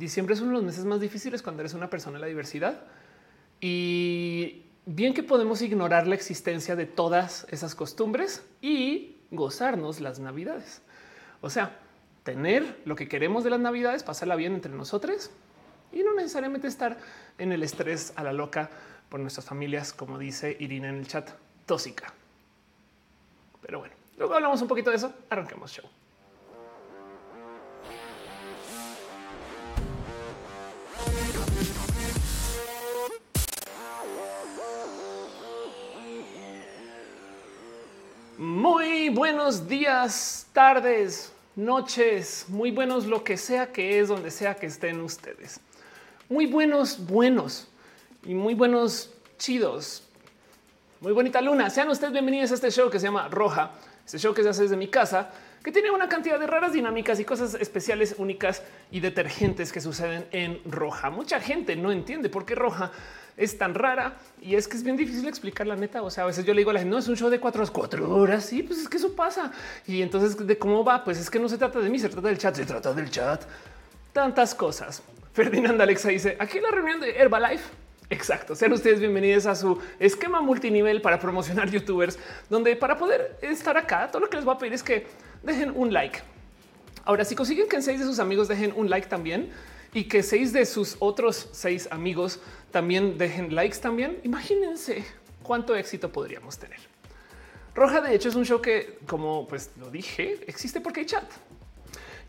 Diciembre es uno de los meses más difíciles cuando eres una persona de la diversidad y bien que podemos ignorar la existencia de todas esas costumbres y gozarnos las navidades. O sea, tener lo que queremos de las navidades, pasarla bien entre nosotros y no necesariamente estar en el estrés a la loca por nuestras familias, como dice Irina en el chat, tóxica. Pero bueno, luego hablamos un poquito de eso. Arranquemos show. Buenos días, tardes, noches, muy buenos lo que sea que es, donde sea que estén ustedes. Muy buenos, buenos y muy buenos, chidos. Muy bonita luna. Sean ustedes bienvenidos a este show que se llama Roja, este show que se hace desde mi casa, que tiene una cantidad de raras dinámicas y cosas especiales, únicas y detergentes que suceden en Roja. Mucha gente no entiende por qué Roja es tan rara y es que es bien difícil explicar la neta. O sea, a veces yo le digo a la gente, no es un show de cuatro, cuatro horas. Sí, pues es que eso pasa. Y entonces, de cómo va, pues es que no se trata de mí, se trata del chat, se trata del chat. Tantas cosas. Ferdinand Alexa dice aquí la reunión de Herbalife. Exacto. Sean ustedes bienvenidos a su esquema multinivel para promocionar youtubers, donde para poder estar acá, todo lo que les voy a pedir es que dejen un like. Ahora, si consiguen que seis de sus amigos dejen un like también, y que seis de sus otros seis amigos también dejen likes también. Imagínense cuánto éxito podríamos tener. Roja, de hecho, es un show que, como pues lo dije, existe porque hay chat.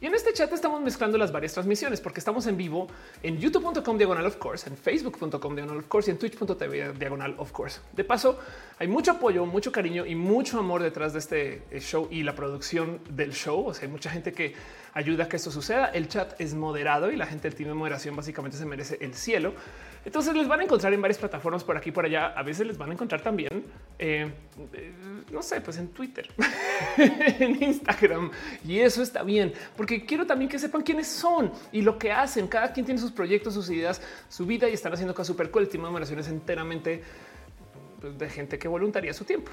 Y en este chat estamos mezclando las varias transmisiones porque estamos en vivo en youtube.com diagonal of course, en facebook.com diagonal of course y en twitch.tv diagonal of course. De paso, hay mucho apoyo, mucho cariño y mucho amor detrás de este eh, show y la producción del show. O sea, hay mucha gente que ayuda a que esto suceda. El chat es moderado y la gente del team de moderación básicamente se merece el cielo. Entonces les van a encontrar en varias plataformas por aquí por allá. A veces les van a encontrar también, eh, eh, no sé, pues en Twitter, en Instagram. Y eso está bien, porque quiero también que sepan quiénes son y lo que hacen. Cada quien tiene sus proyectos, sus ideas, su vida y están haciendo cosas súper cool. El team de enteramente pues, de gente que voluntaria su tiempo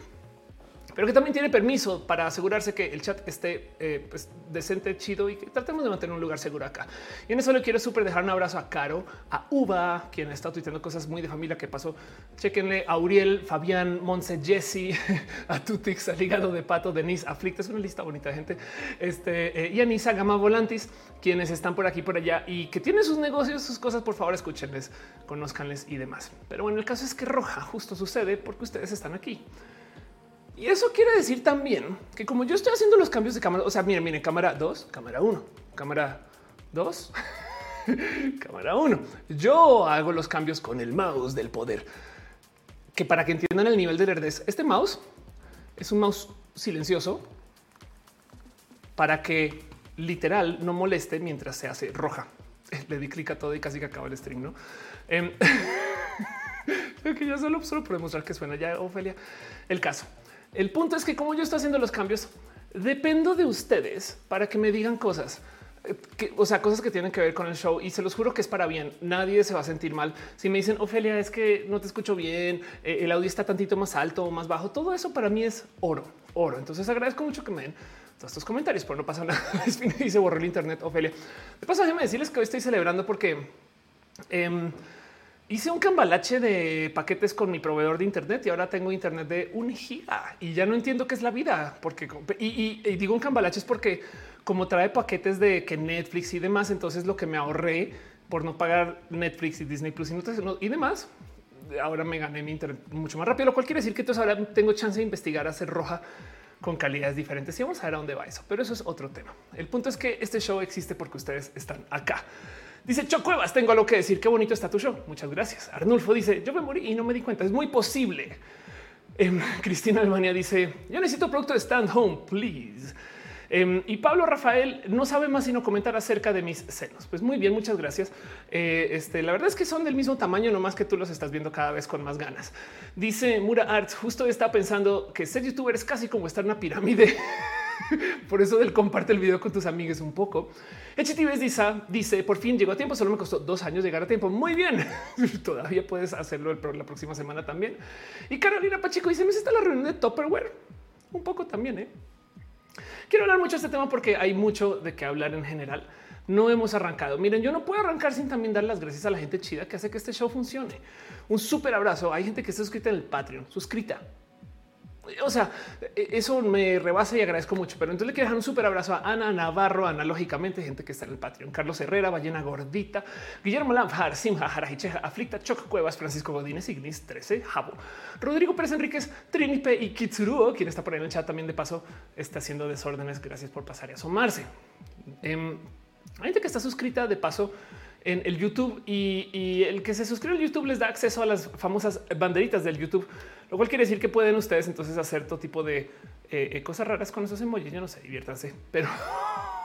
pero que también tiene permiso para asegurarse que el chat esté eh, pues, decente, chido y que tratemos de mantener un lugar seguro acá. Y en eso le quiero súper dejar un abrazo a Caro, a Uva, quien está tuiteando cosas muy de familia que pasó. Chequenle a Uriel, Fabián, Monse, Jesse, a Tutix, al hígado de pato, Denise, Aflicta, es una lista bonita de gente. Este eh, y a Nisa Gama Volantis, quienes están por aquí por allá y que tienen sus negocios, sus cosas. Por favor, escúchenles, conozcanles y demás. Pero bueno, el caso es que roja justo sucede porque ustedes están aquí. Y eso quiere decir también que como yo estoy haciendo los cambios de cámara, o sea, miren, miren, cámara 2, cámara 1, cámara 2, cámara 1. Yo hago los cambios con el mouse del poder. Que para que entiendan el nivel de nerdez, este mouse es un mouse silencioso para que literal no moleste mientras se hace roja. Le di clic a todo y casi que acaba el stream, ¿no? Eh, que ya solo, solo por demostrar que suena ya, Ofelia. El caso. El punto es que como yo estoy haciendo los cambios, dependo de ustedes para que me digan cosas. Eh, o sea, cosas que tienen que ver con el show y se los juro que es para bien. Nadie se va a sentir mal. Si me dicen, Ofelia, es que no te escucho bien, eh, el audio está tantito más alto o más bajo, todo eso para mí es oro, oro. Entonces agradezco mucho que me den todos estos comentarios, pero no pasa nada. y se borró el internet, Ofelia. De paso, déjame decirles que hoy estoy celebrando porque... Em, Hice un cambalache de paquetes con mi proveedor de Internet y ahora tengo Internet de un giga y ya no entiendo qué es la vida. Porque y, digo un cambalache es porque como trae paquetes de que Netflix y demás, entonces lo que me ahorré por no pagar Netflix y Disney Plus y, demás, ahora me gané mi Internet mucho más rápido, lo cual quiere decir que entonces ahora tengo chance de investigar hacer roja con calidades diferentes y vamos a ver a dónde va eso. Pero eso es otro tema. El punto es que este show existe porque ustedes están acá. Dice Chocuevas, tengo algo que decir. Qué bonito está tu show. Muchas gracias. Arnulfo dice yo me morí y no me di cuenta. Es muy posible. Em, Cristina Alemania dice yo necesito producto de stand home, please. Em, y Pablo Rafael no sabe más sino comentar acerca de mis senos. Pues muy bien, muchas gracias. Eh, este, la verdad es que son del mismo tamaño, no más que tú los estás viendo cada vez con más ganas. Dice Mura Arts, justo está pensando que ser youtuber es casi como estar en una pirámide. Por eso del comparte el video con tus amigos un poco. HTVs dice, dice por fin llegó a tiempo. Solo me costó dos años llegar a tiempo. Muy bien. Todavía puedes hacerlo la próxima semana también. Y Carolina Pacheco dice: Me está la reunión de Topperware un poco también. ¿eh? Quiero hablar mucho de este tema porque hay mucho de qué hablar en general. no hemos arrancado. Miren, yo no puedo arrancar sin también dar las gracias a la gente chida que hace que este show funcione. Un súper abrazo. Hay gente que está suscrita en el Patreon, suscrita o sea, e, eso me rebasa y agradezco mucho. Pero entonces le quiero dejar un súper abrazo a Ana Navarro, analógicamente, gente que está en el Patreon, Carlos Herrera, Ballena Gordita, Guillermo Lamfar, Simha, Jarajicheja, Aflicta, Choc Cuevas, Francisco Godínez, Ignis 13, Jabo, Rodrigo Pérez Enríquez, Trinipe y Kitsuruo, quien está por ahí en el chat también de paso, está haciendo desórdenes. Gracias por pasar y asomarse. Em, hay gente que está suscrita de paso en el YouTube y, el que se suscribe al YouTube les da acceso a las famosas banderitas del YouTube, lo cual quiere decir que pueden ustedes entonces hacer todo tipo de eh, eh, cosas raras con esos emojis. Yo no sé, diviértanse, pero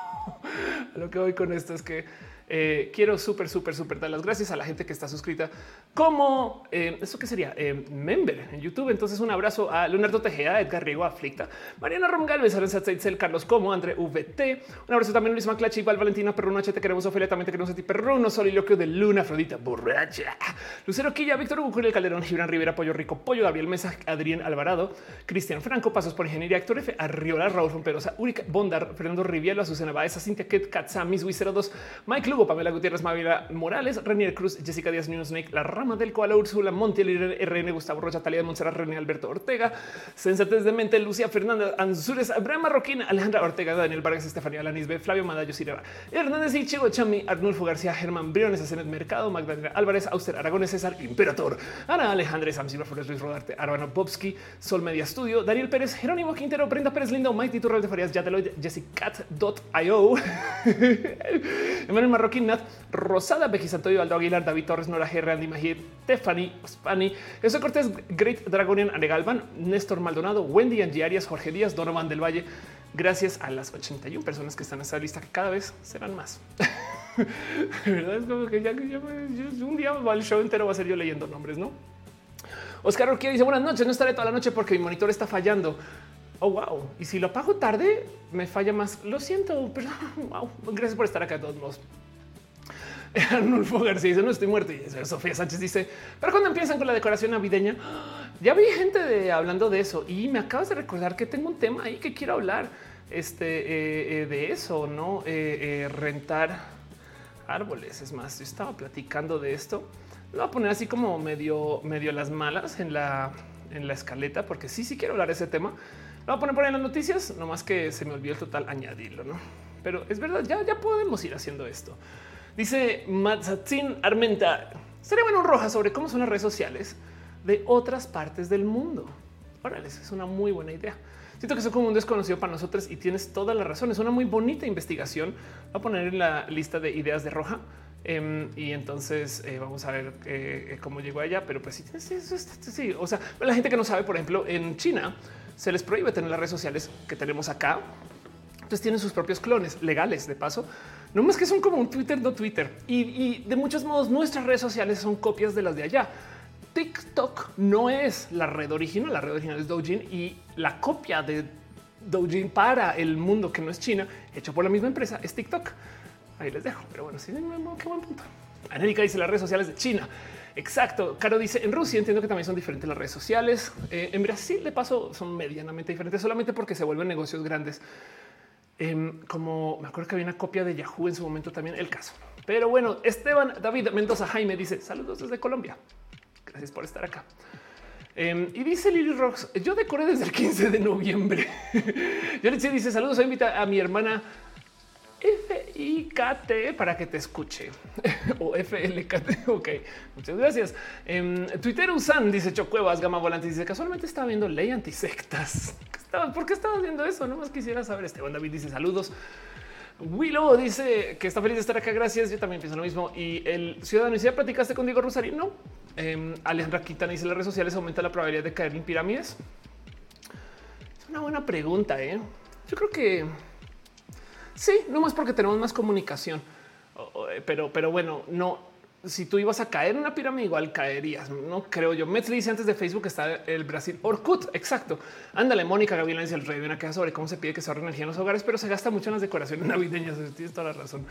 lo que voy con esto es que eh, quiero súper, súper, súper dar las gracias a la gente que está suscrita como eh, eso que sería eh, member en YouTube. Entonces, un abrazo a Leonardo Tejeda, Edgar Riego, Aflicta, Mariana Romgalvez, Aranza Tzeitzel, Carlos Como, André VT. Un abrazo también a Luis Maclachi, Val Valentina Perruno, H, te queremos, Ofelia, también te queremos a ti, Perruno, Soliloquio de Luna, Afrodita, Borracha, Lucero Quilla, Víctor el Calderón, Gibran Rivera, Pollo Rico, Pollo, Gabriel Mesa, Adrián Alvarado, Cristian Franco, Pasos por Ingeniería, Actor F, Arriola, Raúl Romperosa, Urica Bondar, Fernando Rivielo, Azucena Baeza, Cintia Ket, Katsamis, 02, Mike Lugo, Pamela Gutiérrez, Mavila Morales, Renier Cruz, Jessica Díaz, New Snake, La Rama del Koala, Úrsula, Montiel, RN, Gustavo Rocha, Talía de Montserrat, René Alberto Ortega, Sensatez de Mente, Lucía Fernanda, Anzures, Abraham Marroquín, Alejandra Ortega, Daniel Vargas, Estefanía Lanisbe, Flavio Madayo, Sireva, Hernández y Chigo Chami, Arnulfo García, Germán Briones, Acenet Mercado, Magdalena Álvarez, Auster Aragones, César Imperator, Ana Alejandra, Sam Silva Flores, Luis Rodarte, Arbano Popsky, Sol Media Studio, Daniel Pérez, Jerónimo Quintero, Brenda Pérez Lindo, Mike Turral de Farías, Yateloid, Jessicat.io, Emanuel Marroquín, Nat, Rosada, Bejisantoyo, Aldo Aguilar, David Torres, Nora G, Randy Majid, Stephanie, Spani, Eso Cortés, Great Dragonian, Ale Galvan, Néstor Maldonado, Wendy Angie Arias, Jorge Díaz, Donovan del Valle. Gracias a las 81 personas que están en esta lista, que cada vez serán más. ¿Verdad? Es como que ya, que un día el show entero va a ser yo leyendo nombres, ¿no? Oscar Roquía dice buenas noches, no estaré toda la noche porque mi monitor está fallando. Oh, wow. Y si lo apago tarde, me falla más. Lo siento, pero. Gracias por estar acá de todos modos. Arnulfo García dice no estoy muerto. Y Sofía Sánchez dice, pero cuando empiezan con la decoración navideña, ya vi gente de, hablando de eso y me acabas de recordar que tengo un tema ahí que quiero hablar este, eh, eh, de eso, no eh, rentar árboles. Es más, yo estaba platicando de esto. Lo voy a poner así como medio, medio las malas en la, en la escaleta, porque sí, sí quiero hablar de ese tema. Lo voy a poner por ahí en las noticias, no más que se me olvidó el total añadirlo, no? Pero es verdad, ya, ya podemos ir haciendo esto. Dice Matzatzin Armenta. Sería bueno un roja sobre cómo son las redes sociales de otras partes del mundo. Órale, es una muy buena idea. Siento que es como un desconocido para nosotros y tienes toda la razón. Es una muy bonita investigación. Voy a poner en la lista de ideas de roja. Em, y entonces eh, vamos a ver eh, cómo llegó allá. Pero pues sí, sí, sí, o sea, la gente que no sabe, por ejemplo, en China se les prohíbe tener las redes sociales que tenemos acá. Entonces tienen sus propios clones legales de paso no más que son como un Twitter, no Twitter. Y, de muchos modos nuestras redes sociales son copias de las de allá. TikTok no es la red original, la red original es Douyin y la copia de Douyin para el mundo que no es China, hecho por la misma empresa, es TikTok. Ahí les dejo, pero bueno, sí, qué buen punto. Angélica dice las redes sociales de China. Exacto. Caro dice en Rusia entiendo que también son diferentes las redes sociales. Eh, en Brasil de paso son medianamente diferentes solamente porque se vuelven negocios grandes. Como me acuerdo que había una copia de Yahoo en su momento también el caso. Pero bueno, Esteban David Mendoza Jaime dice saludos desde Colombia. Gracias por estar acá. Em, y dice Lily Rocks, yo decoré desde el 15 de noviembre. yo le dice saludos, invita a mi hermana F-I-K-T para que te escuche o F-L-K-T. Ok, muchas gracias. Em, Twitter Usan dice Chocuevas, Gama Volante dice casualmente estaba viendo ley antisectas. ¿Por qué estabas viendo eso? No más quisiera saber. Esteban David dice saludos. Willow dice que está feliz de estar acá. Gracias. Yo también pienso lo mismo. Y el ciudadano dice: platicaste con Diego Rosario? No. Eh, Alejandra dice: las redes sociales aumenta la probabilidad de caer en pirámides. Es una buena pregunta. ¿eh? Yo creo que Sí, no más porque tenemos más comunicación. Eh, pero, pero bueno, no. Si tú ibas a caer en una pirámide, igual caerías. No creo yo. Metz dice antes de Facebook está el Brasil. Orkut, exacto. Ándale, Mónica Gabriela dice el rey de una queja sobre cómo se pide que se ahorre energía en los hogares, pero se gasta mucho en las decoraciones navideñas. Tienes toda la razón.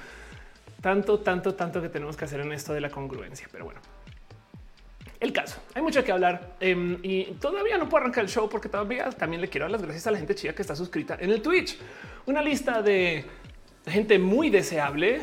Tanto, tanto, tanto que tenemos que hacer en esto de la congruencia. Pero bueno, el caso. Hay mucho que hablar em, y todavía no puedo arrancar el show porque todavía también le quiero dar las gracias a la gente chida que está suscrita en el Twitch. Una lista de gente muy deseable,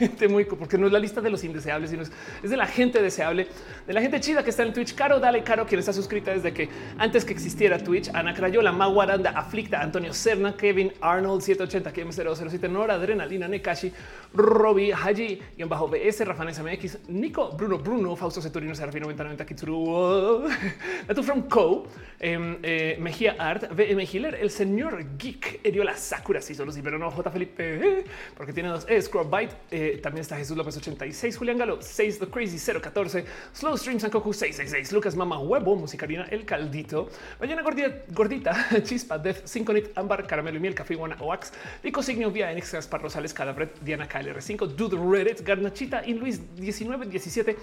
gente muy, porque no es la lista de los indeseables, sino es, de la gente deseable, de la gente chida que está en Twitch. Caro, dale, Caro, quien está suscrita desde que antes que existiera Twitch, Ana Crayola, Maguaranda, Aflicta, Antonio Serna, Kevin Arnold, 780, KM007, Nora, Adrenalina, Nekashi, Robbie, Haji, y bajo BS, Rafanes MX, Nico, Bruno, Bruno, Fausto Ceturino, Serafino, 9090, Kitsuru, Natu from Co, em, eh, Mejía Art, VM Healer, el señor Geek, Eriola Sakura, sí, solo sí, pero no, J. Felipe, eh, porque tiene dos, eh, Scrub Byte, eh, también está Jesús López 86, Julián Galo, 6, The Crazy 014, Slow Stream Sankoku 666, Lucas Mama Huevo, Musicarina, El Caldito, Mañana Gordita, Gordita Chispa, Death, Synconit, Ámbar, Caramelo y Miel, Café Iguana, Oax, Lico Signio, Vía, Enix, Gaspar Rosales, Calabret, Diana KLR5, Dude Reddit, Garnachita, In Luis 1917,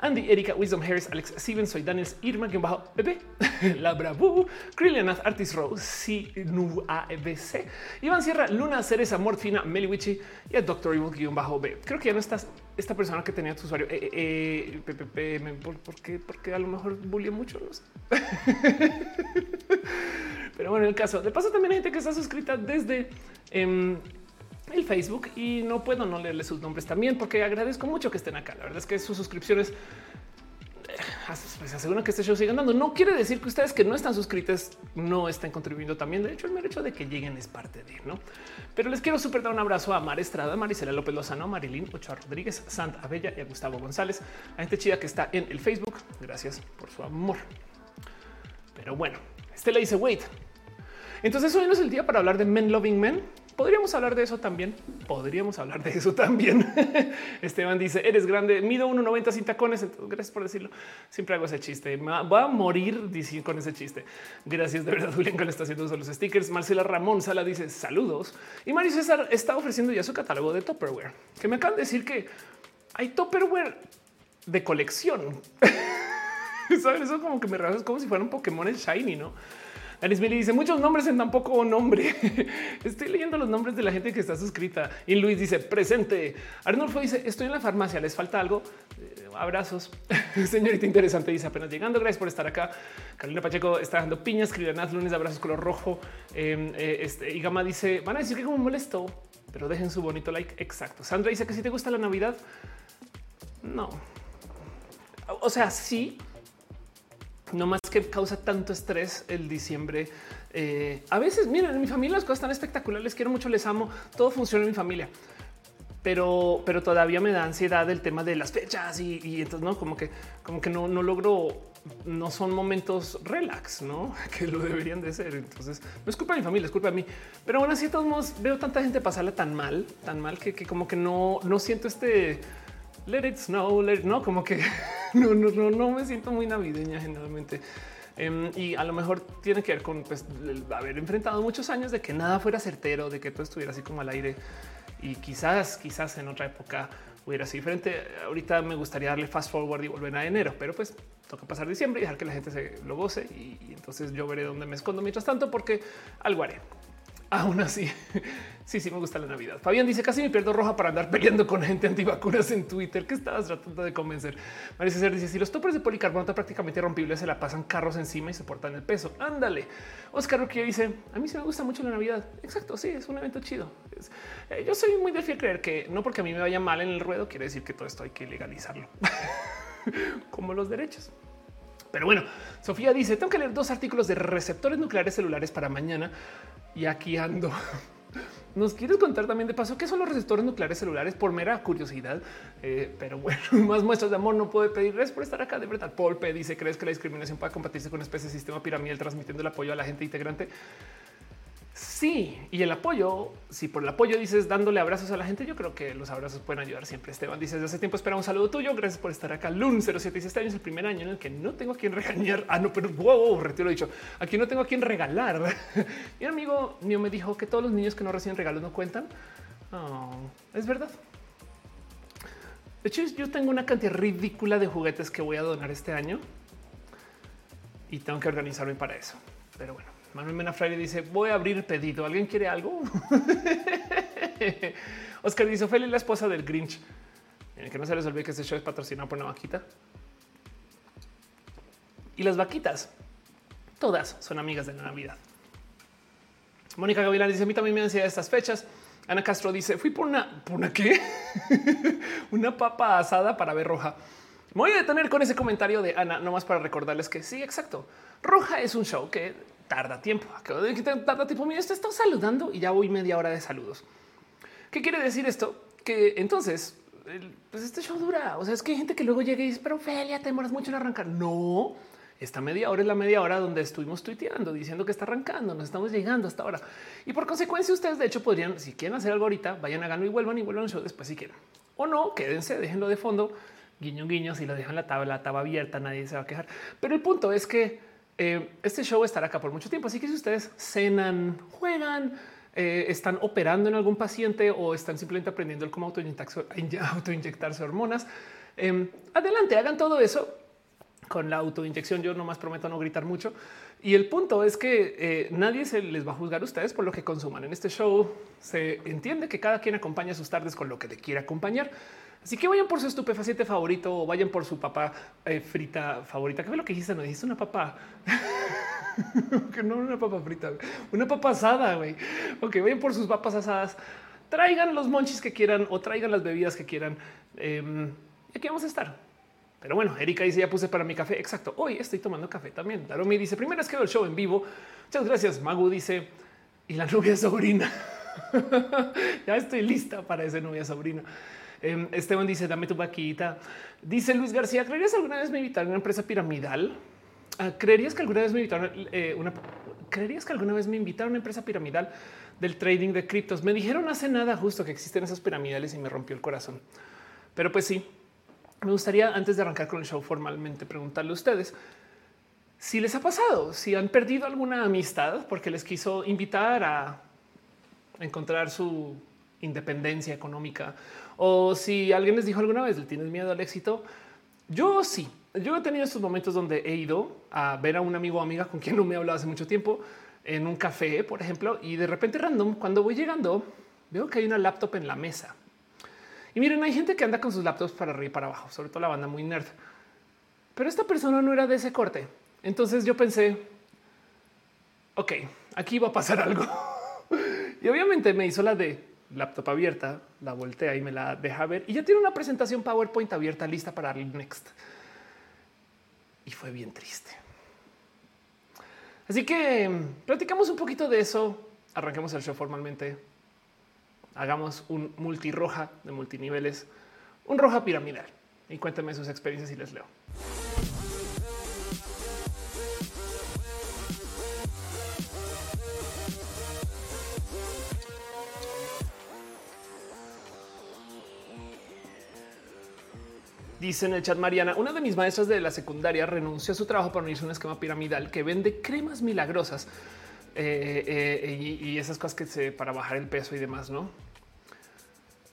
Andy, Erika, Wisdom Harris, Alex Steven, Soy Daniels, Irma, quien bajo, Bebé, La Bravu, Krilianath, Artis Rose, Sinu ABC, Iván Sierra, Luna, Cereza, Morfina, Meliwichi y el Doctor Evil guion bajo B. Creo que ya no estás esta persona que tenía tu usuario. Eh, eh, eh ¿por, qué? Porque a lo mejor bullying mucho. No sé. Pero bueno, en el caso de paso, también hay gente que está suscrita desde em, el Facebook y no puedo no leerle sus nombres también porque agradezco mucho que estén acá. La verdad es que sus suscripciones pues aseguran que este show siga andando. No quiere decir que ustedes que no están suscritos no estén contribuyendo también. De hecho, el mero hecho de que lleguen es parte de no. Pero les quiero súper dar un abrazo a Mar Estrada, Marisela López Lozano, Marilyn Ochoa Rodríguez, Santa Abella y a Gustavo González, a gente chida que está en el Facebook. Gracias por su amor. Pero bueno, Estela dice: Wait, entonces hoy no es el día para hablar de Men Loving Men. Podríamos hablar de eso también. Podríamos hablar de eso también. Esteban dice: Eres grande, mido 1,90 sin tacones. Entonces, gracias por decirlo. Siempre hago ese chiste. Voy a morir con ese chiste. Gracias de verdad, Julián, que le está haciendo uso los stickers. Marcela Ramón Sala dice saludos. Y Mario César está ofreciendo ya su catálogo de Tupperware, que me acaban de decir que hay Tupperware de colección. ¿Sabes? Eso como que me rasas como si fuera un Pokémon shiny, no? Anis Mili dice muchos nombres en tan poco nombre. Estoy leyendo los nombres de la gente que está suscrita. Y Luis dice presente. Arnulfo dice estoy en la farmacia. Les falta algo. Eh, abrazos. Señorita interesante dice apenas llegando. Gracias por estar acá. Carolina Pacheco está dando piñas. Cristianaz lunes abrazos color rojo. Em, eh, este, y Gama dice van a decir que como molesto, pero dejen su bonito like. Exacto. Sandra dice que si te gusta la Navidad, no. O sea, sí, no más que causa tanto estrés el diciembre. Eh, a veces, miren, en mi familia las cosas están espectaculares, quiero mucho, les amo, todo funciona en mi familia. Pero, pero todavía me da ansiedad el tema de las fechas y, entonces no como que como que no, no logro no son momentos relax, no que lo deberían de ser. Entonces no es culpa de mi familia, es culpa de mí. Pero bueno, así de todos modos veo tanta gente pasarla tan mal, tan mal que, que como que no, no siento este let it snow, let it, no, como que no, no, no, no me siento muy navideña generalmente. Em, y a lo mejor tiene que ver con pues, haber enfrentado muchos años de que nada fuera certero, de que todo estuviera así como al aire y quizás, quizás en otra época hubiera sido diferente. Ahorita me gustaría darle fast forward y volver a enero, pero pues toca pasar diciembre y dejar que la gente se lo goce y, y entonces yo veré dónde me escondo mientras tanto porque algo haré. Aún así, sí, sí me gusta la Navidad. Fabián dice casi me pierdo roja para andar peleando con gente antivacunas en Twitter. que estabas tratando de convencer? María César dice si los topes de policarbonato prácticamente rompibles se la pasan carros encima y se portan el peso. Ándale. Oscar que dice a mí sí me gusta mucho la Navidad. Exacto. Sí, es un evento chido. Eh, yo soy muy de fiel creer que no porque a mí me vaya mal en el ruedo quiere decir que todo esto hay que legalizarlo como los derechos. Pero bueno, Sofía dice tengo que leer dos artículos de receptores nucleares celulares para mañana y aquí ando. Nos quieres contar también de paso qué son los receptores nucleares celulares por mera curiosidad. Eh, pero bueno, más muestras de amor no puede pedir. Por estar acá. De verdad, Polpe dice: ¿Crees que la discriminación puede combatirse con una especie de sistema piramidal transmitiendo el apoyo a la gente integrante? Sí, y el apoyo, si por el apoyo dices dándole abrazos a la gente, yo creo que los abrazos pueden ayudar siempre. Esteban dice hace tiempo espera un saludo tuyo. Gracias por estar acá. Lun 07 este año es el primer año en el que no tengo a quien regañar. Ah, no, pero wow, retiro dicho. Aquí no tengo a quien regalar. Mi amigo mío me dijo que todos los niños que no reciben regalos no cuentan. es verdad. De hecho, yo tengo una cantidad ridícula de juguetes que voy a donar este año y tengo que organizarme para eso. Pero bueno. Manuel Mena dice voy a abrir pedido. ¿Alguien quiere algo? Oscar dice Feli, la esposa del Grinch. que no se les olvide que este show es patrocinado por una vaquita. Y las vaquitas, todas son amigas de la Navidad. Mónica Gavilán dice a mí también me ansiedad estas fechas. Ana Castro dice fui por una, por una qué? una papa asada para ver roja. Me voy a detener con ese comentario de Ana, nomás para recordarles que sí, exacto. Roja es un show que tarda tiempo. Tarda tiempo. Mira, está saludando y ya voy media hora de saludos. ¿Qué quiere decir esto? Que entonces pues este show dura. O sea, es que hay gente que luego llega y dice, pero Felia, te demoras mucho en arrancar. No, esta media hora es la media hora donde estuvimos tuiteando diciendo que está arrancando, nos estamos llegando hasta ahora. Y por consecuencia, ustedes de hecho podrían, si quieren hacer algo ahorita, vayan a ganar y vuelvan y vuelvan al show después si quieren. O no, quédense, déjenlo de fondo, guiño, guiño, si lo dejan la tabla, la tabla abierta, nadie se va a quejar. Pero el punto es que eh, este show estará acá por mucho tiempo. Así que si ustedes cenan, juegan, eh, están operando en algún paciente o están simplemente aprendiendo el cómo autoinyectarse, hormonas, em, adelante, hagan todo eso con la autoinyección. Yo nomás prometo no gritar mucho. Y el punto es que eh, nadie se les va a juzgar a ustedes por lo que consuman. En este show se entiende que cada quien acompaña sus tardes con lo que le quiera acompañar. Así que vayan por su estupefaciente favorito o vayan por su papa eh, frita favorita. ¿Qué fue lo que dijiste? No dijiste una papa. que no una papa frita, una papa asada. Güey. Ok, vayan por sus papas asadas. Traigan los monchis que quieran o traigan las bebidas que quieran. Eh, aquí vamos a estar. Pero bueno, Erika dice ya puse para mi café. Exacto. Hoy estoy tomando café también. Daromi dice primera vez que veo el show en vivo. Muchas gracias. Magu dice y la novia sobrina. ya estoy lista para esa novia sobrina. Em, Esteban dice, dame tu vaquita. Dice Luis García, ¿creerías alguna vez me invitaron a una empresa piramidal? Ah, ¿Creerías que alguna vez me invitaron eh, una ¿Creerías que alguna vez me invitaron a una empresa piramidal del trading de criptos? Me dijeron hace nada justo que existen esas piramidales y me rompió el corazón. Pero pues sí, me gustaría antes de arrancar con el show formalmente preguntarle a ustedes si les ha pasado, si han perdido alguna amistad porque les quiso invitar a encontrar su independencia económica o si alguien les dijo alguna vez, ¿le tienes miedo al éxito? Yo sí, yo he tenido estos momentos donde he ido a ver a un amigo o amiga con quien no me he hablado hace mucho tiempo en un café, por ejemplo, y de repente random, cuando voy llegando, veo que hay una laptop en la mesa. Y miren, hay gente que anda con sus laptops para arriba y para abajo, sobre todo la banda muy nerd. Pero esta persona no era de ese corte. Entonces yo pensé, ok, aquí va a pasar algo. y obviamente me hizo la de laptop abierta, la voltea y me la deja ver y ya tiene una presentación PowerPoint abierta lista para el next. Y fue bien triste. Así que mm, platicamos un poquito de eso. Arranquemos el show formalmente. Hagamos un multi roja de multiniveles, un roja piramidal y cuéntame sus experiencias y les leo. Dice en el chat Mariana, una de mis maestras de la secundaria renunció a su trabajo para unirse a un esquema piramidal que vende cremas milagrosas eh, eh, y, esas cosas que se para bajar el peso y demás, ¿no?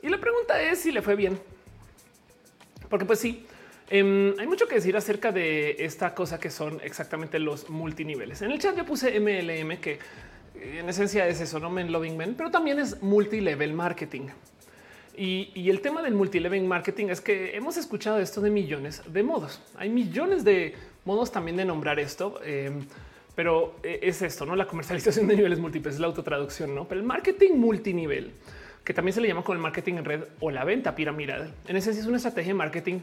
Y la pregunta es si le fue bien. Porque pues sí, em, hay mucho que decir acerca de esta cosa que son exactamente los multiniveles. En el chat yo puse MLM, que en esencia es eso, no men loving men, pero también es multilevel marketing. Y, el tema del multilevel marketing es que hemos escuchado esto de millones de modos. Hay millones de modos también de nombrar esto, em, pero eh, es esto, no la comercialización de niveles múltiples, es la autotraducción, no? Pero el marketing multinivel, que también se le llama con el marketing en red o la venta piramidal, en esencia es una estrategia de marketing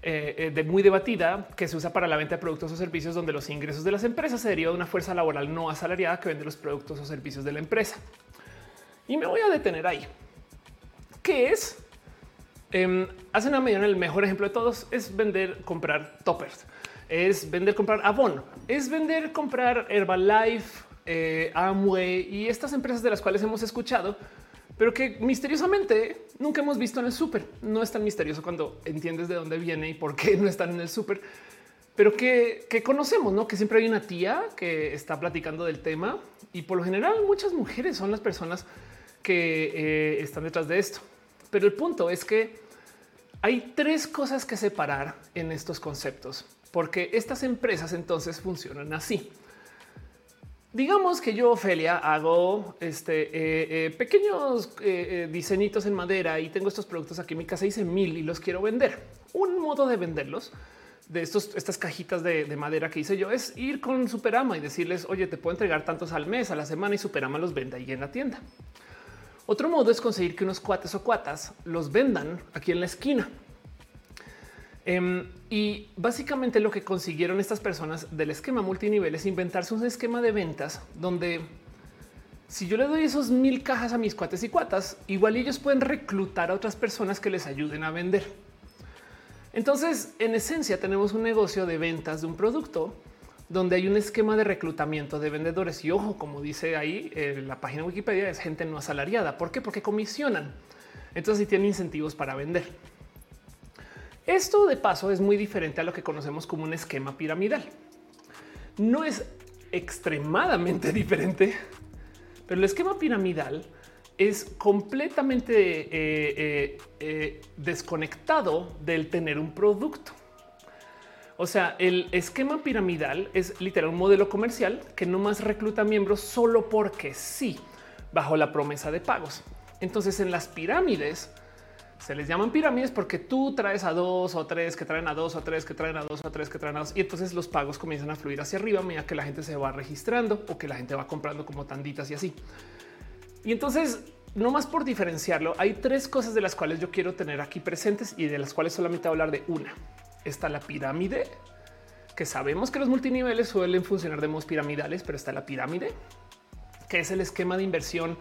eh, eh, de muy debatida que se usa para la venta de productos o servicios donde los ingresos de las empresas se derivan de una fuerza laboral no asalariada que vende los productos o servicios de la empresa. Y me voy a detener ahí. ¿Qué es? Eh, hace una medida el mejor ejemplo de todos es vender, comprar toppers, es vender, comprar Avon, es vender, comprar Herbalife, eh, Amway y estas empresas de las cuales hemos escuchado, pero que misteriosamente nunca hemos visto en el súper. No es tan misterioso cuando entiendes de dónde viene y por qué no están en el súper, pero que, conocemos, ¿no? Que siempre hay una tía que está platicando del tema y por lo general muchas mujeres son las personas que eh, están detrás de esto. Pero el punto es que hay tres cosas que separar en estos conceptos, porque estas empresas entonces funcionan así. Digamos que yo, Ofelia, hago este, eh, eh, pequeños diseñitos en madera y tengo estos productos aquí en mi casa, hice mil y los quiero vender. Un modo de venderlos de estos, estas cajitas de, de, madera que hice yo es ir con Superama y decirles, oye, te puedo entregar tantos al mes, a la semana y Superama los vende ahí en la tienda. Otro modo es conseguir que unos cuates o cuatas los vendan aquí en la esquina. Em, y básicamente lo que consiguieron estas personas del esquema multinivel es inventarse un esquema de ventas donde si yo le doy esos mil cajas a mis cuates y cuatas, igual ellos pueden reclutar a otras personas que les ayuden a vender. Entonces, en esencia, tenemos un negocio de ventas de un producto donde hay un esquema de reclutamiento de vendedores. Y ojo, como dice ahí en la página Wikipedia, es gente no asalariada. ¿Por qué? Porque comisionan. Entonces, sí tienen incentivos para vender. Esto de paso es muy diferente a lo que conocemos como un esquema piramidal. No es extremadamente diferente, pero el esquema piramidal es completamente eh, eh, eh, desconectado del tener un producto. O sea, el esquema piramidal es literal un modelo comercial que no más recluta miembros solo porque sí, bajo la promesa de pagos. Entonces, en las pirámides se les llaman pirámides porque tú traes a dos o tres que traen a dos o tres que traen a dos o tres que traen a dos y entonces los pagos comienzan a fluir hacia arriba a medida que la gente se va registrando o que la gente va comprando como tanditas y así. Y entonces, no más por diferenciarlo, hay tres cosas de las cuales yo quiero tener aquí presentes y de las cuales solamente hablar de una. Está la pirámide, que sabemos que los multiniveles suelen funcionar de modos piramidales, pero está la pirámide, que es el esquema de inversión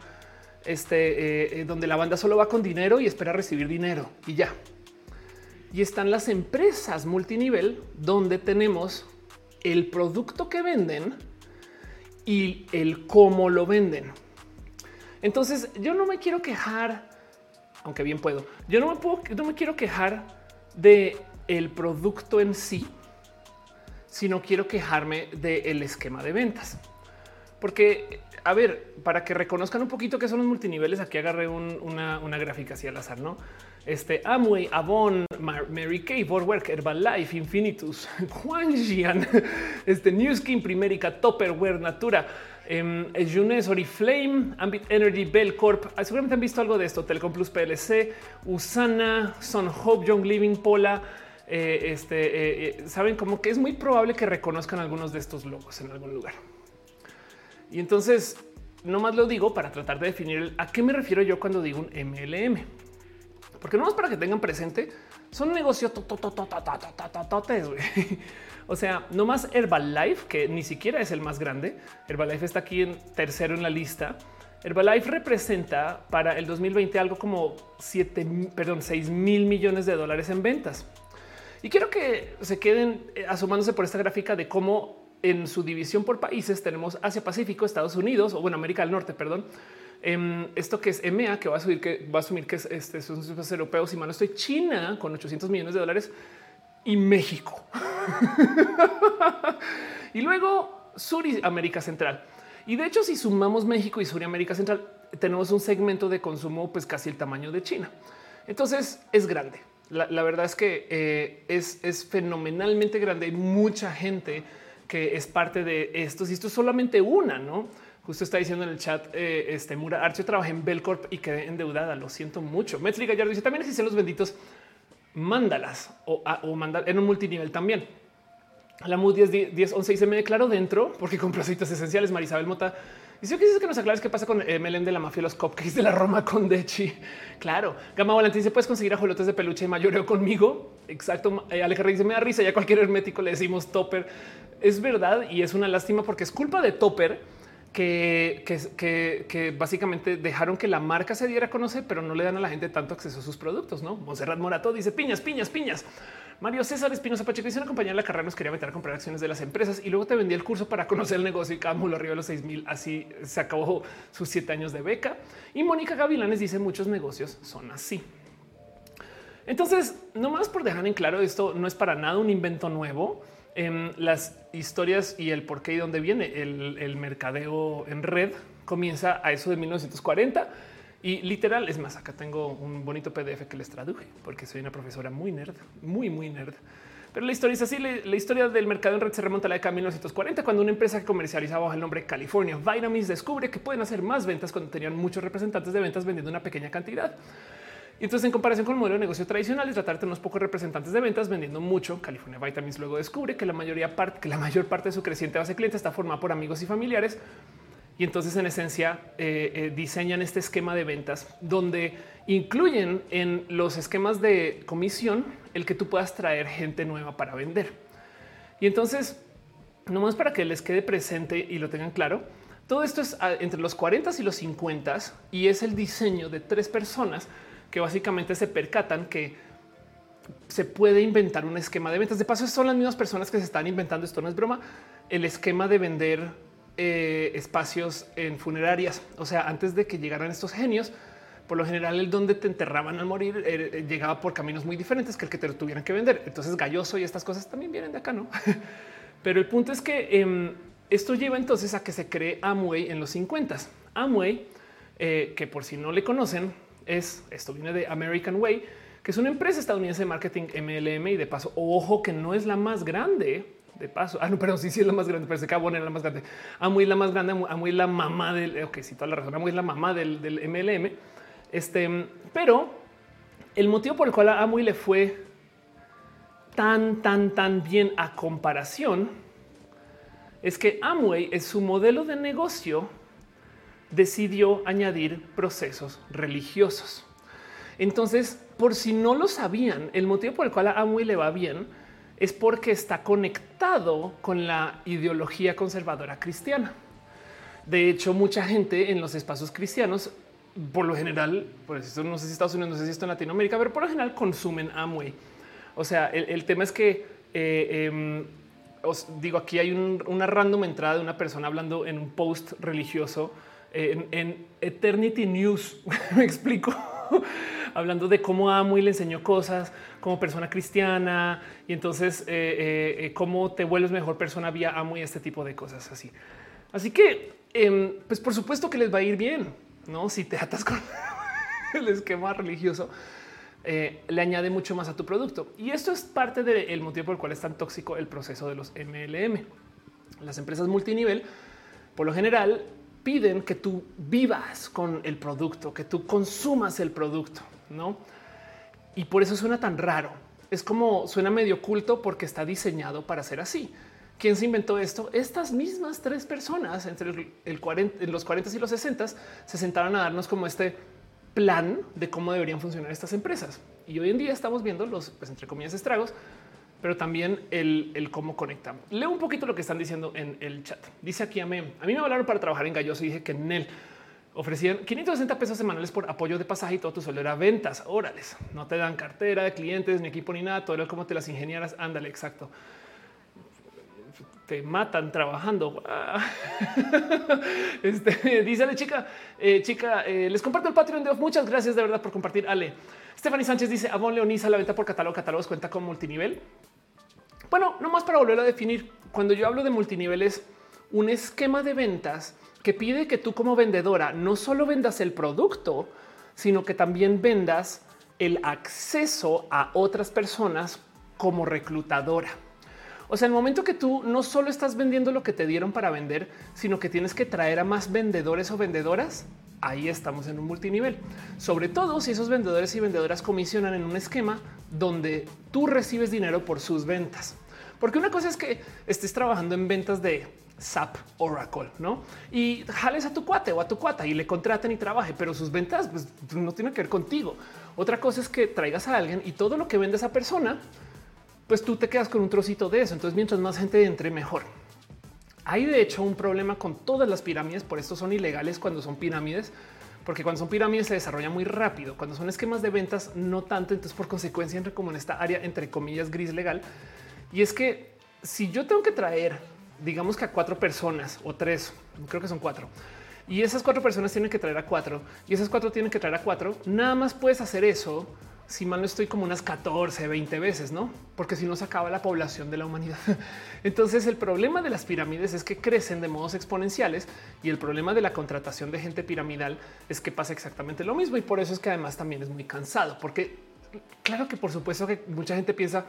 este, eh, donde la banda solo va con dinero y espera recibir dinero y ya. Y están las empresas multinivel donde tenemos el producto que venden y el cómo lo venden. Entonces yo no me quiero quejar, aunque bien puedo. Yo no me puedo, no me quiero quejar de el producto en sí, sino quiero quejarme del esquema de ventas. Porque, a ver, para que reconozcan un poquito qué son los multiniveles, aquí agarré una, gráfica así al azar, ¿no? Este Amway, Avon, Mary Kay, Vorwerk, Herbalife, Infinitus, Jian, este New Skin, Primerica, Topperware, Natura, eh, Junes, Oriflame, Ambit Energy, Bell Corp. Ah, seguramente han visto algo de esto. Telecom Plus PLC, Usana, Son Hope, Young Living, Pola. Eh, este eh, eh, saben como que es muy probable que reconozcan algunos de estos logos en algún lugar. Y entonces no más lo digo para tratar de definir a qué me refiero yo cuando digo un MLM, porque no más para que tengan presente, son negocios o sea, no más Herbalife, que ni siquiera es el más grande. Herbalife está aquí en tercero en la lista. Herbalife representa para el 2020 algo como 7, perdón, 6 mil millones de dólares en ventas. Y quiero que se queden eh, asomándose por esta gráfica de cómo en su división por países tenemos Asia Pacífico, Estados Unidos o bueno, América del Norte, perdón. Em, esto que es EMEA, que va a subir, que va a asumir que es, este, son europeos y mano estoy China con 800 millones de dólares y México. y luego Sur y América Central. Y de hecho, si sumamos México y Sur y América Central, tenemos un segmento de consumo pues casi el tamaño de China. Entonces es grande. La, verdad es que eh, es, es, fenomenalmente grande. Hay mucha gente que es parte de esto. Y esto es solamente una, ¿no? Justo está diciendo en el chat, eh, este Mura Archo trabajé en Belcorp y quedé endeudada. Lo siento mucho. Metri Gallardo dice también existen los benditos mándalas o, o mandar en un multinivel también. La MUD 10, 10 11 y se me declaró dentro porque compró aceites esenciales. Marisabel Mota dice que dices que nos aclares qué pasa con MLM de la mafia, los cupcakes de la Roma con Dechi. Claro, Gama Volante dice puedes conseguir ajolotes de peluche y mayoreo conmigo. Exacto. Eh, Alejandra dice me da risa. Ya cualquier hermético le decimos topper. Es verdad y es una lástima porque es culpa de topper que, básicamente dejaron que la marca se diera a conocer, pero no le dan a la gente tanto acceso a sus productos. No, Monserrat Morato dice piñas, piñas, piñas. Mario César Espinosa Pacheco dice una compañía de la carrera nos quería meter a comprar acciones de las empresas y luego te vendía el curso para conocer el negocio y cada mulo arriba de los seis mil. Así se acabó sus siete años de beca. Y Mónica Gavilanes dice muchos negocios son así. Entonces, no más por dejar en claro esto, no es para nada un invento nuevo en las historias y el por qué y dónde viene el, mercadeo en red comienza a eso de 1940 y literal es más acá tengo un bonito PDF que les traduje porque soy una profesora muy nerd, muy muy nerd. Pero la historia es así. La, historia del mercado en red se remonta a la década de 1940, cuando una empresa que comercializaba bajo el nombre California Vitamins descubre que pueden hacer más ventas cuando tenían muchos representantes de ventas vendiendo una pequeña cantidad. Y entonces, en comparación con el modelo de negocio tradicional, y tratar de unos pocos representantes de ventas vendiendo mucho, California Vitamins luego descubre que la mayoría parte, que la mayor parte de su creciente base de clientes está formada por amigos y familiares Y entonces en esencia eh, eh, diseñan este esquema de ventas donde incluyen en los esquemas de comisión el que tú puedas traer gente nueva para vender. Y entonces, nomás para que les quede presente y lo tengan claro, todo esto es ah, entre los 40 y los 50 y es el diseño de tres personas que básicamente se percatan que se puede inventar un esquema de ventas. De paso, son las mismas personas que se están inventando, esto no es broma, el esquema de vender eh, espacios en funerarias. O sea, antes de que llegaran estos genios, por lo general el donde te enterraban al morir eh, eh, llegaba por caminos muy diferentes que el que te lo tuvieran que vender. Entonces galloso y estas cosas también vienen de acá, ¿no? Pero el punto es que em, esto lleva entonces a que se cree Amway en los 50. Amway, eh, que por si no le conocen, es esto viene de American Way, que es una empresa estadounidense de marketing MLM y de paso, ojo que no es la más grande. De paso, ah, no, pero sí, sí es la más grande. Parece que Avon era la más grande. Amway la más grande. Amway la mamá del. Ok, sí, toda la razón. Amway es la mamá del, del MLM. Este, pero el motivo por el cual a Amway le fue tan, tan, tan bien a comparación es que Amway es su modelo de negocio decidió añadir procesos religiosos. Entonces, por si no lo sabían, el motivo por el cual a Amway le va bien es porque está conectado con la ideología conservadora cristiana. De hecho, mucha gente en los espacios cristianos, por lo general, por eso no sé si Estados Unidos, no sé si esto en Latinoamérica, pero por lo general consumen Amway. O sea, el, tema es que eh, em, os digo, aquí hay una random entrada de una persona hablando en un post religioso en, Eternity News. Me explico. hablando de cómo amo y le enseñó cosas como persona cristiana y entonces eh, eh, eh, cómo te vuelves mejor persona vía amo y este tipo de cosas así. Así que, em, pues por supuesto que les va a ir bien, no? Si te atas con el esquema religioso, le añade mucho más a tu producto. Y esto es parte del motivo por el cual es tan tóxico el proceso de los MLM. Las empresas multinivel, por lo general, piden que tú vivas con el producto, que tú consumas el producto, ¿no? Y por eso suena tan raro. Es como suena medio oculto porque está diseñado para ser así. ¿Quién se inventó esto? Estas mismas tres personas entre el 40, los 40 y los 60 se sentaron a darnos como este plan de cómo deberían funcionar estas empresas. Y hoy en día estamos viendo los, pues, entre comillas, estragos, pero también el, cómo conectan. Leo un poquito lo que están diciendo en el chat. Dice aquí a mí, a mí me hablaron para trabajar en Galloso y dije que en él ofrecían 560 pesos semanales por apoyo de pasaje y todo tu sueldo era ventas. Órales, no te dan cartera de clientes, ni equipo, ni nada. Todo lo como te las ingenieras. Ándale, exacto te matan trabajando. Este, dice la chica, eh, chica, eh, les comparto el Patreon de Off. Muchas gracias de verdad por compartir. Ale. Stephanie Sánchez dice Avon Leonisa la venta por catálogo. Catálogos cuenta con multinivel. Bueno, no más para volver a definir. Cuando yo hablo de multinivel es un esquema de ventas que pide que tú como vendedora no solo vendas el producto, sino que también vendas el acceso a otras personas como reclutadora. O sea, el momento que tú no solo estás vendiendo lo que te dieron para vender, sino que tienes que traer a más vendedores o vendedoras, ahí estamos en un multinivel. Sobre todo si esos vendedores y vendedoras comisionan en un esquema donde tú recibes dinero por sus ventas. Porque una cosa es que estés trabajando en ventas de SAP Oracle, ¿no? Y jales a tu cuate o a tu cuata y le contraten y trabaje, pero sus ventas pues, no tienen que ver contigo. Otra cosa es que traigas a alguien y todo lo que vende esa persona pues tú te quedas con un trocito de eso. Entonces, mientras más gente entre, mejor. Hay de hecho un problema con todas las pirámides, por esto son ilegales cuando son pirámides, porque cuando son pirámides se desarrolla muy rápido. Cuando son esquemas de ventas, no tanto. Entonces, por consecuencia, entre como en esta área, entre comillas, gris legal. Y es que si yo tengo que traer, digamos que a cuatro personas o tres, creo que son cuatro, y esas cuatro personas tienen que traer a cuatro y esas cuatro tienen que traer a cuatro, nada más puedes hacer eso si mal no estoy como unas 14, 20 veces, no? Porque si no se acaba la población de la humanidad. Entonces, el problema de las pirámides es que crecen de modos exponenciales y el problema de la contratación de gente piramidal es que pasa exactamente lo mismo. Y por eso es que además también es muy cansado, porque claro que por supuesto que mucha gente piensa,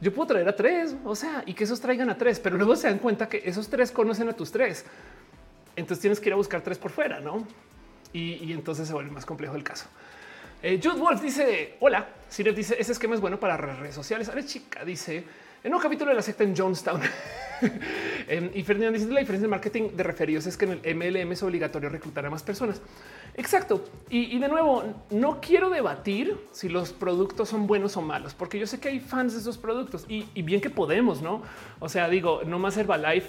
yo puedo traer a tres, o sea, y que esos traigan a tres, pero luego se dan cuenta que esos tres conocen a tus tres. Entonces tienes que ir a buscar tres por fuera, no? Y, y entonces se vuelve más complejo el caso. Eh, Jude Wolf dice hola. Siref dice ese esquema es bueno para redes sociales. Ale chica dice en un capítulo de la secta en Jonestown. Em, y Fernando dice la diferencia de marketing de referidos es que en el MLM es obligatorio reclutar a más personas. Exacto. Y, de nuevo, no quiero debatir si los productos son buenos o malos, porque yo sé que hay fans de esos productos y, y bien que podemos, no? O sea, digo, no más Herbalife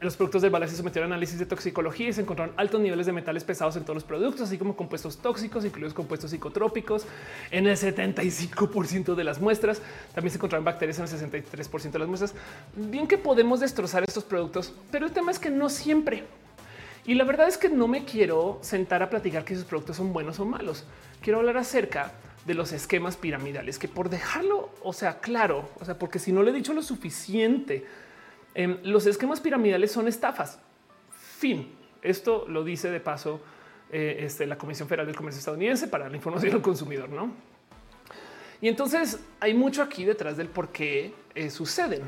los productos de Herbalife se sometieron a análisis de toxicología y se encontraron altos niveles de metales pesados en todos los productos, así como compuestos tóxicos, incluidos compuestos psicotrópicos. En el 75% de las muestras también se encontraron bacterias en el 63% de las muestras. Bien que podemos destrozar estos productos, pero el tema es que no siempre. Y la verdad es que no me quiero sentar a platicar que esos productos son buenos o malos. Quiero hablar acerca de los esquemas piramidales, que por dejarlo, o sea, claro, o sea, porque si no le he dicho lo suficiente, Em, los esquemas piramidales son estafas. Fin. Esto lo dice de paso eh, este, la Comisión Federal del Comercio estadounidense para la información del consumidor, ¿no? Y entonces hay mucho aquí detrás del por qué eh, suceden,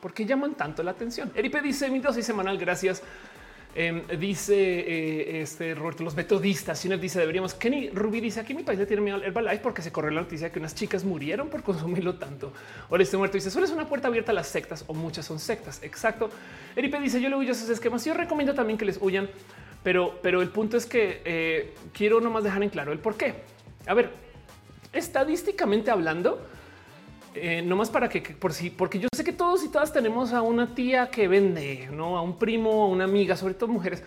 por qué llaman tanto la atención. Eripe dice mi dosis semanal, gracias. Em, dice eh, este Roberto, los metodistas. Y dice deberíamos. Kenny Ruby dice aquí mi país le tiene miedo al Herbalife porque se corrió la noticia de que unas chicas murieron por consumirlo tanto. O este muerto dice solo es una puerta abierta a las sectas o muchas son sectas. Exacto. Eripe dice yo le huyo a esos esquemas. Yo recomiendo también que les huyan, pero, pero el punto es que eh, quiero nomás dejar en claro el por qué. A ver, estadísticamente hablando, eh, no más para que, por sí, porque yo sé que todos y todas tenemos a una tía que vende, no a un primo, a una amiga, sobre todo mujeres.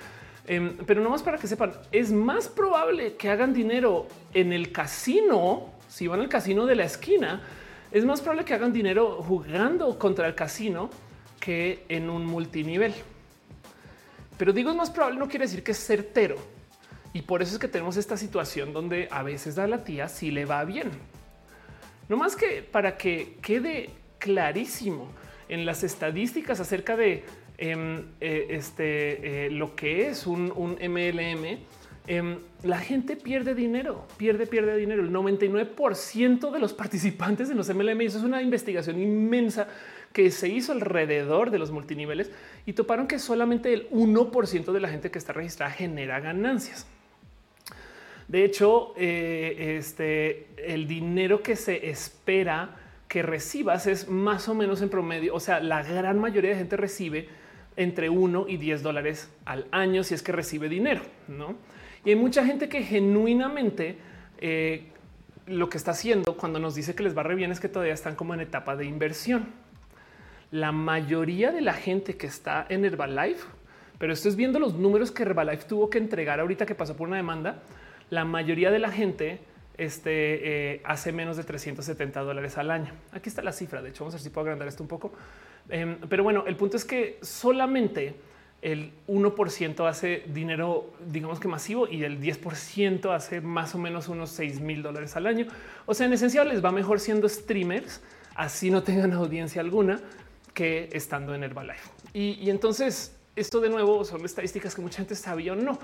Em, pero no más para que sepan, es más probable que hagan dinero en el casino. Si van al casino de la esquina, es más probable que hagan dinero jugando contra el casino que en un multinivel. Pero digo es más probable, no quiere decir que es certero. Y por eso es que tenemos esta situación donde a veces a la tía si le va bien. No más que para que quede clarísimo en las estadísticas acerca de em, eh, este, eh, lo que es un, MLM, em, la gente pierde dinero, pierde, pierde dinero. El 99% de los participantes en los MLM, eso es una investigación inmensa que se hizo alrededor de los multiniveles y toparon que solamente el 1% de la gente que está registrada genera ganancias. De hecho, eh, este, el dinero que se espera que recibas es más o menos en promedio. O sea, la gran mayoría de gente recibe entre 1 y 10 dólares al año si es que recibe dinero, ¿no? Y hay mucha gente que genuinamente eh, lo que está haciendo cuando nos dice que les va re bien es que todavía están como en etapa de inversión. La mayoría de la gente que está en Herbalife, pero esto es viendo los números que Herbalife tuvo que entregar ahorita que pasó por una demanda, la mayoría de la gente este, eh, hace menos de 370 dólares al año. Aquí está la cifra. De hecho, vamos a ver si puedo agrandar esto un poco. Em, pero bueno, el punto es que solamente el 1% hace dinero, digamos que masivo, y el 10% hace más o menos unos 6 mil dólares al año. O sea, en esencia les va mejor siendo streamers, así no tengan audiencia alguna, que estando en Herbalife. Y, y entonces, esto de nuevo son estadísticas que mucha gente sabía o no.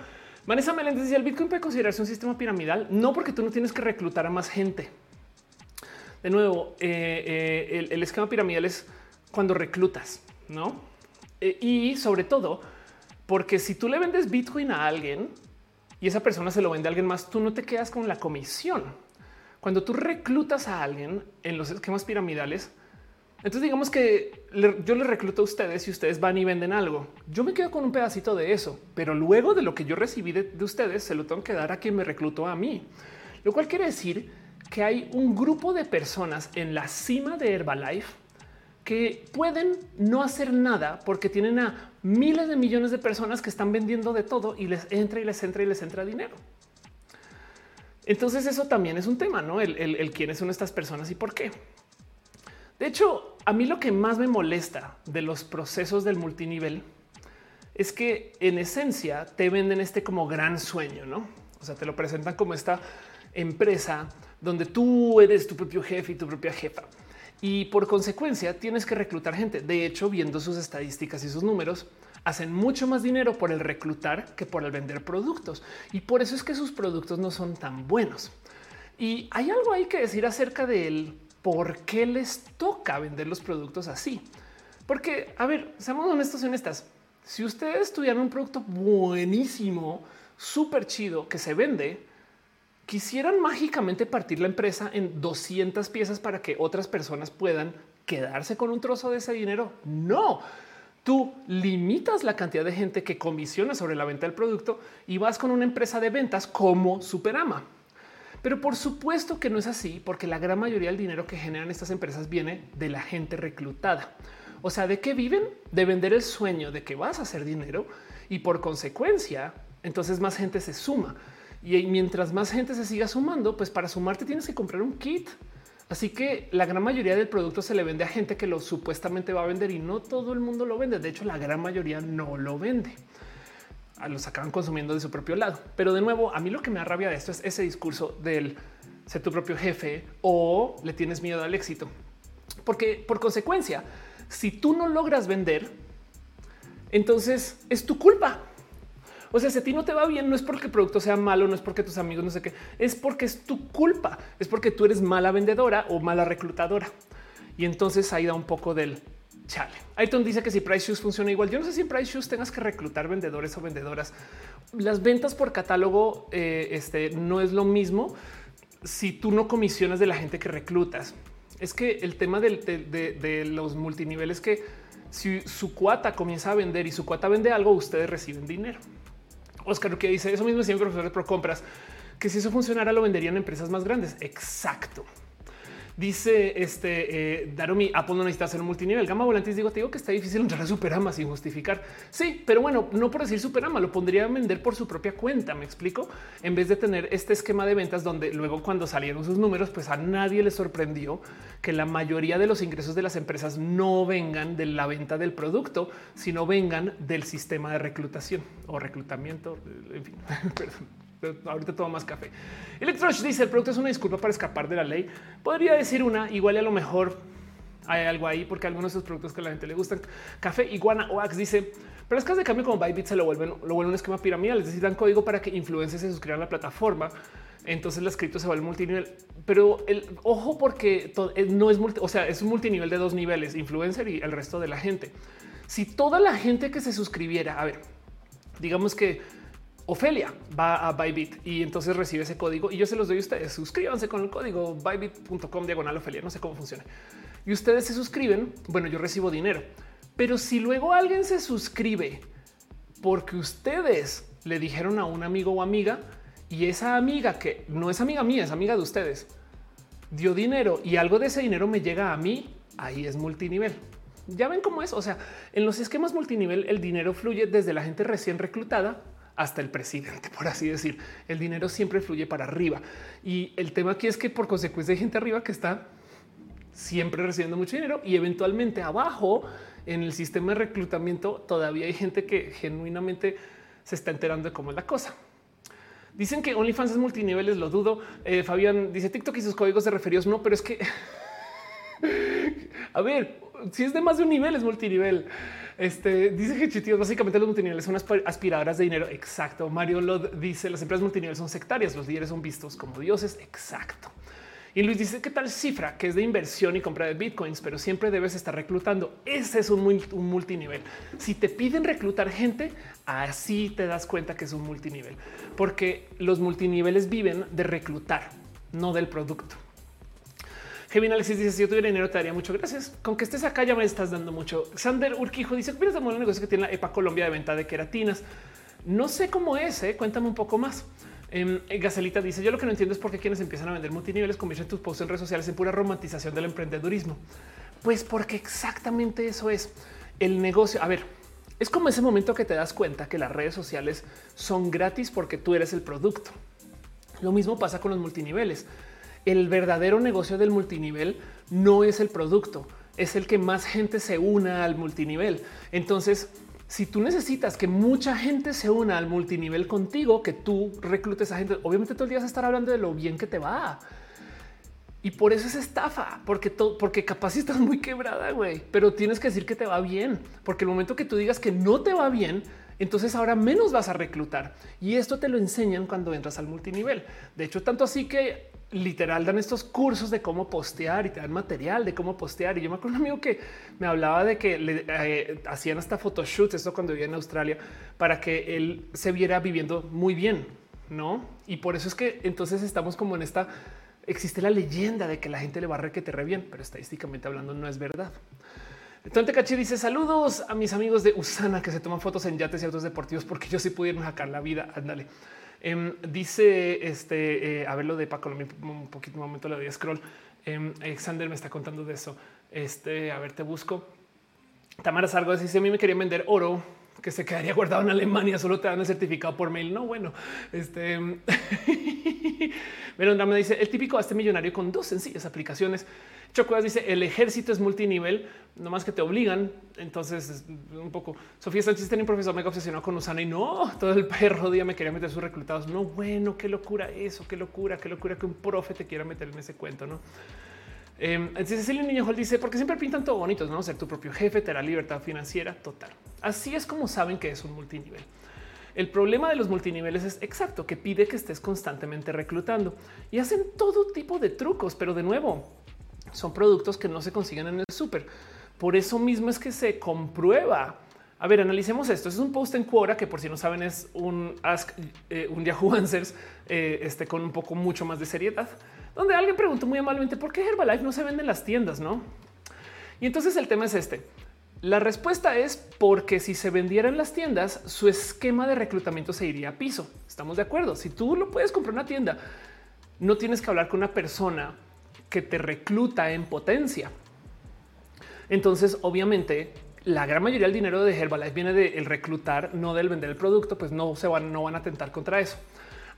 Vanessa Meléndez dice el Bitcoin puede considerarse un sistema piramidal, no porque tú no tienes que reclutar a más gente. De nuevo, eh, eh, el, esquema piramidal es cuando reclutas, no? Eh, y sobre todo, porque si tú le vendes Bitcoin a alguien y esa persona se lo vende a alguien más, tú no te quedas con la comisión. Cuando tú reclutas a alguien en los esquemas piramidales, entonces digamos que yo les recluto a ustedes y ustedes van y venden algo. Yo me quedo con un pedacito de eso, pero luego de lo que yo recibí de, ustedes se lo tengo que dar a quien me reclutó a mí. Lo cual quiere decir que hay un grupo de personas en la cima de Herbalife que pueden no hacer nada porque tienen a miles de millones de personas que están vendiendo de todo y les entra y les entra y les entra dinero. Entonces eso también es un tema, ¿no? El, el quiénes son estas personas y por qué. De hecho, a mí lo que más me molesta de los procesos del multinivel es que en esencia te venden este como gran sueño, ¿no? O sea, te lo presentan como esta empresa donde tú eres tu propio jefe y tu propia jefa. Y por consecuencia tienes que reclutar gente. De hecho, viendo sus estadísticas y sus números, hacen mucho más dinero por el reclutar que por el vender productos. Y por eso es que sus productos no son tan buenos. Y hay algo ahí que decir acerca del por qué les toca vender los productos así. Porque, a ver, seamos honestos y honestas. Si ustedes tuvieran un producto buenísimo, súper chido que se vende, quisieran mágicamente partir la empresa en 200 piezas para que otras personas puedan quedarse con un trozo de ese dinero. No, tú limitas la cantidad de gente que comisiona sobre la venta del producto y vas con una empresa de ventas como Superama. Pero por supuesto que no es así, porque la gran mayoría del dinero que generan estas empresas viene de la gente reclutada. O sea, ¿de qué viven? De vender el sueño de que vas a hacer dinero y por consecuencia, entonces más gente se suma. Y mientras más gente se siga sumando, pues para sumarte tienes que comprar un kit. Así que la gran mayoría del producto se le vende a gente que lo supuestamente va a vender y no todo el mundo lo vende. De hecho, la gran mayoría no lo vende. Los acaban consumiendo de su propio lado. Pero de nuevo, a mí lo que me da rabia de esto es ese discurso del ser tu propio jefe o le tienes miedo al éxito. Porque por consecuencia, si tú no logras vender, entonces es tu culpa. O sea, si a ti no te va bien, no es porque el producto sea malo, no es porque tus amigos no sé qué, es porque es tu culpa, es porque tú eres mala vendedora o mala reclutadora. Y entonces ahí da un poco del chale. Ayton dice que si Price Shoes funciona igual, yo no sé si Price Shoes tengas que reclutar vendedores o vendedoras. Las ventas por catálogo eh, este, no es lo mismo si tú no comisionas de la gente que reclutas. Es que el tema de, de los multiniveles que si su cuata comienza a vender y su cuata vende algo, ustedes reciben dinero. Oscar que dice eso mismo siempre profesores pro compras, que si eso funcionara lo venderían empresas más grandes. Exacto. Dice este eh, Daromi, Apple no necesita hacer un multinivel. Gama volantes, digo, te digo que está difícil entrar a Superama sin justificar. Sí, pero bueno, no por decir Superama, lo pondría a vender por su propia cuenta. Me explico en vez de tener este esquema de ventas donde luego, cuando salieron sus números, pues a nadie le sorprendió que la mayoría de los ingresos de las empresas no vengan de la venta del producto, sino vengan del sistema de reclutación o reclutamiento. En fin, perdón ahorita tomo más café. Electrosh dice el producto es una disculpa para escapar de la ley. Podría decir una, igual a lo mejor hay algo ahí porque algunos de esos productos que la gente le gustan. Café Iguana Oax dice, pero las casas de cambio como Bybit se lo vuelven, lo vuelven un esquema piramidal. Necesitan código para que influencers se suscriban a la plataforma. Entonces las cripto se vuelve multinivel, pero el ojo porque eh, no es multi, o sea, es un multinivel de dos niveles, influencer y el resto de la gente. Si toda la gente que se suscribiera, a ver, digamos que Ofelia va a Bybit y entonces recibe ese código y yo se los doy a ustedes. Suscríbanse con el código bybit.com diagonal Ofelia. No sé cómo funciona. Y ustedes se suscriben. Bueno, yo recibo dinero, pero si luego alguien se suscribe porque ustedes le dijeron a un amigo o amiga y esa amiga que no es amiga mía, es amiga de ustedes, dio dinero y algo de ese dinero me llega a mí, ahí es multinivel. Ya ven cómo es. O sea, en los esquemas multinivel, el dinero fluye desde la gente recién reclutada hasta el presidente, por así decir. El dinero siempre fluye para arriba. Y el tema aquí es que por consecuencia hay gente arriba que está siempre recibiendo mucho dinero y eventualmente abajo en el sistema de reclutamiento todavía hay gente que genuinamente se está enterando de cómo es la cosa. Dicen que OnlyFans es multiniveles, lo dudo. Eh, Fabián dice TikTok y sus códigos de referidos no, pero es que a ver, si es de más de un nivel es multinivel. Este dice que chitios, básicamente los multiniveles son aspiradoras de dinero. Exacto. Mario lo dice: las empresas multinivel son sectarias, los líderes son vistos como dioses. Exacto. Y Luis dice qué tal cifra que es de inversión y compra de bitcoins, pero siempre debes estar reclutando. Ese es un, un, multinivel. Si te piden reclutar gente, así te das cuenta que es un multinivel, porque los multiniveles viven de reclutar, no del producto. Kevin Alexis dice: Si yo tuviera dinero, te daría mucho. Gracias. Con que estés acá, ya me estás dando mucho. Sander Urquijo dice: ¿Qué de negocio que tiene la EPA Colombia de venta de queratinas? No sé cómo es. ¿eh? Cuéntame un poco más. Eh, Gacelita dice: Yo lo que no entiendo es por qué quienes empiezan a vender multiniveles convierten tus posts en redes sociales en pura romantización del emprendedurismo. Pues porque exactamente eso es el negocio. A ver, es como ese momento que te das cuenta que las redes sociales son gratis porque tú eres el producto. Lo mismo pasa con los multiniveles el verdadero negocio del multinivel no es el producto, es el que más gente se una al multinivel. Entonces, si tú necesitas que mucha gente se una al multinivel contigo, que tú reclutes a gente, obviamente todo el día vas a estar hablando de lo bien que te va. Y por eso es estafa, porque todo, porque capaz estás muy quebrada, güey, pero tienes que decir que te va bien, porque el momento que tú digas que no te va bien, entonces ahora menos vas a reclutar. Y esto te lo enseñan cuando entras al multinivel. De hecho, tanto así que literal dan estos cursos de cómo postear y te dan material de cómo postear. Y yo me acuerdo un amigo que me hablaba de que le eh, hacían hasta photoshoots, esto cuando vivía en Australia, para que él se viera viviendo muy bien. no? Y por eso es que entonces estamos como en esta. Existe la leyenda de que la gente le va a re que te re bien, pero estadísticamente hablando no es verdad. Entonces Cachi dice saludos a mis amigos de Usana que se toman fotos en yates y autos deportivos porque yo sí pudieron sacar la vida. Ándale. Em, dice este, eh, a ver lo de Paco, un poquito un momento le doy scroll. Eh, Alexander me está contando de eso. Este, a ver, te busco. Tamara Sargo dice: A mí me quería vender oro que se quedaría guardado en Alemania, solo te dan el certificado por mail. No, bueno, este pero me dice el típico este millonario con dos sencillas aplicaciones. Chocuas dice el ejército es multinivel, no más que te obligan. Entonces, un poco. Sofía Sánchez tiene un profesor mega obsesionado con Usana y no todo el perro día me quería meter sus reclutados. No, bueno, qué locura eso, qué locura, qué locura que un profe te quiera meter en ese cuento, no? Eh, entonces el Niño Hall dice porque siempre pintan todo bonitos, no ser tu propio jefe, te da libertad financiera total. Así es como saben que es un multinivel. El problema de los multiniveles es exacto que pide que estés constantemente reclutando y hacen todo tipo de trucos, pero de nuevo son productos que no se consiguen en el súper. Por eso mismo es que se comprueba. A ver, analicemos esto. es un post en Quora que por si no saben es un Ask, eh, un Yahoo Answers eh, este, con un poco mucho más de seriedad donde alguien preguntó muy amablemente por qué Herbalife no se vende en las tiendas, no? Y entonces el tema es este. La respuesta es porque si se vendiera en las tiendas, su esquema de reclutamiento se iría a piso. Estamos de acuerdo. Si tú lo puedes comprar en una tienda, no tienes que hablar con una persona que te recluta en potencia. Entonces, obviamente, la gran mayoría del dinero de Herbalife viene del reclutar, no del vender el producto, pues no se van, no van a atentar contra eso.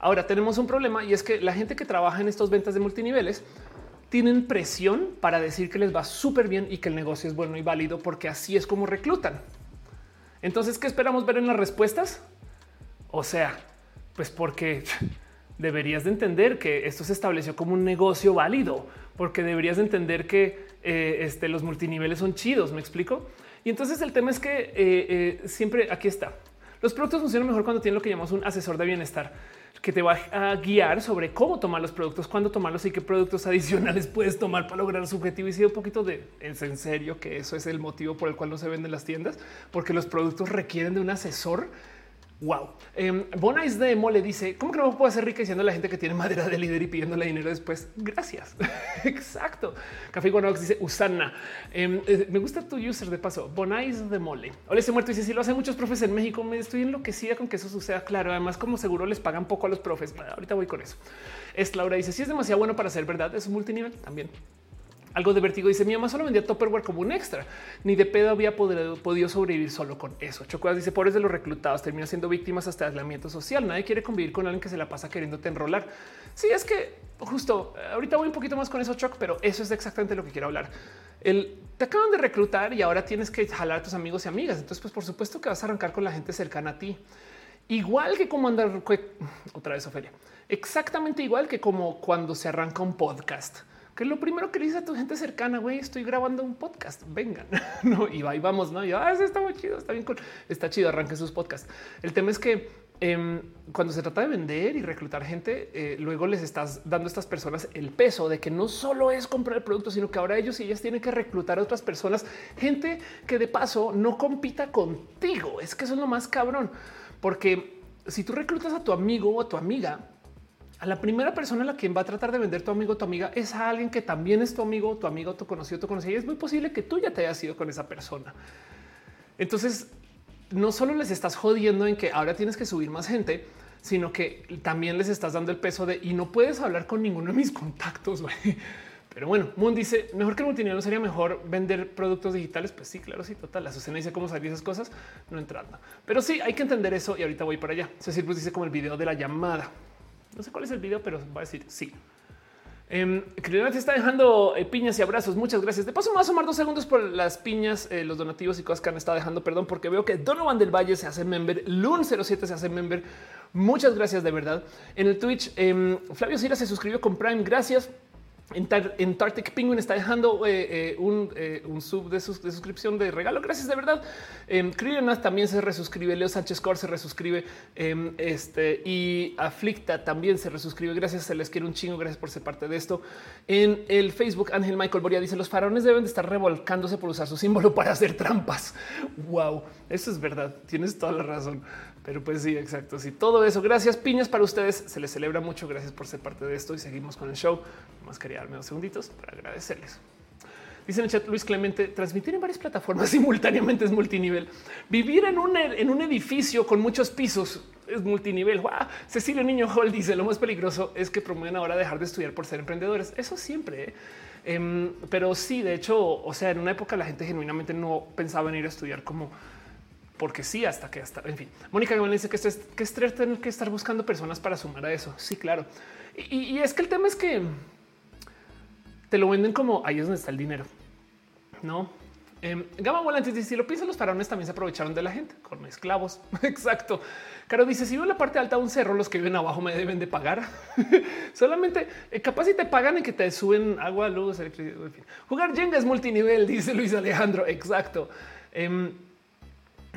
Ahora tenemos un problema y es que la gente que trabaja en estos ventas de multiniveles tienen presión para decir que les va súper bien y que el negocio es bueno y válido porque así es como reclutan. Entonces, ¿qué esperamos ver en las respuestas? O sea, pues porque deberías de entender que esto se estableció como un negocio válido, porque deberías de entender que eh, este, los multiniveles son chidos, ¿me explico? Y entonces el tema es que eh, eh, siempre aquí está. Los productos funcionan mejor cuando tienen lo que llamamos un asesor de bienestar que te va a guiar sobre cómo tomar los productos, cuándo tomarlos y qué productos adicionales puedes tomar para lograr su objetivo. Y si un poquito de es en serio que eso es el motivo por el cual no se venden las tiendas, porque los productos requieren de un asesor Wow. Eh, Bonais de Mole dice: ¿Cómo que no puedo hacer rica diciendo a la gente que tiene madera de líder y pidiéndole dinero después? Gracias. Exacto. Café Guanox dice Usana. Em, eh, me gusta tu user de paso. Bonais de Mole. Hola, ese muerto dice: Si lo hacen muchos profes en México, me estoy enloquecida con que eso suceda. Claro, además, como seguro les pagan poco a los profes. ahorita voy con eso. Es Laura dice: Si es demasiado bueno para ser verdad, es un multinivel también. Algo de vértigo dice mi mamá solo vendía Tupperware como un extra. Ni de pedo había podido, sobrevivir solo con eso. Chocuas dice pobres de los reclutados terminan siendo víctimas hasta aislamiento social. Nadie quiere convivir con alguien que se la pasa queriéndote enrolar. Sí, es que justo ahorita voy un poquito más con eso, Choc, pero eso es exactamente lo que quiero hablar. El te acaban de reclutar y ahora tienes que jalar a tus amigos y amigas. Entonces, pues por supuesto que vas a arrancar con la gente cercana a ti. Igual que como andar otra vez, Ofelia. Exactamente igual que como cuando se arranca un podcast que lo primero que le dice a tu gente cercana, güey, estoy grabando un podcast, vengan, no, y y vamos, no, y ah, está muy chido, está bien, está chido, arranque sus podcasts. El tema es que em, cuando se trata de vender y reclutar gente, eh, luego les estás dando a estas personas el peso de que no solo es comprar el producto, sino que ahora ellos y ellas tienen que reclutar a otras personas, gente que de paso no compita contigo. Es que eso es lo más cabrón, porque si tú reclutas a tu amigo o a tu amiga, a la primera persona a la quien va a tratar de vender tu amigo tu amiga es a alguien que también es tu amigo, tu amigo, tu conocido, tu conocido. Y es muy posible que tú ya te hayas ido con esa persona. Entonces, no solo les estás jodiendo en que ahora tienes que subir más gente, sino que también les estás dando el peso de y no puedes hablar con ninguno de mis contactos. Pero bueno, Moon dice mejor que el multinivel sería mejor vender productos digitales. Pues sí, claro, sí, total. La Susana dice cómo salir esas cosas, no entrando. Pero sí, hay que entender eso y ahorita voy para allá. Cecil pues dice como el video de la llamada. No sé cuál es el video, pero va a decir sí. Eh, te está dejando eh, piñas y abrazos. Muchas gracias. De paso, me voy a sumar dos segundos por las piñas, eh, los donativos y cosas que han estado dejando. Perdón, porque veo que Donovan del Valle se hace member, Lun 07 se hace member. Muchas gracias de verdad. En el Twitch, em, Flavio Sira se suscribió con Prime. Gracias. En, Tartic Penguin está dejando eh, eh, eh, un, sub de, suscripción de regalo. Gracias de verdad. Eh, también se resuscribe. Leo Sánchez Cor se resuscribe. Em, este y Aflicta también se resuscribe. Gracias. Se les quiere un chingo. Gracias por ser parte de esto. En el Facebook, Ángel Michael Boria dice: Los faraones deben de estar revolcándose por usar su símbolo para hacer trampas. Wow, eso es verdad. Tienes toda la razón. Pero pues sí, exacto. Sí, todo eso. Gracias, piñas para ustedes. Se les celebra mucho. Gracias por ser parte de esto y seguimos con el show. Más quería darme dos segunditos para agradecerles. Dice en el chat Luis Clemente, transmitir en varias plataformas simultáneamente es multinivel. Vivir en un, en un edificio con muchos pisos es multinivel. ¡Wow! Cecilia Niño Hall dice, lo más peligroso es que promueven ahora dejar de estudiar por ser emprendedores. Eso siempre. ¿eh? Em, pero sí, de hecho, o sea, en una época la gente genuinamente no pensaba en ir a estudiar como porque sí, hasta que hasta, en fin. Mónica me dice que es que estrés tener que estar buscando personas para sumar a eso. Sí, claro. Y, y es que el tema es que te lo venden como ahí es donde está el dinero. No. Eh, Gama Volantes dice: si lo piensan, los faraones también se aprovecharon de la gente con esclavos. Exacto. Caro dice: si en la parte alta de un cerro, los que viven abajo me deben de pagar. Solamente eh, capaz si te pagan y que te suben agua, luz, electricidad. En fin. Jugar Jenga es multinivel, dice Luis Alejandro. Exacto. Eh,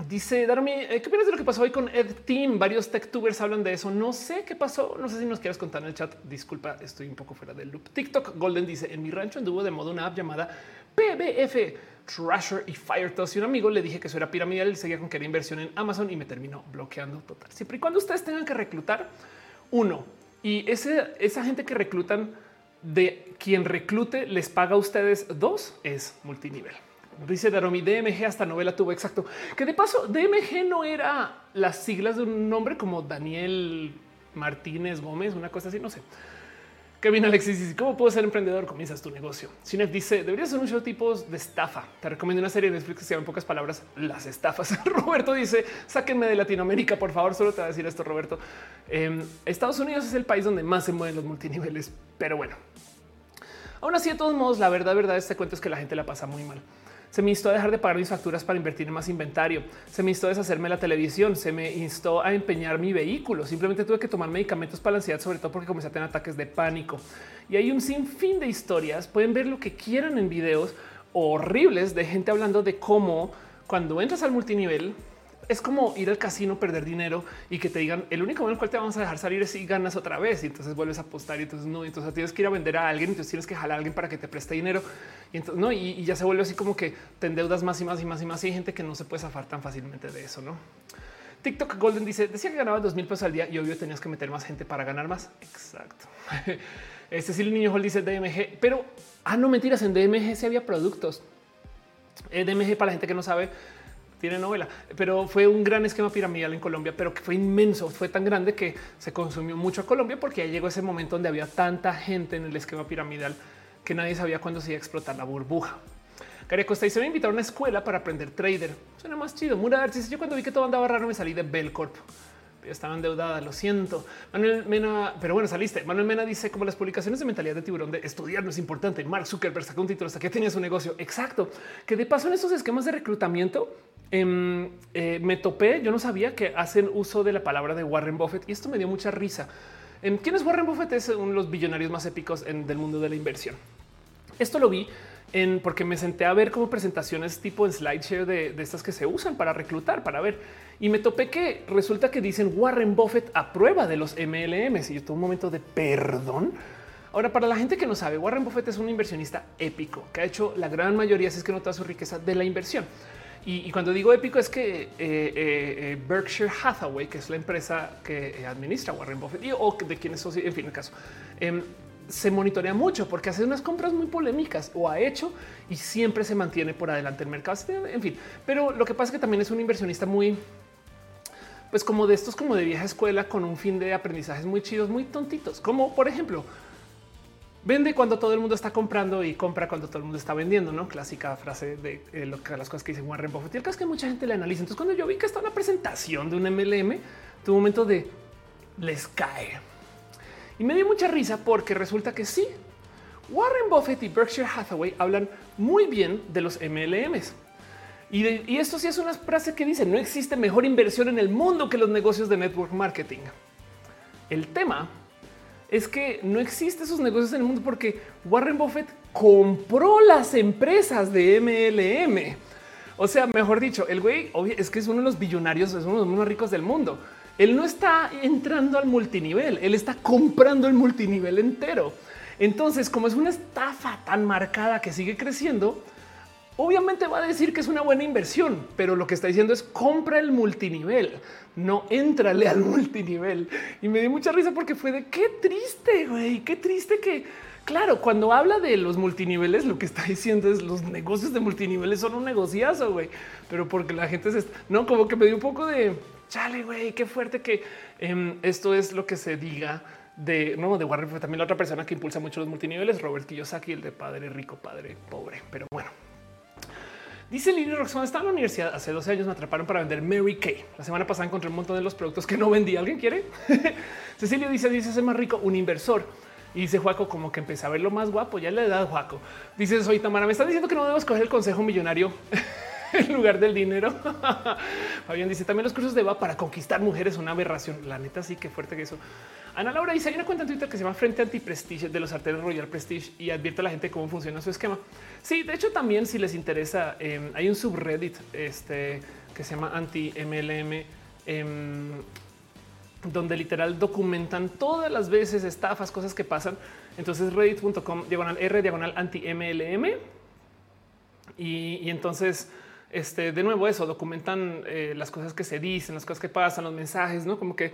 Dice Darmi, eh, ¿qué opinas de lo que pasó hoy con Ed Team? Varios tech-tubers hablan de eso. No sé qué pasó. No sé si nos quieres contar en el chat. Disculpa, estoy un poco fuera del loop. TikTok Golden dice: En mi rancho anduvo de modo una app llamada PBF Trasher y Firetoss. Y un amigo le dije que eso era piramidal. Él seguía con que era inversión en Amazon y me terminó bloqueando total. Siempre y cuando ustedes tengan que reclutar uno y ese, esa gente que reclutan de quien reclute les paga a ustedes dos es multinivel. Dice Daromi, DMG hasta novela tuvo exacto. Que de paso, DMG no era las siglas de un nombre como Daniel Martínez Gómez, una cosa así, no sé. Kevin Alexis dice, ¿cómo puedo ser emprendedor? Comienzas tu negocio. Cinef dice, debería ser un show tipos de estafa. Te recomiendo una serie de Netflix que se llama en pocas palabras Las estafas. Roberto dice, sáquenme de Latinoamérica, por favor. Solo te voy a decir esto, Roberto. Em, Estados Unidos es el país donde más se mueven los multiniveles, pero bueno. Aún así, de todos modos, la verdad, verdad, este cuento es que la gente la pasa muy mal. Se me instó a dejar de pagar mis facturas para invertir en más inventario. Se me instó a deshacerme la televisión. Se me instó a empeñar mi vehículo. Simplemente tuve que tomar medicamentos para la ansiedad, sobre todo porque comencé a tener ataques de pánico. Y hay un sinfín de historias. Pueden ver lo que quieran en videos horribles de gente hablando de cómo cuando entras al multinivel es como ir al casino, perder dinero y que te digan el único en el cual te vamos a dejar salir es si ganas otra vez y entonces vuelves a apostar y entonces no, entonces tienes que ir a vender a alguien, entonces tienes que jalar a alguien para que te preste dinero y entonces no, y, ya se vuelve así como que te endeudas más y más y más y más y hay gente que no se puede zafar tan fácilmente de eso, no? TikTok Golden dice decía que ganaba dos mil pesos al día y obvio tenías que meter más gente para ganar más. Exacto. Este sí, el niño Hall dice DMG, pero ah, no mentiras. En DMG sí había productos. Eh, DMG para la gente que no sabe, tiene novela, pero fue un gran esquema piramidal en Colombia, pero que fue inmenso, fue tan grande que se consumió mucho a Colombia porque ya llegó ese momento donde había tanta gente en el esquema piramidal que nadie sabía cuándo se iba a explotar la burbuja. Cari Costa dice me invitaron a una escuela para aprender trader. Suena más chido. Murar dice yo cuando vi que todo andaba raro me salí de Belcorp. Estaba endeudada, lo siento. Manuel Mena, pero bueno, saliste. Manuel Mena dice como las publicaciones de mentalidad de tiburón de estudiar no es importante. Mark Zuckerberg sacó un título hasta que tenía su negocio. Exacto. Que de paso en esos esquemas de reclutamiento Em, eh, me topé, yo no sabía que hacen uso de la palabra de Warren Buffett y esto me dio mucha risa. Em, ¿Quién es Warren Buffett? Es uno de los billonarios más épicos del mundo de la inversión. Esto lo vi en porque me senté a ver como presentaciones tipo en slideshare de, estas que se usan para reclutar, para ver. Y me topé que resulta que dicen Warren Buffett a prueba de los MLMs. Y yo tuve un momento de perdón. Ahora, para la gente que no sabe, Warren Buffett es un inversionista épico que ha hecho la gran mayoría, si es que no toda su riqueza de la inversión. Y, cuando digo épico es que eh, eh, eh, Berkshire Hathaway, que es la empresa que administra Warren Buffett o de quienes en fin, el caso, em, se monitorea mucho porque hace unas compras muy polémicas o ha hecho y siempre se mantiene por adelante el mercado. En fin, pero lo que pasa es que también es un inversionista muy, pues como de estos, como de vieja escuela, con un fin de aprendizajes muy chidos, muy tontitos, como por ejemplo, Vende cuando todo el mundo está comprando y compra cuando todo el mundo está vendiendo, ¿no? Clásica frase de eh, lo que las cosas que dicen Warren Buffett. Y el caso es que mucha gente le analiza. Entonces, cuando yo vi que está una presentación de un MLM, un momento de les cae. Y me dio mucha risa porque resulta que sí, Warren Buffett y Berkshire Hathaway hablan muy bien de los MLMs. Y, y esto sí es una frase que dice, no existe mejor inversión en el mundo que los negocios de network marketing. El tema es que no existen esos negocios en el mundo porque Warren Buffett compró las empresas de MLM. O sea, mejor dicho, el güey es que es uno de los billonarios, es uno de los más ricos del mundo. Él no está entrando al multinivel, él está comprando el multinivel entero. Entonces, como es una estafa tan marcada que sigue creciendo, obviamente va a decir que es una buena inversión, pero lo que está diciendo es compra el multinivel, no entrale al multinivel. Y me dio mucha risa porque fue de qué triste, güey, qué triste que, claro, cuando habla de los multiniveles, lo que está diciendo es los negocios de multiniveles son un negociazo, güey, pero porque la gente se, no, como que me dio un poco de chale, güey, qué fuerte que em, esto es lo que se diga de no de Warren, también la otra persona que impulsa mucho los multiniveles, Robert Kiyosaki, el de padre rico, padre pobre. Pero bueno, Dice Lili Roxana, estaba en la universidad hace 12 años, me atraparon para vender Mary Kay. La semana pasada encontré un montón de los productos que no vendí. ¿Alguien quiere? Cecilia dice, dice, ser más rico, un inversor. Y dice Juaco, como que empecé a ver lo más guapo, ya le da Juaco. Dice, soy Tamara, me están diciendo que no debo escoger el consejo millonario en lugar del dinero. Fabián dice, también los cursos de va para conquistar mujeres, una aberración. La neta sí que fuerte que eso. Ana Laura dice, hay una cuenta en Twitter que se llama Frente Anti Prestige de los arterios Royal Prestige y advierte a la gente cómo funciona su esquema. Sí, de hecho también si les interesa, em, hay un subreddit este, que se llama Anti MLM, em, donde literal documentan todas las veces estafas, cosas que pasan. Entonces reddit.com diagonal R diagonal anti MLM. Y entonces este, de nuevo eso, documentan eh, las cosas que se dicen, las cosas que pasan, los mensajes, ¿no? Como que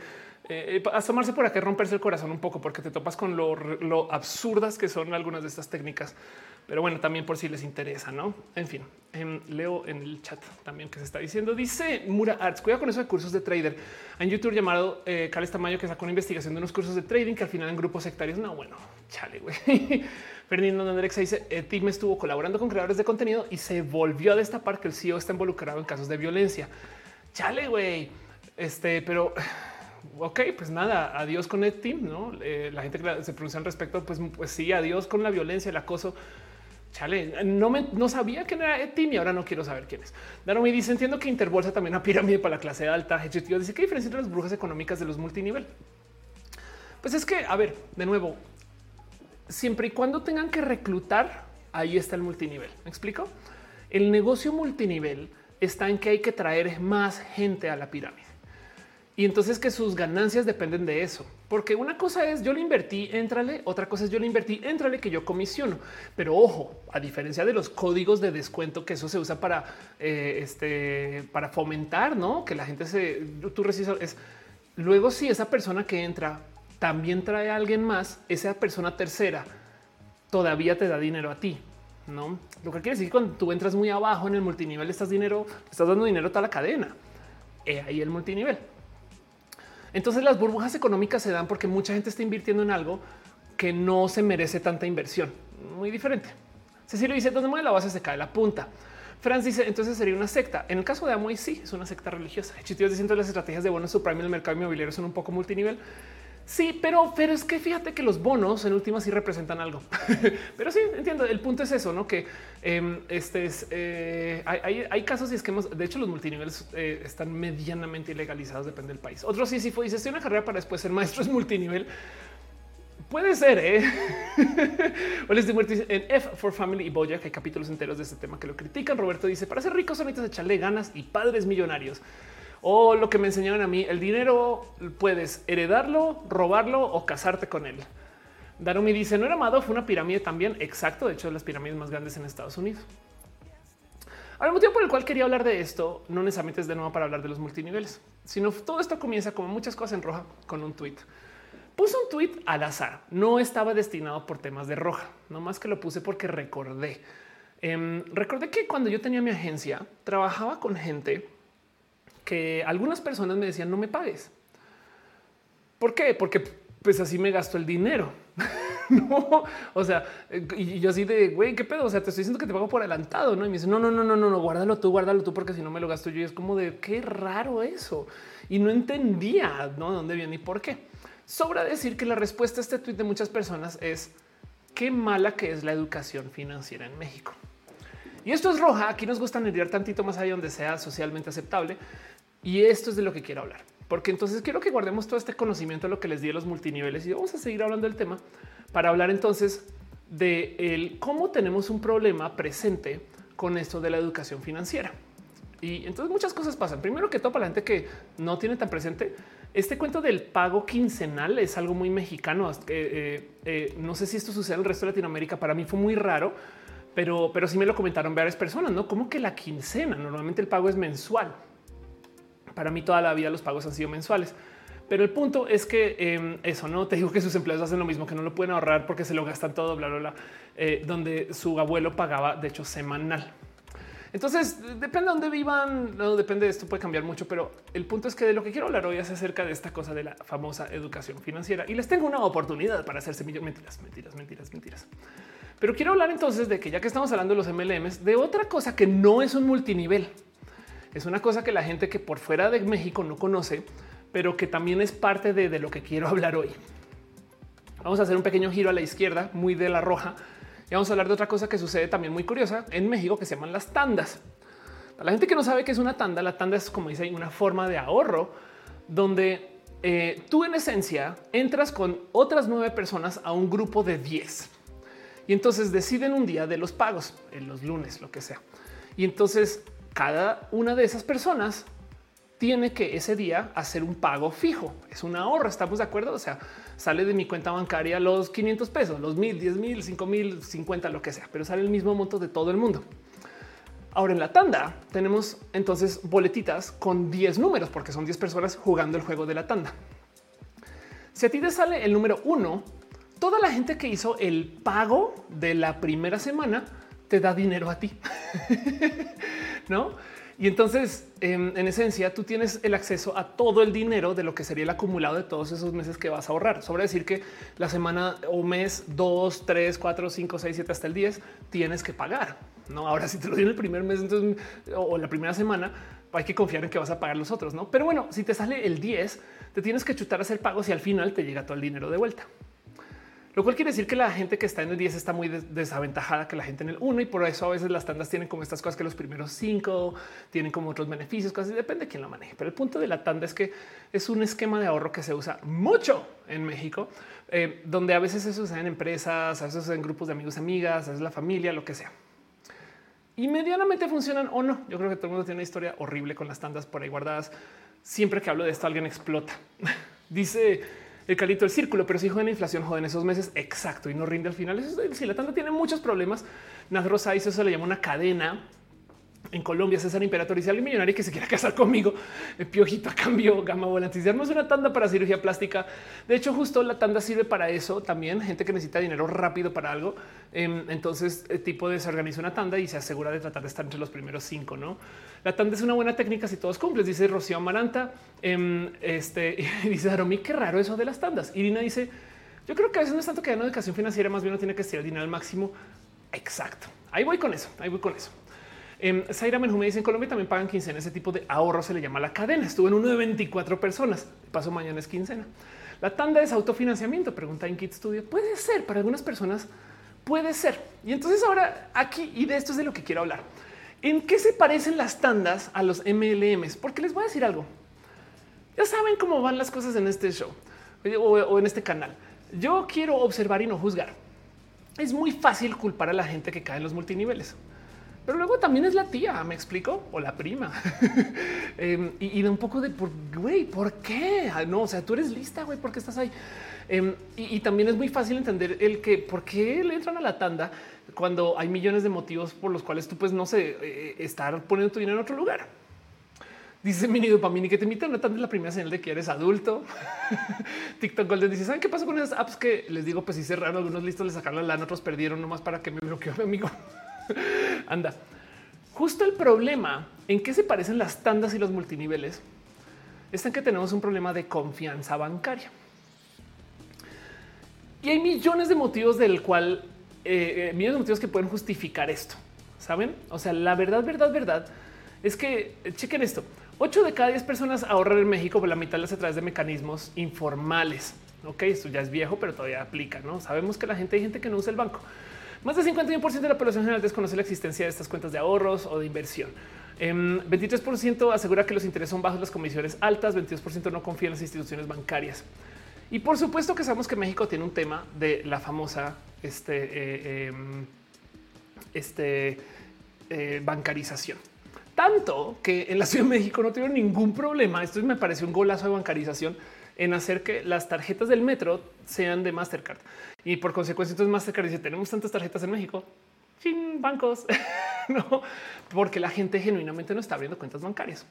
eh, asomarse por acá, romperse el corazón un poco, porque te topas con lo, absurdas que son algunas de estas técnicas. Pero bueno, también por si les interesa, ¿no? En fin, em, leo en el chat también que se está diciendo. Dice Mura Arts, cuida con eso de cursos de trader. Hay un youtuber llamado eh, Carles Tamayo que sacó una investigación de unos cursos de trading que al final en grupos sectarios, no, bueno, chale, güey. Fernando Andrex dice el team estuvo colaborando con creadores de contenido y se volvió a destapar que el CEO está involucrado en casos de violencia. Chale, güey. Este, pero ok, pues nada, adiós con el team, no? Eh, la gente que se pronuncia al respecto, pues, pues sí, adiós con la violencia, el acoso. Chale, no me no sabía quién era Team y ahora no quiero saber quién es. me dice: Entiendo que Interbolsa también una pirámide para la clase alta. Tío dice: ¿Qué diferencia entre las brujas económicas de los multinivel? Pues es que, a ver, de nuevo, siempre y cuando tengan que reclutar, ahí está el multinivel. ¿Me explico? El negocio multinivel está en que hay que traer más gente a la pirámide. Y entonces que sus ganancias dependen de eso. Porque una cosa es yo le invertí, entrale, otra cosa es yo le invertí, entrale que yo comisiono. Pero ojo, a diferencia de los códigos de descuento que eso se usa para eh, este para fomentar, no que la gente se tú recibes es luego si esa persona que entra también trae a alguien más, esa persona tercera todavía te da dinero a ti. No, lo que quiere decir que cuando tú entras muy abajo en el multinivel, estás dinero, estás dando dinero a toda la cadena. ahí el multinivel. Entonces las burbujas económicas se dan porque mucha gente está invirtiendo en algo que no se merece tanta inversión. Muy diferente. Cecilio dice, ¿dónde mueve la base se cae la punta? Franz dice, entonces sería una secta. En el caso de Amoy, sí, es una secta religiosa. Chitios diciendo las estrategias de bonos subprime en el mercado inmobiliario son un poco multinivel. Sí, pero, pero es que fíjate que los bonos en última sí representan algo. pero sí, entiendo. El punto es eso, no que em, este es, eh, hay, casos y esquemas. De hecho, los multiniveles eh, están medianamente ilegalizados, depende del país. Otro sí, sí fue. Dice: una carrera para después ser maestro es multinivel. Puede ser, ¿eh? o les dice en F for Family y Boyack hay capítulos enteros de este tema que lo critican. Roberto dice, para ser ricos necesitas echarle ganas y padres millonarios. O lo que me enseñaron a mí, el dinero puedes heredarlo, robarlo o casarte con él. Darumi dice, no era amado, fue una pirámide también. Exacto, de hecho, las pirámides más grandes en Estados Unidos. Ahora, el motivo por el cual quería hablar de esto no necesariamente es de nuevo para hablar de los multiniveles, sino todo esto comienza como muchas cosas en roja con un tweet. Puse un tweet al azar, no estaba destinado por temas de roja, no más que lo puse porque recordé. Em, recordé que cuando yo tenía mi agencia, trabajaba con gente que algunas personas me decían no me pagues. ¿Por qué? Porque pues así me gasto el dinero. no, o sea, y yo así de güey, qué pedo. O sea, te estoy diciendo que te pago por adelantado, no? Y me dice no, no, no, no, no, no, guárdalo tú, guárdalo tú, porque si no me lo gasto yo. Y es como de qué raro eso. Y no entendía ¿no? dónde viene y por qué. Sobra decir que la respuesta a este tweet de muchas personas es qué mala que es la educación financiera en México. Y esto es roja. Aquí nos gusta nerviar tantito más allá donde sea socialmente aceptable. Y esto es de lo que quiero hablar, porque entonces quiero que guardemos todo este conocimiento de lo que les di a los multiniveles y vamos a seguir hablando del tema para hablar entonces de cómo tenemos un problema presente con esto de la educación financiera. Y entonces muchas cosas pasan. Primero que todo, para la gente que no tiene tan presente, este cuento del pago quincenal es algo muy mexicano. Eh, eh, no sé si esto sucede en el resto de Latinoamérica. Para mí fue muy raro pero, pero sí me lo comentaron varias personas, no como que la quincena. Normalmente el pago es mensual. Para mí toda la vida los pagos han sido mensuales. Pero el punto es que em, eso no te digo que sus empleados hacen lo mismo, que no lo pueden ahorrar porque se lo gastan todo, bla, bla, bla, eh, donde su abuelo pagaba, de hecho, semanal. Entonces, depende de dónde vivan, no depende de esto, puede cambiar mucho, pero el punto es que de lo que quiero hablar hoy es acerca de esta cosa de la famosa educación financiera y les tengo una oportunidad para hacerse millones. Mentiras, mentiras, mentiras, mentiras. Pero quiero hablar entonces de que ya que estamos hablando de los MLMs, de otra cosa que no es un multinivel, es una cosa que la gente que por fuera de México no conoce, pero que también es parte de, lo que quiero hablar hoy. Vamos a hacer un pequeño giro a la izquierda, muy de la roja, y vamos a hablar de otra cosa que sucede también muy curiosa en México que se llaman las tandas. Para la gente que no sabe qué es una tanda, la tanda es como dice una forma de ahorro donde eh, tú en esencia entras con otras nueve personas a un grupo de 10 y entonces deciden un día de los pagos en los lunes, lo que sea. Y entonces cada una de esas personas tiene que ese día hacer un pago fijo. Es un ahorro. Estamos de acuerdo. O sea, sale de mi cuenta bancaria los 500 pesos, los mil, 10 mil, 5 mil, 50, lo que sea, pero sale el mismo monto de todo el mundo. Ahora en la tanda tenemos entonces boletitas con 10 números porque son 10 personas jugando el juego de la tanda. Si a ti te sale el número uno, toda la gente que hizo el pago de la primera semana te da dinero a ti. no? Y entonces, em, en, esencia, tú tienes el acceso a todo el dinero de lo que sería el acumulado de todos esos meses que vas a ahorrar. Sobre decir que la semana o mes 2, 3, 4, 5, 6, 7 hasta el 10 tienes que pagar. No, ahora si te lo en el primer mes o la primera semana, hay que confiar en que vas a pagar los otros. No, pero bueno, si te sale el 10, te tienes que chutar a hacer pagos y al final te llega todo el dinero de vuelta. Lo cual quiere decir que la gente que está en el 10 está muy desaventajada que la gente en el 1 y por eso a veces las tandas tienen como estas cosas que los primeros 5 tienen como otros beneficios, casi depende de quién lo maneje. Pero el punto de la tanda es que es un esquema de ahorro que se usa mucho en México, eh, donde a veces se usa en empresas, a veces en grupos de amigos, amigas, a veces la familia, lo que sea. Y medianamente funcionan o no. Yo creo que todo el mundo tiene una historia horrible con las tandas por ahí guardadas. Siempre que hablo de esto, alguien explota. Dice el calito del círculo, pero si joden la inflación, joden esos meses. Exacto. Y no rinde al final. si la tanda tiene muchos problemas, Naz Rosa eso se le llama una cadena en Colombia, César Imperator si alguien millonario que se quiera casar conmigo, el piojito a cambio, gama volantis. es una tanda para cirugía plástica. De hecho, justo la tanda sirve para eso también. Gente que necesita dinero rápido para algo. Em, entonces, el tipo de se organiza una tanda y se asegura de tratar de estar entre los primeros cinco. No, la tanda es una buena técnica si todos cumples, dice Rocío Amaranta. Em, este dice Aromi, qué raro eso de las tandas. Irina dice, yo creo que a veces no es tanto que una educación financiera, más bien no tiene que ser dinero al máximo. Exacto. Ahí voy con eso. Ahí voy con eso. Eh, Zaira me dice en Colombia también pagan quincena. Ese tipo de ahorro se le llama la cadena. Estuvo en uno de 24 personas. Paso mañana es quincena. La tanda es autofinanciamiento. Pregunta en Kit Studio. Puede ser para algunas personas. Puede ser. Y entonces ahora aquí y de esto es de lo que quiero hablar. ¿En qué se parecen las tandas a los MLMs? Porque les voy a decir algo. Ya saben cómo van las cosas en este show o en este canal. Yo quiero observar y no juzgar. Es muy fácil culpar a la gente que cae en los multiniveles pero luego también es la tía, me explico, o la prima. Em, y, de un poco de por güey, ¿por qué? Ah, no, o sea, tú eres lista, güey, ¿por qué estás ahí? Em, y, también es muy fácil entender el que por qué le entran a la tanda cuando hay millones de motivos por los cuales tú, pues, no sé, eh, estar poniendo tu dinero en otro lugar. Dice Mini Dopamini que te invitan una tanda es la primera señal de que eres adulto. TikTok Golden dice: ¿Saben qué pasa con esas apps que les digo? Pues sí cerraron, algunos listos le sacaron la lana, otros perdieron nomás para que me bloqueó mi amigo. Anda. Justo el problema en qué se parecen las tandas y los multiniveles está en que tenemos un problema de confianza bancaria. Y hay millones de motivos del cual, eh, eh, millones de motivos que pueden justificar esto. Saben? O sea, la verdad, verdad, verdad es que chequen esto. 8 de cada 10 personas ahorran en México, por la mitad las a través de mecanismos informales. Ok, esto ya es viejo, pero todavía aplica. No sabemos que la gente hay gente que no usa el banco. Más del 51% de la población general desconoce la existencia de estas cuentas de ahorros o de inversión. 23% em, asegura que los intereses son bajos, las comisiones altas, 22% no confía en las instituciones bancarias. Y por supuesto que sabemos que México tiene un tema de la famosa este, eh, em, este, eh, bancarización. Tanto que en la Ciudad de México no tuvieron ningún problema. Esto me parece un golazo de bancarización en hacer que las tarjetas del metro sean de Mastercard. Y por consecuencia, entonces Mastercard dice, tenemos tantas tarjetas en México, sin bancos, no, porque la gente genuinamente no está abriendo cuentas bancarias.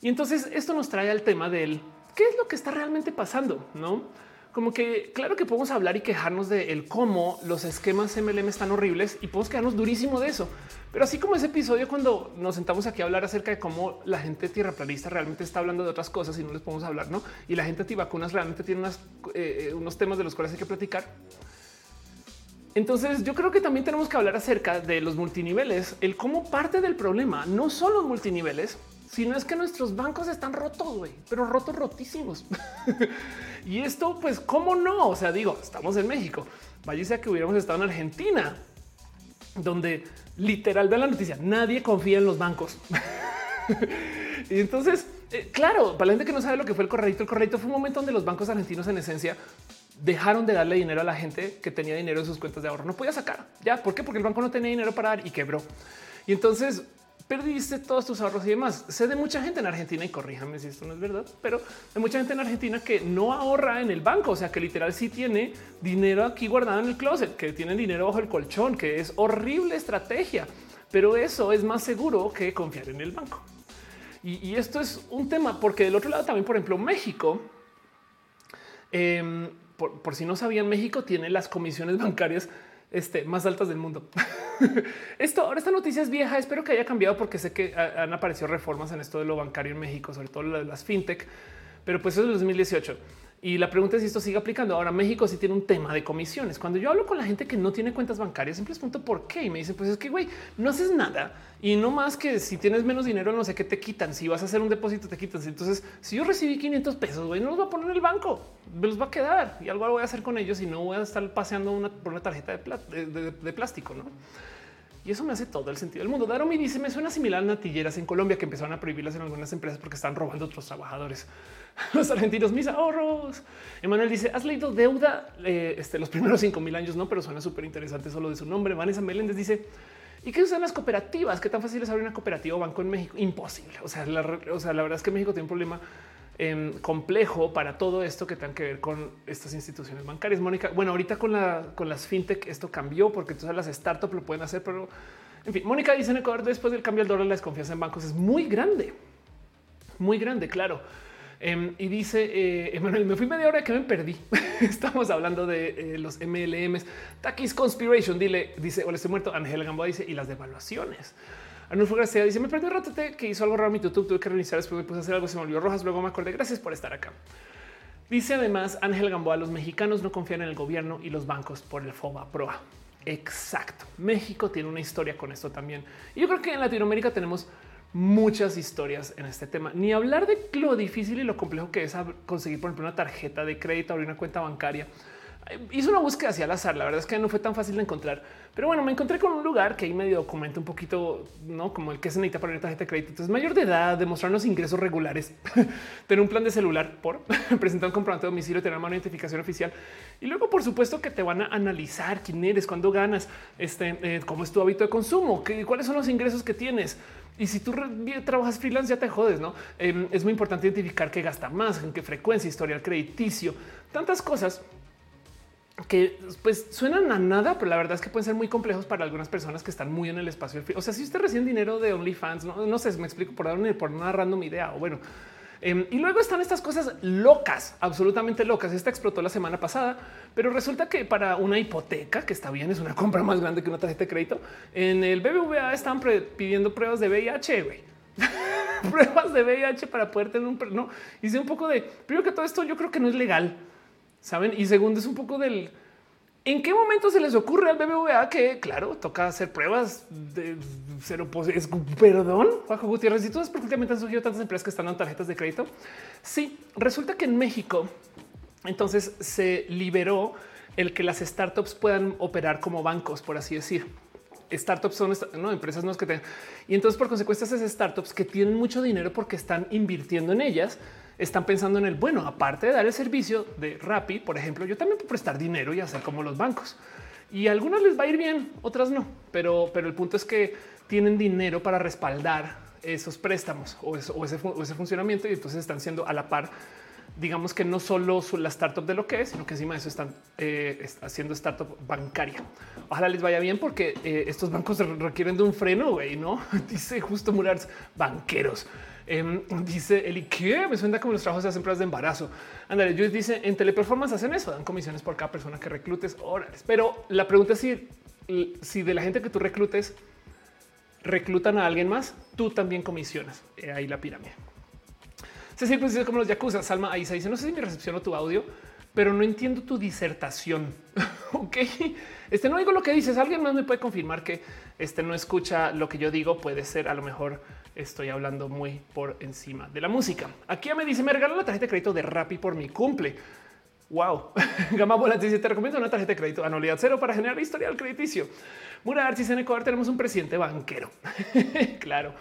Y entonces esto nos trae al tema del qué es lo que está realmente pasando, no? Como que claro que podemos hablar y quejarnos de el cómo los esquemas MLM están horribles y podemos quedarnos durísimo de eso. Pero así como ese episodio cuando nos sentamos aquí a hablar acerca de cómo la gente tierraplanista realmente está hablando de otras cosas y no les podemos hablar, no? Y la gente antivacunas realmente tiene eh, unos temas de los cuales hay que platicar. Entonces yo creo que también tenemos que hablar acerca de los multiniveles, el cómo parte del problema no son los multiniveles, sino es que nuestros bancos están rotos, güey, pero rotos, rotísimos. y esto, pues, ¿cómo no? O sea, digo, estamos en México. Vaya que hubiéramos estado en Argentina, donde literal ve la noticia, nadie confía en los bancos. y entonces, eh, claro, para la gente que no sabe lo que fue el corralito, el corralito fue un momento donde los bancos argentinos en esencia dejaron de darle dinero a la gente que tenía dinero en sus cuentas de ahorro. No podía sacar. ¿Ya? ¿Por qué? Porque el banco no tenía dinero para dar y quebró. Y entonces perdiste todos tus ahorros y demás. Sé de mucha gente en Argentina y corríjame si esto no es verdad, pero hay mucha gente en Argentina que no ahorra en el banco, o sea que literal sí tiene dinero aquí guardado en el closet, que tienen dinero bajo el colchón, que es horrible estrategia, pero eso es más seguro que confiar en el banco. Y, esto es un tema porque del otro lado también, por ejemplo, México, em, por, si no sabían, México tiene las comisiones bancarias este, más altas del mundo. esto ahora esta noticia es vieja. Espero que haya cambiado porque sé que han aparecido reformas en esto de lo bancario en México, sobre todo las fintech, pero pues es del 2018. Y la pregunta es si esto sigue aplicando. Ahora México sí tiene un tema de comisiones. Cuando yo hablo con la gente que no tiene cuentas bancarias, siempre les pregunto por qué y me dicen, pues es que güey, no haces nada y no más que si tienes menos dinero, no sé qué te quitan. Si vas a hacer un depósito, te quitan. Entonces, si yo recibí 500 pesos, güey, no los voy a poner en el banco, me los va a quedar y algo voy a hacer con ellos y no voy a estar paseando una, por una tarjeta de, plástico, no? Y eso me hace todo el sentido del mundo. Daromi dice: Me suena similar a natilleras en Colombia que empezaron a prohibirlas en algunas empresas porque están robando a otros trabajadores. los argentinos, mis ahorros. Emanuel dice: Has leído deuda eh, este, los primeros cinco mil años, no, pero suena súper interesante solo de su nombre. Vanessa Meléndez dice: ¿Y qué usan las cooperativas? ¿Qué tan fácil es abrir una cooperativa o banco en México? Imposible. O sea, o sea, la verdad es que México tiene un problema em, complejo para todo esto que tenga que ver con estas instituciones bancarias. Mónica, bueno, ahorita con, la, con las fintech esto cambió porque todas las startups lo pueden hacer, pero en fin, Mónica dice en Ecuador después del cambio del dólar la desconfianza en bancos es muy grande, muy grande, claro. Em, y dice eh, Emanuel, me fui media hora que me perdí. Estamos hablando de eh, los MLMs. Takis Conspiration, dile, dice, hola, estoy muerto. Ángel Gamboa dice, y las devaluaciones. Arnulfo García dice, me perdí un rato que hizo algo raro en mi YouTube, tuve que reiniciar, después me puse a hacer algo, se me olvidó rojas, luego me acordé, gracias por estar acá. Dice además Ángel Gamboa, los mexicanos no confían en el gobierno y los bancos por el FOBA PROA. Exacto. México tiene una historia con esto también. Y yo creo que en Latinoamérica tenemos muchas historias en este tema, ni hablar de lo difícil y lo complejo que es conseguir, por ejemplo, una tarjeta de crédito, abrir una cuenta bancaria. Hice una búsqueda hacia al azar. La verdad es que no fue tan fácil de encontrar, pero bueno, me encontré con un lugar que ahí medio documenta un poquito, no como el que se necesita para una tarjeta de crédito. Entonces, mayor de edad, demostrarnos ingresos regulares, tener un plan de celular por presentar un comprobante de domicilio, tener una identificación oficial y luego, por supuesto, que te van a analizar quién eres, cuándo ganas, este, eh, cómo es tu hábito de consumo, qué, cuáles son los ingresos que tienes y si tú trabajas freelance, ya te jodes, no? Em, es muy importante identificar qué gasta más, en qué frecuencia, historial crediticio, tantas cosas que pues suenan a nada, pero la verdad es que pueden ser muy complejos para algunas personas que están muy en el espacio. O sea, si usted recibe dinero de OnlyFans, no, no sé, me explico por dar por una random idea o bueno, Em, y luego están estas cosas locas, absolutamente locas. Esta explotó la semana pasada, pero resulta que para una hipoteca, que está bien, es una compra más grande que una tarjeta de crédito, en el BBVA están pidiendo pruebas de VIH, güey. pruebas de VIH para poder tener un... No, hice un poco de... Primero que todo esto yo creo que no es legal, ¿saben? Y segundo es un poco del ¿En qué momento se les ocurre al BBVA que, claro, toca hacer pruebas de cero Perdón, Juanjo Gutiérrez, y tú prácticamente han surgido tantas empresas que están dando tarjetas de crédito. Sí, resulta que en México entonces se liberó el que las startups puedan operar como bancos, por así decir. Startups son ¿no? empresas no que tengan. Y entonces, por consecuencia, esas startups que tienen mucho dinero porque están invirtiendo en ellas, están pensando en el bueno, aparte de dar el servicio de Rappi, por ejemplo, yo también puedo prestar dinero y hacer como los bancos. Y a algunas les va a ir bien, otras no. Pero, pero el punto es que tienen dinero para respaldar esos préstamos o, ese, funcionamiento y entonces están siendo a la par digamos que no solo la startup de lo que es, sino que encima de eso están eh, haciendo startup bancaria. Ojalá les vaya bien porque eh, estos bancos requieren de un freno, güey, ¿no? Dice justo Murars, banqueros. Em, dice el que me suena como los trabajos de las empresas de embarazo. Ándale, yo dice en teleperformance hacen eso, dan comisiones por cada persona que reclutes. Órales. Pero la pregunta es si, si de la gente que tú reclutes reclutan a alguien más, tú también comisionas. ahí la pirámide. Cecil pues dice como los yakuza. Salma ahí se dice: No sé si me recepciono tu audio, pero no entiendo tu disertación. ok, este no digo lo que dices. Alguien más me puede confirmar que este no escucha lo que yo digo. Puede ser a lo mejor estoy hablando muy por encima de la música. Aquí me dice: Me regaló la tarjeta de crédito de Rappi por mi cumple. Wow. Gama Volante dice: Te recomiendo una tarjeta de crédito anualidad cero para generar historial crediticio. Mura Artis en Ecuador tenemos un presidente banquero. claro.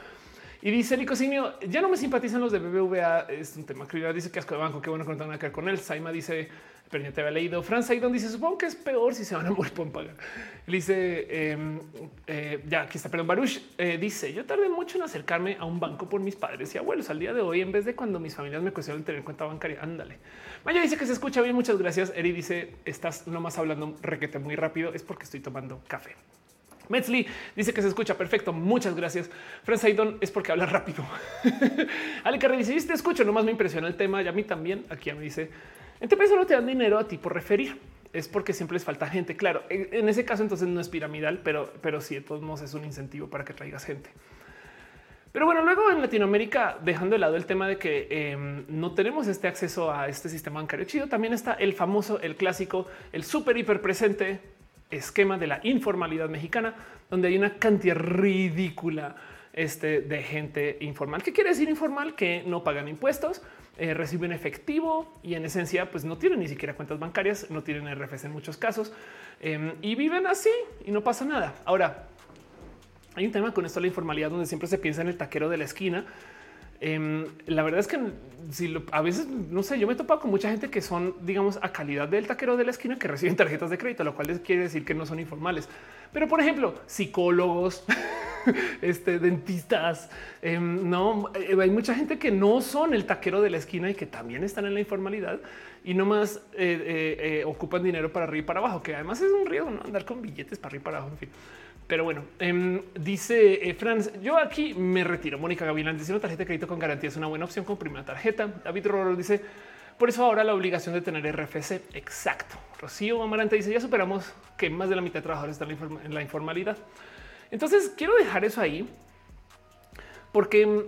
Y dice Nicosinio, ya no me simpatizan los de BBVA. Es un tema que dice que asco de banco. Qué bueno que no con él. Saima dice, pero ya te había leído. Franz Saidon dice, supongo que es peor si se van a morir por pagar. dice, em, eh, ya aquí está, perdón, Baruch eh, dice, yo tardé mucho en acercarme a un banco por mis padres y abuelos. Al día de hoy, en vez de cuando mis familias me cuestionan tener cuenta bancaria, ándale. Maya dice que se escucha bien. Muchas gracias. Eri dice, estás nomás hablando requete muy rápido. Es porque estoy tomando café. Metzli dice que se escucha perfecto. Muchas gracias. Fran Saidon es porque habla rápido. Ale Carrera dice: te escucho, nomás me impresiona el tema. Y a mí también. Aquí me dice: En TP solo te dan dinero a ti por referir. Es porque siempre les falta gente. Claro, en ese caso, entonces no es piramidal, pero, pero sí, de todos modos es un incentivo para que traigas gente. Pero bueno, luego en Latinoamérica, dejando de lado el tema de que em, no tenemos este acceso a este sistema bancario chido, también está el famoso, el clásico, el súper hiper presente esquema de la informalidad mexicana, donde hay una cantidad ridícula este, de gente informal. ¿Qué quiere decir informal? Que no pagan impuestos, eh, reciben efectivo y en esencia pues no tienen ni siquiera cuentas bancarias, no tienen RFS en muchos casos em, y viven así y no pasa nada. Ahora, hay un tema con esto la informalidad donde siempre se piensa en el taquero de la esquina Em, la verdad es que si a veces no sé, yo me he topado con mucha gente que son, digamos, a calidad del taquero de la esquina que reciben tarjetas de crédito, lo cual quiere decir que no son informales. Pero, por ejemplo, psicólogos, este, dentistas, em, no eh, hay mucha gente que no son el taquero de la esquina y que también están en la informalidad y no más eh, eh, ocupan dinero para arriba y para abajo, que además es un riesgo ¿no? andar con billetes para arriba y para abajo. En fin. Pero bueno, em, dice Franz, yo aquí me retiro. Mónica Gavilán dice una tarjeta de crédito con garantía es una buena opción con primera tarjeta. David Roro dice por eso ahora la obligación de tener RFC. Exacto. Rocío Amarante dice ya superamos que más de la mitad de trabajadores están en la informalidad. Entonces quiero dejar eso ahí porque,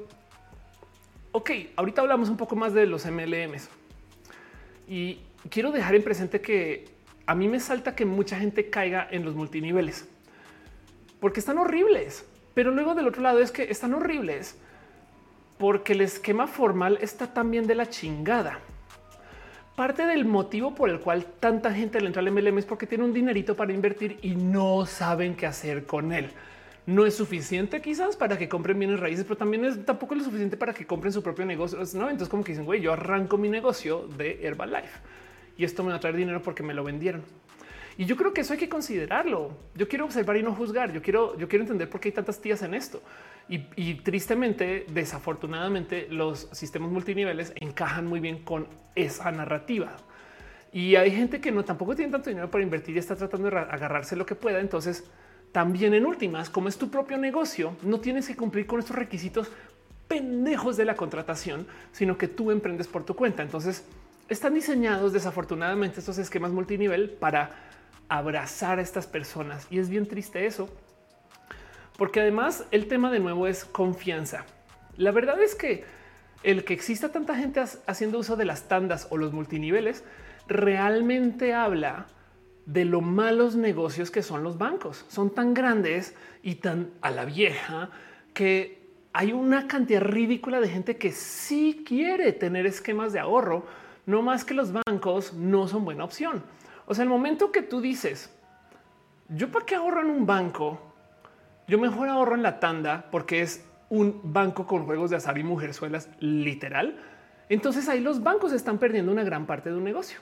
ok, ahorita hablamos un poco más de los MLMs y quiero dejar en presente que a mí me salta que mucha gente caiga en los multiniveles porque están horribles. Pero luego del otro lado es que están horribles porque el esquema formal está también de la chingada. Parte del motivo por el cual tanta gente le entra al MLM es porque tiene un dinerito para invertir y no saben qué hacer con él. No es suficiente quizás para que compren bienes raíces, pero también es tampoco es lo suficiente para que compren su propio negocio. ¿no? Entonces como que dicen, güey, yo arranco mi negocio de Herbalife y esto me va a traer dinero porque me lo vendieron. Y yo creo que eso hay que considerarlo. Yo quiero observar y no juzgar. Yo quiero, yo quiero entender por qué hay tantas tías en esto. Y, tristemente, desafortunadamente, los sistemas multiniveles encajan muy bien con esa narrativa. Y hay gente que no tampoco tiene tanto dinero para invertir y está tratando de agarrarse lo que pueda. Entonces, también en últimas, como es tu propio negocio, no tienes que cumplir con estos requisitos pendejos de la contratación, sino que tú emprendes por tu cuenta. Entonces, están diseñados desafortunadamente estos esquemas multinivel para abrazar a estas personas. Y es bien triste eso, porque además el tema de nuevo es confianza. La verdad es que el que exista tanta gente haciendo uso de las tandas o los multiniveles realmente habla de lo malos negocios que son los bancos. Son tan grandes y tan a la vieja que hay una cantidad ridícula de gente que sí quiere tener esquemas de ahorro, no más que los bancos no son buena opción. O sea, el momento que tú dices, yo para qué ahorro en un banco, yo mejor ahorro en la tanda porque es un banco con juegos de azar y mujerzuelas literal. Entonces ahí los bancos están perdiendo una gran parte de un negocio.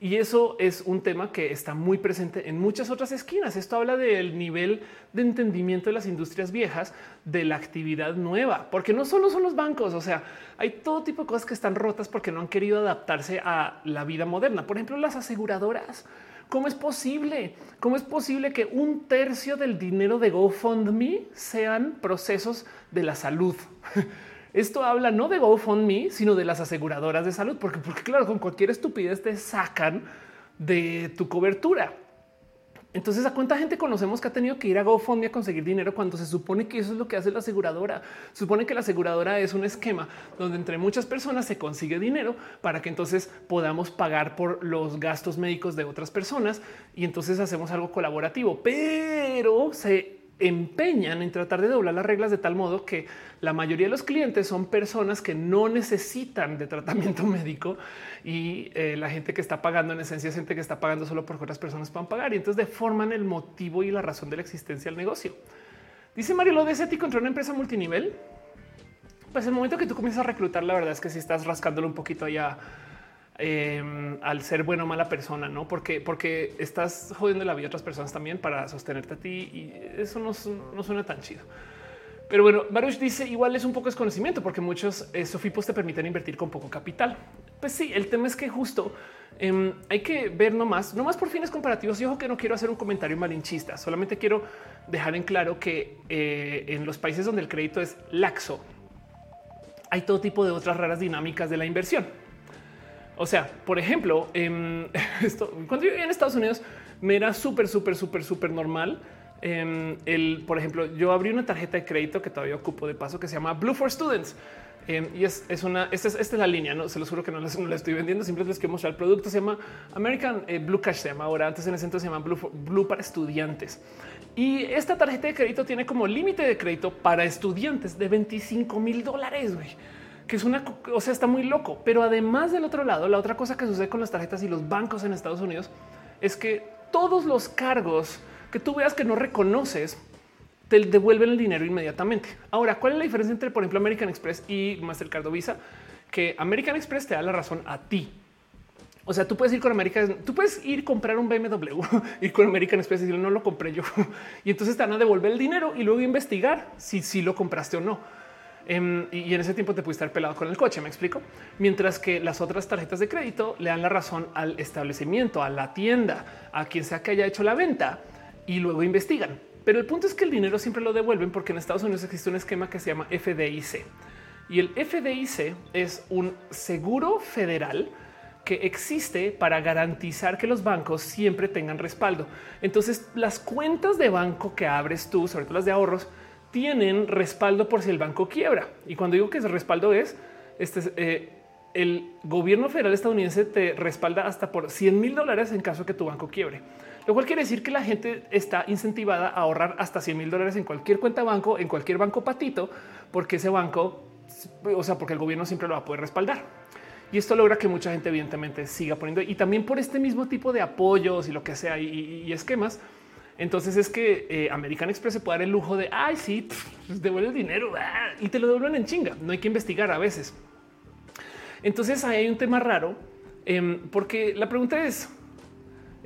Y eso es un tema que está muy presente en muchas otras esquinas. Esto habla del nivel de entendimiento de las industrias viejas, de la actividad nueva, porque no solo son los bancos, o sea, hay todo tipo de cosas que están rotas porque no han querido adaptarse a la vida moderna. Por ejemplo, las aseguradoras. ¿Cómo es posible? ¿Cómo es posible que un tercio del dinero de GoFundMe sean procesos de la salud? Esto habla no de GoFundMe, sino de las aseguradoras de salud, porque, porque claro, con cualquier estupidez te sacan de tu cobertura. Entonces, ¿a cuánta gente conocemos que ha tenido que ir a GoFundMe a conseguir dinero cuando se supone que eso es lo que hace la aseguradora? supone que la aseguradora es un esquema donde entre muchas personas se consigue dinero para que entonces podamos pagar por los gastos médicos de otras personas y entonces hacemos algo colaborativo, pero se empeñan en tratar de doblar las reglas de tal modo que la mayoría de los clientes son personas que no necesitan de tratamiento médico y eh, la gente que está pagando en esencia es gente que está pagando solo porque otras personas puedan pagar y entonces deforman el motivo y la razón de la existencia del negocio. Dice Mario lo de ese contra una empresa multinivel. Pues el momento que tú comienzas a reclutar, la verdad es que si estás rascándolo un poquito allá Em, al ser buena o mala persona, no porque, porque estás jodiendo la vida de otras personas también para sostenerte a ti y eso no, suena tan chido. Pero bueno, Baruch dice igual es un poco desconocimiento porque muchos eh, sofipos te permiten invertir con poco capital. Pues sí, el tema es que justo em, hay que ver nomás, nomás por fines comparativos. Y ojo que no quiero hacer un comentario malinchista, solamente quiero dejar en claro que eh, en los países donde el crédito es laxo, hay todo tipo de otras raras dinámicas de la inversión. O sea, por ejemplo, em, esto, cuando yo vivía en Estados Unidos me era súper, súper, súper, súper normal. Em, el, por ejemplo, yo abrí una tarjeta de crédito que todavía ocupo de paso que se llama Blue for Students. Em, y es, una, esta es, la línea, no se lo juro que no la estoy vendiendo, simplemente les quiero mostrar el producto. Se llama American eh, Blue Cash, se llama ahora. Antes en el centro se llama Blue, Blue para estudiantes. Y esta tarjeta de crédito tiene como límite de crédito para estudiantes de 25 mil dólares. Que es una, o sea, está muy loco. Pero además del otro lado, la otra cosa que sucede con las tarjetas y los bancos en Estados Unidos es que todos los cargos que tú veas que no reconoces te devuelven el dinero inmediatamente. Ahora, ¿cuál es la diferencia entre, por ejemplo, American Express y Mastercard o Visa? Que American Express te da la razón a ti. O sea, tú puedes ir con American, tú puedes ir comprar un BMW, ir con American Express y decirle no lo compré yo. Y entonces te van a devolver el dinero y luego investigar si, si lo compraste o no. Em, y en ese tiempo te puede estar pelado con el coche, me explico. Mientras que las otras tarjetas de crédito le dan la razón al establecimiento, a la tienda, a quien sea que haya hecho la venta y luego investigan. Pero el punto es que el dinero siempre lo devuelven porque en Estados Unidos existe un esquema que se llama FDIC. Y el FDIC es un seguro federal que existe para garantizar que los bancos siempre tengan respaldo. Entonces, las cuentas de banco que abres tú, sobre todo las de ahorros, tienen respaldo por si el banco quiebra. Y cuando digo que ese respaldo es este, eh, el gobierno federal estadounidense te respalda hasta por 100 mil dólares en caso de que tu banco quiebre. Lo cual quiere decir que la gente está incentivada a ahorrar hasta 100 mil dólares en cualquier cuenta banco, en cualquier banco patito, porque ese banco, o sea, porque el gobierno siempre lo va a poder respaldar. Y esto logra que mucha gente evidentemente siga poniendo y también por este mismo tipo de apoyos y lo que sea y esquemas, entonces es que eh, American Express se puede dar el lujo de ay, sí, pues, devuelve el dinero ah", y te lo devuelven en chinga. No hay que investigar a veces. Entonces ahí hay un tema raro em, porque la pregunta es: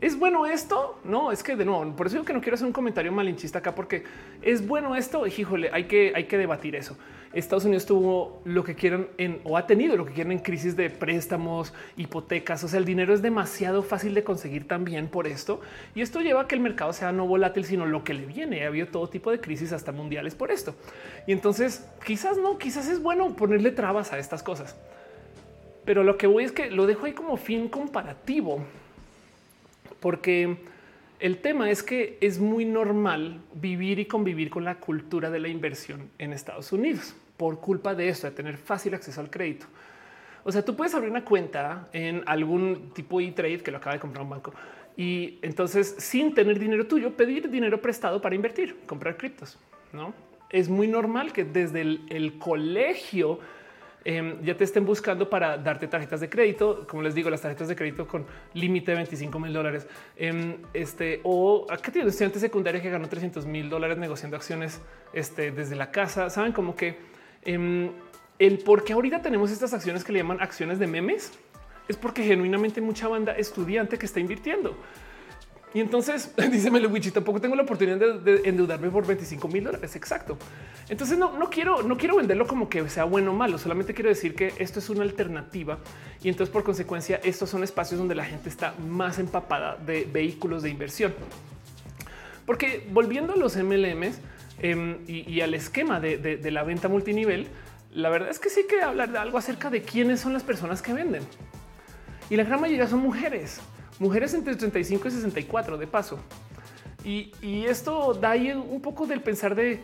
¿es bueno esto? No, es que de nuevo, por eso que no quiero hacer un comentario malinchista acá, porque es bueno esto. Híjole, hay que, hay que debatir eso. Estados Unidos tuvo lo que quieran en o ha tenido lo que quieran en crisis de préstamos, hipotecas. O sea, el dinero es demasiado fácil de conseguir también por esto. Y esto lleva a que el mercado sea no volátil, sino lo que le viene. Ha habido todo tipo de crisis hasta mundiales por esto. Y entonces quizás no, quizás es bueno ponerle trabas a estas cosas. Pero lo que voy es que lo dejo ahí como fin comparativo, porque el tema es que es muy normal vivir y convivir con la cultura de la inversión en Estados Unidos por culpa de esto, de tener fácil acceso al crédito. O sea, tú puedes abrir una cuenta en algún tipo de trade que lo acaba de comprar un banco y entonces sin tener dinero tuyo, pedir dinero prestado para invertir, comprar criptos. No es muy normal que desde el, colegio em, ya te estén buscando para darte tarjetas de crédito. Como les digo, las tarjetas de crédito con límite de 25 mil dólares. Em, este o acá tiene un estudiante secundario que ganó 300 mil dólares negociando acciones este, desde la casa. Saben como que Em, el por qué ahorita tenemos estas acciones que le llaman acciones de memes es porque genuinamente mucha banda estudiante que está invirtiendo. Y entonces dice Melewichi, tampoco tengo la oportunidad de, endeudarme por 25 mil dólares. Exacto. Entonces no, no quiero, no quiero venderlo como que sea bueno o malo. Solamente quiero decir que esto es una alternativa y entonces por consecuencia estos son espacios donde la gente está más empapada de vehículos de inversión. Porque volviendo a los MLMs em, y, al esquema de, de la venta multinivel, la verdad es que sí que hablar de algo acerca de quiénes son las personas que venden. Y la gran mayoría son mujeres mujeres entre 35 y 64 de paso. Y, esto da ahí un poco del pensar de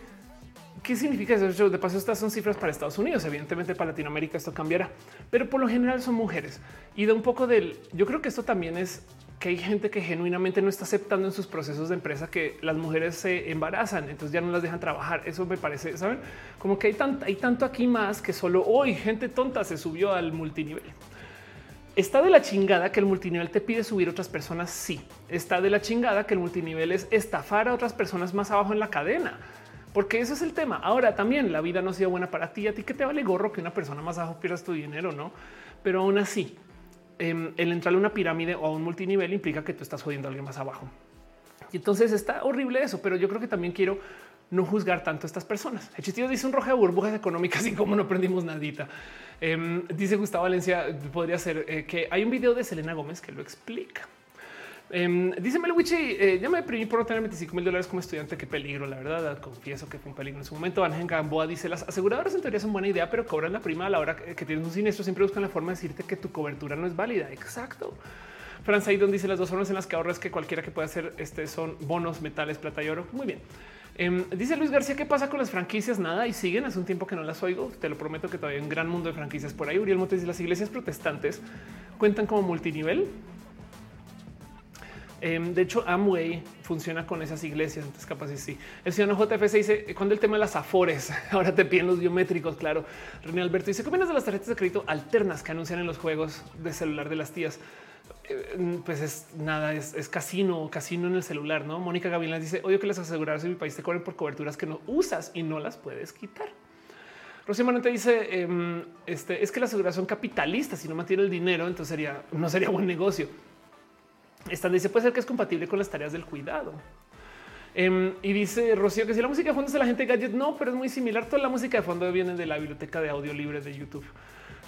qué significa eso. De paso, estas son cifras para Estados Unidos. Evidentemente, para Latinoamérica esto cambiará, pero por lo general son mujeres y da un poco del. Yo creo que esto también es que hay gente que genuinamente no está aceptando en sus procesos de empresa que las mujeres se embarazan, entonces ya no las dejan trabajar. Eso me parece, saben, como que hay, hay tanto aquí más que solo hoy gente tonta se subió al multinivel. Está de la chingada que el multinivel te pide subir a otras personas. Sí, está de la chingada que el multinivel es estafar a otras personas más abajo en la cadena, porque ese es el tema. Ahora también la vida no ha sido buena para ti. A ti que te vale gorro que una persona más abajo pierdas tu dinero, no? Pero aún así, em, el entrar a una pirámide o a un multinivel implica que tú estás jodiendo a alguien más abajo. Y entonces está horrible eso, pero yo creo que también quiero no juzgar tanto a estas personas. El chiste dice un rojo de burbujas económicas y como no aprendimos nadita. Em, dice Gustavo Valencia, podría ser eh, que hay un video de Selena Gómez que lo explica. Um, dice Melwichi, eh, ya me deprimí por no tener 25 mil dólares como estudiante. Qué peligro, la verdad. Confieso que fue un peligro en su momento. Ángel Gamboa dice: Las aseguradoras en teoría son buena idea, pero cobran la prima a la hora que tienes un siniestro. Siempre buscan la forma de decirte que tu cobertura no es válida. Exacto. Franz Aidon dice: Las dos formas en las que ahorras que cualquiera que pueda hacer este son bonos, metales, plata y oro. Muy bien. Em, dice Luis García, ¿qué pasa con las franquicias? Nada y siguen. Hace un tiempo que no las oigo. Te lo prometo que todavía hay un gran mundo de franquicias por ahí. Uriel Montes y las iglesias protestantes cuentan como multinivel. Em, de hecho, Amway funciona con esas iglesias. Entonces, capaz sí. El señor JFC dice cuando el tema de las afores ahora te piden los biométricos. Claro. René Alberto dice: ¿Qué opinas de las tarjetas de crédito alternas que anuncian en los juegos de celular de las tías? Eh, pues es nada, es, casino, casino en el celular, ¿no? Mónica Gavilán dice, odio que las aseguradoras en mi país te cobren por coberturas que no usas y no las puedes quitar. Rocío te dice, em, este, es que las aseguradoras son capitalistas, si no mantiene el dinero, entonces sería, no sería buen negocio. Esta dice, puede ser que es compatible con las tareas del cuidado. Em, y dice Rocío que si la música de fondo es de la gente gadget, no, pero es muy similar. Toda la música de fondo viene de la biblioteca de audio libre de YouTube.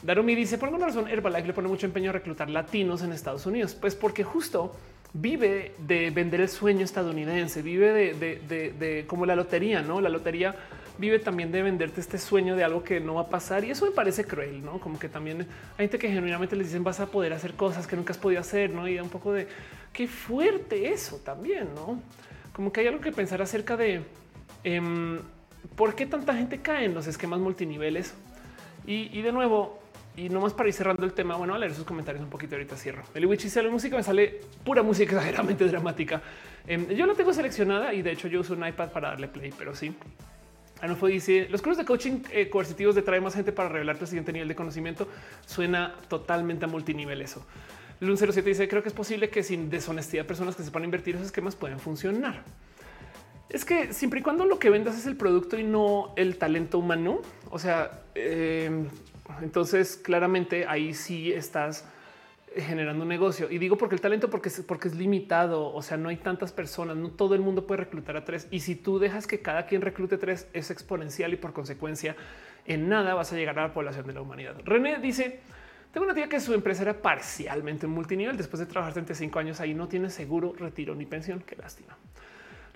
Darumi dice por alguna razón Herbalife le pone mucho empeño a reclutar latinos en Estados Unidos, pues porque justo vive de vender el sueño estadounidense, vive de, como la lotería, no? La lotería vive también de venderte este sueño de algo que no va a pasar y eso me parece cruel, no? Como que también hay gente que genuinamente les dicen vas a poder hacer cosas que nunca has podido hacer, no? Y da un poco de qué fuerte eso también, no? Como que hay algo que pensar acerca de em, por qué tanta gente cae en los esquemas multiniveles y de nuevo, y nomás para ir cerrando el tema, bueno, a leer sus comentarios un poquito. Ahorita cierro. El Witch dice la música me sale pura música exageradamente dramática. Em, yo la tengo seleccionada y de hecho yo uso un iPad para darle play, pero sí. Anufo dice los cursos de coaching eh, coercitivos de traer más gente para revelarte el siguiente nivel de conocimiento. Suena totalmente a multinivel eso. Lun 07 dice creo que es posible que sin deshonestidad personas que sepan invertir esos esquemas pueden funcionar. Es que siempre y cuando lo que vendas es el producto y no el talento humano, o sea, eh, entonces, claramente ahí sí estás generando un negocio. Y digo porque el talento, porque es, porque es limitado. O sea, no hay tantas personas, no todo el mundo puede reclutar a tres. Y si tú dejas que cada quien reclute tres, es exponencial y por consecuencia en nada vas a llegar a la población de la humanidad. René dice, tengo una tía que su empresa era parcialmente multinivel. Después de trabajar 35 años ahí no tiene seguro, retiro ni pensión. Qué lástima.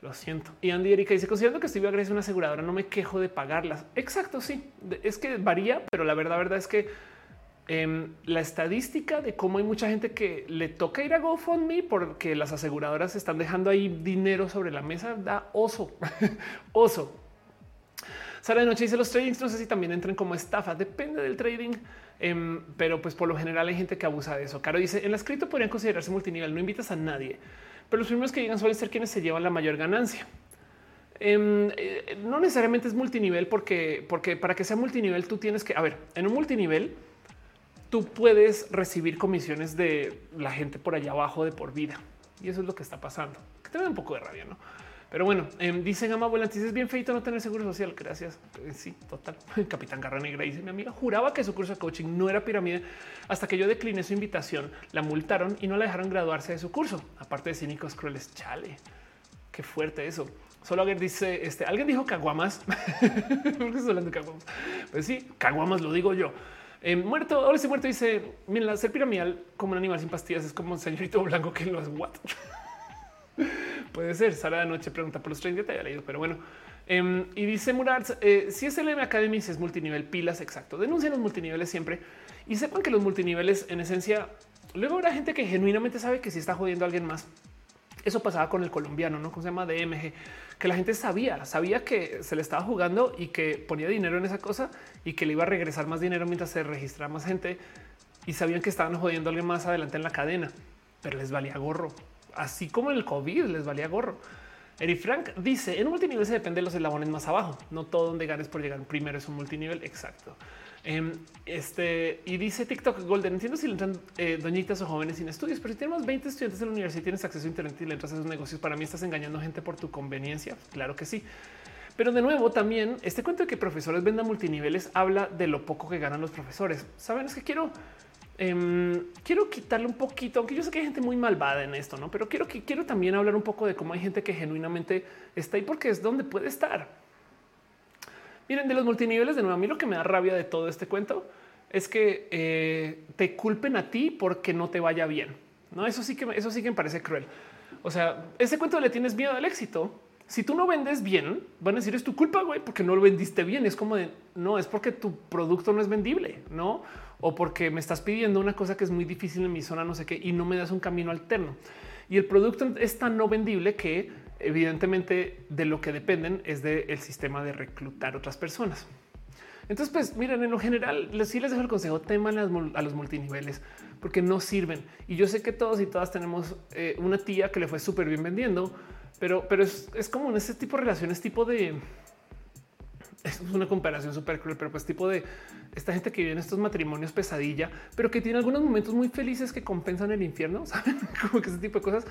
Lo siento. Y Andy Erika dice, considerando que estoy Grecia una aseguradora, no me quejo de pagarlas. Exacto, sí. Es que varía, pero la verdad, verdad es que em, la estadística de cómo hay mucha gente que le toca ir a GoFundMe porque las aseguradoras están dejando ahí dinero sobre la mesa da oso, oso. Sara de noche dice los tradings no sé si también entran como estafa, depende del trading, em, pero pues por lo general hay gente que abusa de eso. Caro dice en la escrito podrían considerarse multinivel, no invitas a nadie pero los primeros que llegan suelen ser quienes se llevan la mayor ganancia. Em, eh, no necesariamente es multinivel porque, porque para que sea multinivel tú tienes que, a ver, en un multinivel tú puedes recibir comisiones de la gente por allá abajo de por vida. Y eso es lo que está pasando, que te da un poco de rabia, ¿no? Pero bueno, eh, dice Gama Volantis, es bien feito no tener seguro social. Gracias. Eh, sí, total. Capitán Garra Negra dice mi amiga juraba que su curso de coaching no era pirámide hasta que yo decliné su invitación, la multaron y no la dejaron graduarse de su curso. Aparte de cínicos crueles, chale. Qué fuerte eso. Solo alguien dice, este, alguien dijo caguamas. ¿Por qué hablando de caguamas? Pues sí, caguamas lo digo yo. Eh, muerto, ahora ese muerto dice, miren, ser piramidal como un animal sin pastillas es como un señorito blanco que lo es what. Puede ser. Sara de noche pregunta por los 30, te había leído, pero bueno. Em, y dice Murat, eh, si es el M Academy, si es multinivel, pilas, exacto. Denuncian los multiniveles siempre y sepan que los multiniveles en esencia, luego habrá gente que genuinamente sabe que si está jodiendo a alguien más. Eso pasaba con el colombiano, no ¿Cómo se llama DMG, que la gente sabía, sabía que se le estaba jugando y que ponía dinero en esa cosa y que le iba a regresar más dinero mientras se registraba más gente y sabían que estaban jodiendo a alguien más adelante en la cadena, pero les valía gorro así como el COVID les valía gorro. Eric Frank dice en un multinivel se depende de los eslabones más abajo. No todo donde ganes por llegar primero es un multinivel. Exacto. Em, este y dice TikTok Golden. Entiendo si le entran eh, doñitas o jóvenes sin estudios, pero si tienes más 20 estudiantes en la universidad y tienes acceso a Internet y le entras a esos negocios, para mí estás engañando gente por tu conveniencia. Claro que sí. Pero de nuevo, también este cuento de que profesores vendan multiniveles habla de lo poco que ganan los profesores. Saben, es que quiero Em, quiero quitarle un poquito, aunque yo sé que hay gente muy malvada en esto, no? Pero quiero que quiero también hablar un poco de cómo hay gente que genuinamente está ahí porque es donde puede estar. Miren, de los multiniveles de nuevo, a mí lo que me da rabia de todo este cuento es que eh, te culpen a ti porque no te vaya bien. No, eso sí que eso sí que me parece cruel. O sea, ese cuento le tienes miedo al éxito. Si tú no vendes bien, van a decir es tu culpa, güey, porque no lo vendiste bien. Es como de no, es porque tu producto no es vendible, no? O porque me estás pidiendo una cosa que es muy difícil en mi zona, no sé qué, y no me das un camino alterno. Y el producto es tan no vendible que evidentemente de lo que dependen es del sistema de reclutar otras personas. Entonces, pues miren, en lo general, sí les dejo el consejo, teman a los multiniveles porque no sirven. Y yo sé que todos y todas tenemos eh, una tía que le fue súper bien vendiendo, pero, pero es, es como en ese tipo de relaciones, tipo de es una comparación súper cruel, pero pues tipo de esta gente que vive en estos matrimonios pesadilla, pero que tiene algunos momentos muy felices que compensan el infierno, saben como que ese tipo de cosas.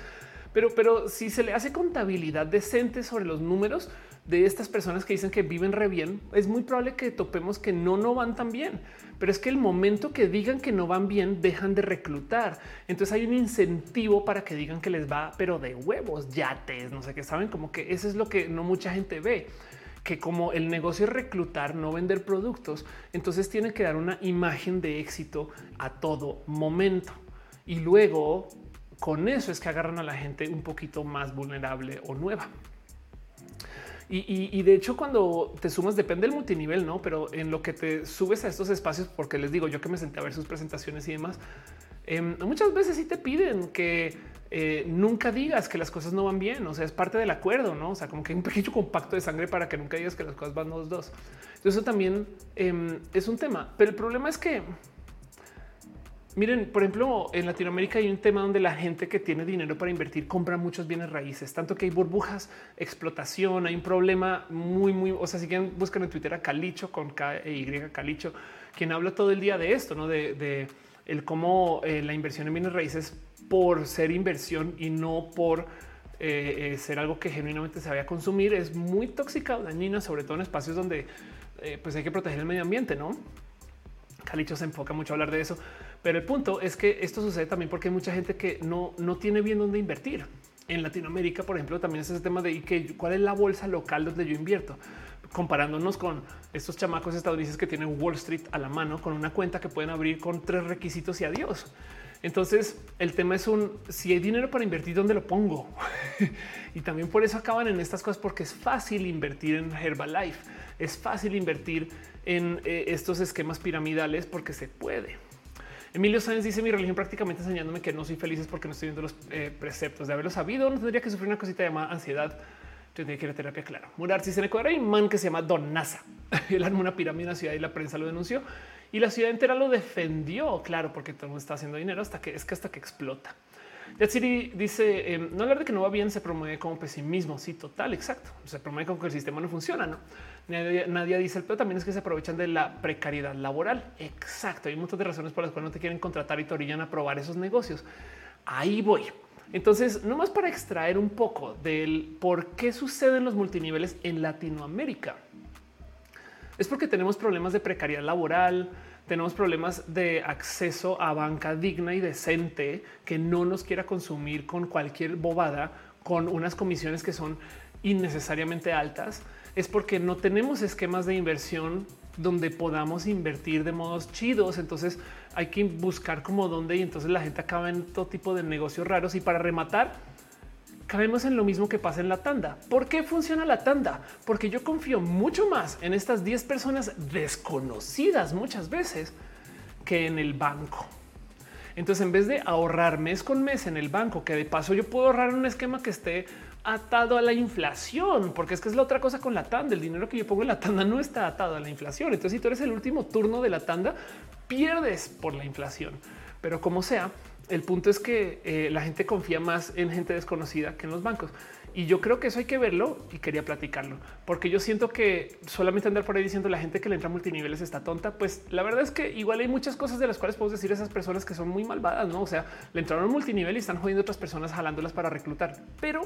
Pero, pero si se le hace contabilidad decente sobre los números de estas personas que dicen que viven re bien, es muy probable que topemos que no, no van tan bien. Pero es que el momento que digan que no van bien, dejan de reclutar. Entonces hay un incentivo para que digan que les va, pero de huevos, yates, no sé qué saben, como que eso es lo que no mucha gente ve que como el negocio es reclutar, no vender productos, entonces tiene que dar una imagen de éxito a todo momento. Y luego con eso es que agarran a la gente un poquito más vulnerable o nueva. Y, de hecho, cuando te sumas, depende del multinivel, no? Pero en lo que te subes a estos espacios, porque les digo yo que me senté a ver sus presentaciones y demás, em, muchas veces sí te piden que eh, nunca digas que las cosas no van bien. O sea, es parte del acuerdo, no? O sea, como que hay un pequeño compacto de sangre para que nunca digas que las cosas van dos, dos. Eso también em, es un tema. Pero el problema es que, miren, por ejemplo, en Latinoamérica hay un tema donde la gente que tiene dinero para invertir compra muchos bienes raíces, tanto que hay burbujas, explotación, hay un problema muy, muy, o sea, si quieren buscan en Twitter a Calicho con K e Y Calicho, quien habla todo el día de esto, no de, el cómo eh, la inversión en bienes raíces por ser inversión y no por eh, eh, ser algo que genuinamente se vaya a consumir es muy tóxica o dañina, sobre todo en espacios donde eh, pues hay que proteger el medio ambiente, ¿no? Calicho se enfoca mucho a hablar de eso, pero el punto es que esto sucede también porque hay mucha gente que no, no tiene bien dónde invertir. En Latinoamérica, por ejemplo, también es ese tema de que, cuál es la bolsa local donde yo invierto comparándonos con estos chamacos estadounidenses que tienen Wall Street a la mano con una cuenta que pueden abrir con tres requisitos y adiós. Entonces el tema es un si hay dinero para invertir, ¿dónde lo pongo? y también por eso acaban en estas cosas, porque es fácil invertir en Herbalife, es fácil invertir en eh, estos esquemas piramidales porque se puede. Emilio Sáenz dice mi religión prácticamente enseñándome que no soy feliz es porque no estoy viendo los eh, preceptos de haberlo sabido. No tendría que sufrir una cosita llamada ansiedad. Tendría que ir a terapia, claro. Murar si se le hay un man que se llama Don Nasa. Él armó una pirámide en la ciudad y la prensa lo denunció. Y la ciudad entera lo defendió, claro, porque todo el mundo está haciendo dinero hasta que es que hasta que explota. Yatsiri dice em, no hablar de que no va bien se promueve como pesimismo. Sí, total, exacto. Se promueve como que el sistema no funciona. No nadie, dice el pero también es que se aprovechan de la precariedad laboral. Exacto. Hay muchas de razones por las cuales no te quieren contratar y te orillan a probar esos negocios. Ahí voy. Entonces, nomás para extraer un poco del por qué suceden los multiniveles en Latinoamérica. Es porque tenemos problemas de precariedad laboral, tenemos problemas de acceso a banca digna y decente que no nos quiera consumir con cualquier bobada, con unas comisiones que son innecesariamente altas. Es porque no tenemos esquemas de inversión donde podamos invertir de modos chidos. Entonces hay que buscar como dónde y entonces la gente acaba en todo tipo de negocios raros. Y para rematar, caemos en lo mismo que pasa en la tanda. ¿Por qué funciona la tanda? Porque yo confío mucho más en estas 10 personas desconocidas muchas veces que en el banco. Entonces, en vez de ahorrar mes con mes en el banco, que de paso yo puedo ahorrar un esquema que esté atado a la inflación, porque es que es la otra cosa con la tanda. El dinero que yo pongo en la tanda no está atado a la inflación. Entonces, si tú eres el último turno de la tanda, pierdes por la inflación. Pero como sea, el punto es que eh, la gente confía más en gente desconocida que en los bancos. Y yo creo que eso hay que verlo y quería platicarlo, porque yo siento que solamente andar por ahí diciendo la gente que le entra a multiniveles está tonta, pues la verdad es que igual hay muchas cosas de las cuales puedo decir a esas personas que son muy malvadas, ¿no? O sea, le entraron a multinivel y están jodiendo a otras personas jalándolas para reclutar, pero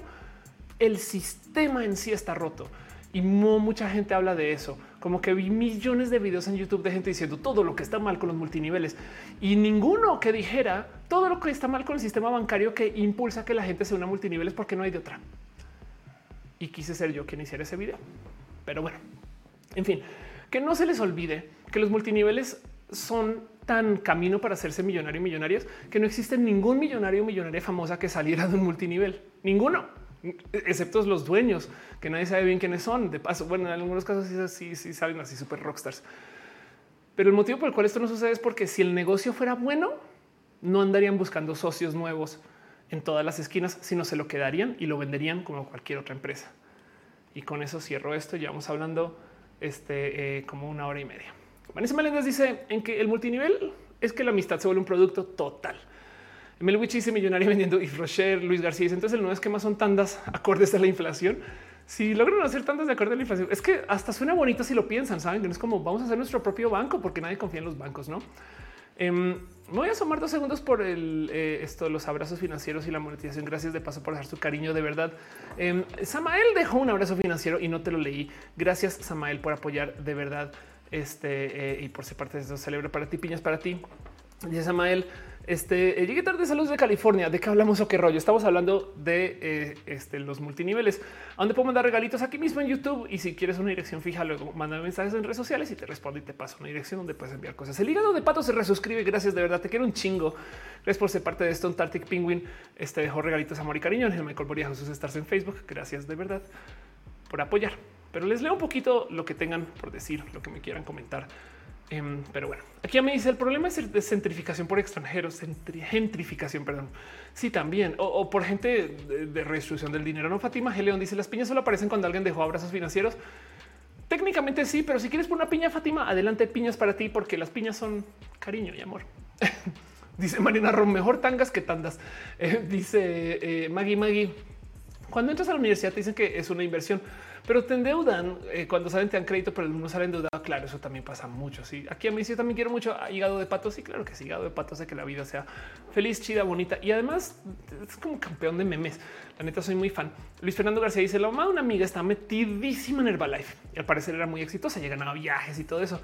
el sistema en sí está roto. Y mucha gente habla de eso, como que vi millones de videos en YouTube de gente diciendo todo lo que está mal con los multiniveles y ninguno que dijera todo lo que está mal con el sistema bancario que impulsa que la gente se una a multiniveles porque no hay de otra. Y quise ser yo quien hiciera ese video. Pero bueno, en fin, que no se les olvide que los multiniveles son tan camino para hacerse millonario y millonarios que no existe ningún millonario o millonaria famosa que saliera de un multinivel. Ninguno excepto los dueños, que nadie sabe bien quiénes son. De paso, bueno, en algunos casos sí, sí, salen así super rockstars. Pero el motivo por el cual esto no sucede es porque si el negocio fuera bueno, no andarían buscando socios nuevos en todas las esquinas, sino se lo quedarían y lo venderían como cualquier otra empresa. Y con eso cierro esto. Ya vamos hablando este, eh, como una hora y media. Vanessa Meléndez dice en que el multinivel es que la amistad se vuelve un producto total. Melwich dice millonario vendiendo y Rocher, Luis García dice entonces el nuevo esquema son tandas acordes a la inflación. Si logran hacer tandas de acuerdo a la inflación, es que hasta suena bonito si lo piensan, saben que no es como vamos a hacer nuestro propio banco porque nadie confía en los bancos, no? Eh, me voy a asomar dos segundos por el, eh, esto, los abrazos financieros y la monetización. Gracias de paso por dejar su cariño de verdad. Eh, Samael dejó un abrazo financiero y no te lo leí. Gracias, Samael, por apoyar de verdad este eh, y por ser parte de esto. Celebro para ti, piñas para ti. Dice Samael, este eh, llegué tarde. Saludos de California. ¿De qué hablamos o qué rollo? Estamos hablando de eh, este, los multiniveles, a donde puedo mandar regalitos aquí mismo en YouTube. Y si quieres una dirección fija, luego manda mensajes en redes sociales y te respondo y te paso una dirección donde puedes enviar cosas. El hígado de pato se resuscribe. Gracias de verdad. Te quiero un chingo. Gracias por ser parte de esto. Un Tartic Penguin este dejó regalitos amor y cariño. El Michael Boria Jesús estás en Facebook. Gracias de verdad por apoyar. Pero les leo un poquito lo que tengan por decir, lo que me quieran comentar. Em, pero bueno, aquí me dice el problema es de centrificación por extranjeros, gentrificación, perdón. Sí, también, o, por gente de, de, del dinero. No, Fátima G. León dice las piñas solo aparecen cuando alguien dejó abrazos financieros. Técnicamente sí, pero si quieres por una piña, Fátima, adelante piñas para ti, porque las piñas son cariño y amor. dice Marina Rom, mejor tangas que tandas. Eh, dice eh, Maggie Maggie, cuando entras a la universidad te dicen que es una inversión pero te endeudan eh, cuando salen, te dan crédito, pero no salen endeudado. Claro, eso también pasa mucho. Sí, aquí a mí sí también quiero mucho hígado de pato. Sí, claro que sí, hígado de pato hace que la vida sea feliz, chida, bonita y además es como campeón de memes. La neta, soy muy fan. Luis Fernando García dice: La mamá de una amiga está metidísima en Herbalife y al parecer era muy exitosa. Llegan a viajes y todo eso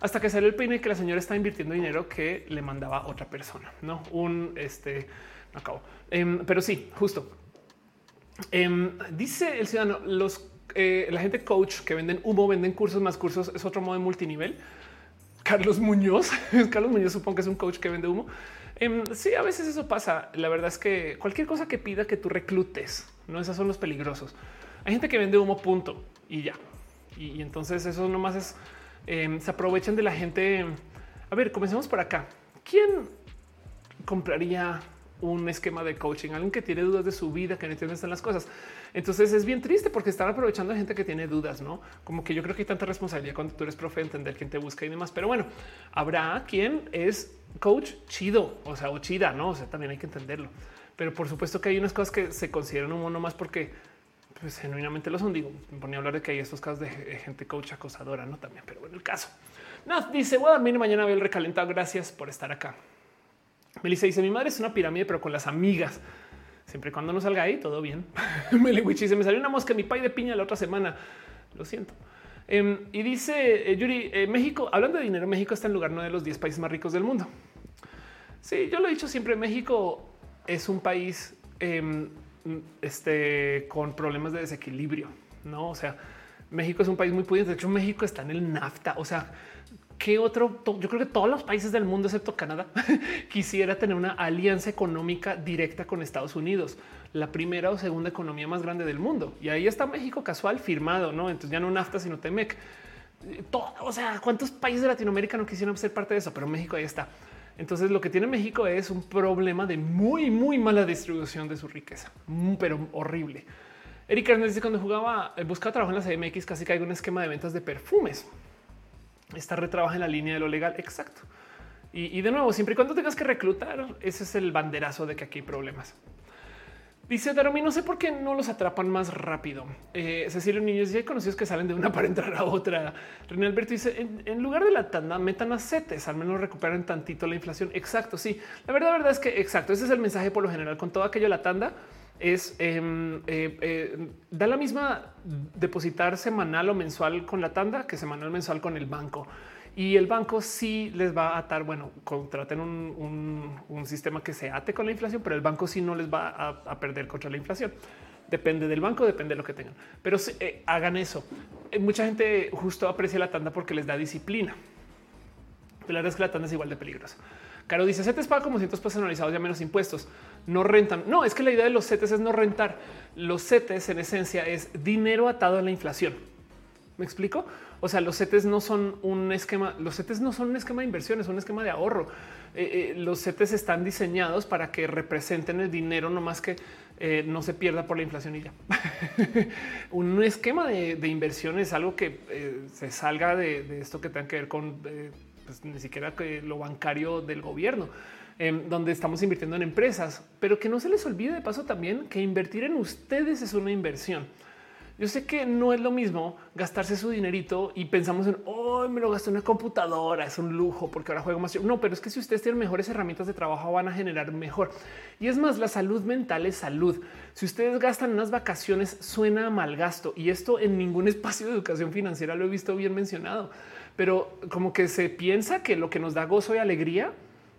hasta que salió el peine que la señora está invirtiendo dinero que le mandaba otra persona, no un este acabo. Em, pero sí, justo. Em, dice el ciudadano, los eh, la gente coach que venden humo, venden cursos más cursos, es otro modo de multinivel. Carlos Muñoz, Carlos Muñoz supongo que es un coach que vende humo. Em, sí, a veces eso pasa. La verdad es que cualquier cosa que pida que tú reclutes, no esos son los peligrosos. Hay gente que vende humo, punto y ya. Y, entonces eso nomás es em, se aprovechan de la gente. A ver, comencemos por acá. ¿Quién compraría un esquema de coaching? Alguien que tiene dudas de su vida, que no entiende las cosas. Entonces es bien triste porque están aprovechando a gente que tiene dudas, no como que yo creo que hay tanta responsabilidad cuando tú eres profe, entender quién te busca y demás. Pero bueno, habrá quien es coach chido, o sea, o chida, no? O sea, también hay que entenderlo. Pero por supuesto que hay unas cosas que se consideran un mono más porque pues, genuinamente lo son. Digo, me ponía a hablar de que hay estos casos de gente coach acosadora, no también, pero bueno, el caso. No, dice voy a dormir mañana veo el recalentado. Gracias por estar acá. Melissa dice: Mi madre es una pirámide, pero con las amigas. Siempre y cuando no salga ahí, todo bien. Meliwichi, se me salió una mosca en mi pay de piña la otra semana. Lo siento. Em, y dice eh, Yuri, eh, México, hablando de dinero, México está en lugar uno de los 10 países más ricos del mundo. Sí, yo lo he dicho siempre, México es un país em, este, con problemas de desequilibrio, ¿no? O sea, México es un país muy pudiente. De hecho, México está en el NAFTA. O sea, ¿qué otro? Yo creo que todos los países del mundo, excepto Canadá, quisiera tener una alianza económica directa con Estados Unidos, la primera o segunda economía más grande del mundo. Y ahí está México casual firmado, ¿no? Entonces ya no NAFTA, sino TEMEC. Todo, o sea, ¿cuántos países de Latinoamérica no quisieran ser parte de eso? Pero México ahí está. Entonces lo que tiene México es un problema de muy, muy mala distribución de su riqueza, pero horrible. Eric Hernández dice cuando jugaba, eh, buscaba trabajo en la CMX, casi caigo en un esquema de ventas de perfumes. Esta retrabaja en la línea de lo legal. Exacto. Y, y, de nuevo, siempre y cuando tengas que reclutar, ese es el banderazo de que aquí hay problemas. Dice Daromi, no sé por qué no los atrapan más rápido. Eh, Cecilia Niños, ya hay conocidos que salen de una para entrar a otra. René Alberto dice, en, lugar de la tanda, metan a al menos recuperan tantito la inflación. Exacto, sí. La verdad, la verdad es que exacto, ese es el mensaje por lo general. Con todo aquello, la tanda es, em, eh, eh, da la misma depositar semanal o mensual con la tanda que semanal mensual con el banco y el banco sí les va a atar. Bueno, contraten un, sistema que se ate con la inflación, pero el banco sí no les va a, perder contra la inflación. Depende del banco, depende de lo que tengan, pero eh, hagan eso. Mucha gente justo aprecia la tanda porque les da disciplina. Pero la verdad es que la tanda es igual de peligrosa. Caro dice CETES paga como cientos personalizados ya menos impuestos. No rentan. No, es que la idea de los CETES es no rentar. Los CETES en esencia es dinero atado a la inflación. ¿Me explico? O sea, los CETES no son un esquema, los CETES no son un esquema de inversión, es un esquema de ahorro. Eh, eh, los CETES están diseñados para que representen el dinero, no más que eh, no se pierda por la inflación y ya. un esquema de, inversión es algo que se salga de, esto que tenga que ver con pues, ni siquiera que lo bancario del gobierno. Em, donde estamos invirtiendo en empresas, pero que no se les olvide de paso también que invertir en ustedes es una inversión. Yo sé que no es lo mismo gastarse su dinerito y pensamos en hoy me lo gasté en una computadora, es un lujo porque ahora juego más. No, pero es que si ustedes tienen mejores herramientas de trabajo van a generar mejor. Y es más, la salud mental es salud. Si ustedes gastan unas vacaciones, suena mal gasto y esto en ningún espacio de educación financiera lo he visto bien mencionado, pero como que se piensa que lo que nos da gozo y alegría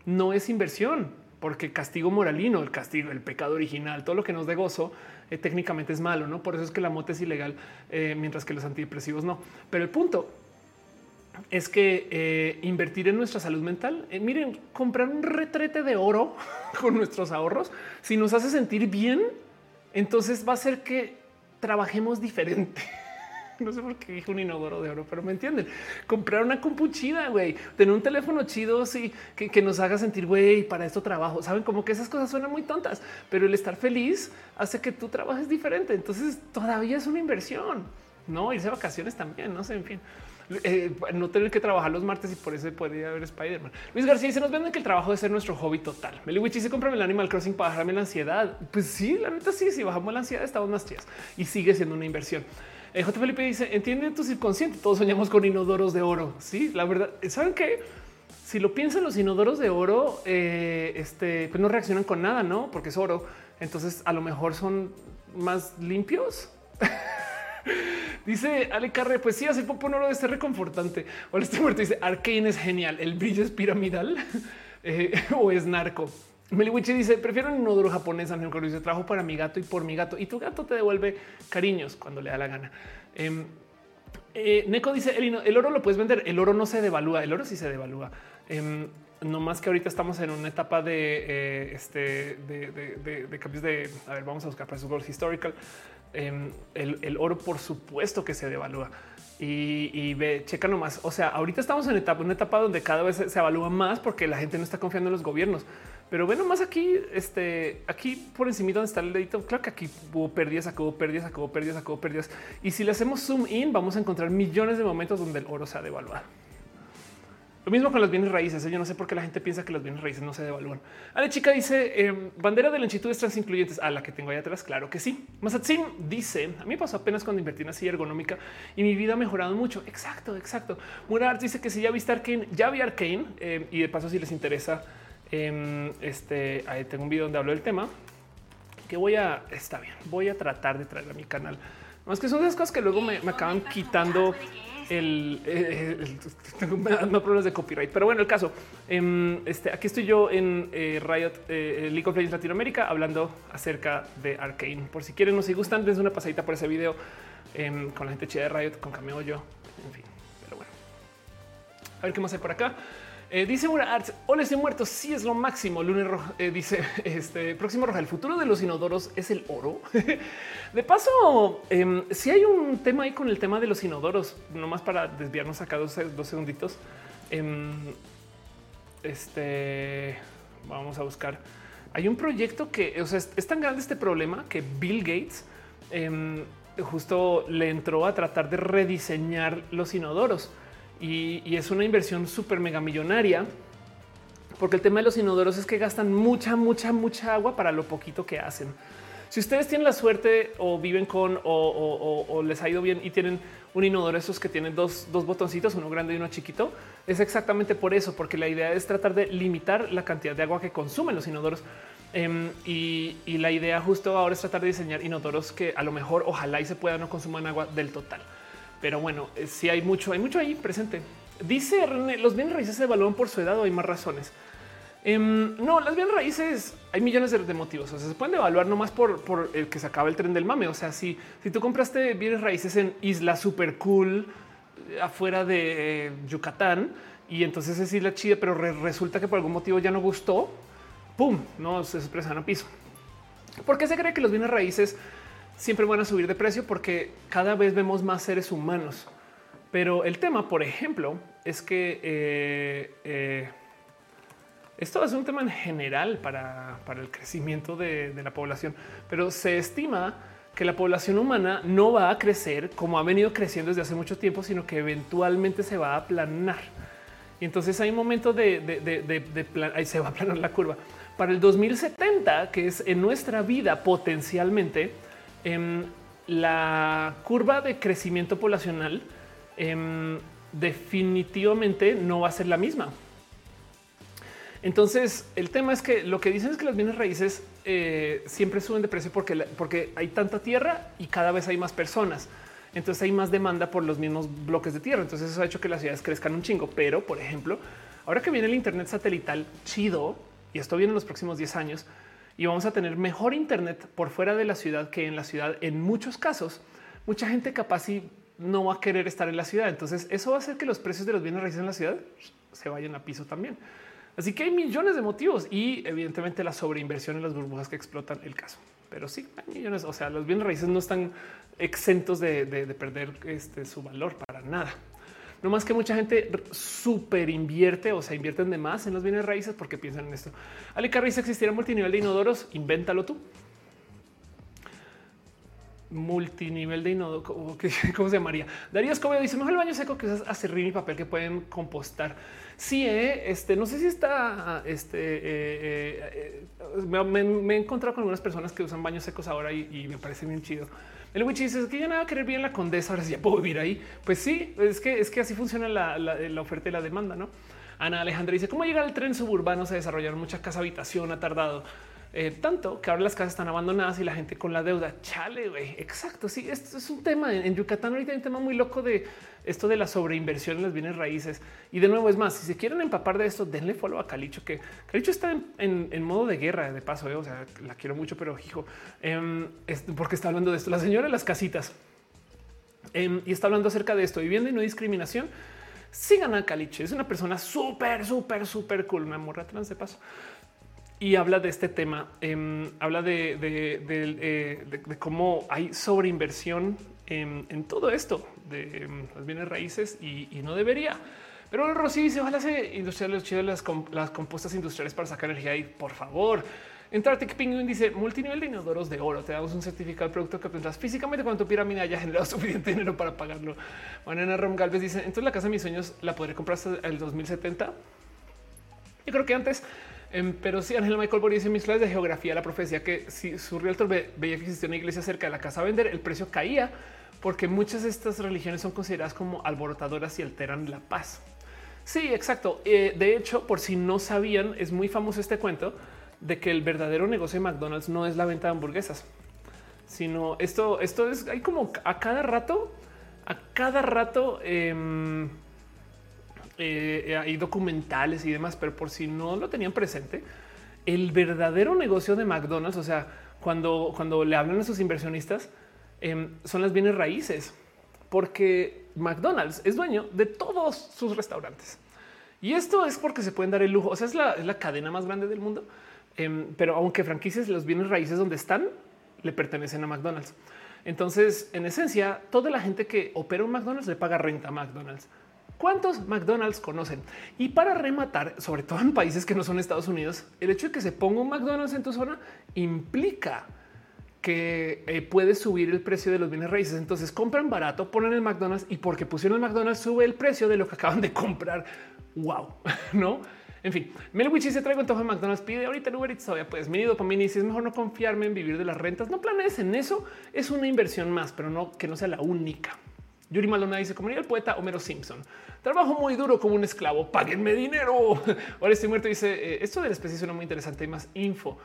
no es inversión, porque castigo moralino, el castigo, el pecado original, todo lo que nos dé gozo eh, técnicamente es malo, ¿no? Por eso es que la mota es ilegal, eh, mientras que los antidepresivos no. Pero el punto es que eh, invertir en nuestra salud mental, miren, comprar un retrete de oro con nuestros ahorros, si nos hace sentir bien, entonces va a ser que trabajemos diferente. no sé por qué dijo un inodoro de oro, pero me entienden. Comprar una compu chida, güey, tener un teléfono chido, sí, que, nos haga sentir, güey, para esto trabajo. Saben como que esas cosas suenan muy tontas, pero el estar feliz hace que tú trabajes diferente. Entonces todavía es una inversión, no irse a vacaciones también, no sé, en fin. Eh, no tener que trabajar los martes y por eso podría haber Spider-Man. Luis García se nos vende que el trabajo debe ser nuestro hobby total. Meliwichi se compra el Animal Crossing para bajarme la ansiedad. Pues sí, la neta sí, si bajamos la ansiedad estamos más chías y sigue siendo una inversión. Eh, J. Felipe dice: Entiende tu subconsciente. Todos soñamos con inodoros de oro. Sí, la verdad. Saben que si lo piensan, los inodoros de oro eh, este, pues no reaccionan con nada, no? Porque es oro. Entonces, a lo mejor son más limpios. Dice Ale Carre, pues sí, hace poco un oro de ser reconfortante. O este muerto dice Arcane es genial. El brillo es piramidal eh, o es narco. Meliwichi dice: Prefiero un inodoro japonés. Ángel dice: Trabajo para mi gato y por mi gato. Y tu gato te devuelve cariños cuando le da la gana. Em, eh, Neko dice: el, oro lo puedes vender. El oro no se devalúa. El oro sí se devalúa. Em, no más que ahorita estamos en una etapa de eh, este de, cambios de a ver, vamos a buscar precios gold historical. Em, el, oro, por supuesto que se devalúa y, ve, checa nomás. O sea, ahorita estamos en etapa, una etapa donde cada vez se evalúa más porque la gente no está confiando en los gobiernos. Pero bueno, más aquí, este, aquí por encima donde está el dedito, claro que aquí hubo pérdidas, acabó pérdidas, acabó pérdidas, acabó pérdidas. Y si le hacemos zoom in, vamos a encontrar millones de momentos donde el oro se ha devaluado. Lo mismo con las bienes raíces. ¿eh? Yo no sé por qué la gente piensa que las bienes raíces no se devalúan. Ale chica dice em, bandera de lentitudes transincluyentes. A la que tengo ahí atrás. Claro que sí. Masatzin dice a mí pasó apenas cuando invertí en una silla ergonómica y mi vida ha mejorado mucho. Exacto, exacto. Murat dice que si ya viste Arcane, ya vi Arcane em, y de paso, si les interesa, Em, este tengo un video donde hablo del tema. que voy a, está bien, voy a tratar de traer a mi canal. Más que son esas cosas que luego me, acaban quitando el, tengo problemas de copyright, pero bueno, el caso em, este aquí estoy yo en eh, Riot eh, League of Legends Latinoamérica hablando acerca de Arcane. Por si quieren o si gustan, dense una pasadita por ese video em, con la gente chida de Riot, con Cameo yo, en fin. Pero bueno, a ver qué más hay por acá. Eh, dice Mura Arts, hola, estoy muerto. Sí, es lo máximo. Lunes Rojo eh, dice este próximo roja. El futuro de los inodoros es el oro. de paso, em, si hay un tema ahí con el tema de los inodoros, nomás para desviarnos acá dos, dos segunditos. Em, este vamos a buscar. Hay un proyecto que o sea, es, tan grande este problema que Bill Gates em, justo le entró a tratar de rediseñar los inodoros y, es una inversión súper mega millonaria porque el tema de los inodoros es que gastan mucha, mucha, mucha agua para lo poquito que hacen. Si ustedes tienen la suerte o viven con o, les ha ido bien y tienen un inodoro, esos que tienen dos, dos, botoncitos, uno grande y uno chiquito, es exactamente por eso, porque la idea es tratar de limitar la cantidad de agua que consumen los inodoros. Em, y, y, la idea justo ahora es tratar de diseñar inodoros que a lo mejor ojalá y se pueda no consuman agua del total. Pero bueno, eh, si hay mucho, hay mucho ahí presente. Dice René, los bienes raíces se evalúan por su edad o hay más razones. Em, no, las bienes raíces hay millones de, motivos. O sea, se pueden evaluar nomás por, por el que se acaba el tren del mame. O sea, si, si tú compraste bienes raíces en isla super cool eh, afuera de eh, Yucatán y entonces es isla chida, pero resulta que por algún motivo ya no gustó, pum, no se expresan a piso. ¿Por qué se cree que los bienes raíces siempre van a subir de precio porque cada vez vemos más seres humanos. Pero el tema, por ejemplo, es que eh, eh, esto es un tema en general para, el crecimiento de, la población, pero se estima que la población humana no va a crecer como ha venido creciendo desde hace mucho tiempo, sino que eventualmente se va a aplanar. Y entonces hay un momento de, de, ahí se va a aplanar la curva. Para el 2070, que es en nuestra vida potencialmente, Em, la curva de crecimiento poblacional em, definitivamente no va a ser la misma. Entonces, el tema es que lo que dicen es que las bienes raíces eh, siempre suben de precio porque, porque hay tanta tierra y cada vez hay más personas. Entonces hay más demanda por los mismos bloques de tierra. Entonces eso ha hecho que las ciudades crezcan un chingo. Pero, por ejemplo, ahora que viene el Internet satelital chido, y esto viene en los próximos 10 años, y vamos a tener mejor Internet por fuera de la ciudad que en la ciudad. En muchos casos, mucha gente capaz y no va a querer estar en la ciudad. Entonces eso va a hacer que los precios de los bienes raíces en la ciudad se vayan a piso también. Así que hay millones de motivos y evidentemente la sobreinversión en las burbujas que explotan el caso. Pero sí, hay millones. O sea, los bienes raíces no están exentos de, perder este, su valor para nada. No más que mucha gente súper invierte, o sea, invierten de más en los bienes raíces porque piensan en esto. Ale Carriz, existiera multinivel de inodoros, invéntalo tú. Multinivel de inodoro, ¿cómo se llamaría? Darío Escobedo dice: Mejor el baño seco que usas acerrín y papel que pueden compostar. Sí, eh, este no sé si está. Este eh, eh, me, he encontrado con algunas personas que usan baños secos ahora y me parece bien chido. El Witch dice que ya nada querer bien la condesa, ahora sí ya puedo vivir ahí. Pues sí, es que es que así funciona la, oferta y la demanda, ¿no? Ana Alejandra dice cómo llegar el tren suburbano se desarrollaron mucha casa habitación, ha tardado. Eh, tanto que ahora las casas están abandonadas y la gente con la deuda. Chale. Exacto. Sí, esto es un tema en, Yucatán. Ahorita hay un tema muy loco de esto de la sobreinversión en las bienes raíces. Y de nuevo, es más, si se quieren empapar de esto, denle follow a Calicho, que Calicho está en, modo de guerra de paso. Eh, o sea, la quiero mucho, pero hijo, em, porque está hablando de esto. La señora de las casitas em, y está hablando acerca de esto, vivienda y no discriminación. Sigan a Caliche. Es una persona súper, súper, súper cool, una morra trans de paso y habla de este tema. Em, habla eh, de, cómo hay sobreinversión en, en todo esto de em, las bienes raíces y, no debería. Pero Rosy dice: Ojalá se industriales chido las, las compuestas industriales para sacar energía y por favor. Entrartic Penguin dice multinivel de inodoros de oro. Te damos un certificado del producto que presentas físicamente cuando tu pirámide haya generado suficiente dinero para pagarlo. Ana Rom Galvez dice: Entonces la casa de mis sueños la podré comprar hasta el 2070. Yo creo que antes Em, pero sí, Ángel Michael Boris dice mis clases de geografía, la profecía que si su realtor veía que existía una iglesia cerca de la casa a vender, el precio caía porque muchas de estas religiones son consideradas como alborotadoras y alteran la paz. Sí, exacto. Eh, de hecho, por si no sabían, es muy famoso este cuento de que el verdadero negocio de McDonald's no es la venta de hamburguesas, sino esto, esto es, hay como a cada rato, a cada rato em, eh, hay documentales y demás, pero por si no lo tenían presente, el verdadero negocio de McDonald's, o sea, cuando, cuando le hablan a sus inversionistas, em, son las bienes raíces, porque McDonald's es dueño de todos sus restaurantes. Y esto es porque se pueden dar el lujo. O sea, es la, cadena más grande del mundo. Em, pero aunque franquicias, los bienes raíces donde están le pertenecen a McDonald's. Entonces, en esencia, toda la gente que opera un McDonald's le paga renta a McDonald's. ¿Cuántos McDonald's conocen? Y para rematar, sobre todo en países que no son Estados Unidos, el hecho de que se ponga un McDonald's en tu zona implica que eh, puedes subir el precio de los bienes raíces. Entonces compran barato, ponen el McDonald's y porque pusieron el McDonald's sube el precio de lo que acaban de comprar. Wow, no? En fin, Melwich se traigo antojo de McDonald's, pide ahorita Uber Eats todavía pues mi dopamina si es mejor no confiarme en vivir de las rentas. No planees en eso, es una inversión más, pero no que no sea la única. Yuri Malona dice, como el poeta Homero Simpson, trabajo muy duro como un esclavo, páguenme dinero. Ahora estoy muerto. Dice, eh, esto de la especie suena muy interesante y más info.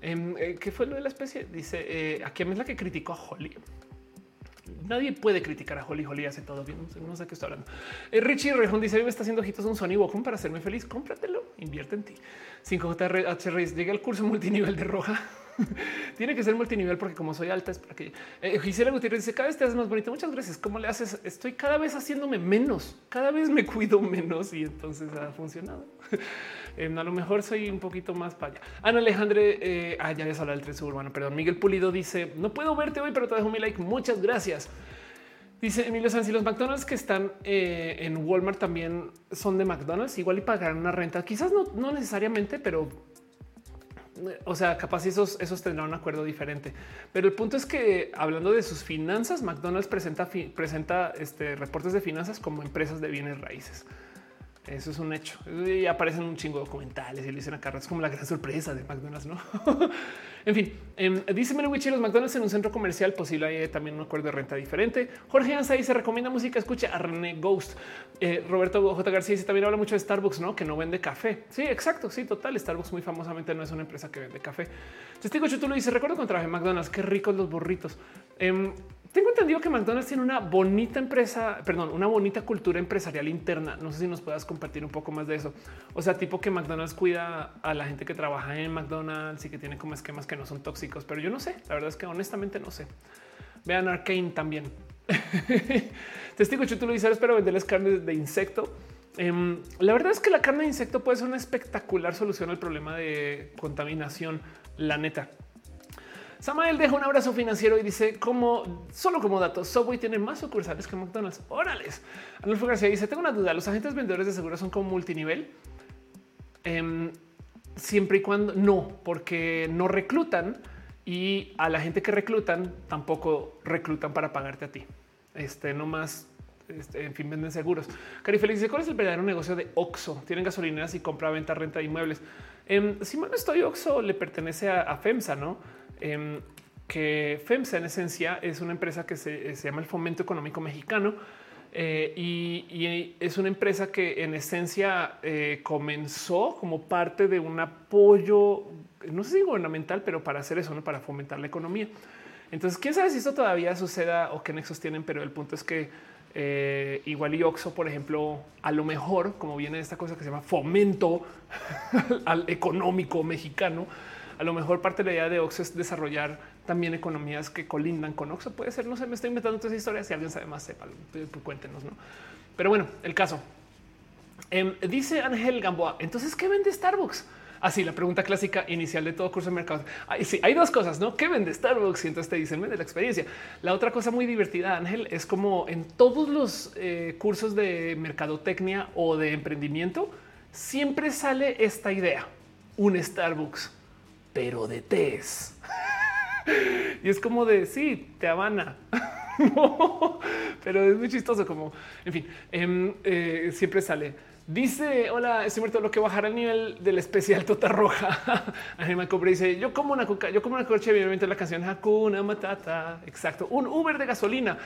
Em, eh, ¿Qué fue lo de la especie? Dice, eh, aquí es la que criticó a Holly. Nadie puede criticar a Holly. Holly hace todo bien. No sé, qué está hablando. Richie Rejón dice: Me está haciendo ojitos un Sony Wacom para hacerme feliz. Cómpratelo, invierte en ti. 5JH Reyes llega al curso multinivel de roja. Tiene que ser multinivel porque como soy alta es para que eh, Gisela Gutiérrez dice cada vez te haces más bonito. Muchas gracias. ¿Cómo le haces? Estoy cada vez haciéndome menos, cada vez me cuido menos y entonces ha funcionado. Em, a lo mejor soy un poquito más para allá. Ana Alejandre, eh, ah, ya habías hablado del tren suburbano, perdón. Miguel Pulido dice no puedo verte hoy, pero te dejo mi like. Muchas gracias. Dice Emilio Sanz los McDonald's que están eh, en Walmart también son de McDonald's, igual y pagarán una renta. Quizás no, no necesariamente, pero o sea, capaz esos, esos tendrán un acuerdo diferente. Pero el punto es que hablando de sus finanzas, McDonald's presenta, presenta este, reportes de finanzas como empresas de bienes raíces. Eso es un hecho. Y aparecen un chingo de documentales y le dicen acá, es como la gran sorpresa de McDonald's, ¿no? en fin, eh, dice Menowich los McDonald's en un centro comercial posible hay también un acuerdo de renta diferente. Jorge Anza se recomienda música, escucha a René Ghost. Eh, Roberto J. García dice también habla mucho de Starbucks, ¿no? Que no vende café. Sí, exacto, sí, total. Starbucks muy famosamente no es una empresa que vende café. Testigo Chutulo dice, recuerdo cuando trabajé en McDonald's, qué ricos los burritos. Eh, tengo entendido que McDonald's tiene una bonita empresa, perdón, una bonita cultura empresarial interna. No sé si nos puedas compartir un poco más de eso. O sea, tipo que McDonald's cuida a la gente que trabaja en McDonald's y que tiene como esquemas que no son tóxicos, pero yo no sé. La verdad es que honestamente no sé. Vean Arcane también. Testigo Chutulo dice, espero venderles carne de insecto. Em, la verdad es que la carne de insecto puede ser una espectacular solución al problema de contaminación. La neta. Samael deja un abrazo financiero y dice como solo como dato, Subway tiene más sucursales que McDonald's. Órales. Anulfo García dice tengo una duda. Los agentes vendedores de seguros son como multinivel. Em, siempre y cuando no, porque no reclutan y a la gente que reclutan tampoco reclutan para pagarte a ti. Este no más este, en fin, venden seguros. Cari Félix ¿Cuál es el verdadero negocio de Oxo? Tienen gasolineras y compra, venta, renta de inmuebles. Eh, si no estoy, Oxo le pertenece a, a, FEMSA, no? Em, que FEMSA en esencia es una empresa que se, llama el Fomento Económico Mexicano eh, y, es una empresa que en esencia eh, comenzó como parte de un apoyo, no sé si gubernamental, pero para hacer eso, ¿no? para fomentar la economía. Entonces, quién sabe si esto todavía suceda o qué nexos tienen, pero el punto es que eh, igual y Oxo, por ejemplo, a lo mejor, como viene esta cosa que se llama fomento al económico mexicano, a lo mejor parte de la idea de Oxo es desarrollar también economías que colindan con Oxo. Puede ser, no sé, me estoy inventando todas historias. Si alguien sabe más, sepa, pues, cuéntenos. ¿no? Pero bueno, el caso. Em, dice Ángel Gamboa, entonces, ¿qué vende Starbucks? Así, la pregunta clásica inicial de todo curso de mercado. sí, hay dos cosas, ¿no? ¿Qué vende Starbucks? Y entonces te dicen, vende la experiencia. La otra cosa muy divertida, Ángel, es como en todos los eh, cursos de mercadotecnia o de emprendimiento, siempre sale esta idea, un Starbucks pero de tés. y es como de sí, te Habana. pero es muy chistoso. Como en fin, em, eh, siempre sale. Dice: Hola, estoy muerto. Lo que bajará el nivel del especial Tota Roja. me Cobre dice: Yo como una coca, yo como una coche. Evidentemente, la canción Hakuna Matata. Exacto. Un Uber de gasolina.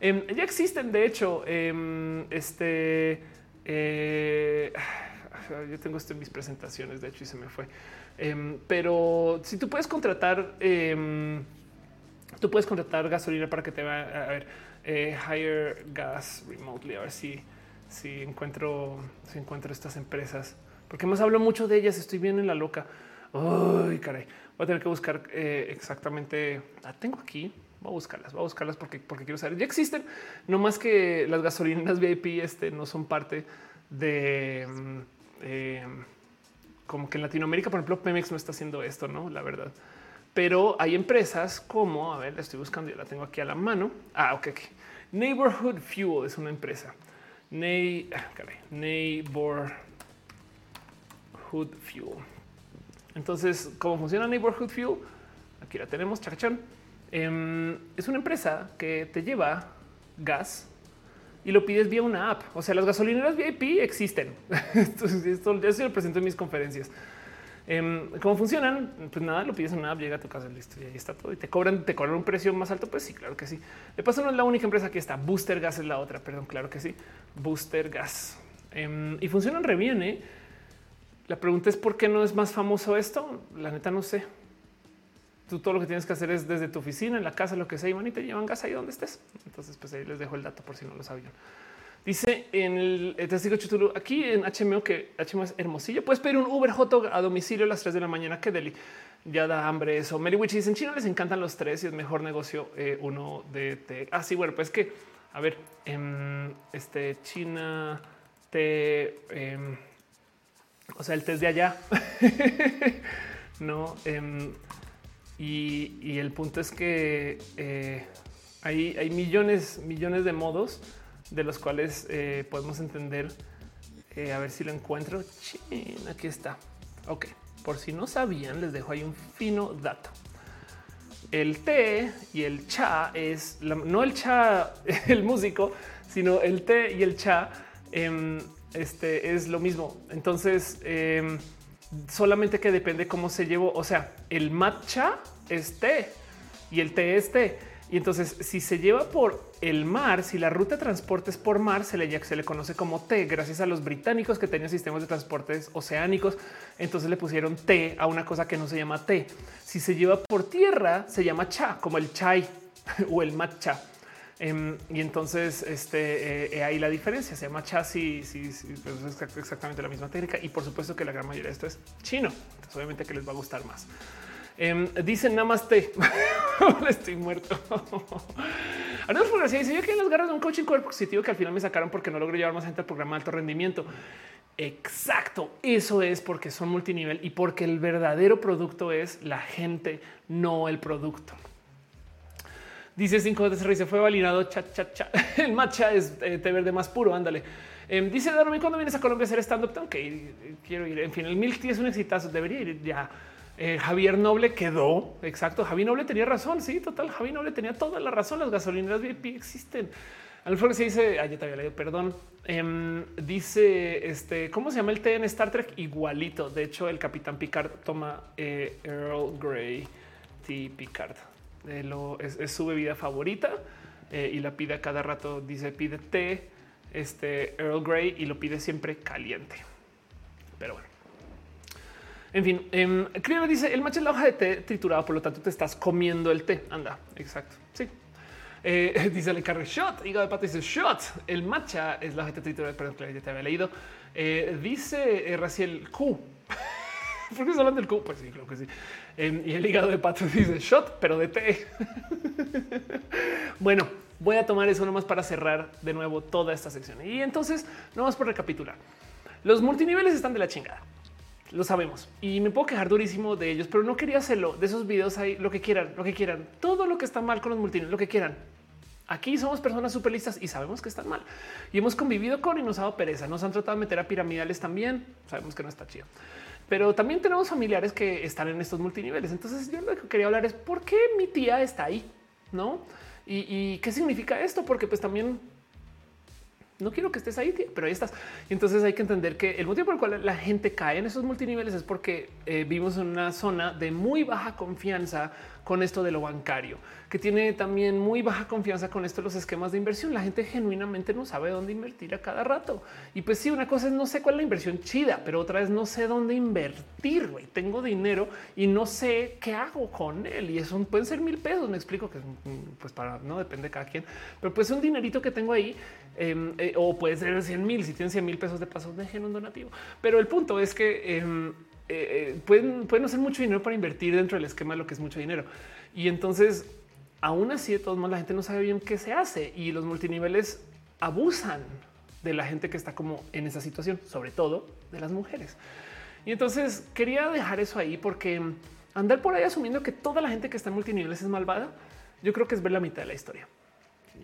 Em, ya existen, de hecho, em, este. Eh, yo tengo esto en mis presentaciones, de hecho, y se me fue. Em, pero si tú puedes contratar, em, tú puedes contratar gasolina para que te va a ver eh, hire gas remotely. A ver si, si encuentro, si encuentro estas empresas, porque más hablo mucho de ellas. Estoy bien en la loca. Uy, caray, voy a tener que buscar eh, exactamente. Tengo aquí. Voy a buscarlas, voy a buscarlas porque, porque quiero saber. Ya existen, no más que las gasolineras VIP este, no son parte de eh, como que en Latinoamérica, por ejemplo, Pemex no está haciendo esto, no? La verdad. Pero hay empresas como, a ver, la estoy buscando, ya la tengo aquí a la mano. Ah, ok. okay. Neighborhood Fuel es una empresa. Nei, ah, Neighborhood Fuel. Entonces, ¿cómo funciona Neighborhood Fuel? Aquí la tenemos, chacachán. Em, es una empresa que te lleva gas y lo pides vía una app. O sea, las gasolineras VIP existen. Esto ya se lo presento en mis conferencias. Em, ¿Cómo funcionan? Pues nada, lo pides en una app, llega a tu casa, listo, y ahí está todo. Y te cobran, te cobran un precio más alto. Pues sí, claro que sí. De paso, no es la única empresa que está. Booster Gas es la otra, perdón, claro que sí. Booster Gas. Em, y funcionan re bien. ¿eh? La pregunta es por qué no es más famoso esto. La neta no sé tú todo lo que tienes que hacer es desde tu oficina, en la casa, lo que sea, y van y te llevan gas ahí donde estés. Entonces, pues ahí les dejo el dato por si no lo sabían. Dice en el testigo Chutulu aquí en HMO que HMO es hermosillo. Puedes pedir un Uber hot a domicilio a las 3 de la mañana. Que deli ya da hambre eso. Mary Witch dice en China les encantan los tres y es mejor negocio eh, uno de té. Ah, bueno, pues que a ver, en este China té, em, o sea, el té es de allá. no, em, y, el punto es que eh, hay, millones, millones de modos de los cuales eh, podemos entender. Eh, a ver si lo encuentro. aquí está. Ok, por si no sabían, les dejo ahí un fino dato. El té y el cha es no el cha, el músico, sino el té y el cha. Em, este es lo mismo. Entonces, em, solamente que depende cómo se llevó. O sea, el matcha es té y el té es té. Y entonces, si se lleva por el mar, si la ruta de transporte es por mar, se le, se le conoce como té, gracias a los británicos que tenían sistemas de transportes oceánicos. Entonces le pusieron té a una cosa que no se llama té. Si se lleva por tierra, se llama cha, como el chai o el matcha. Em, y entonces este, eh, eh, ahí la diferencia se llama chassis, sí, sí, pues es exactamente la misma técnica. Y por supuesto que la gran mayoría de esto es chino. Entonces, obviamente que les va a gustar más. Eh, dicen namaste. Estoy muerto. Arnolfo García dice: Yo que en las garras de un coaching positivo que al final me sacaron porque no logré llevar más gente al programa de alto rendimiento. Exacto. Eso es porque son multinivel y porque el verdadero producto es la gente, no el producto. Dice cinco veces se fue validado. Cha, cha, cha. El matcha es eh, té verde más puro. Ándale. Eh, dice Darwin cuando vienes a Colombia a hacer stand up. Tengo ir. Quiero ir. En fin, el milk tea es un exitazo. Debería ir ya. Eh, Javier Noble quedó. Exacto. Javier Noble tenía razón. Sí, total. Javier Noble tenía toda la razón. Las gasolineras VIP existen. Alfredo se dice, ay, ya te había leído, perdón. Em, dice este, ¿cómo se llama el té en Star Trek? Igualito. De hecho, el capitán Picard toma Earl Grey Tea Picard lo, es, su bebida favorita eh, y la pide a cada rato. Dice pide té, este Earl Grey y lo pide siempre caliente. Pero bueno. En fin, eh, dice el matcha es la hoja de té triturado, por lo tanto te estás comiendo el té. Anda, exacto. Sí. Eh, dice el carro shot, hígado de pato dice shot. El matcha es la hoja de té triturada, perdón, ya te había leído. Eh, dice Raciel Q. ¿Por qué hablando del Q? Pues sí, creo que sí. Em, y el hígado de pato dice shot, pero de té. bueno, voy a tomar eso nomás para cerrar de nuevo toda esta sección. Y entonces, nomás por recapitular. Los multiniveles están de la chingada. Lo sabemos y me puedo quejar durísimo de ellos, pero no quería hacerlo. De esos videos hay lo que quieran, lo que quieran, todo lo que está mal con los multiniveles, lo que quieran. Aquí somos personas súper listas y sabemos que están mal y hemos convivido con y nos ha dado pereza. Nos han tratado de meter a piramidales también. Sabemos que no está chido pero también tenemos familiares que están en estos multiniveles. Entonces yo lo que quería hablar es por qué mi tía está ahí, no? Y, qué significa esto, porque pues también no quiero que estés ahí, pero ahí estás. Y entonces hay que entender que el motivo por el cual la gente cae en esos multiniveles es porque eh, vivimos en una zona de muy baja confianza con esto de lo bancario, que tiene también muy baja confianza con esto los esquemas de inversión. La gente genuinamente no sabe dónde invertir a cada rato. Y pues sí, una cosa es no sé cuál es la inversión chida, pero otra vez no sé dónde invertir. Wey. Tengo dinero y no sé qué hago con él. Y eso pueden ser mil pesos. Me explico que pues para no depende de cada quien, pero pues un dinerito que tengo ahí em, eh, o puede ser 100 mil. Si tienen 100 mil pesos de paso, dejen un donativo. Pero el punto es que em, eh, pueden, pueden hacer mucho dinero para invertir dentro del esquema de lo que es mucho dinero. Y entonces, aún así, de todos modos, la gente no sabe bien qué se hace y los multiniveles abusan de la gente que está como en esa situación, sobre todo de las mujeres. Y entonces quería dejar eso ahí porque andar por ahí asumiendo que toda la gente que está en multiniveles es malvada, yo creo que es ver la mitad de la historia.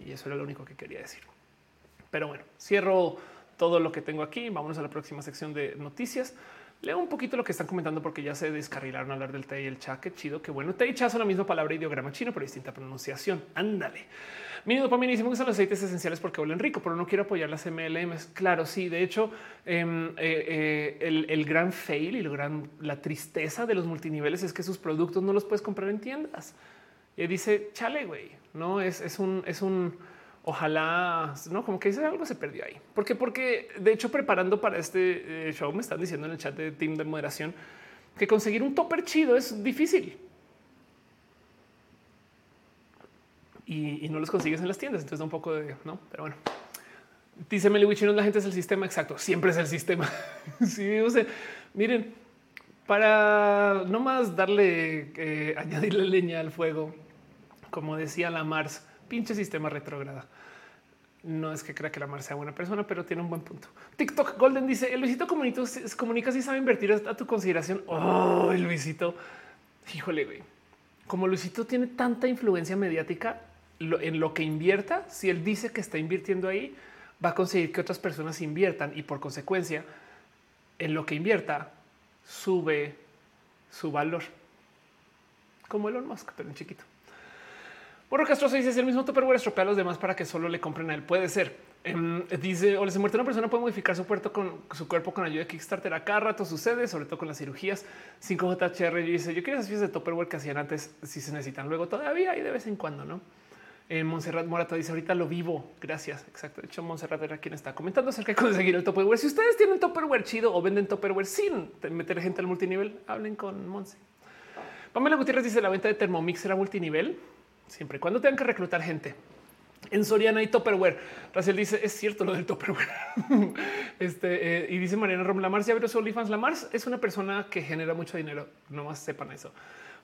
Y eso era lo único que quería decir. Pero bueno, cierro todo lo que tengo aquí. Vámonos a la próxima sección de noticias. Leo un poquito lo que están comentando porque ya se descarrilaron a hablar del té y el cha. Qué chido, qué bueno. Té y cha son la misma palabra ideograma chino, pero distinta pronunciación. Ándale. Mi dopamina dice que son los aceites esenciales porque huelen rico, pero no quiero apoyar las MLMs. Claro, sí. De hecho, em, eh, eh, el, gran fail y lo gran, la tristeza de los multiniveles es que sus productos no los puedes comprar en tiendas. Y dice, chale, güey, no es, es un, es un, ojalá, no como que algo se perdió ahí. Porque, porque de hecho, preparando para este eh, show, me están diciendo en el chat de team de moderación que conseguir un topper chido es difícil. Y, no los consigues en las tiendas. Entonces da un poco de no, pero bueno. Dice Meliwichino, la gente es el sistema exacto. Siempre es el sistema. sí, o sea, miren, para no más darle, eh, añadirle leña al fuego, como decía la Mars, pinche sistema retrógrada. No es que crea que la Mar sea buena persona, pero tiene un buen punto. TikTok Golden dice: El Luisito comunica si sabe invertir a tu consideración. Oh, el Luisito. Híjole, güey. Como Luisito tiene tanta influencia mediática en lo que invierta, si él dice que está invirtiendo ahí, va a conseguir que otras personas inviertan y por consecuencia, en lo que invierta, sube su valor. Como Elon Musk, pero en chiquito. Borro Castro dice si el mismo Tupperware estropea a los demás para que solo le compren a él. Puede ser. Em, dice o les muerte una persona puede modificar su cuerpo con su cuerpo con ayuda de Kickstarter. A cada rato sucede, sobre todo con las cirugías. 5JHR dice yo quiero esas fiestas de Tupperware que hacían antes si se necesitan luego todavía y de vez en cuando, no? Eh, Montserrat Morata dice ahorita lo vivo. Gracias. Exacto. De hecho, Montserrat era quien está comentando acerca de conseguir el Tupperware. Si ustedes tienen Tupperware chido o venden Tupperware sin meter gente al multinivel, hablen con Monse. Pamela Gutiérrez dice la venta de Thermomix era multinivel siempre cuando tengan que reclutar gente. En Soriana y Topperware. Raciel dice es cierto lo del Topperware. este eh, y dice Mariana Rom Lamars ya su OnlyFans. Lamars es una persona que genera mucho dinero. No más sepan eso,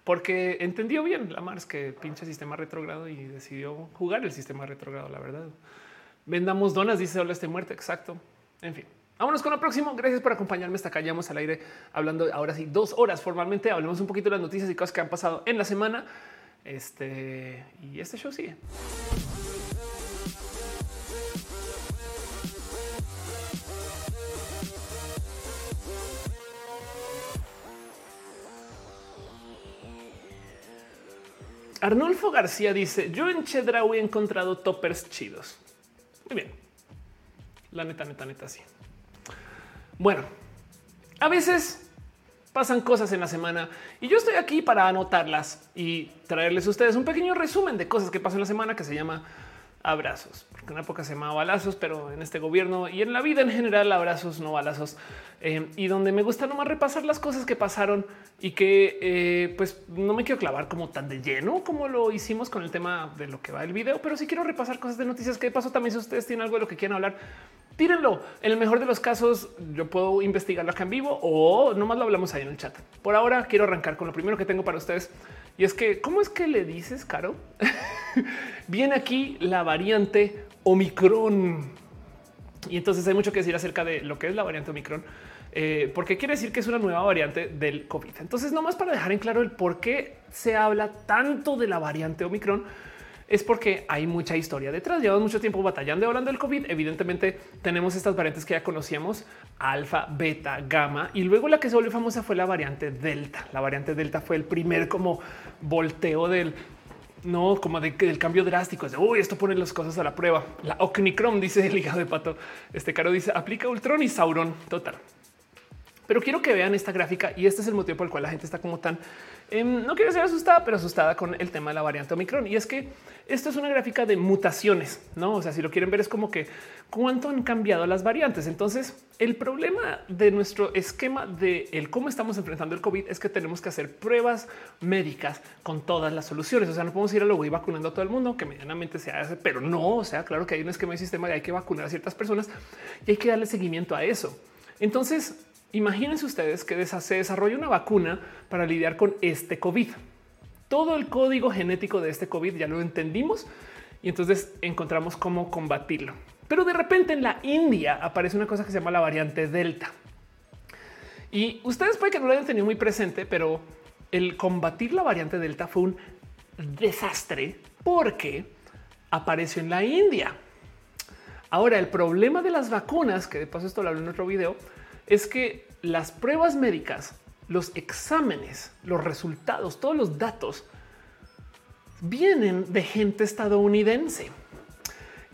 porque entendió bien Lamars que pinche sistema retrogrado y decidió jugar el sistema retrogrado. La verdad, vendamos donas. Dice hola, estoy muerta. Exacto. En fin, Vámonos con lo próximo. Gracias por acompañarme hasta acá. al aire hablando ahora sí dos horas formalmente. Hablemos un poquito de las noticias y cosas que han pasado en la semana. Este y este show sigue. Arnulfo García dice: Yo en Chedraui he encontrado toppers chidos. Muy bien. La neta, neta, neta, sí. Bueno, a veces pasan cosas en la semana y yo estoy aquí para anotarlas y traerles a ustedes un pequeño resumen de cosas que pasan en la semana que se llama abrazos, porque en una época se llamaba balazos, pero en este gobierno y en la vida en general abrazos, no balazos, eh, y donde me gusta nomás repasar las cosas que pasaron y que eh, pues no me quiero clavar como tan de lleno como lo hicimos con el tema de lo que va el video, pero sí quiero repasar cosas de noticias que de paso también si ustedes tienen algo de lo que quieran hablar, tírenlo. En el mejor de los casos yo puedo investigarlo acá en vivo o nomás lo hablamos ahí en el chat. Por ahora quiero arrancar con lo primero que tengo para ustedes y es que, ¿cómo es que le dices, Caro? Viene aquí la variante Omicron. Y entonces hay mucho que decir acerca de lo que es la variante Omicron, eh, porque quiere decir que es una nueva variante del COVID. Entonces, nomás para dejar en claro el por qué se habla tanto de la variante Omicron, es porque hay mucha historia detrás. Llevamos mucho tiempo batallando y hablando del COVID. Evidentemente tenemos estas variantes que ya conocíamos, alfa, beta, gamma, y luego la que se volvió famosa fue la variante delta. La variante delta fue el primer como volteo del no como de, del cambio drástico. Es de uy, esto pone las cosas a la prueba. La Ocnicrom dice el hígado de pato. Este caro dice aplica Ultron y Sauron. Total. Pero quiero que vean esta gráfica y este es el motivo por el cual la gente está como tan, em, no quiero ser asustada, pero asustada con el tema de la variante Omicron. Y es que esto es una gráfica de mutaciones, ¿no? O sea, si lo quieren ver es como que cuánto han cambiado las variantes. Entonces, el problema de nuestro esquema de el cómo estamos enfrentando el COVID es que tenemos que hacer pruebas médicas con todas las soluciones. O sea, no podemos ir a lo voy vacunando a todo el mundo, que medianamente se hace, pero no, o sea, claro que hay un esquema de sistema y hay que vacunar a ciertas personas y hay que darle seguimiento a eso. Entonces, Imagínense ustedes que se desarrolla una vacuna para lidiar con este COVID. Todo el código genético de este COVID ya lo entendimos y entonces encontramos cómo combatirlo. Pero de repente en la India aparece una cosa que se llama la variante Delta. Y ustedes puede que no lo hayan tenido muy presente, pero el combatir la variante Delta fue un desastre porque apareció en la India. Ahora, el problema de las vacunas, que de paso esto lo hablo en otro video, es que las pruebas médicas, los exámenes, los resultados, todos los datos vienen de gente estadounidense.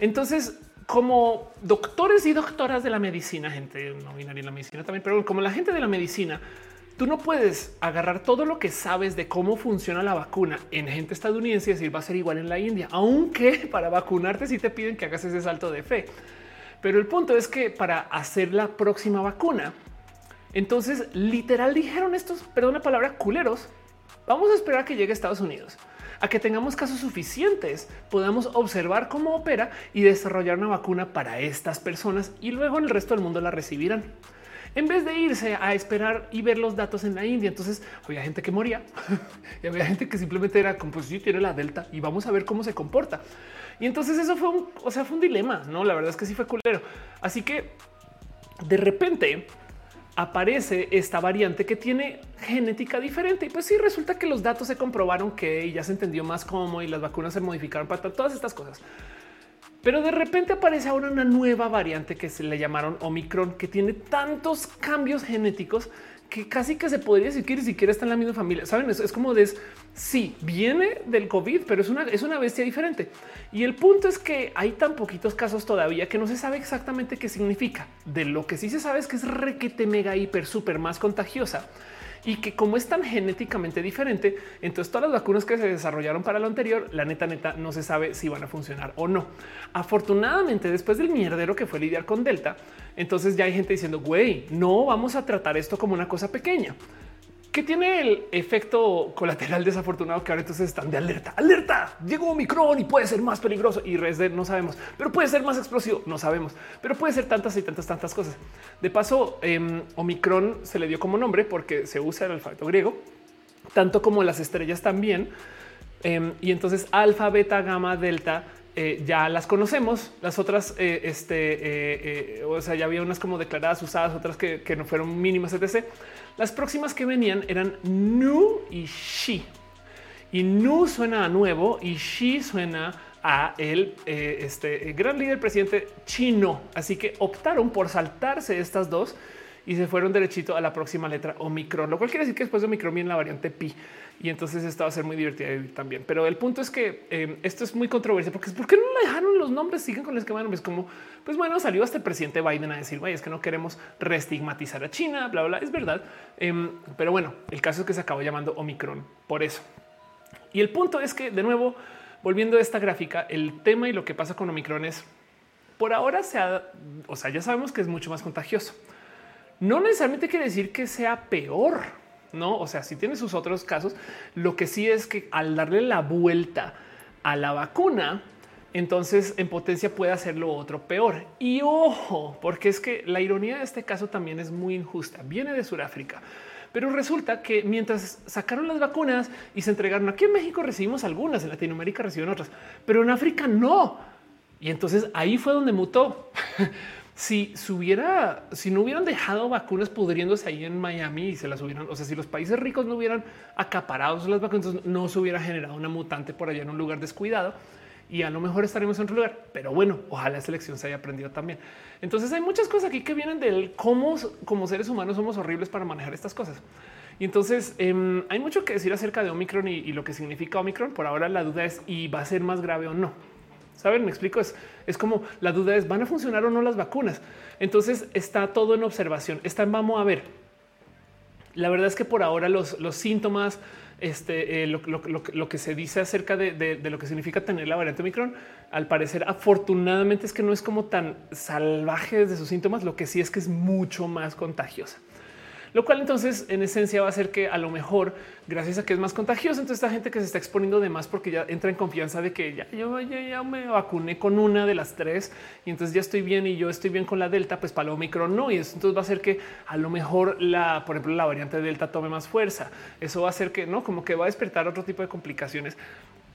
Entonces, como doctores y doctoras de la medicina, gente no binaria en la medicina también, pero como la gente de la medicina, tú no puedes agarrar todo lo que sabes de cómo funciona la vacuna en gente estadounidense y decir va a ser igual en la India, aunque para vacunarte sí te piden que hagas ese salto de fe. Pero el punto es que para hacer la próxima vacuna, entonces literal dijeron estos, perdón la palabra, culeros, vamos a esperar a que llegue a Estados Unidos, a que tengamos casos suficientes, podamos observar cómo opera y desarrollar una vacuna para estas personas y luego en el resto del mundo la recibirán en vez de irse a esperar y ver los datos en la India. Entonces había gente que moría y había gente que simplemente era como pues tiene la delta y vamos a ver cómo se comporta. Y entonces eso fue un, o sea, fue un dilema. No, la verdad es que sí fue culero. Así que de repente aparece esta variante que tiene genética diferente. Y pues sí, resulta que los datos se comprobaron que ya se entendió más cómo y las vacunas se modificaron para todas estas cosas. Pero de repente aparece ahora una nueva variante que se le llamaron Omicron, que tiene tantos cambios genéticos que casi que se podría decir que ni siquiera está en la misma familia. Saben, es, es como de sí, viene del COVID, pero es una, es una bestia diferente. Y el punto es que hay tan poquitos casos todavía que no se sabe exactamente qué significa. De lo que sí se sabe es que es requete mega hiper super más contagiosa y que como es tan genéticamente diferente, entonces todas las vacunas que se desarrollaron para lo anterior, la neta neta no se sabe si van a funcionar o no. Afortunadamente, después del mierdero que fue lidiar con Delta, entonces ya hay gente diciendo, güey, no vamos a tratar esto como una cosa pequeña que tiene el efecto colateral desafortunado que ahora entonces están de alerta, alerta, llegó Omicron y puede ser más peligroso. Y Resde no sabemos, pero puede ser más explosivo, no sabemos, pero puede ser tantas y tantas, tantas cosas. De paso, eh, Omicron se le dio como nombre porque se usa el alfabeto griego, tanto como las estrellas también. Em, y entonces alfa, beta, gamma, delta eh, ya las conocemos. Las otras, eh, este, eh, o sea, ya había unas como declaradas usadas, otras que, que no fueron mínimas, etc. Las próximas que venían eran Nu y Shi. Y Nu suena a nuevo y Shi suena a el este, gran líder presidente chino. Así que optaron por saltarse estas dos y se fueron derechito a la próxima letra Omicron, lo cual quiere decir que después de Omicron viene la variante Pi y entonces esto va a ser muy divertido también. Pero el punto es que eh, esto es muy controversial porque ¿por qué no le dejaron los nombres? Siguen con el esquema de Es como, pues bueno, salió hasta el presidente Biden a decir, güey, es que no queremos restigmatizar a China, bla, bla, es verdad. Em, pero bueno, el caso es que se acabó llamando Omicron por eso. Y el punto es que, de nuevo, volviendo a esta gráfica, el tema y lo que pasa con Omicron es, por ahora se ha, o sea, ya sabemos que es mucho más contagioso. No necesariamente quiere decir que sea peor no, o sea, si tiene sus otros casos, lo que sí es que al darle la vuelta a la vacuna, entonces en potencia puede hacerlo otro peor. Y ojo, porque es que la ironía de este caso también es muy injusta. Viene de Sudáfrica. Pero resulta que mientras sacaron las vacunas y se entregaron aquí en México recibimos algunas, en Latinoamérica reciben otras, pero en África no. Y entonces ahí fue donde mutó. si hubiera, si no hubieran dejado vacunas pudriéndose ahí en Miami y se las hubieran, o sea, si los países ricos no hubieran acaparado las vacunas, no se hubiera generado una mutante por allá en un lugar descuidado y a lo mejor estaremos en otro lugar. Pero bueno, ojalá la selección se haya aprendido también. Entonces hay muchas cosas aquí que vienen del cómo como seres humanos somos horribles para manejar estas cosas. Y entonces em, hay mucho que decir acerca de Omicron y, y lo que significa Omicron. Por ahora la duda es y va a ser más grave o no. Saben, me explico. Es, es como la duda es van a funcionar o no las vacunas. Entonces está todo en observación. Está en vamos a ver. La verdad es que por ahora los, los síntomas, este, eh, lo, que se dice acerca de, lo que significa tener la variante Omicron, al parecer, afortunadamente es que no es como tan salvaje de sus síntomas, lo que sí es que es mucho más contagiosa lo cual entonces en esencia va a ser que a lo mejor gracias a que es más contagioso, entonces esta gente que se está exponiendo de más porque ya entra en confianza de que ya yo ya, me vacuné con una de las tres y entonces ya estoy bien y yo estoy bien con la delta, pues para lo Omicron no. Y eso entonces va a hacer que a lo mejor la, por ejemplo, la variante delta tome más fuerza. Eso va a hacer que no como que va a despertar otro tipo de complicaciones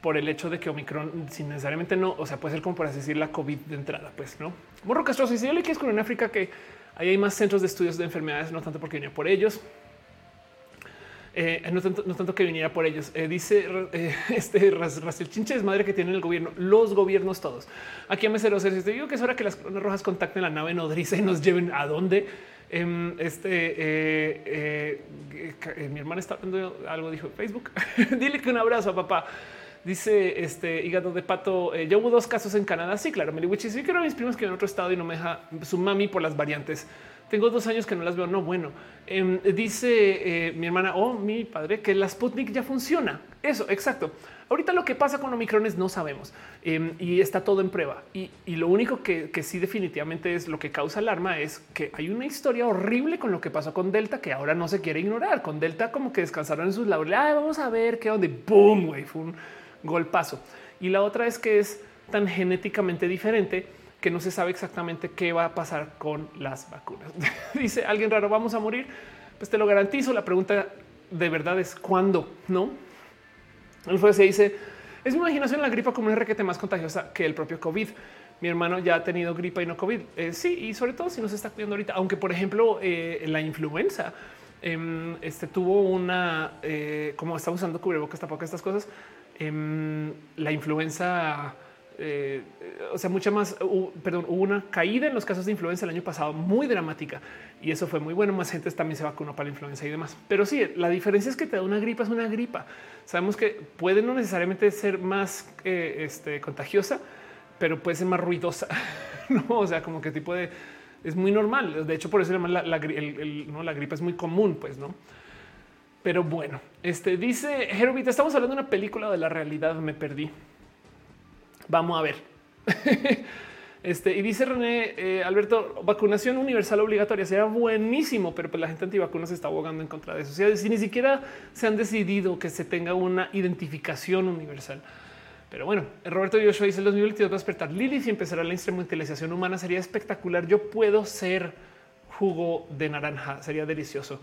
por el hecho de que Omicron, sin necesariamente no, o sea, puede ser como por así decir la COVID de entrada, pues no. Morro Castroso, y si yo le con en África que Ahí hay más centros de estudios de enfermedades, no tanto porque venía por ellos. Eh, no, tanto, que viniera por ellos. Eh, dice eh, este Raciel Chinche es madre que tiene el gobierno, los gobiernos todos. Aquí a Mesero te digo que es hora que las coronas rojas contacten la nave nodriza y nos lleven a dónde. Em, este mi hermana está hablando algo, dijo Facebook. Dile que un abrazo a papá. Dice este hígado de pato. Eh, ya hubo dos casos en Canadá. Sí, claro. Meliwichi. Sí, a mis primos que en otro estado y no me deja su mami por las variantes. Tengo dos años que no las veo. No, bueno, em, dice eh, mi hermana o mi padre que la Sputnik ya funciona. Eso, exacto. Ahorita lo que pasa con Omicron es no sabemos em, y está todo en prueba. Y, lo único que, sí definitivamente es lo que causa alarma es que hay una historia horrible con lo que pasó con Delta que ahora no se quiere ignorar. Con Delta como que descansaron en sus laureles. vamos a ver qué onda. Boom, güey. Fue un golpazo. Y la otra es que es tan genéticamente diferente que no se sabe exactamente qué va a pasar con las vacunas. Dice alguien raro, vamos a morir. Pues te lo garantizo. La pregunta de verdad es cuándo, no? El se dice es mi imaginación la gripa como un requete más contagiosa que el propio COVID. Mi hermano ya ha tenido gripa y no COVID. Eh, sí, y sobre todo si no se está cuidando ahorita, aunque por ejemplo eh, la influenza em, este tuvo una, eh, como está usando cubrebocas, tampoco estas cosas, Em, la influenza, eh, o sea, mucha más, perdón, hubo una caída en los casos de influenza el año pasado muy dramática y eso fue muy bueno. Más gente también se vacunó para la influenza y demás. Pero sí, la diferencia es que te da una gripa, es una gripa. Sabemos que puede no necesariamente ser más eh, este, contagiosa, pero puede ser más ruidosa. no, o sea, como que tipo de es muy normal. De hecho, por eso la, la, ¿no? la gripa es muy común, pues no. Pero bueno, este dice Herbit, estamos hablando de una película de la realidad. Me perdí. Vamos a ver. Este y dice René eh, Alberto, vacunación universal obligatoria sería buenísimo, pero pues la gente antivacuna se está abogando en contra de eso. si ni siquiera se han decidido que se tenga una identificación universal. Pero bueno, Roberto Joshua dice el 2022 va a despertar Lilith y empezará la instrumentalización humana. Sería espectacular. Yo puedo ser jugo de naranja. Sería delicioso.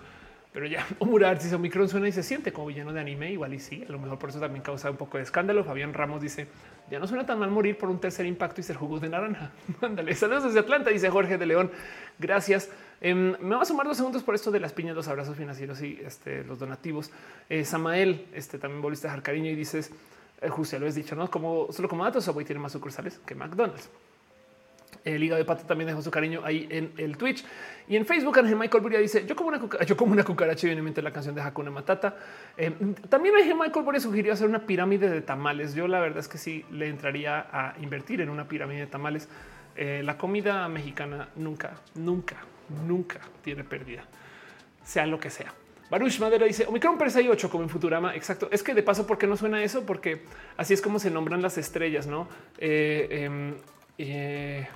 Pero ya, Omurar si Omicron suena y se siente como villano de anime, igual y sí, a lo mejor por eso también causa un poco de escándalo. Fabián Ramos dice, ya no suena tan mal morir por un tercer impacto y ser jugos de naranja. Mándale, saludos desde Atlanta, dice Jorge de León. Gracias. Em, me va a sumar dos segundos por esto de las piñas, los abrazos financieros y este, los donativos. Eh, Samael, este también volviste a dejar cariño y dices, eh, justo lo has dicho, ¿no? Como solo como datos, Subway tiene más sucursales que McDonald's. El hígado de pato también dejó su cariño ahí en el Twitch y en Facebook. Ángel Michael Buria dice: Yo como una yo como una cucaracha y viene la canción de Hakuna Matata. Eh, también Ángel Michael Buria sugirió hacer una pirámide de tamales. Yo la verdad es que sí le entraría a invertir en una pirámide de tamales. Eh, la comida mexicana nunca, nunca, nunca tiene pérdida, sea lo que sea. Baruch Madera dice Omicron Presa 8 como en Futurama. Exacto. Es que de paso, ¿por qué no suena eso? Porque así es como se nombran las estrellas, no? Eh, em, eh,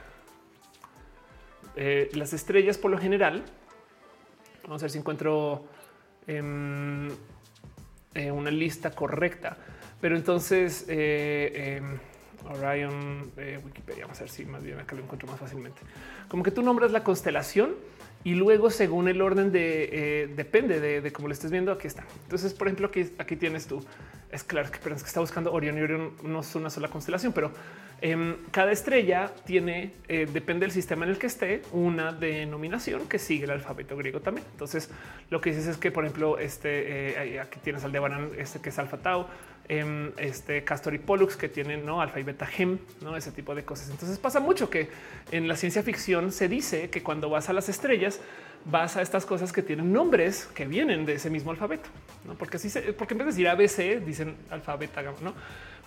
eh, las estrellas por lo general, vamos a ver si encuentro em, eh, una lista correcta, pero entonces em, Orion, Wikipedia, vamos a ver si más bien acá lo encuentro más fácilmente. Como que tú nombras la constelación y luego según el orden de depende de, cómo lo estés viendo. Aquí está. Entonces, por ejemplo, aquí, aquí tienes tú. Es claro que, que está buscando Orión y Orión no es una sola constelación, pero Em, cada estrella tiene, eh, depende del sistema en el que esté, una denominación que sigue el alfabeto griego también. Entonces, lo que dices es que, por ejemplo, este eh, aquí tienes Aldebaran, este que es Alfa Tau, em, este Castor y Pollux que tienen no alfa y beta gem, no ese tipo de cosas. Entonces pasa mucho que en la ciencia ficción se dice que cuando vas a las estrellas vas a estas cosas que tienen nombres que vienen de ese mismo alfabeto, ¿no? porque así se, porque en vez de decir ABC dicen alfa beta, no?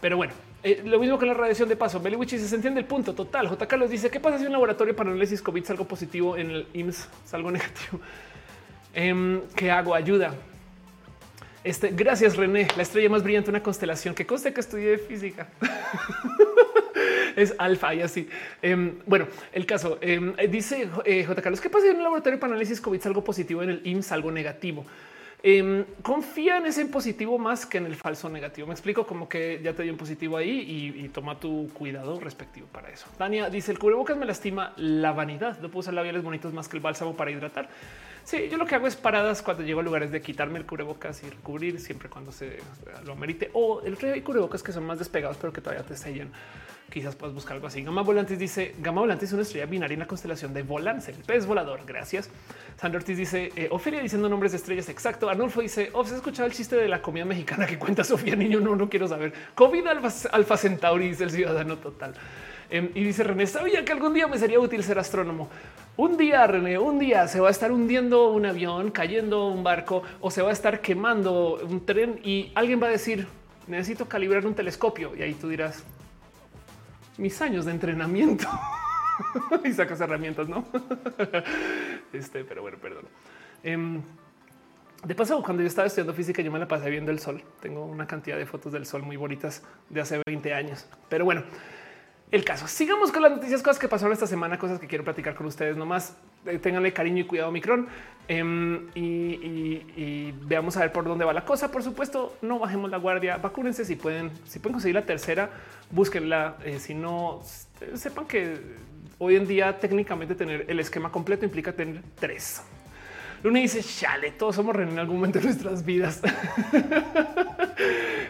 Pero bueno, eh, lo mismo que la radiación de paso. Beliwichi se entiende el punto total. J. Carlos dice: ¿Qué pasa si un laboratorio para análisis COVID salgo positivo en el IMSS, salgo negativo? Em, ¿Qué hago? Ayuda. Este, gracias, René. La estrella más brillante, una constelación que conste que estudié física. es alfa y así. Em, bueno, el caso em, dice eh, J. Carlos: ¿Qué pasa en un laboratorio para análisis COVID? Algo positivo en el IMSS, algo negativo. Em, confía en ese positivo más que en el falso negativo. Me explico como que ya te dio un positivo ahí y, toma tu cuidado respectivo para eso. Tania dice el cubrebocas me lastima la vanidad. No puedo usar labiales bonitos más que el bálsamo para hidratar. Sí, yo lo que hago es paradas cuando llego a lugares de quitarme el cubrebocas y recubrir siempre cuando se lo amerite. O el otro hay cubrebocas que son más despegados, pero que todavía te sellan quizás puedas buscar algo así. Gama Volantis dice Gama Volantis es una estrella binaria en la constelación de Volance, el pez volador. Gracias. Sandra Ortiz dice eh, Ofelia diciendo nombres de estrellas. Exacto. Arnulfo dice ¿Has escuchado el chiste de la comida mexicana que cuenta Sofía Niño? No, no quiero saber. COVID Alfa, Alfa Centauri dice el ciudadano total. Em, y dice René, sabía que algún día me sería útil ser astrónomo. Un día, René, un día se va a estar hundiendo un avión, cayendo un barco o se va a estar quemando un tren y alguien va a decir, necesito calibrar un telescopio. Y ahí tú dirás, mis años de entrenamiento y sacas herramientas, no? este, pero bueno, perdón. Em, de paso, cuando yo estaba estudiando física, yo me la pasé viendo el sol. Tengo una cantidad de fotos del sol muy bonitas de hace 20 años. Pero bueno, el caso. Sigamos con las noticias, cosas que pasaron esta semana, cosas que quiero platicar con ustedes. Nomás eh, ténganle cariño y cuidado, Micron. Em, y, veamos a ver por dónde va la cosa. Por supuesto, no bajemos la guardia. Vacúnense si pueden. Si pueden conseguir la tercera, búsquenla. Eh, si no, sepan que hoy en día técnicamente tener el esquema completo implica tener tres. Luna dice, chale, todos somos René en algún momento de nuestras vidas.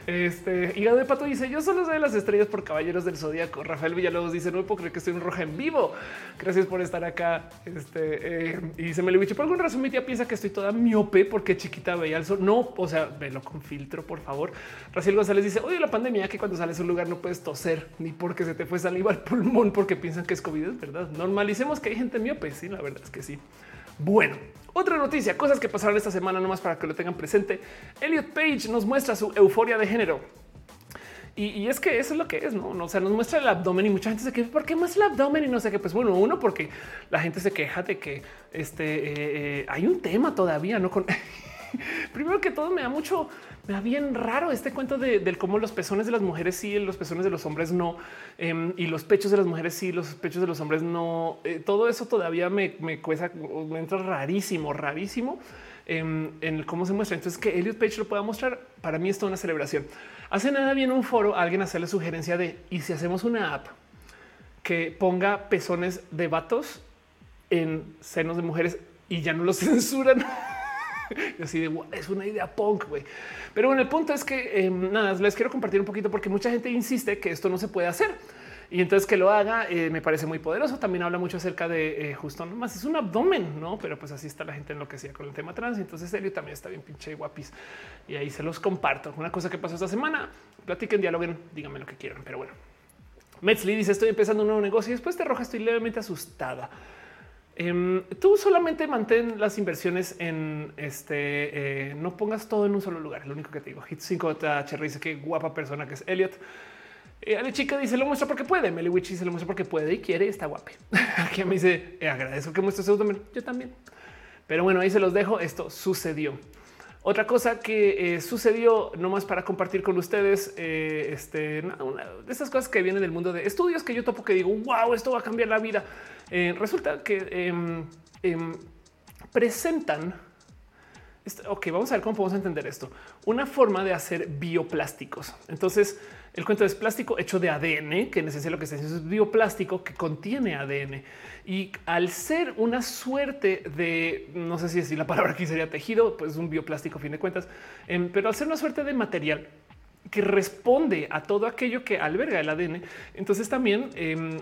este hígado de pato dice, yo solo sé de las estrellas por caballeros del zodiaco. Rafael Villalobos dice, no puedo creer que estoy en roja en vivo. Gracias por estar acá. Este eh, y se me lo dicho por alguna razón mi tía piensa que estoy toda miope porque chiquita veía el sol. No, o sea, velo con filtro, por favor. Raciel González dice, oye, la pandemia que cuando sales a un lugar no puedes toser ni porque se te fue saliva al pulmón porque piensan que es COVID, es verdad. Normalicemos que hay gente miope. Sí, la verdad es que sí. Bueno, otra noticia, cosas que pasaron esta semana nomás para que lo tengan presente. Elliot Page nos muestra su euforia de género. Y, es que eso es lo que es, ¿no? O sea, nos muestra el abdomen y mucha gente se que ¿por qué más el abdomen? Y no sé qué, pues bueno, uno, porque la gente se queja de que este, eh, eh, hay un tema todavía, ¿no? Con... Primero que todo me da mucho, me da bien raro este cuento de, cómo los pezones de las mujeres sí, los pezones de los hombres no, em, y los pechos de las mujeres sí, los pechos de los hombres no. Eh, todo eso todavía me, me cuesta, me entra rarísimo, rarísimo em, en cómo se muestra. Entonces, que Elliot Page lo pueda mostrar, para mí es toda una celebración. Hace nada bien un foro, alguien hacerle sugerencia de y si hacemos una app que ponga pezones de vatos en senos de mujeres y ya no los censuran. y así de es una idea punk, güey. Pero bueno, el punto es que em, nada, les quiero compartir un poquito porque mucha gente insiste que esto no se puede hacer. Y entonces que lo haga eh, me parece muy poderoso. También habla mucho acerca de eh, justo nomás es un abdomen, no? Pero pues así está la gente enloquecida con el tema trans. Entonces Elio también está bien pinche guapis y ahí se los comparto. Una cosa que pasó esta semana, platiquen, dialoguen, díganme lo que quieran. Pero bueno, Metzli dice: Estoy empezando un nuevo negocio y después de roja estoy levemente asustada. Em, tú solamente mantén las inversiones en este, eh, no pongas todo en un solo lugar. Lo único que te digo, Hit 5 THR dice que guapa persona que es Elliot. Eh, Ale chica dice lo muestra porque puede. Meli Witch dice lo muestra porque puede y quiere. Está guape. Aquí me dice eh, agradezco que muestres su Yo también. Pero bueno, ahí se los dejo. Esto sucedió. Otra cosa que sucedió nomás para compartir con ustedes, este, una de esas cosas que vienen del mundo de estudios que yo topo que digo, wow, esto va a cambiar la vida. Eh, resulta que em, em, presentan. Ok, vamos a ver cómo podemos entender esto. Una forma de hacer bioplásticos. Entonces, el cuento es plástico hecho de ADN, que en esencia lo que es bioplástico que contiene ADN. Y al ser una suerte de, no sé si la palabra aquí sería tejido, pues un bioplástico a fin de cuentas, em, pero al ser una suerte de material que responde a todo aquello que alberga el ADN. Entonces también, eh,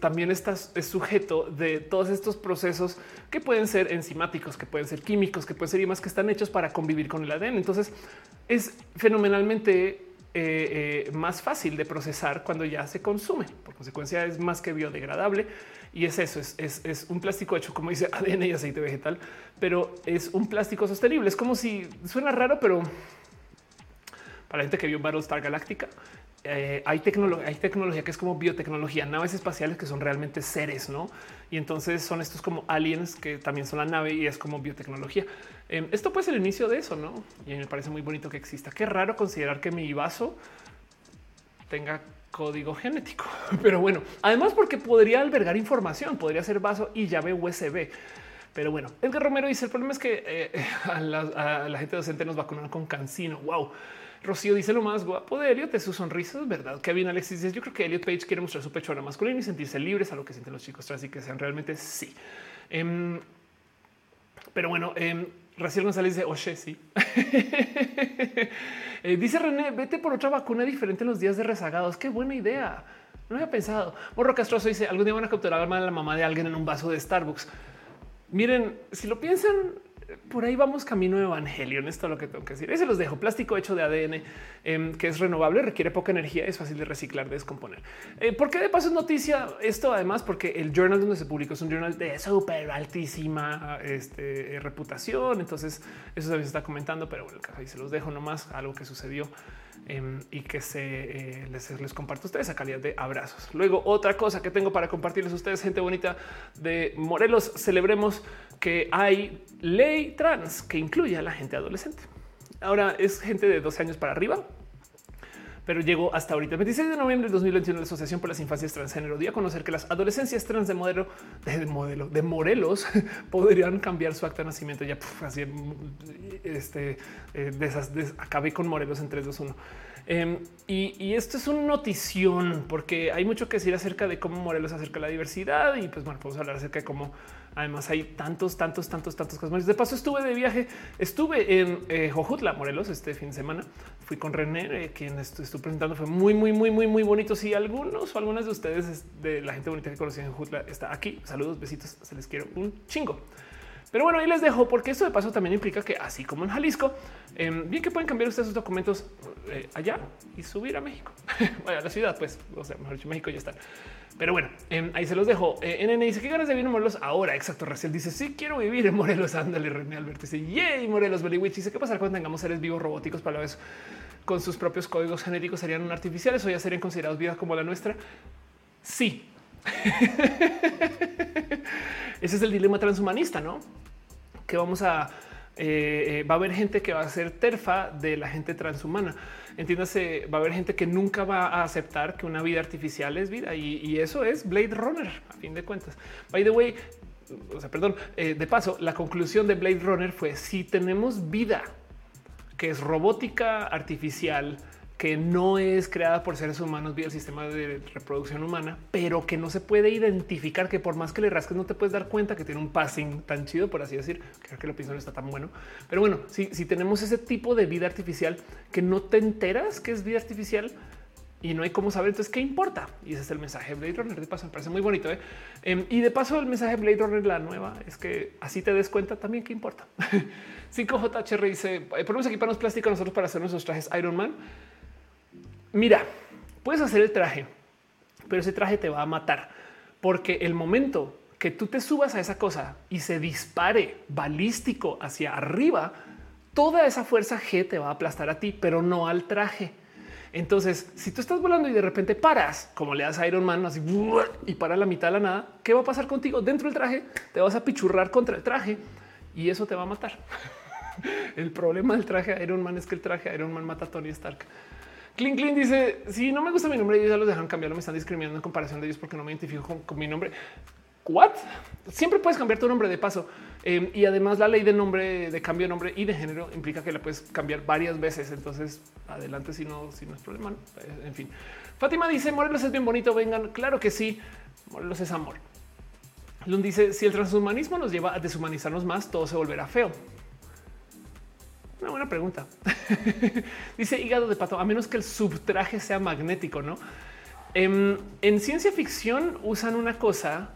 también estás es sujeto de todos estos procesos que pueden ser enzimáticos, que pueden ser químicos, que pueden ser y más que están hechos para convivir con el ADN. Entonces es fenomenalmente eh, eh, más fácil de procesar cuando ya se consume. Por consecuencia es más que biodegradable y es eso, es, es, un plástico hecho como dice ADN y aceite vegetal, pero es un plástico sostenible. Es como si suena raro, pero Para la gente que vio Battlestar Galactica, eh, hay, tecnología, hay tecnología que es como biotecnología, naves espaciales que son realmente seres, ¿no? Y entonces son estos como aliens que también son la nave y es como biotecnología. Em, esto puede ser el inicio de eso, ¿no? Y me parece muy bonito que exista. Qué raro considerar que mi vaso tenga código genético. Pero bueno, además porque podría albergar información, podría ser vaso y llave USB. Pero bueno, Edgar Romero dice el problema es que eh, a, la, gente docente nos vacunaron con cancino. Wow. Rocío dice lo más guapo de Elliot es su sonrisa, es verdad. Kevin Alexis dice yo creo que Elliot Page quiere mostrar su pechona masculina y sentirse libres a lo que sienten los chicos trans y que sean realmente sí. Em, pero bueno, Raciel González dice, oye, sí. Eh, dice René, vete por otra vacuna diferente en los días de rezagados. Qué buena idea. No había pensado. Morro Castroso dice, algún día van a capturar a la mamá de alguien en un vaso de Starbucks. Miren, si lo piensan, por ahí vamos camino de Evangelion. Esto es lo que tengo que decir. Ese los dejo. Plástico hecho de ADN em, que es renovable, requiere poca energía, es fácil de reciclar, de descomponer. Eh, ¿Por qué de paso es noticia esto? Además, porque el journal donde se publicó es un journal de súper altísima este, reputación. Entonces, eso se está comentando, pero bueno, ahí se los dejo nomás algo que sucedió. Em, y que se eh, les, les, comparto a ustedes a calidad de abrazos. Luego, otra cosa que tengo para compartirles a ustedes, gente bonita de Morelos, celebremos que hay ley trans que incluye a la gente adolescente. Ahora es gente de 12 años para arriba, pero llegó hasta ahorita. El 26 de noviembre de 2021, la Asociación por las Infancias Transgénero dio a conocer que las adolescencias trans de modelo, de modelo, de Morelos podrían cambiar su acta de nacimiento. Ya así, este, eh, de esas, acabé con Morelos en 3, 2, 1. y, esto es una notición porque hay mucho que decir acerca de cómo Morelos acerca la diversidad y pues bueno, podemos hablar acerca de cómo Además, hay tantos, tantos, tantos, tantos cosas. De paso, estuve de viaje, estuve en eh, Jojutla, Morelos, este fin de semana. Fui con René, eh, quien estoy, presentando. Fue muy, muy, muy, muy, muy bonito. Si algunos o algunas de ustedes de la gente bonita que conocí en Jojutla está aquí, saludos, besitos, se les quiero un chingo. Pero bueno, ahí les dejo porque esto de paso también implica que así como en Jalisco, em, bien que pueden cambiar ustedes sus documentos eh, allá y subir a México, a la ciudad, pues, o sea, mejor dicho, México ya está. Pero bueno, em, ahí se los dejo. Eh, NN dice qué ganas de vivir en Morelos ahora. Exacto. Raciel dice sí quiero vivir en Morelos. Ándale, René Alberto dice yay Morelos. Witch dice qué pasará cuando tengamos seres vivos robóticos para la vez con sus propios códigos genéticos serían artificiales o ya serían considerados vidas como la nuestra. Sí. Ese es el dilema transhumanista, no? Que vamos a eh, eh, va a haber gente que va a ser terfa de la gente transhumana. Entiéndase, va a haber gente que nunca va a aceptar que una vida artificial es vida y, eso es Blade Runner a fin de cuentas. By the way, o sea, perdón, eh, de paso, la conclusión de Blade Runner fue si tenemos vida que es robótica artificial, que no es creada por seres humanos vía el sistema de reproducción humana, pero que no se puede identificar, que por más que le rasques no te puedes dar cuenta que tiene un passing tan chido, por así decir, creo que lo pienso no está tan bueno. Pero bueno, si, tenemos ese tipo de vida artificial que no te enteras que es vida artificial, y no hay cómo saber. Entonces, ¿qué importa? Y ese es el mensaje de Blade Runner. De paso, me parece muy bonito. ¿eh? Em, y de paso, el mensaje de Blade Runner, la nueva, es que así te des cuenta también qué importa. 5JHR dice: ponemos equiparnos plástico nosotros para hacer nuestros trajes Iron Man. Mira, puedes hacer el traje, pero ese traje te va a matar porque el momento que tú te subas a esa cosa y se dispare balístico hacia arriba, toda esa fuerza G te va a aplastar a ti, pero no al traje. Entonces, si tú estás volando y de repente paras, como le das a Iron Man así y para la mitad de la nada, ¿qué va a pasar contigo? Dentro del traje te vas a pichurrar contra el traje y eso te va a matar. el problema del traje Iron Man es que el traje Iron Man mata a Tony Stark. Clean Clean dice: Si no me gusta mi nombre, ellos ya los dejan cambiarlo. Me están discriminando en comparación de ellos porque no me identifico con, mi nombre. What? Siempre puedes cambiar tu nombre de paso. Em, y además, la ley de nombre, de cambio de nombre y de género implica que la puedes cambiar varias veces. Entonces, adelante si no, si no es problema. Eh, en fin, Fátima dice: Morelos es bien bonito. Vengan. Claro que sí. Morelos es amor. Lund dice: Si el transhumanismo nos lleva a deshumanizarnos más, todo se volverá feo. Una buena pregunta. Dice hígado de pato, a menos que el subtraje sea magnético, ¿no? Em, en, ciencia ficción usan una cosa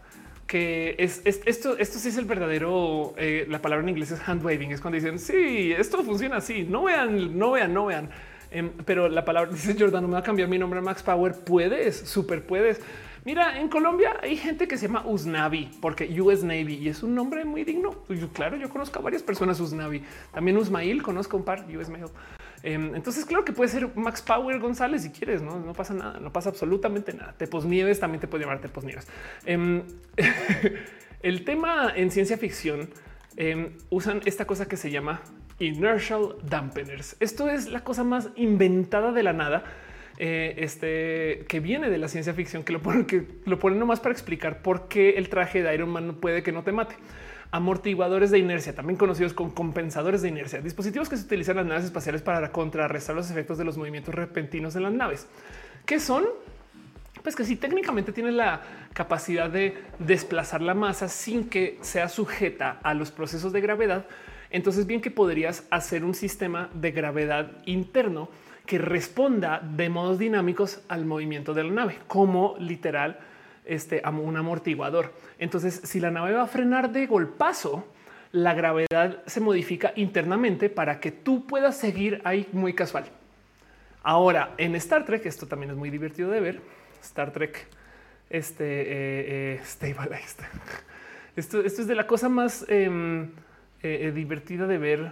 que es, esto, esto sí es el verdadero, eh, la palabra en inglés es hand waving, es cuando dicen, sí, esto funciona así, no vean, no vean, no vean. Em, pero la palabra dice Jordan, no me va a cambiar mi nombre a Max Power. Puedes, súper puedes. Mira, en Colombia hay gente que se llama Usnavi porque US Navy y es un nombre muy digno. claro, yo conozco a varias personas Usnavi. También Usmail, conozco un par US Mail. Em, entonces, claro que puede ser Max Power González si quieres, no, pasa nada, no pasa absolutamente nada. Tepos Nieves también te puede llamar Tepos Nieves. Em, el tema en ciencia ficción em, usan esta cosa que se llama inertial dampeners. Esto es la cosa más inventada de la nada. Eh, este que viene de la ciencia ficción, que lo ponen, que nomás para explicar por qué el traje de Iron Man puede que no te mate amortiguadores de inercia, también conocidos como compensadores de inercia, dispositivos que se utilizan en las naves espaciales para contrarrestar los efectos de los movimientos repentinos de las naves. ¿Qué son? Pues que si técnicamente tiene la capacidad de desplazar la masa sin que sea sujeta a los procesos de gravedad, entonces bien que podrías hacer un sistema de gravedad interno que responda de modos dinámicos al movimiento de la nave, como literal este, un amortiguador. Entonces, si la nave va a frenar de golpazo, la gravedad se modifica internamente para que tú puedas seguir ahí muy casual. Ahora, en Star Trek, esto también es muy divertido de ver. Star Trek, este eh, eh Esto, esto, es de la cosa más em, eh, eh, divertida de ver.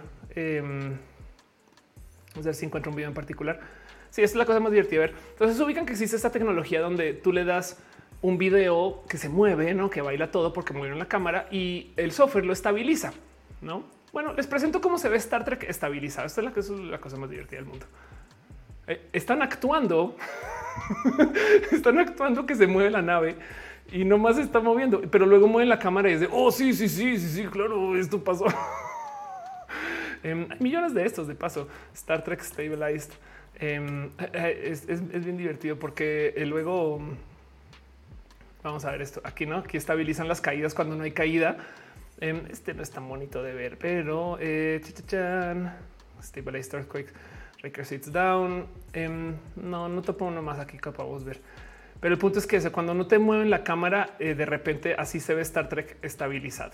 Em, vamos a ver si encuentro un video en particular. Sí, esta es la cosa más divertida ver. Entonces ubican que existe esta tecnología donde tú le das un video que se mueve, ¿no? que baila todo porque mueve la cámara y el software lo estabiliza. No, bueno, les presento cómo se ve Star Trek estabilizado. Esta es la, la cosa más divertida del mundo. Eh, están actuando, están actuando que se mueve la nave y no más está moviendo, pero luego mueven la cámara y dice, oh, sí, sí, sí, sí, sí, claro, esto pasó. Em, hay millones de estos de paso. Star Trek Stabilized. Em, eh, eh, es, bien divertido porque luego Vamos a ver esto aquí, no? Aquí estabilizan las caídas cuando no hay caída. Em, este no es tan bonito de ver, pero eh, stabilized earthquake, Raker sits down. Em, no, no pongo uno más aquí que podemos ver. Pero el punto es que cuando no te mueven la cámara, eh, de repente así se ve Star Trek estabilizado.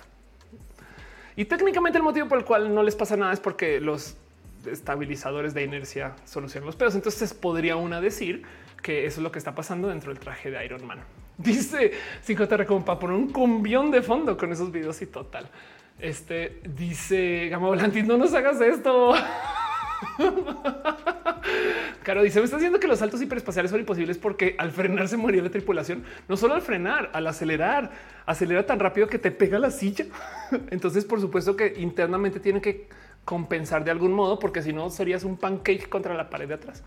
Y técnicamente el motivo por el cual no les pasa nada es porque los estabilizadores de inercia solucionan los pedos. Entonces podría una decir que eso es lo que está pasando dentro del traje de Iron Man. Dice 5TR como para poner un cumbión de fondo con esos videos y total. Este dice Gama Volantis, no nos hagas esto. Claro, dice, me está diciendo que los saltos hiperespaciales son imposibles porque al frenar se moría la tripulación. No solo al frenar, al acelerar, acelera tan rápido que te pega la silla. Entonces, por supuesto que internamente tiene que compensar de algún modo, porque si no serías un pancake contra la pared de atrás.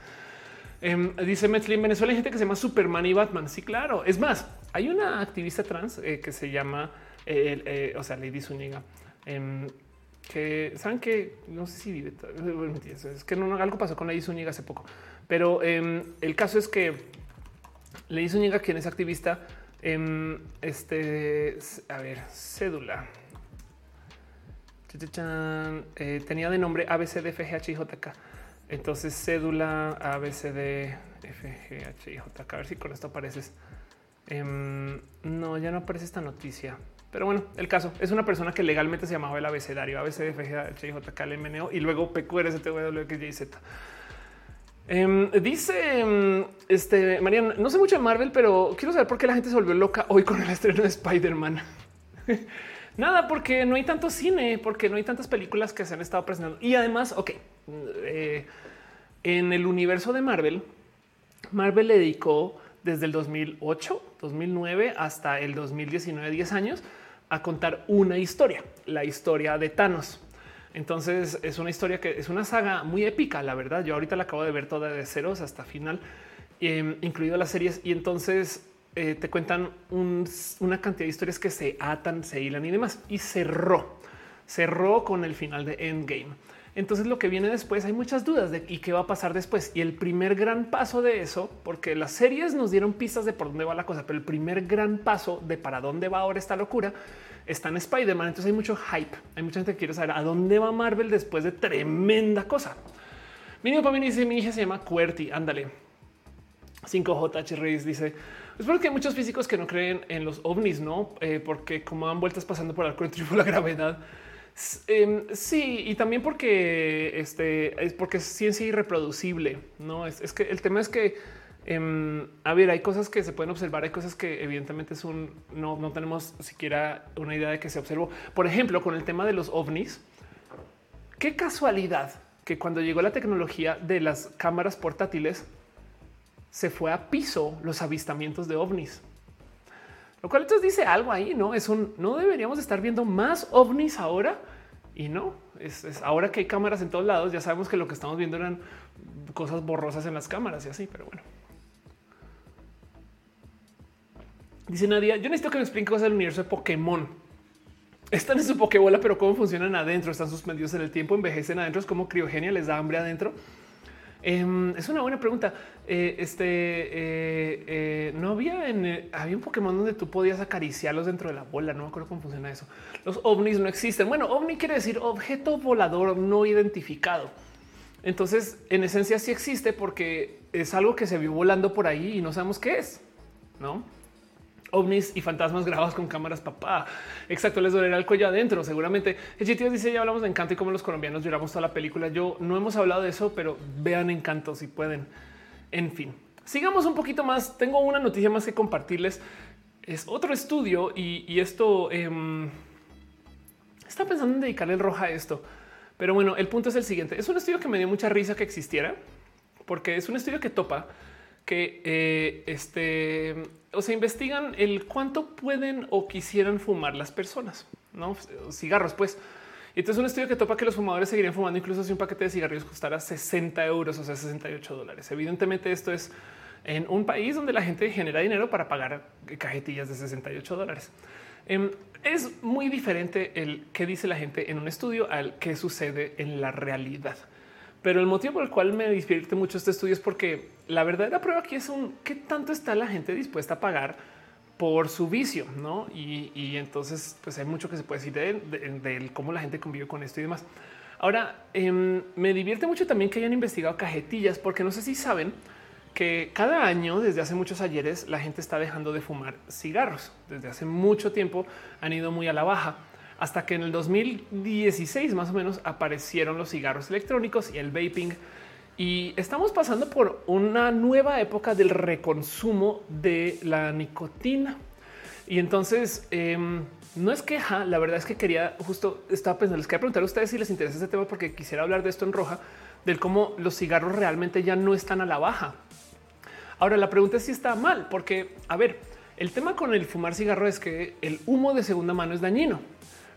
Em, dice Metzli, en Venezuela hay gente que se llama Superman y Batman. Sí, claro. Es más, hay una activista trans eh, que se llama, eh, o sea, Lady Zúñiga, em, que saben que no sé si vive, es que no, algo pasó con Lady Zúñiga hace poco, pero em, el caso es que Lady Zúñiga, quien es activista, este, a ver, cédula. Eh, tenía de nombre ABCDFGHIJK. Entonces cédula A, B, C, D, F, G, H, I, J, K. A ver si con esto apareces. Em, no, ya no aparece esta noticia. Pero bueno, el caso es una persona que legalmente se llamaba el abecedario A, B, C, D, F, G, H, I, J, K, L, M, N, O y luego P, Q, R, S, T, W, X, Y, Z. Em, dice em, este Mariana, no sé mucho de Marvel, pero quiero saber por qué la gente se volvió loca hoy con el estreno de Spider-Man. Nada, porque no hay tanto cine, porque no hay tantas películas que se han estado presentando. Y además, ok, eh, en el universo de Marvel, Marvel le dedicó desde el 2008, 2009 hasta el 2019, 10 años a contar una historia, la historia de Thanos. Entonces es una historia que es una saga muy épica, la verdad. Yo ahorita la acabo de ver toda de ceros hasta final, eh, incluido las series. Y entonces eh, te cuentan una cantidad de historias que se atan, se hilan y demás. Y cerró, cerró con el final de Endgame. Entonces lo que viene después hay muchas dudas de y qué va a pasar después. Y el primer gran paso de eso, porque las series nos dieron pistas de por dónde va la cosa, pero el primer gran paso de para dónde va ahora esta locura está en Spider-Man. Entonces hay mucho hype. Hay mucha gente que quiere saber a dónde va Marvel después de tremenda cosa. Para mí dice mi hija se llama QWERTY. Ándale. 5J Reyes dice es porque hay muchos físicos que no creen en los ovnis, no? Eh, porque como dan vueltas pasando por el de la gravedad. Em, sí, y también porque este es porque ciencia irreproducible. No es, que el tema es que em, a ver, hay cosas que se pueden observar, hay cosas que evidentemente es un no, no tenemos siquiera una idea de que se observó. Por ejemplo, con el tema de los ovnis, qué casualidad que cuando llegó la tecnología de las cámaras portátiles, se fue a piso los avistamientos de ovnis. Lo cual entonces dice algo ahí, ¿no? Es un, no deberíamos estar viendo más ovnis ahora y no, es, ahora que hay cámaras en todos lados, ya sabemos que lo que estamos viendo eran cosas borrosas en las cámaras y así, pero bueno. Dice Nadia, yo necesito que me explique cosas del universo de Pokémon. Están en su Pokébola, pero cómo funcionan adentro, están suspendidos en el tiempo, envejecen adentro, es como criogenia, les da hambre adentro. Em, es una buena pregunta. Eh, este eh, eh, no había en había un Pokémon donde tú podías acariciarlos dentro de la bola. No me acuerdo cómo funciona eso. Los ovnis no existen. Bueno, ovni quiere decir objeto volador no identificado. Entonces, en esencia, sí existe porque es algo que se vio volando por ahí y no sabemos qué es. No? Ovnis y fantasmas grabados con cámaras papá. Exacto, les dolerá el cuello adentro. Seguramente el sitio dice ya hablamos de encanto y cómo los colombianos lloramos toda la película. Yo no hemos hablado de eso, pero vean encanto si pueden. En fin, sigamos un poquito más. Tengo una noticia más que compartirles. Es otro estudio y, esto eh, está pensando en dedicarle el roja a esto. Pero bueno, el punto es el siguiente. Es un estudio que me dio mucha risa que existiera, porque es un estudio que topa que eh, este, o sea, investigan el cuánto pueden o quisieran fumar las personas, no cigarros, pues. Entonces un estudio que topa que los fumadores seguirían fumando incluso si un paquete de cigarrillos costara 60 euros, o sea, 68 dólares. Evidentemente esto es en un país donde la gente genera dinero para pagar cajetillas de 68 dólares. Em, es muy diferente el que dice la gente en un estudio al que sucede en la realidad. Pero el motivo por el cual me divierte mucho este estudio es porque la verdadera prueba aquí es un qué tanto está la gente dispuesta a pagar por su vicio, no? Y, entonces, pues hay mucho que se puede decir de, cómo la gente convive con esto y demás. Ahora em, me divierte mucho también que hayan investigado cajetillas, porque no sé si saben que cada año, desde hace muchos ayeres, la gente está dejando de fumar cigarros. Desde hace mucho tiempo han ido muy a la baja hasta que en el 2016 más o menos aparecieron los cigarros electrónicos y el vaping. Y estamos pasando por una nueva época del reconsumo de la nicotina. Y entonces em, no es queja, la verdad es que quería justo estaba pensando, les quería preguntar a ustedes si les interesa este tema porque quisiera hablar de esto en roja, del cómo los cigarros realmente ya no están a la baja. Ahora la pregunta es si está mal, porque a ver, el tema con el fumar cigarro es que el humo de segunda mano es dañino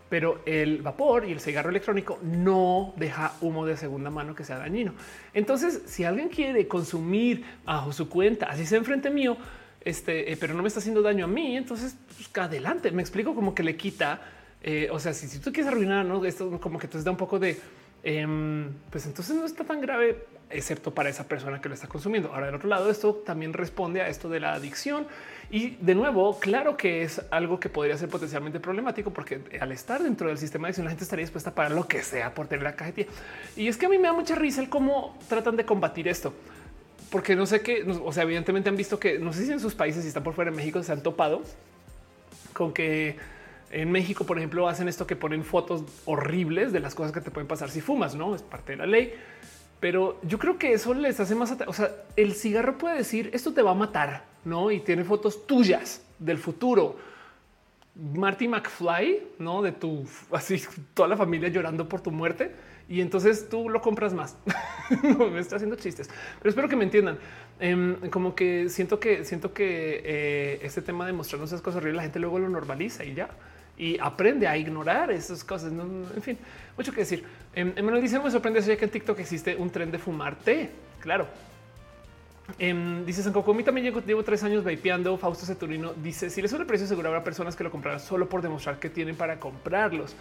pero el vapor y el cigarro electrónico no deja humo de segunda mano que sea dañino. Entonces, si alguien quiere consumir bajo su cuenta, así sea enfrente mío, este, eh, pero no me está haciendo daño a mí, entonces pues, adelante. Me explico como que le quita. Eh, o sea, si, tú quieres arruinar, no esto como que entonces da un poco de em, pues entonces no está tan grave, excepto para esa persona que lo está consumiendo. Ahora, del otro lado, esto también responde a esto de la adicción y de nuevo, claro que es algo que podría ser potencialmente problemático porque al estar dentro del sistema de adicción, la gente estaría dispuesta a pagar lo que sea por tener la cajetilla. Y es que a mí me da mucha risa el cómo tratan de combatir esto. Porque no sé qué, o sea, evidentemente han visto que no sé si en sus países, si están por fuera de México, se han topado con que en México, por ejemplo, hacen esto que ponen fotos horribles de las cosas que te pueden pasar si fumas, no es parte de la ley. Pero yo creo que eso les hace más. O sea, el cigarro puede decir esto te va a matar, no? Y tiene fotos tuyas del futuro. Marty McFly, no de tu así toda la familia llorando por tu muerte. Y entonces tú lo compras más. me está haciendo chistes, pero espero que me entiendan. Em, como que siento que siento que eh, este tema de mostrarnos esas cosas horribles, la gente luego lo normaliza y ya y aprende a ignorar esas cosas. En fin, mucho que decir. En em, Emanuel dice: Me sorprende que en TikTok existe un tren de fumar té. Claro. Em, dice San Coco, a mí también llevo, llevo, tres años vapeando. Fausto Ceturino dice: Si les sube el precio, seguro habrá personas que lo comprarán solo por demostrar que tienen para comprarlos.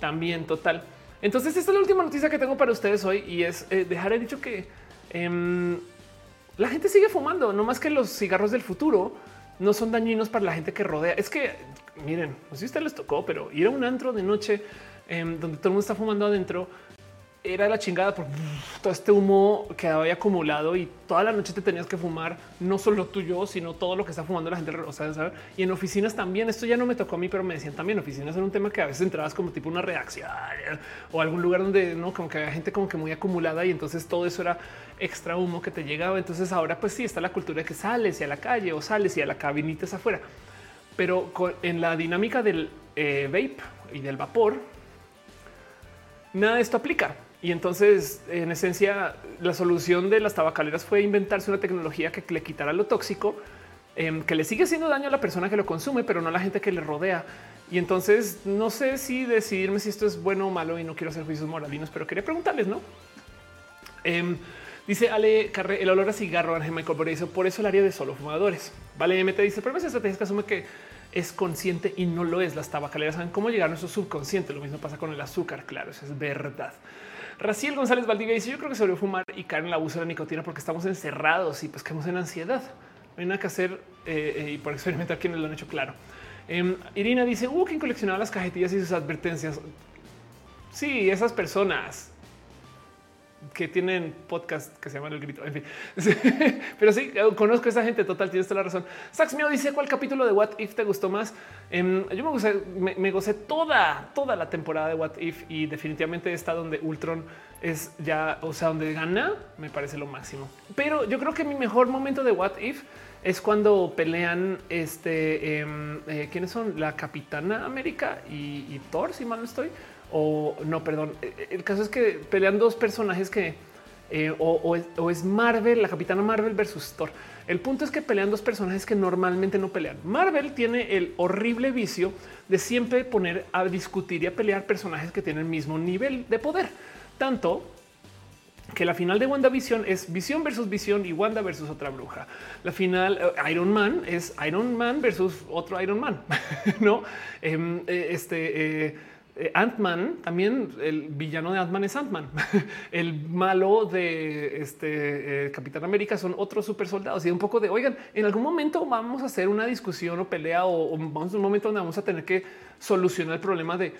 También total. Entonces, esta es la última noticia que tengo para ustedes hoy y es eh, dejar el dicho que em, la gente sigue fumando, no más que los cigarros del futuro no son dañinos para la gente que rodea. Es que miren, no si a ustedes les tocó, pero ir a un antro de noche em, donde todo el mundo está fumando adentro era la chingada por todo este humo que había acumulado y toda la noche te tenías que fumar no solo tú yo, sino todo lo que está fumando la gente. O sea, y en oficinas también. Esto ya no me tocó a mí, pero me decían también oficinas era un tema que a veces entrabas como tipo una reacción o algún lugar donde no como que había gente como que muy acumulada y entonces todo eso era extra humo que te llegaba. Entonces ahora pues sí está la cultura de que sales y a la calle o sales y a la cabinita afuera pero en la dinámica del eh, vape y del vapor, nada de esto aplica. Y entonces, en esencia, la solución de las tabacaleras fue inventarse una tecnología que le quitara lo tóxico, em, que le sigue haciendo daño a la persona que lo consume, pero no a la gente que le rodea. Y entonces no sé si decidirme si esto es bueno o malo y no quiero hacer juicios moralinos, pero quería preguntarles, ¿no? Em, dice Ale Carre, el olor a cigarro, Ángel Michael por eso el área de solo fumadores. Vale, MT dice, pero esa estrategia que asume que es consciente y no lo es. Las tabacaleras saben cómo llegar a nuestro subconsciente. Lo mismo pasa con el azúcar. Claro, eso es verdad. Raciel González Valdivia dice: Yo creo que sobre fumar y caer en el abuso de la nicotina porque estamos encerrados y caemos en ansiedad. No hay nada que hacer eh, eh, y por experimentar quienes lo han hecho claro. Em, Irina dice: Hubo quien coleccionaba las cajetillas y sus advertencias. Sí, esas personas que tienen podcast que se llaman El Grito. En fin, pero sí conozco a esa gente. Total, tienes toda la razón. Sax mío dice cuál capítulo de What If te gustó más. Em, yo me gocé, me, gocé toda, toda la temporada de What If y definitivamente está donde Ultron es ya, o sea, donde gana, me parece lo máximo. Pero yo creo que mi mejor momento de What If es cuando pelean este em, eh, quiénes son la Capitana América y Thor, si mal no estoy o no, perdón. Eh, eh, el caso es que pelean dos personajes que eh, o, es, Marvel, la capitana Marvel versus Thor. El punto es que pelean dos personajes que normalmente no pelean. Marvel tiene el horrible vicio de siempre poner a discutir y a pelear personajes que tienen el mismo nivel de poder. Tanto que la final de WandaVision es Visión versus Visión y Wanda versus otra bruja. La final Iron Man es Iron Man versus otro Iron Man, no? Em, este Ant-Man, también el villano de Ant-Man es Ant-Man. el malo de este eh, Capitán América son otros super soldados y un poco de oigan, en algún momento vamos a hacer una discusión o pelea o, vamos a un momento donde vamos a tener que solucionar el problema de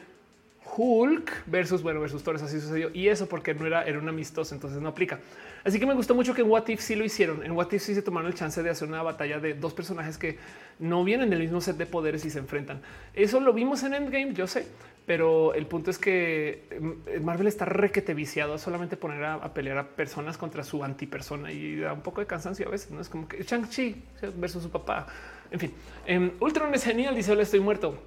Hulk versus bueno versus Torres así sucedió. Y eso porque no era era un amistoso entonces no aplica. Así que me gustó mucho que en What If sí lo hicieron. En What If sí se tomaron el chance de hacer una batalla de dos personajes que no vienen del mismo set de poderes y se enfrentan. Eso lo vimos en Endgame yo sé pero el punto es que mm, Marvel está requete viciado a solamente poner a, pelear a personas contra su antipersona y da un poco de cansancio a veces. No es como que Shang-Chi versus su papá. En fin, en Ultron es genial. Dice: Hola, estoy muerto.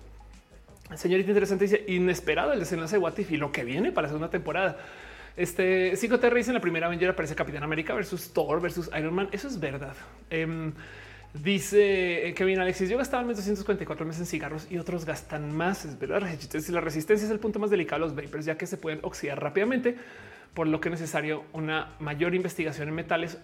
Señorita interesante dice inesperado el desenlace de What If y lo que viene para la segunda temporada. Este Psicoterra dice en la primera Avenger aparece Capitán América versus Thor versus Iron Man. Eso es verdad. Em, Dice eh, Kevin Alexis, yo gastaba 1244 meses en cigarros y otros gastan más. Es verdad. La resistencia es el punto más delicado de los vapers, ya que se pueden oxidar rápidamente, por lo que es necesario una mayor investigación en metales.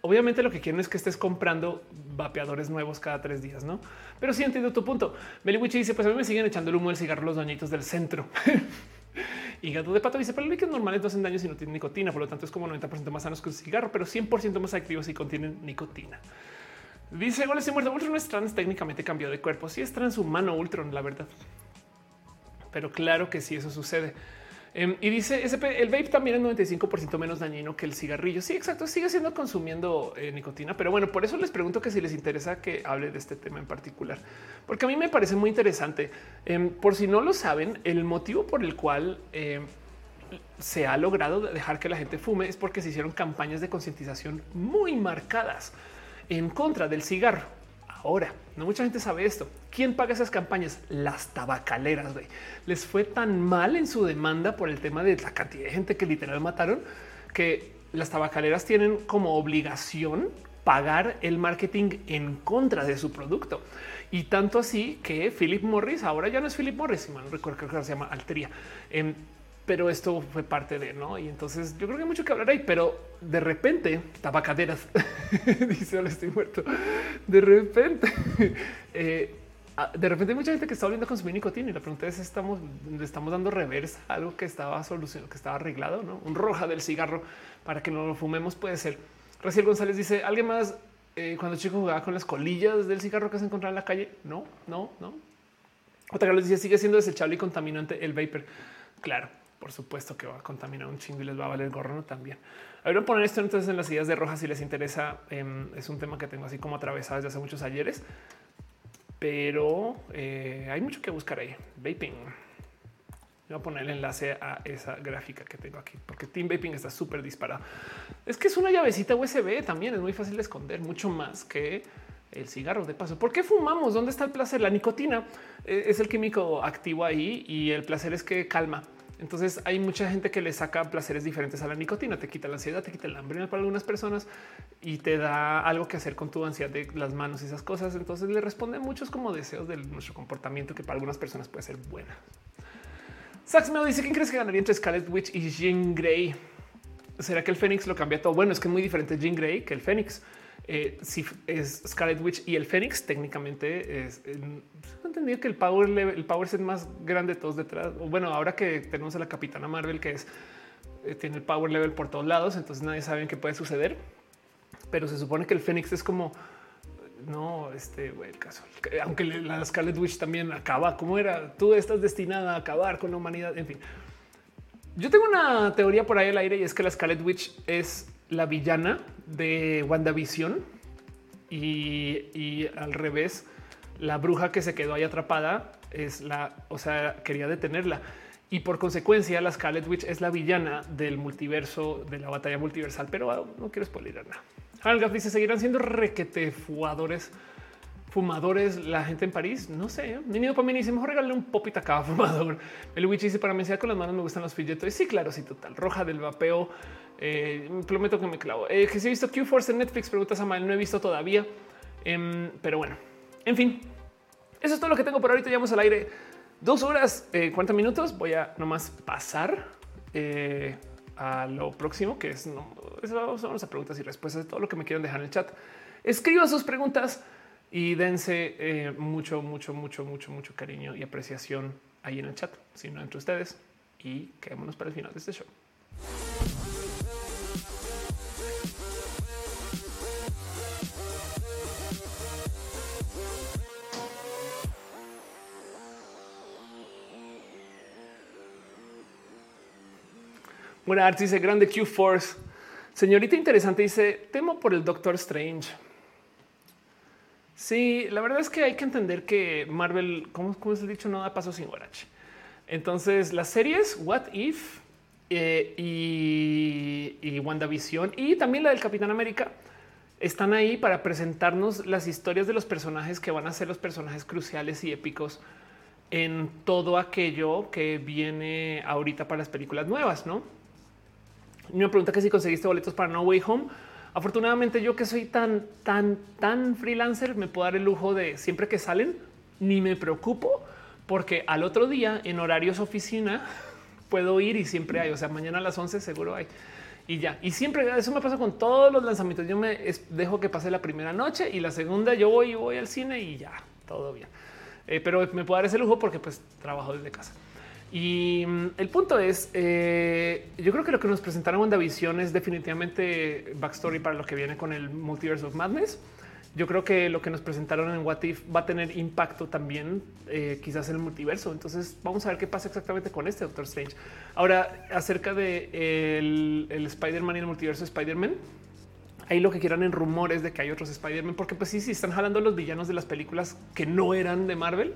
Obviamente lo que quieren es que estés comprando vapeadores nuevos cada tres días, no? Pero sí entiendo tu punto. Meliwichi dice: Pues a mí me siguen echando el humo del cigarro los dañitos del centro. y gato de pato dice: Pero líquidos normales no hacen daño si no tienen nicotina, por lo tanto es como 90% más sanos que un cigarro, pero 100% más activos si contienen nicotina. Dice igual estoy muerto. Ultron es trans, técnicamente cambió de cuerpo. Sí es transhumano Ultron, la verdad. Pero claro que sí, eso sucede. Em, y dice SP, el vape también es 95% menos dañino que el cigarrillo. Sí, exacto. Sigue siendo consumiendo eh, nicotina, pero bueno, por eso les pregunto que si les interesa que hable de este tema en particular, porque a mí me parece muy interesante. Em, por si no lo saben, el motivo por el cual em, se ha logrado dejar que la gente fume es porque se hicieron campañas de concientización muy marcadas en contra del cigarro. Ahora, no mucha gente sabe esto. ¿Quién paga esas campañas? Las tabacaleras. Les fue tan mal en su demanda por el tema de la cantidad de gente que literal mataron que las tabacaleras tienen como obligación pagar el marketing en contra de su producto. Y tanto así que Philip Morris ahora ya no es Philip Morris, si mal recuerdo que se llama Alteria. Em, pero esto fue parte de no. Y entonces yo creo que hay mucho que hablar ahí, pero de repente tabacaderas dice ahora estoy muerto. De repente, eh, de repente hay mucha gente que está volviendo a consumir nicotina y la pregunta es: estamos, le estamos dando reversa algo que estaba solucionado, que estaba arreglado, no un roja del cigarro para que no lo fumemos. Puede ser. Raciel González dice alguien más eh, cuando chico jugaba con las colillas del cigarro que se encontraba en la calle. No, no, no. Otra vez decía sigue siendo desechable y contaminante el vapor. Claro, por supuesto que va a contaminar un chingo y les va a valer gorro también. A ver, poner esto entonces en las ideas de rojas si les interesa. Em, es un tema que tengo así como atravesado desde hace muchos ayeres, pero eh, hay mucho que buscar ahí. Vaping. Voy a poner el enlace a esa gráfica que tengo aquí, porque Team Vaping está súper disparado. Es que es una llavecita USB también, es muy fácil de esconder, mucho más que el cigarro de paso. ¿Por qué fumamos? ¿Dónde está el placer? La nicotina eh, es el químico activo ahí y el placer es que calma Entonces hay mucha gente que le saca placeres diferentes a la nicotina, te quita la ansiedad, te quita el hambre para algunas personas y te da algo que hacer con tu ansiedad de las manos y esas cosas. Entonces le responde muchos como deseos de nuestro comportamiento que para algunas personas puede ser buena. Sax me dice quién crees que ganaría entre Scarlet Witch y Jean Grey. ¿Será que el Fénix lo cambia todo? Bueno, es que es muy diferente Jean Grey que el Fénix. Eh, si es Scarlet Witch y el Fénix, técnicamente es entendido que el power level, el power set más grande de todos detrás. Bueno, ahora que tenemos a la Capitana Marvel, que es eh, tiene el power level por todos lados, entonces nadie sabe qué puede suceder. Pero se supone que el Fénix es como no, este el caso, aunque la Scarlet Witch también acaba como era. Tú estás destinada a acabar con la humanidad. En fin, yo tengo una teoría por ahí al aire y es que la Scarlet Witch es la villana de WandaVision y, y al revés, la bruja que se quedó ahí atrapada es la, o sea, quería detenerla. Y por consecuencia, la Scarlet Witch es la villana del multiverso, de la batalla multiversal, pero ah, no quiero spoiler nada. Halgaf dice, ¿seguirán siendo requete fumadores, la gente en París? No sé, venido para mí dice, mejor regalarle un popita cada fumador. El witch dice, para mí con las manos me gustan los filletos. Sí, claro, sí, total. Roja del vapeo. Eh, prometo que me clavo. Eh, que si he visto Q-Force en Netflix, preguntas a Mal, no he visto todavía. Em, pero bueno, en fin, eso es todo lo que tengo por ahorita. Llevamos al aire dos horas, eh, 40 minutos. Voy a nomás pasar eh, a lo próximo, que es no, son las preguntas y respuestas de todo lo que me quieran dejar en el chat. Escriban sus preguntas y dense eh, mucho, mucho, mucho, mucho, mucho cariño y apreciación ahí en el chat, si no entre ustedes y quedémonos para el final de este show. Bueno, Art dice grande Q Force. Señorita interesante dice temo por el Doctor Strange. Sí, la verdad es que hay que entender que Marvel, como, es dicho, no da paso sin guarache. Entonces, las series What If eh, y, y WandaVision y también la del Capitán América están ahí para presentarnos las historias de los personajes que van a ser los personajes cruciales y épicos en todo aquello que viene ahorita para las películas nuevas, ¿no? Me pregunta que si conseguiste boletos para No Way Home. Afortunadamente yo que soy tan, tan, tan freelancer, me puedo dar el lujo de siempre que salen, ni me preocupo, porque al otro día en horarios oficina puedo ir y siempre hay, o sea, mañana a las 11 seguro hay. Y ya, y siempre eso me pasa con todos los lanzamientos. Yo me dejo que pase la primera noche y la segunda yo voy y voy al cine y ya, todo bien. Eh, pero me puedo dar ese lujo porque pues trabajo desde casa. Y mm, el punto es, eh, yo creo que lo que nos presentaron en WandaVision es definitivamente backstory para lo que viene con el Multiverse of Madness. Yo creo que lo que nos presentaron en What If va a tener impacto también, eh, quizás en el multiverso. Entonces vamos a ver qué pasa exactamente con este Doctor Strange. Ahora, acerca de el, Spider-Man y el multiverso Spider-Man, ahí lo que quieran en rumores de que hay otros Spider-Man, porque pues sí, sí están jalando los villanos de las películas que no eran de Marvel.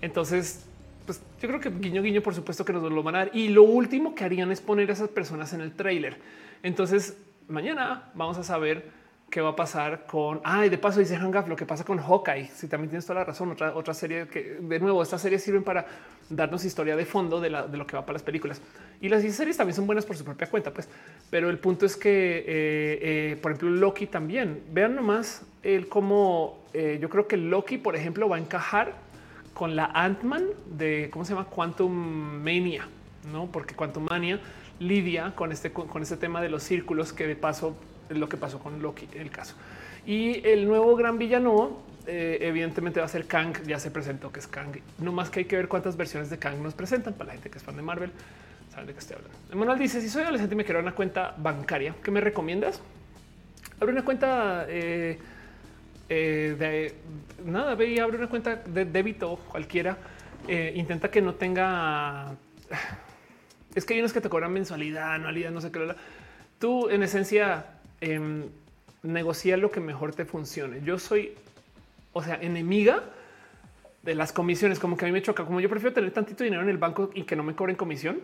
Entonces pues yo creo que guiño guiño, por supuesto que nos lo van a dar. Y lo último que harían es poner a esas personas en el trailer. Entonces mañana vamos a saber qué va a pasar con. Ay, de paso dice Hangaf lo que pasa con Hawkeye. Si también tienes toda la razón, otra, otra serie que de nuevo, estas series sirven para darnos historia de fondo de, lo que va para las películas. Y las series también son buenas por su propia cuenta, pues. Pero el punto es que, eh, eh, por ejemplo, Loki también. Vean nomás el cómo eh, yo creo que Loki, por ejemplo, va a encajar con la Ant-Man de cómo se llama Quantum Mania, no? Porque Quantum Mania lidia con este, con, este tema de los círculos que de paso es lo que pasó con Loki el caso. Y el nuevo gran villano, eh, evidentemente, va a ser Kang. Ya se presentó que es Kang. No más que hay que ver cuántas versiones de Kang nos presentan para la gente que es fan de Marvel. Saben de qué estoy hablando. Emanuel dice: Si soy adolescente y me quiero una cuenta bancaria, ¿qué me recomiendas? Abre una cuenta eh, eh, de nada, ve y abre una cuenta de débito cualquiera. Eh, intenta que no tenga. Es que hay unos que te cobran mensualidad, anualidad, no sé qué. Tú, en esencia, eh, negocia lo que mejor te funcione. Yo soy, o sea, enemiga de las comisiones, como que a mí me choca. Como yo prefiero tener tantito dinero en el banco y que no me cobren comisión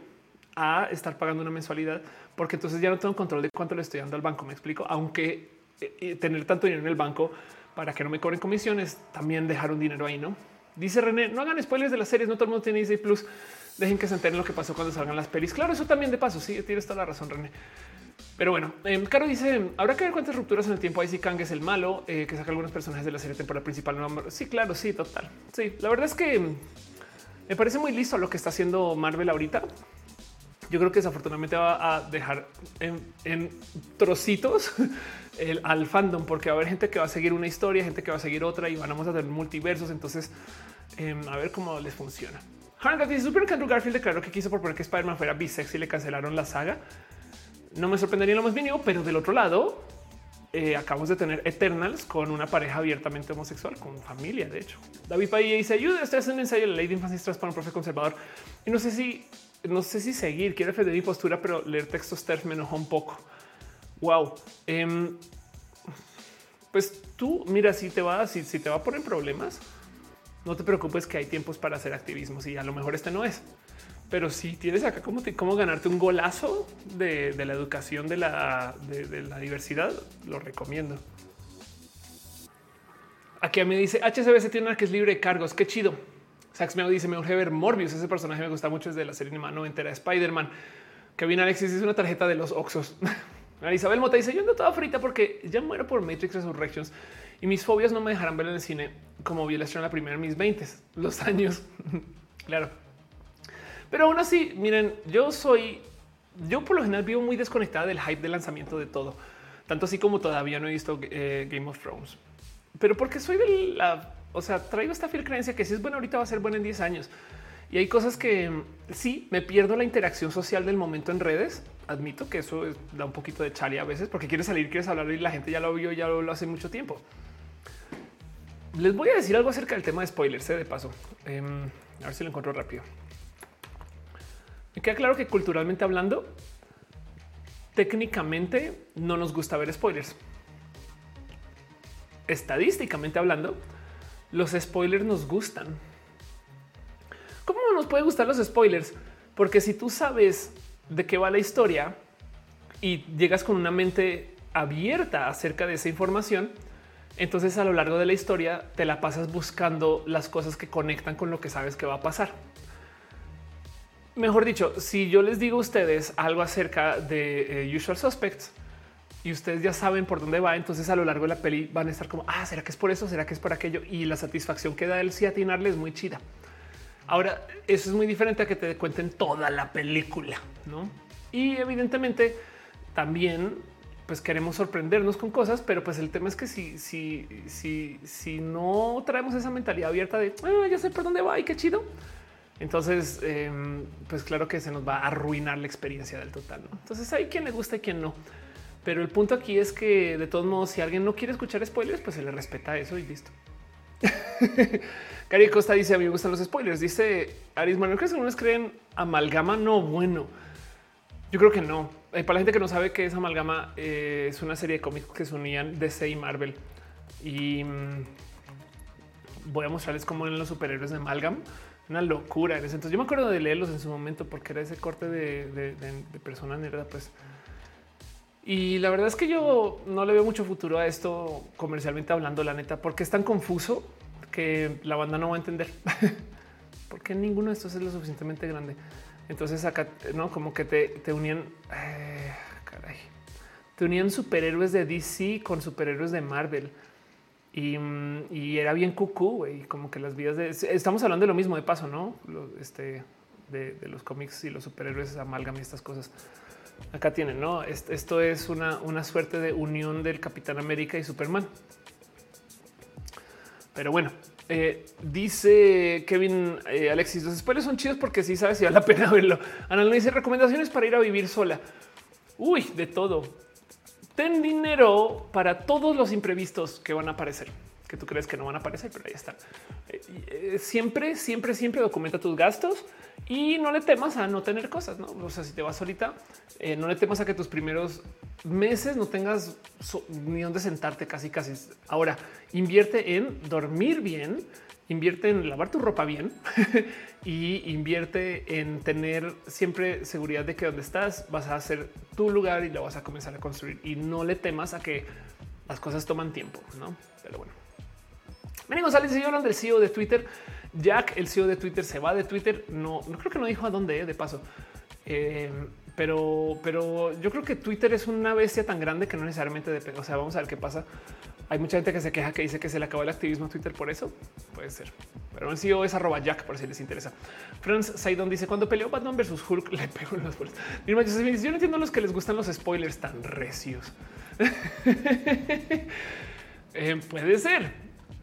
a estar pagando una mensualidad, porque entonces ya no tengo control de cuánto le estoy dando al banco. Me explico, aunque eh, tener tanto dinero en el banco para que no me cobren comisiones, también dejar un dinero ahí, ¿no? Dice René, no hagan spoilers de las series, no todo el mundo tiene Disney Plus. Dejen que se enteren lo que pasó cuando salgan las pelis. Claro, eso también de paso. Sí, tienes toda la razón, René. Pero bueno, eh, Caro dice: Habrá que ver cuántas rupturas en el tiempo hay si Kang es el malo eh, que saca algunos personajes de la serie temporal principal. Sí, claro, sí, total. Sí, la verdad es que me parece muy listo lo que está haciendo Marvel ahorita. Yo creo que desafortunadamente va a dejar en, trocitos el, al fandom, porque va a haber gente que va a seguir una historia, gente que va a seguir otra y vamos a tener multiversos. Entonces, em, a ver cómo les funciona. Hank dice: Super que Andrew Garfield declaró que quiso proponer que Spider-Man fuera bisex y le cancelaron la saga. No me sorprendería lo más mínimo, pero del otro lado, eh, acabamos de tener Eternals con una pareja abiertamente homosexual, con familia. De hecho, David Padilla dice: Ayuda, estoy haciendo un ensayo de la ley de infancia para un profe conservador. Y no sé si, no sé si seguir, quiero defender mi postura, pero leer textos TERF me enojó un poco. Wow. Em, pues tú, mira, si te va, si, si te va a poner problemas, no te preocupes que hay tiempos para hacer activismo. Si a lo mejor este no es. Pero si tienes acá cómo, cómo ganarte un golazo de, la educación de la, de, la diversidad, lo recomiendo. Aquí a mí dice HCBC tiene una que es libre de cargos. Qué chido. Sax me dice me urge ver Morbius. Ese personaje me gusta mucho. Es de la serie animada entera de Spider-Man. Kevin Alexis es una tarjeta de los Oxos. Isabel Mota dice yo ando toda frita porque ya muero por Matrix Resurrections y mis fobias no me dejarán ver en el cine como vi la la primera en mis 20 los años. claro. Pero aún así, miren, yo soy, yo por lo general vivo muy desconectada del hype de lanzamiento de todo, tanto así como todavía no he visto eh, Game of Thrones, pero porque soy de la, o sea, traigo esta fiel creencia que si es bueno ahorita va a ser bueno en 10 años. Y hay cosas que sí me pierdo la interacción social del momento en redes. Admito que eso da un poquito de chale a veces porque quieres salir, quieres hablar y la gente ya lo vio, ya lo, hace mucho tiempo. Les voy a decir algo acerca del tema de spoilers, ¿eh? de paso. Em, a ver si lo encuentro rápido. Me queda claro que culturalmente hablando, técnicamente no nos gusta ver spoilers. Estadísticamente hablando, los spoilers nos gustan. ¿Cómo nos puede gustar los spoilers? Porque si tú sabes de qué va la historia y llegas con una mente abierta acerca de esa información, entonces a lo largo de la historia te la pasas buscando las cosas que conectan con lo que sabes que va a pasar mejor dicho, si yo les digo a ustedes algo acerca de eh, Usual Suspects y ustedes ya saben por dónde va, entonces a lo largo de la peli van a estar como, ah, ¿será que es por eso? ¿Será que es por aquello? Y la satisfacción que da el sí atinarle es muy chida. Ahora, eso es muy diferente a que te cuenten toda la película, ¿no? Y evidentemente también pues queremos sorprendernos con cosas, pero pues el tema es que si, si, si, si no traemos esa mentalidad abierta de ah, ya sé por dónde va y qué chido, entonces, em, pues claro que se nos va a arruinar la experiencia del total. Entonces hay quien le gusta y quien no. Pero el punto aquí es que de todos modos, si alguien no quiere escuchar spoilers, pues se le respeta eso y listo. Cari Costa dice: A mí me gustan los spoilers. Dice Aris Manuel, ¿crees que algunos creen amalgama? No, bueno, yo creo que no. Eh, para la gente que no sabe qué es amalgama, eh, es una serie de cómics que se unían DC y Marvel. Y mm, voy a mostrarles cómo en los superhéroes de amalgam una locura en ese entonces. Yo me acuerdo de leerlos en su momento porque era ese corte de, de, persona nerda, pues. Y la verdad es que yo no le veo mucho futuro a esto comercialmente hablando, la neta, porque es tan confuso que la banda no va a entender. porque ninguno de estos es lo suficientemente grande. Entonces acá, no como que te, unían, eh, caray, te unían superhéroes de DC con superhéroes de Marvel y, era bien cucú, y como que las vidas de... Estamos hablando de lo mismo de paso, ¿no? este, de, los cómics y los superhéroes amalgam y estas cosas. Acá tienen, ¿no? Esto es una, una suerte de unión del Capitán América y Superman. Pero bueno, eh, dice Kevin eh, Alexis, los spoilers son chidos porque sí sabes si vale la pena verlo. Ana dice recomendaciones para ir a vivir sola. Uy, de todo ten dinero para todos los imprevistos que van a aparecer, que tú crees que no van a aparecer, pero ahí están. Eh, eh, siempre, siempre, siempre documenta tus gastos y no le temas a no tener cosas. ¿no? O sea, si te vas solita, eh, no le temas a que tus primeros meses no tengas ni dónde sentarte casi, casi. Ahora invierte en dormir bien invierte en lavar tu ropa bien y invierte en tener siempre seguridad de que donde estás vas a hacer tu lugar y lo vas a comenzar a construir y no le temas a que las cosas toman tiempo, no? Pero bueno. González y yo del CEO de Twitter Jack, el CEO de Twitter, se va de Twitter. No, no creo que no dijo a dónde, eh, de paso. Eh, pero, pero yo creo que Twitter es una bestia tan grande que no necesariamente depende. O sea, vamos a ver qué pasa. Hay mucha gente que se queja que dice que se le acabó el activismo a Twitter por eso. Puede ser. Pero el CEO es arroba Jack, por si les interesa. Franz Saidon dice cuando peleó Batman versus Hulk le pegó en las bolas. yo no entiendo los que les gustan los spoilers tan recios. Eh, puede ser.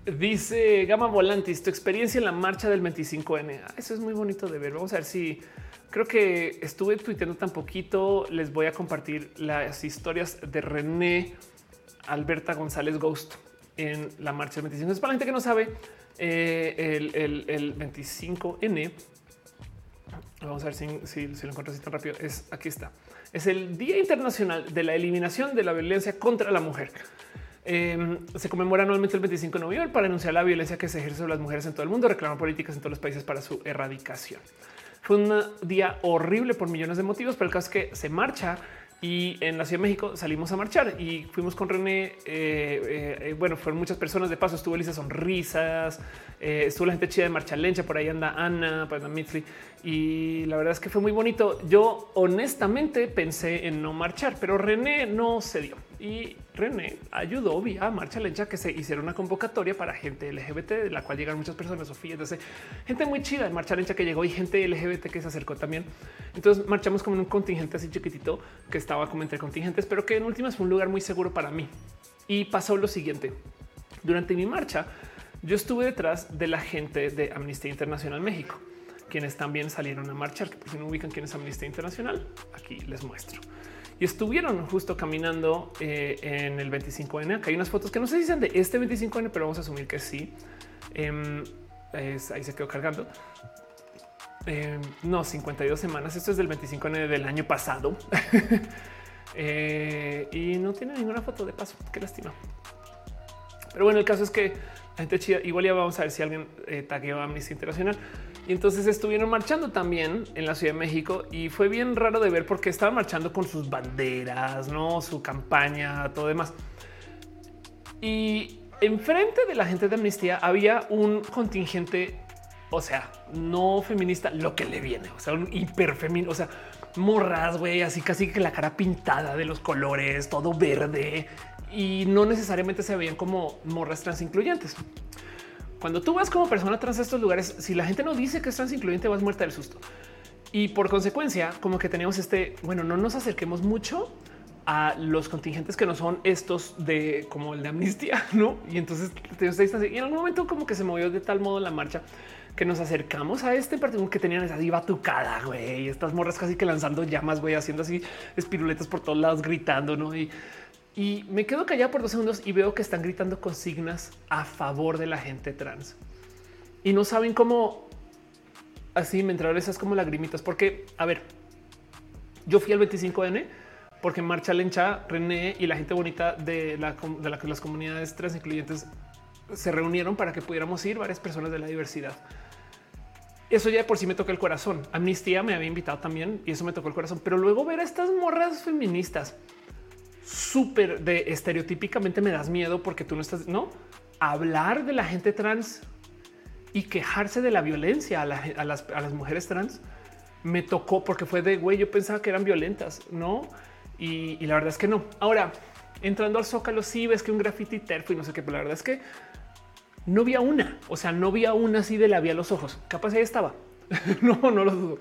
Dice Gama Volantis, tu experiencia en la marcha del 25N. Ah, eso es muy bonito de ver. Vamos a ver si creo que estuve tuiteando tan poquito. Les voy a compartir las historias de René Alberta González Ghost en la marcha del 25. Es para la gente que no sabe, eh, el, 25N. Vamos a ver si, lo encuentro así tan rápido. Es aquí está. Es el Día Internacional de la Eliminación de la Violencia contra la Mujer. Em, se conmemora anualmente el 25 de noviembre para denunciar la violencia que se ejerce sobre las mujeres en todo el mundo, reclamar políticas en todos los países para su erradicación. Fue un día horrible por millones de motivos, pero el caso es que se marcha y en la Ciudad de México salimos a marchar y fuimos con René. Eh, eh, eh, bueno, fueron muchas personas de paso. Estuvo Elisa Sonrisas, estuvo la gente chida de Marcha Lencha. Por ahí anda Ana, pues anda y la verdad es que fue muy bonito. Yo honestamente pensé en no marchar, pero René no se dio y René ayudó vía Marcha Lencha que se hiciera una convocatoria para gente LGBT, de la cual llegan muchas personas, Sofía, entonces gente muy chida en Marcha Lencha que llegó y gente LGBT que se acercó también. Entonces marchamos como en un contingente así chiquitito que estaba como entre contingentes, pero que en últimas fue un lugar muy seguro para mí. Y pasó lo siguiente. Durante mi marcha, yo estuve detrás de la gente de Amnistía Internacional México, quienes también salieron a marchar, que por si no ubican quién es Amnistía Internacional, aquí les muestro y estuvieron justo caminando eh, en el 25N. Acá hay unas fotos que no sé si dicen de este 25N, pero vamos a asumir que sí. Em, ahí se quedó cargando. Em, no, 52 semanas. Esto es del 25N del año pasado. Eh, y no tiene ninguna foto de paso. Qué lástima. Pero bueno, el caso es que la gente chida, igual ya vamos a ver si alguien eh, tagueó a Amnistía Internacional. Y entonces estuvieron marchando también en la Ciudad de México y fue bien raro de ver porque estaban marchando con sus banderas, no su campaña, todo demás. Y enfrente de la gente de amnistía había un contingente, o sea, no feminista, lo que le viene, o sea, un hiperfeminista, o sea, morras, güey, así casi que la cara pintada de los colores, todo verde y no necesariamente se veían como morras trans incluyentes. Cuando tú vas como persona trans a estos lugares, si la gente no dice que es trans incluyente, vas muerta del susto. Y por consecuencia, como que tenemos este, bueno, no nos acerquemos mucho a los contingentes que no son estos de como el de amnistía, no? Y entonces y en algún momento como que se movió de tal modo la marcha que nos acercamos a este partido que tenían esa diva tucada, güey, estas morras casi que lanzando llamas, güey, haciendo así espiruletas por todos lados, gritando, no? Y y me quedo callado por dos segundos y veo que están gritando consignas a favor de la gente trans y no saben cómo así me entraron esas como lagrimitas, porque a ver, yo fui al 25N porque Marcha Lencha, René y la gente bonita de, la, de la, las comunidades trans incluyentes se reunieron para que pudiéramos ir varias personas de la diversidad. Eso ya por sí me toca el corazón. Amnistía me había invitado también y eso me tocó el corazón. Pero luego ver a estas morras feministas súper de estereotípicamente me das miedo porque tú no estás, no hablar de la gente trans y quejarse de la violencia a, las, mujeres trans me tocó porque fue de güey. Yo pensaba que eran violentas, no? Y, la verdad es que no. Ahora entrando al zócalo, sí ves que un graffiti terfo y no sé qué, pero la verdad es que no vi una, o sea, no vi una así de la vía a los ojos. Capaz ahí estaba. no, no lo dudo.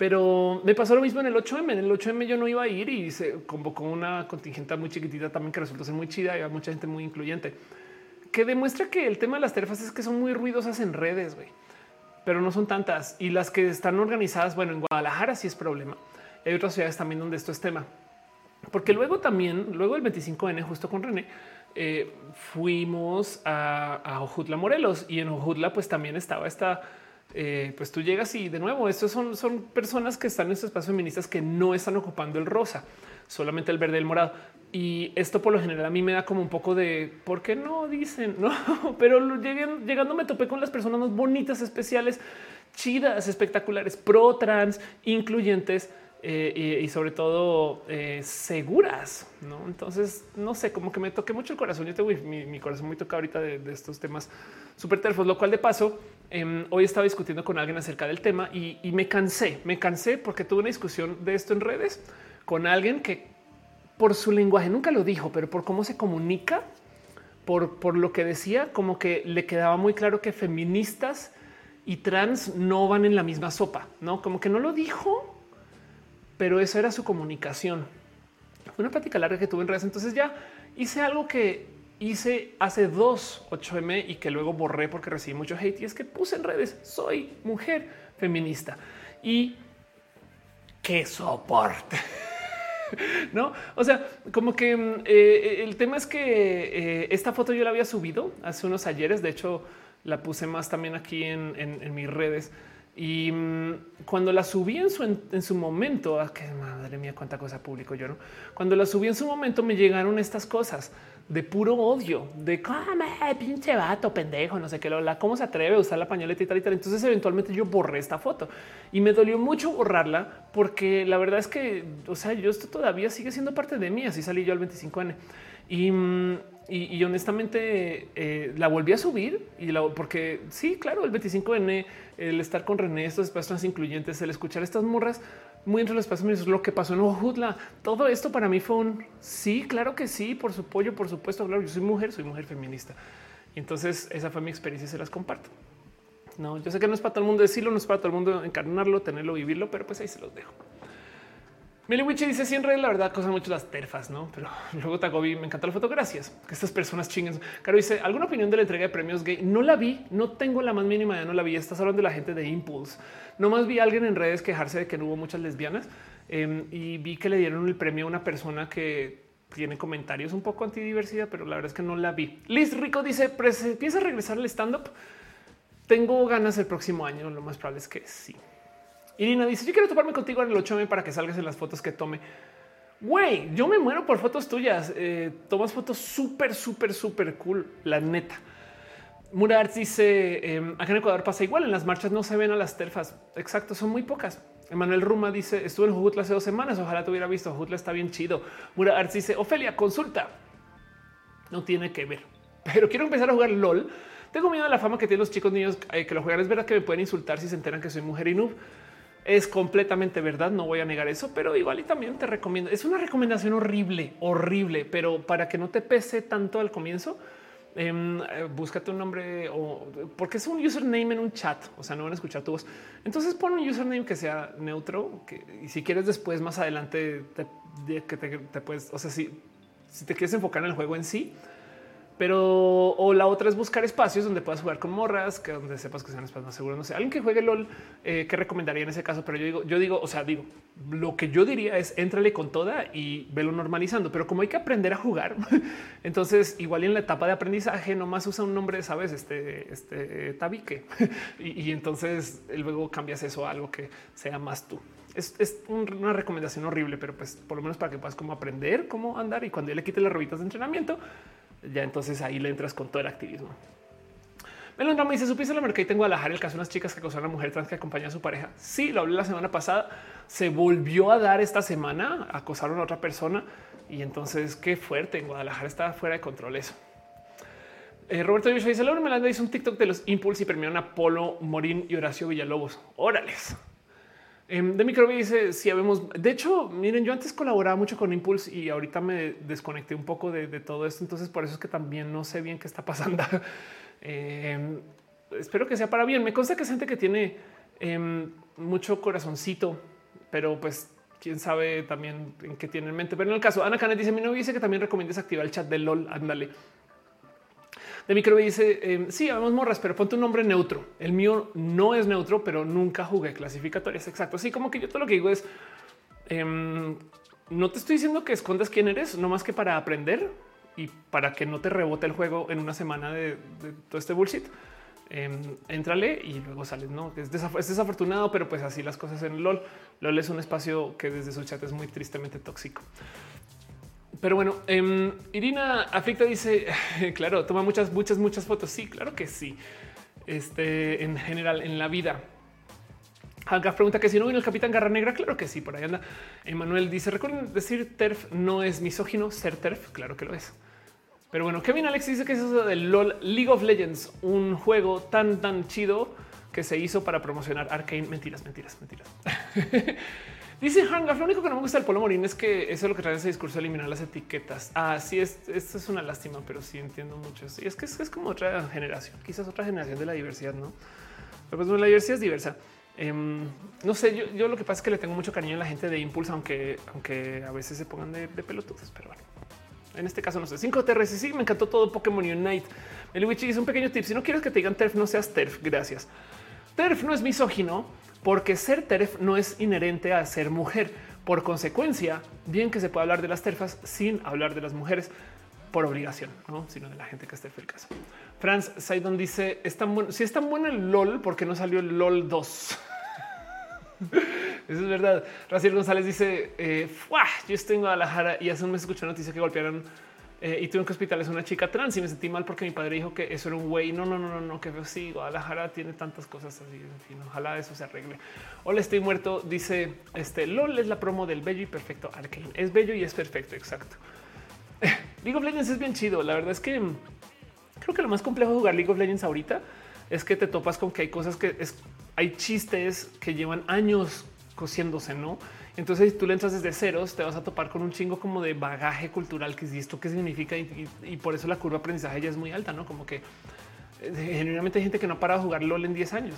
Pero me pasó lo mismo en el 8M. En el 8M yo no iba a ir y se convocó una contingente muy chiquitita también que resultó ser muy chida y mucha gente muy incluyente que demuestra que el tema de las terfas es que son muy ruidosas en redes, güey, pero no son tantas y las que están organizadas. Bueno, en Guadalajara sí es problema. Hay otras ciudades también donde esto es tema, porque luego también, luego el 25N, justo con René, eh, fuimos a, a Ojutla, Morelos y en Ojutla, pues también estaba esta eh, pues tú llegas y de nuevo, estos son, son personas que están en estos espacios feministas que no están ocupando el rosa, solamente el verde y el morado. Y esto por lo general a mí me da como un poco de por qué no dicen, no, pero llegando me topé con las personas más bonitas, especiales, chidas, espectaculares, pro trans, incluyentes eh, y, sobre todo eh, seguras. ¿no? Entonces, no sé, como que me toqué mucho el corazón. Yo tengo mi, corazón muy tocado ahorita de, estos temas súper terfos, lo cual de paso, em, hoy estaba discutiendo con alguien acerca del tema y, me cansé, me cansé porque tuve una discusión de esto en redes con alguien que por su lenguaje nunca lo dijo, pero por cómo se comunica, por, por lo que decía, como que le quedaba muy claro que feministas y trans no van en la misma sopa, no como que no lo dijo, pero esa era su comunicación. Fue una plática larga que tuve en redes. Entonces ya hice algo que hice hace dos 8M y que luego borré porque recibí mucho hate y es que puse en redes soy mujer feminista y qué soporte. no, o sea, como que mm, eh, el tema es que eh, esta foto yo la había subido hace unos ayeres. De hecho, la puse más también aquí en mis redes y mm, cuando la subí en su, en, su momento, ah, que madre mía, cuánta cosa público yo no. Cuando la subí en su momento, me llegaron estas cosas de puro odio, de cómo pinche vato, pendejo, no sé qué, la cómo se atreve a usar la pañoleta y tal y tal. Entonces, eventualmente yo borré esta foto y me dolió mucho borrarla porque la verdad es que, o sea, yo esto todavía sigue siendo parte de mí. Así salí yo al 25N y y, honestamente eh, la volví a subir y la, porque sí, claro, el 25N, el estar con René, estos espacios incluyentes, el escuchar estas morras muy entre los espacios, lo que pasó en Ojutla, todo esto para mí fue un sí, claro que sí, por su pollo, por supuesto, claro, yo soy mujer, soy mujer feminista. Y entonces esa fue mi experiencia y se las comparto. No, yo sé que no es para todo el mundo decirlo, no es para todo el mundo encarnarlo, tenerlo, vivirlo, pero pues ahí se los dejo. Miliwichi dice siempre la verdad cosas mucho las terfas, no? Pero luego Tagobi me encanta la foto. Gracias estas personas chinguen. Caro dice alguna opinión de la entrega de premios gay. No la vi, no tengo la más mínima ya no la vi. Estás hablando de la gente de Impulse. No más vi a alguien en redes quejarse de que no hubo muchas lesbianas em, y vi que le dieron el premio a una persona que tiene comentarios un poco antidiversidad, pero la verdad es que no la vi. Liz Rico dice piensa regresar al stand up. Tengo ganas el próximo año. Lo más probable es que sí. Irina dice: Yo quiero toparme contigo en el 8M para que salgas en las fotos que tome. Güey, yo me muero por fotos tuyas. Eh, tomas fotos súper, súper, súper cool. La neta. Murarts dice: em, Acá en Ecuador pasa igual. En las marchas no se ven a las terfas. Exacto, son muy pocas. Emanuel Ruma dice: Estuve en Jujutla hace dos semanas. Ojalá te hubiera visto. Jujutla está bien chido. Murarts dice: Ofelia, consulta. No tiene que ver, pero quiero empezar a jugar LOL. Tengo miedo de la fama que tienen los chicos niños eh, que lo juegan. Es verdad que me pueden insultar si se enteran que soy mujer y noob es completamente verdad, no voy a negar eso, pero igual y también te recomiendo. Es una recomendación horrible, horrible, pero para que no te pese tanto al comienzo, em, eh, búscate un nombre o porque es un username en un chat, o sea, no van a escuchar tu voz. Entonces pon un username que sea neutro que, y si quieres después más adelante que te, puedes, o sea, si, si te quieres enfocar en el juego en sí, pero o la otra es buscar espacios donde puedas jugar con morras, que donde sepas que sean espacios más seguros. No sé, alguien que juegue LOL, eh, ¿qué recomendaría en ese caso? Pero yo digo, yo digo, o sea, digo, lo que yo diría es entrale con toda y velo normalizando. Pero como hay que aprender a jugar, entonces igual en la etapa de aprendizaje nomás usa un nombre, sabes, este, este tabique y, entonces luego cambias eso a algo que sea más tú. Es, es, una recomendación horrible, pero pues por lo menos para que puedas como aprender cómo andar y cuando yo le quite las rueditas de entrenamiento, ya entonces ahí le entras con todo el activismo. Melon me dice, ¿supiste la mercadita en Guadalajara el caso de unas chicas que acosaron a una mujer trans que acompaña a su pareja? Sí, lo hablé la semana pasada. Se volvió a dar esta semana, acosaron a otra persona y entonces qué fuerte. En Guadalajara está fuera de control eso. Eh, Roberto dice, Laura Melanda hizo un TikTok de los Impulse y premiaron a Polo Morín y Horacio Villalobos. Órales. Em, de microbio dice si habemos. De hecho, miren, yo antes colaboraba mucho con Impulse y ahorita me desconecté un poco de, todo esto. Entonces, por eso es que también no sé bien qué está pasando. Em, espero que sea para bien. Me consta que es gente que tiene em, mucho corazoncito, pero pues quién sabe también en qué tiene en mente. Pero en el caso, Ana Canet dice: Mi novio dice que también recomiendas activar el chat de LOL. Ándale de micro dice em, sí, habemos morras, pero ponte un nombre neutro. El mío no es neutro, pero nunca jugué clasificatorias. Exacto. Así como que yo todo lo que digo es em, no te estoy diciendo que escondas quién eres, no más que para aprender y para que no te rebote el juego en una semana de, todo este bullshit. Eh, entrale y luego sales. No es, es, desafortunado, pero pues así las cosas en LOL. LOL es un espacio que desde su chat es muy tristemente tóxico. Pero bueno, em, Irina Aflicta dice, claro, toma muchas, muchas, muchas fotos. Sí, claro que sí. Este, en general, en la vida. Hanka pregunta que si no vino el Capitán Garra Negra. Claro que sí, por ahí anda. Emanuel dice: Recuerden decir TERF no es misógino, ser TERF. Claro que lo es. Pero bueno, Kevin Alex dice que es eso del LOL League of Legends, un juego tan, tan chido que se hizo para promocionar Arcane. Mentiras, mentiras, mentiras. Dice Hangaf, lo único que no me gusta del Polo Morín es que eso es lo que trae ese discurso de eliminar las etiquetas. Ah, sí, es, esto es una lástima, pero sí entiendo mucho. Y es que es, como otra generación, quizás otra generación de la diversidad, ¿no? Pero pues la diversidad es diversa. Em, no sé, yo, lo que pasa es que le tengo mucho cariño a la gente de Impulse, aunque, aunque a veces se pongan de, pelotudos, pero bueno. En este caso, no sé, 5 TRS. Sí, me encantó todo Pokémon Unite. El Witchy es un pequeño tip. Si no quieres que te digan TERF, no seas TERF. Gracias. TERF no es misógino porque ser TERF no es inherente a ser mujer. Por consecuencia, bien que se puede hablar de las terfas sin hablar de las mujeres por obligación, ¿no? sino de la gente que esté el caso. Franz Saidon dice: es tan bueno, si es tan bueno el LOL, porque no salió el LOL 2? Eso es verdad. Raciel González dice: eh, Yo estoy en Guadalajara y hace un mes escuché noticia que golpearon eh, y tuve que hospital es una chica trans y me sentí mal porque mi padre dijo que eso era un güey. No, no, no, no, no, que sí, Guadalajara tiene tantas cosas así. Ojalá eso se arregle. Hola, estoy muerto. Dice este LOL es la promo del bello y perfecto Arcane. Es bello y es perfecto. Exacto. League of Legends es bien chido. La verdad es que creo que lo más complejo de jugar League of Legends ahorita es que te topas con que hay cosas que hay chistes que llevan años cosiéndose, no? Entonces, si tú le entras desde ceros, te vas a topar con un chingo como de bagaje cultural que es esto qué significa y, por eso la curva de aprendizaje ya es muy alta, no como que eh, genuinamente hay gente que no ha parado a jugar LOL en 10 años.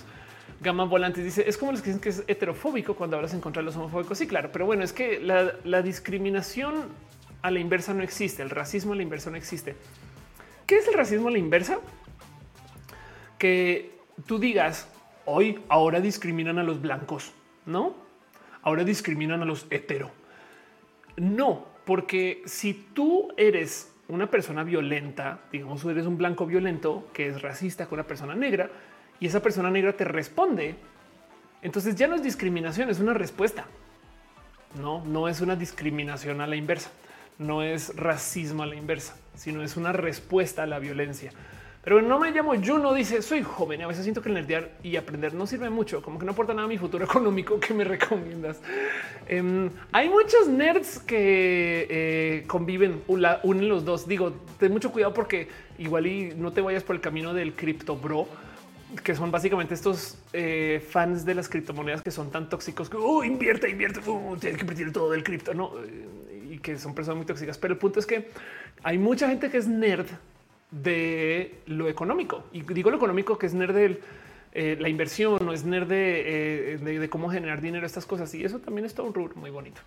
Gama Volantes dice es como los que dicen que es heterofóbico cuando hablas en contra de los homofóbicos. Sí, claro, pero bueno, es que la, la discriminación a la inversa no existe. El racismo a la inversa no existe. ¿Qué es el racismo a la inversa? Que tú digas hoy, ahora discriminan a los blancos, no? Ahora discriminan a los hetero. No, porque si tú eres una persona violenta, digamos, eres un blanco violento que es racista con una persona negra y esa persona negra te responde, entonces ya no es discriminación, es una respuesta. No, no es una discriminación a la inversa, no es racismo a la inversa, sino es una respuesta a la violencia. Pero no me llamo Juno, dice soy joven y a veces siento que nerdear y aprender no sirve mucho, como que no aporta nada a mi futuro económico que me recomiendas. Em, hay muchos nerds que eh, conviven, unen los dos. Digo, ten mucho cuidado porque igual y no te vayas por el camino del cripto bro, que son básicamente estos eh, fans de las criptomonedas que son tan tóxicos que oh, invierte, invierte, uh, tienes que invertir todo del cripto, no? Y que son personas muy tóxicas. Pero el punto es que hay mucha gente que es nerd de lo económico. Y digo lo económico que es nerd de eh, la inversión, o es nerd eh, de, cómo generar dinero, estas cosas. Y eso también es todo un rubro muy bonito.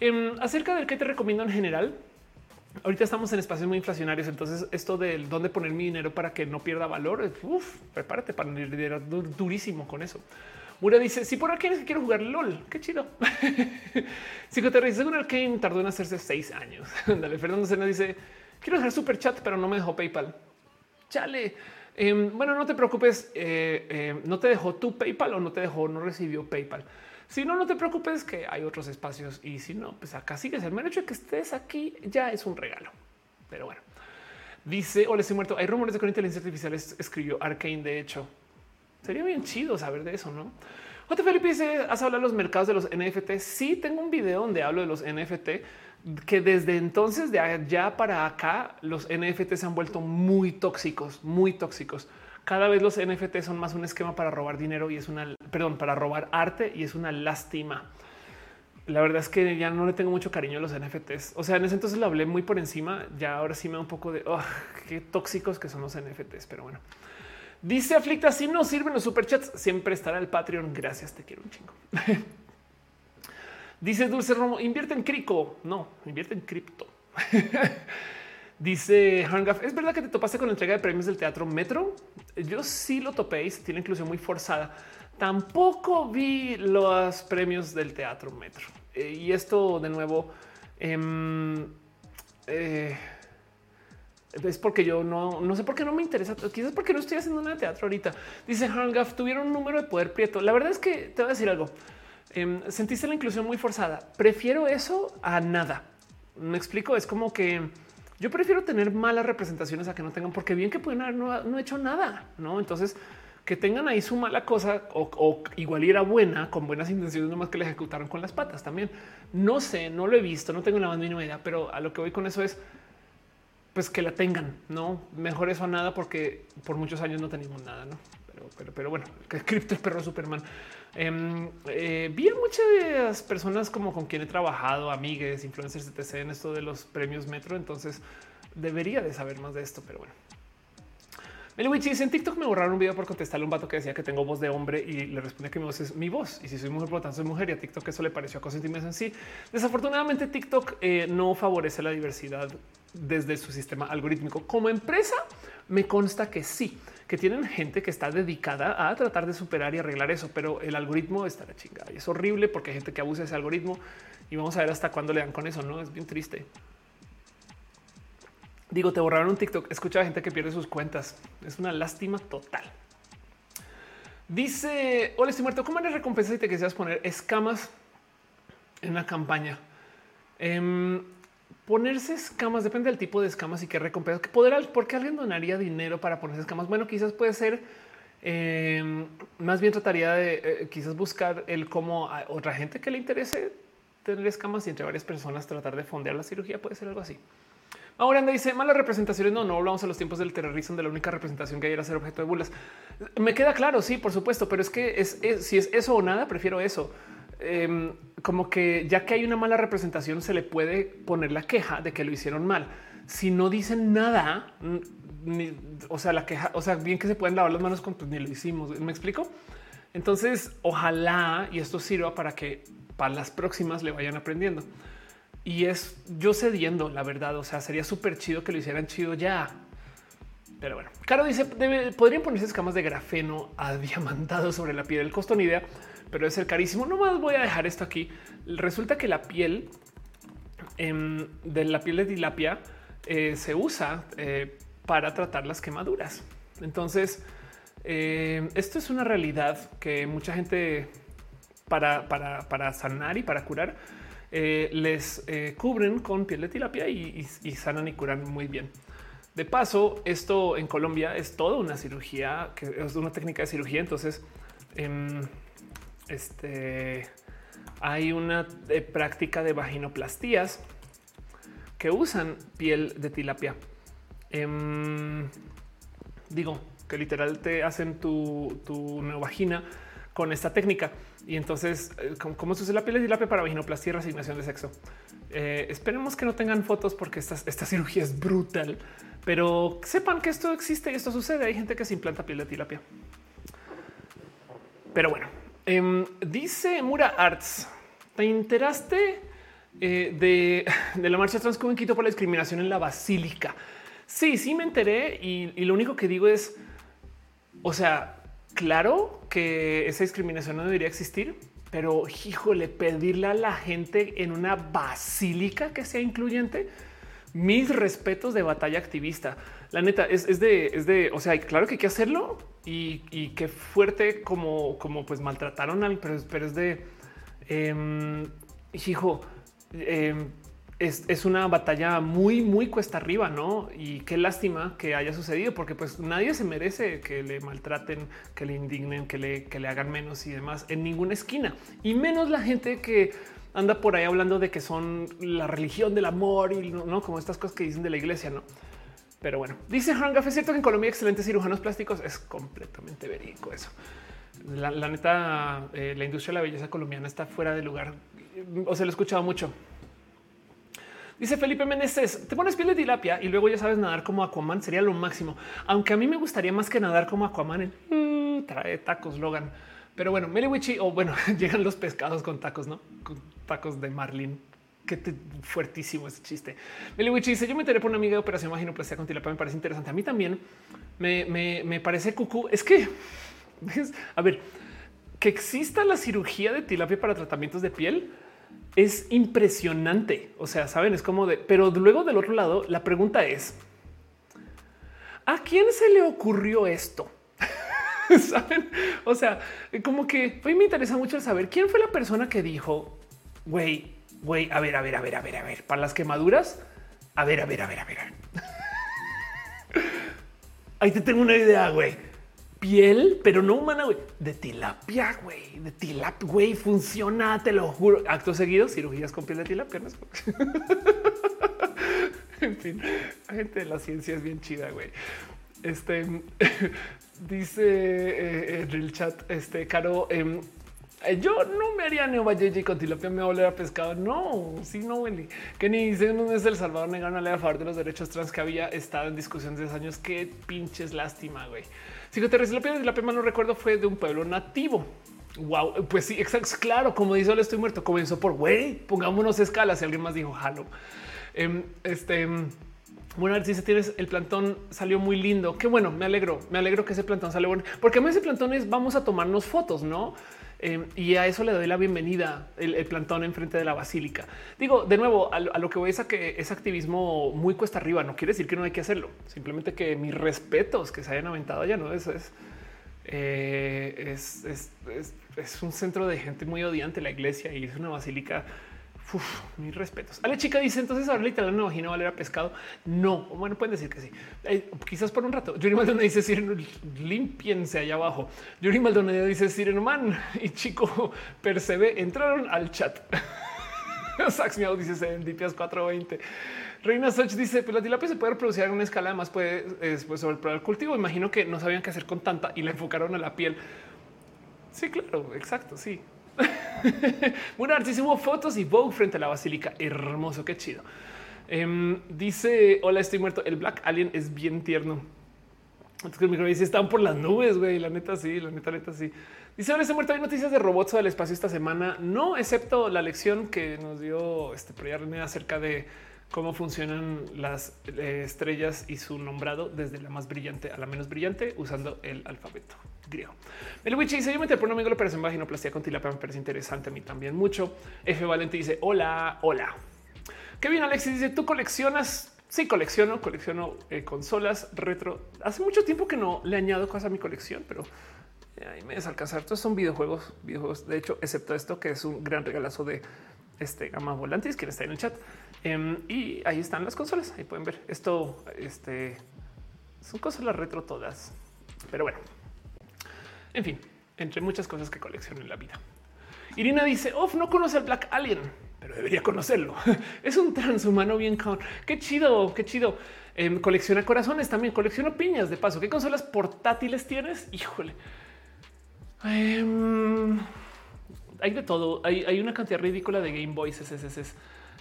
Em, acerca del que te recomiendo en general, ahorita estamos en espacios muy inflacionarios, entonces esto del dónde poner mi dinero para que no pierda valor, uf, prepárate para el dinero durísimo con eso. Mura dice: Si por Arcane quiero jugar LOL, qué chido. Psicoterra según Arcane tardó en hacerse seis años. Dale, Fernando Sena dice: quiero dejar super chat, pero no me dejó PayPal. Chale. Em, bueno, no te preocupes. Eh, em, no te dejó tu PayPal o no te dejó, no recibió PayPal. Si no, no te preocupes que hay otros espacios y si no, pues acá sigues. El mero hecho de que estés aquí ya es un regalo. Pero bueno, dice: Hola, estoy muerto. Hay rumores de que la inteligencia artificial escribió Arcane. De hecho, sería bien chido saber de eso, no? J. Felipe dice: Has hablado de los mercados de los NFT. Sí, tengo un video donde hablo de los NFT que desde entonces, de allá para acá, los NFT se han vuelto muy tóxicos, muy tóxicos. Cada vez los NFT son más un esquema para robar dinero y es una, perdón, para robar arte y es una lástima. La verdad es que ya no le tengo mucho cariño a los NFTs. O sea, en ese entonces lo hablé muy por encima. Ya ahora sí me da un poco de qué tóxicos que son los NFTs, pero bueno. Dice Aflicta, si no sirven los superchats, siempre estará el Patreon. Gracias, te quiero un chingo. Dice Dulce Romo, invierte en crico. No, invierte en cripto. Dice Hangaf, ¿es verdad que te topaste con la entrega de premios del Teatro Metro? Yo sí lo topé y tiene inclusión muy forzada. Tampoco vi los premios del Teatro Metro. Eh, y esto de nuevo em, eh, es porque yo no, no sé por qué no me interesa. Quizás porque no estoy haciendo nada de teatro ahorita. Dice Hangaf, tuvieron un número de poder prieto. La verdad es que te voy a decir algo. Em, sentiste la inclusión muy forzada. Prefiero eso a nada. Me explico. Es como que yo prefiero tener malas representaciones a que no tengan, porque bien que pueden haber no, hecho nada, no? Entonces, que tengan ahí su mala cosa o, igual era buena con buenas intenciones, nomás que le ejecutaron con las patas también. No sé, no lo he visto, no tengo la más mínima idea, pero a lo que voy con eso es pues que la tengan, no mejor eso a nada, porque por muchos años no tenemos nada, no? Pero, pero, bueno, que cripto el perro Superman. Em, eh, vi a muchas personas como con quien he trabajado, amigues, influencers, etc. en esto de los premios Metro. Entonces debería de saber más de esto, pero bueno. Meliwich dice en TikTok me borraron un video por contestarle a un vato que decía que tengo voz de hombre y le respondí que mi voz es mi voz. Y si soy mujer, por lo tanto soy mujer y a TikTok eso le pareció a cosas en sí. Desafortunadamente TikTok eh, no favorece la diversidad desde su sistema algorítmico. Como empresa me consta que sí, que tienen gente que está dedicada a tratar de superar y arreglar eso, pero el algoritmo está la chingada y es horrible porque hay gente que abusa ese algoritmo y vamos a ver hasta cuándo le dan con eso, ¿no? Es bien triste. Digo, te borraron un TikTok. Escucha a gente que pierde sus cuentas. Es una lástima total. Dice: Hola, estoy muerto. ¿Cómo le recompensa si te quisieras poner escamas en la campaña? Em, ponerse escamas depende del tipo de escamas y qué recompensa. Que poder, porque alguien donaría dinero para ponerse escamas. Bueno, quizás puede ser. Em, más bien trataría de eh, quizás buscar el cómo a otra gente que le interese tener escamas y entre varias personas tratar de fondear la cirugía. Puede ser algo así. Ahora anda dice malas representaciones. No, no hablamos a los tiempos del terrorismo de la única representación que hay era ser objeto de burlas. Me queda claro, sí, por supuesto, pero es que es, si es eso o nada, prefiero eso. Em, como que ya que hay una mala representación, se le puede poner la queja de que lo hicieron mal. Si no dicen nada, o sea, la queja, o sea, bien que se pueden lavar las manos con pues ni lo hicimos. Me explico. Entonces, ojalá y esto sirva para que para las próximas le vayan aprendiendo y es yo cediendo, la verdad. O sea, sería súper chido que lo hicieran chido ya. Pero bueno, Caro dice, podrían ponerse escamas de grafeno adiamantado sobre la piel. El costo ni idea, pero es ser carísimo. No más voy a dejar esto aquí. Resulta que la piel em, de la piel de tilapia eh, se usa eh, para tratar las quemaduras. Entonces, eh, esto es una realidad que mucha gente para, para, para sanar y para curar eh, les cubren con piel de tilapia y, sanan y curan muy bien. De paso, esto en Colombia es toda una cirugía, que es una técnica de cirugía. Entonces, em, este, hay una eh, práctica de vaginoplastías que usan piel de tilapia. Em, digo que literal te hacen tu, tu vagina con esta técnica. Y entonces, eh, ¿cómo se usa la piel de tilapia para vaginoplastia y resignación de sexo? Eh, esperemos que no tengan fotos porque esta cirugía es brutal, pero sepan que esto existe y esto sucede. Hay gente que se implanta piel de tilapia. Pero bueno, em, dice Mura Arts, ¿te enteraste eh, de, la marcha trans en Quito por la discriminación en la basílica? Sí, sí me enteré y, y lo único que digo es, o sea, claro que esa discriminación no debería existir, pero híjole, pedirle a la gente en una basílica que sea incluyente. Mis respetos de batalla activista. La neta es, de, es de, o sea, claro que hay que hacerlo y, qué fuerte como, como pues maltrataron al, pero, pero es de, eh, hijo, em, es, una batalla muy, muy cuesta arriba, ¿no? Y qué lástima que haya sucedido, porque pues nadie se merece que le maltraten, que le indignen, que le, que le hagan menos y demás en ninguna esquina. Y menos la gente que anda por ahí hablando de que son la religión del amor y no, como estas cosas que dicen de la iglesia, ¿no? Pero bueno, dice Hangaf, es cierto que en Colombia hay excelentes cirujanos plásticos. Es completamente verídico eso. La, neta, eh, la industria de la belleza colombiana está fuera de lugar. O sea, lo he escuchado mucho. Dice Felipe Meneses, te pones piel de tilapia y luego ya sabes nadar como Aquaman, sería lo máximo. Aunque a mí me gustaría más que nadar como Aquaman en mm, trae tacos Logan. Pero bueno, Meliwichi, o bueno, llegan los pescados con tacos, ¿no? Con tacos de marlin. Qué fuertísimo ese chiste. Meliwichi dice, yo me enteré por una amiga de operación vaginoplastia con tilapia, me parece interesante. A mí también me, me parece cucú. Es que, a ver, que exista la cirugía de tilapia para tratamientos de piel es impresionante. O sea, saben, es como de, pero luego del otro lado, la pregunta es, ¿a quién se le ocurrió esto? ¿Saben? O sea, como que hoy me interesa mucho saber quién fue la persona que dijo, güey, güey, a ver, a ver, a ver, a ver, a ver, para las quemaduras, a ver, a ver, a ver, a ver. Ahí te tengo una idea, güey. piel, pero no humana, güey, de tilapia, güey, de tilapia, güey, funciona, te lo juro. Acto seguido, cirugías con piel de tilapia. ¿no? en fin, la gente de la ciencia es bien chida, güey. Este dice eh, en el chat, este caro, em, yo no me haría Neo y con tilapia, me va a a pescado. No, sí, no, Wendy. Que ni dice un mes El Salvador negaron a ley a favor de los derechos trans que había estado en discusión de años. Qué pinches lástima, güey. Si piedra de la pema no recuerdo fue de un pueblo nativo. Wow, pues sí, exacto. Claro, como dice, le estoy muerto. Comenzó por güey, pongámonos escalas. Y alguien más dijo jalo. Em, este em, bueno, si se tienes el plantón salió muy lindo. Qué bueno, me alegro, me alegro que ese plantón salió bueno, porque a mí ese plantón es vamos a tomarnos fotos, no? Em, y a eso le doy la bienvenida el, plantón enfrente de la basílica. Digo de nuevo a, lo que voy es a que es activismo muy cuesta arriba. No quiere decir que no hay que hacerlo, simplemente que mis respetos que se hayan aventado allá. No es, eh, es, es, es un centro de gente muy odiante la iglesia y es una basílica Uf, mis respetos. Ale chica dice entonces ahora literal no imagino valer a pescado. No, bueno, pueden decir que sí. Eh, quizás por un rato. Yuri Maldonado dice limpiense allá abajo. Yuri Maldonado dice Sireno man y chico percebe entraron al chat. Sax Miau dice Serendipias 420. Reina Soch dice, pero la tilapia se puede reproducir en una escala, además puede después sobre el cultivo. Imagino que no sabían qué hacer con tanta y la enfocaron a la piel. Sí, claro, exacto, sí. bueno, si hubo fotos y Vogue frente a la basílica. Hermoso, qué chido. Em, dice: Hola, estoy muerto. El Black Alien es bien tierno. Entonces, mi dice: Están por las nubes, güey. La neta, sí, la neta, neta, sí. Dice: Hola, estoy muerto. Hay noticias de robots del espacio esta semana. No, excepto la lección que nos dio este René acerca de cómo funcionan las eh, estrellas y su nombrado desde la más brillante a la menos brillante usando el alfabeto griego. El Witch dice: Yo me por un amigo la operación vaginoplastia con tilapia me parece interesante a mí también mucho. F Valente dice: Hola, hola. Bien, Alexis dice: Tú coleccionas. Sí, colecciono, colecciono eh, consolas retro. Hace mucho tiempo que no le añado cosas a mi colección, pero eh, ahí me desalcanzar. Estos son videojuegos, videojuegos. De hecho, excepto esto, que es un gran regalazo de este gama volantes, quien está en el chat. Em, y ahí están las consolas. Ahí pueden ver esto. Este son consolas retro todas, pero bueno, en fin, entre muchas cosas que colecciono en la vida. Irina dice, Off no conoce al Black Alien, pero debería conocerlo. es un transhumano bien con qué chido, qué chido. Em, colecciona corazones también, colecciona piñas de paso. ¿Qué consolas portátiles tienes? Híjole. Em, hay de todo. Hay, una cantidad ridícula de Game Boys.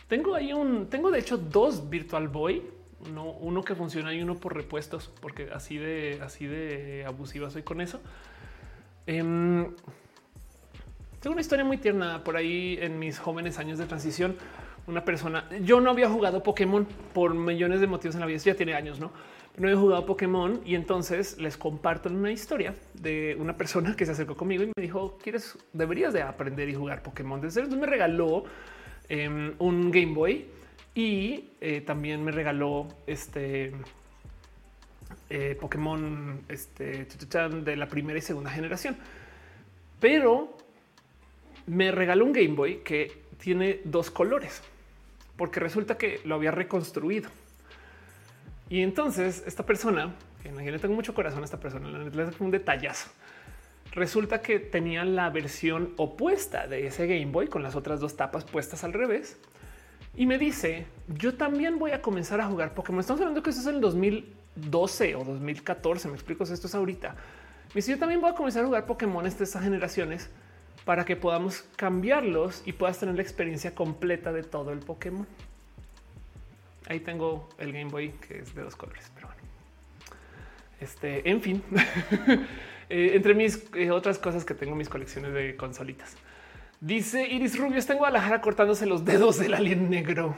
Tengo ahí un, tengo de hecho dos Virtual Boy, uno, uno que funciona y uno por repuestos, porque así de, así de abusiva soy con eso. Em, tengo una historia muy tierna por ahí en mis jóvenes años de transición. Una persona, yo no había jugado Pokémon por millones de motivos en la vida, ya tiene años, no? No había jugado Pokémon y entonces les comparto una historia de una persona que se acercó conmigo y me dijo, quieres, deberías de aprender y jugar Pokémon. Entonces me regaló em, un Game Boy y eh, también me regaló este eh, Pokémon este, de la primera y segunda generación. Pero me regaló un Game Boy que tiene dos colores, porque resulta que lo había reconstruido. Y entonces esta persona, que le tengo mucho corazón a esta persona, le un detallazo. Resulta que tenía la versión opuesta de ese Game Boy con las otras dos tapas puestas al revés. Y me dice, yo también voy a comenzar a jugar Pokémon. Estamos hablando que eso es en el 2000 12 o 2014. Me explico si esto es ahorita. Me dice, yo también voy a comenzar a jugar Pokémon de estas generaciones para que podamos cambiarlos y puedas tener la experiencia completa de todo el Pokémon. Ahí tengo el Game Boy que es de dos colores, pero bueno. Este, en fin, eh, entre mis eh, otras cosas que tengo mis colecciones de consolitas. Dice Iris Rubio, está en Guadalajara cortándose los dedos del alien negro.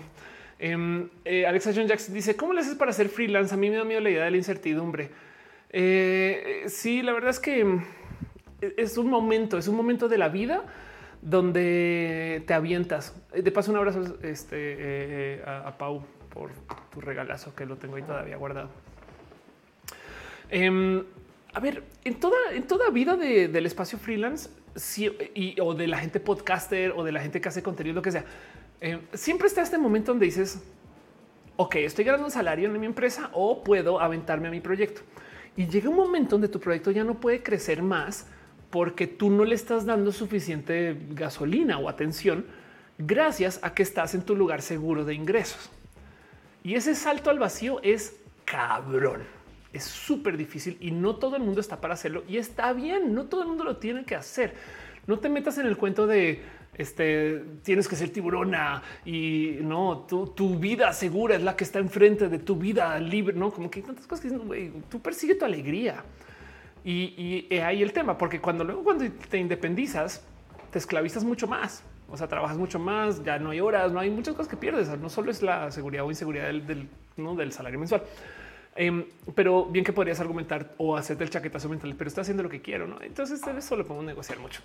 Em, eh, Alexa John Jackson dice: ¿Cómo le haces para ser freelance? A mí me da miedo la idea de la incertidumbre. Eh, sí, la verdad es que mm, es un momento, es un momento de la vida donde te avientas. Eh, de paso, un abrazo este, a, Pau por tu regalazo que lo tengo ahí todavía guardado. Em, a ver, en toda, en toda vida del espacio freelance y, o de la gente podcaster o de la gente que hace contenido, lo que sea, eh, siempre está este momento donde dices, ok, estoy ganando un salario en mi empresa o puedo aventarme a mi proyecto. Y llega un momento donde tu proyecto ya no puede crecer más porque tú no le estás dando suficiente gasolina o atención gracias a que estás en tu lugar seguro de ingresos. Y ese salto al vacío es cabrón. Es súper difícil y no todo el mundo está para hacerlo y está bien. No todo el mundo lo tiene que hacer. No te metas en el cuento de este tienes que ser tiburona y no tu, vida segura es la que está enfrente de tu vida libre. No como que hay tantas cosas que dicen, tú persigue tu alegría y, ahí el tema, porque cuando luego cuando te independizas, te esclavizas mucho más. O sea, trabajas mucho más, ya no hay horas, no hay muchas cosas que pierdes. No solo es la seguridad o inseguridad del, del, salario mensual. Em, pero bien que podrías argumentar o hacerte el chaquetazo mental, pero estoy haciendo lo que quiero. ¿no? Entonces, eso lo podemos negociar mucho.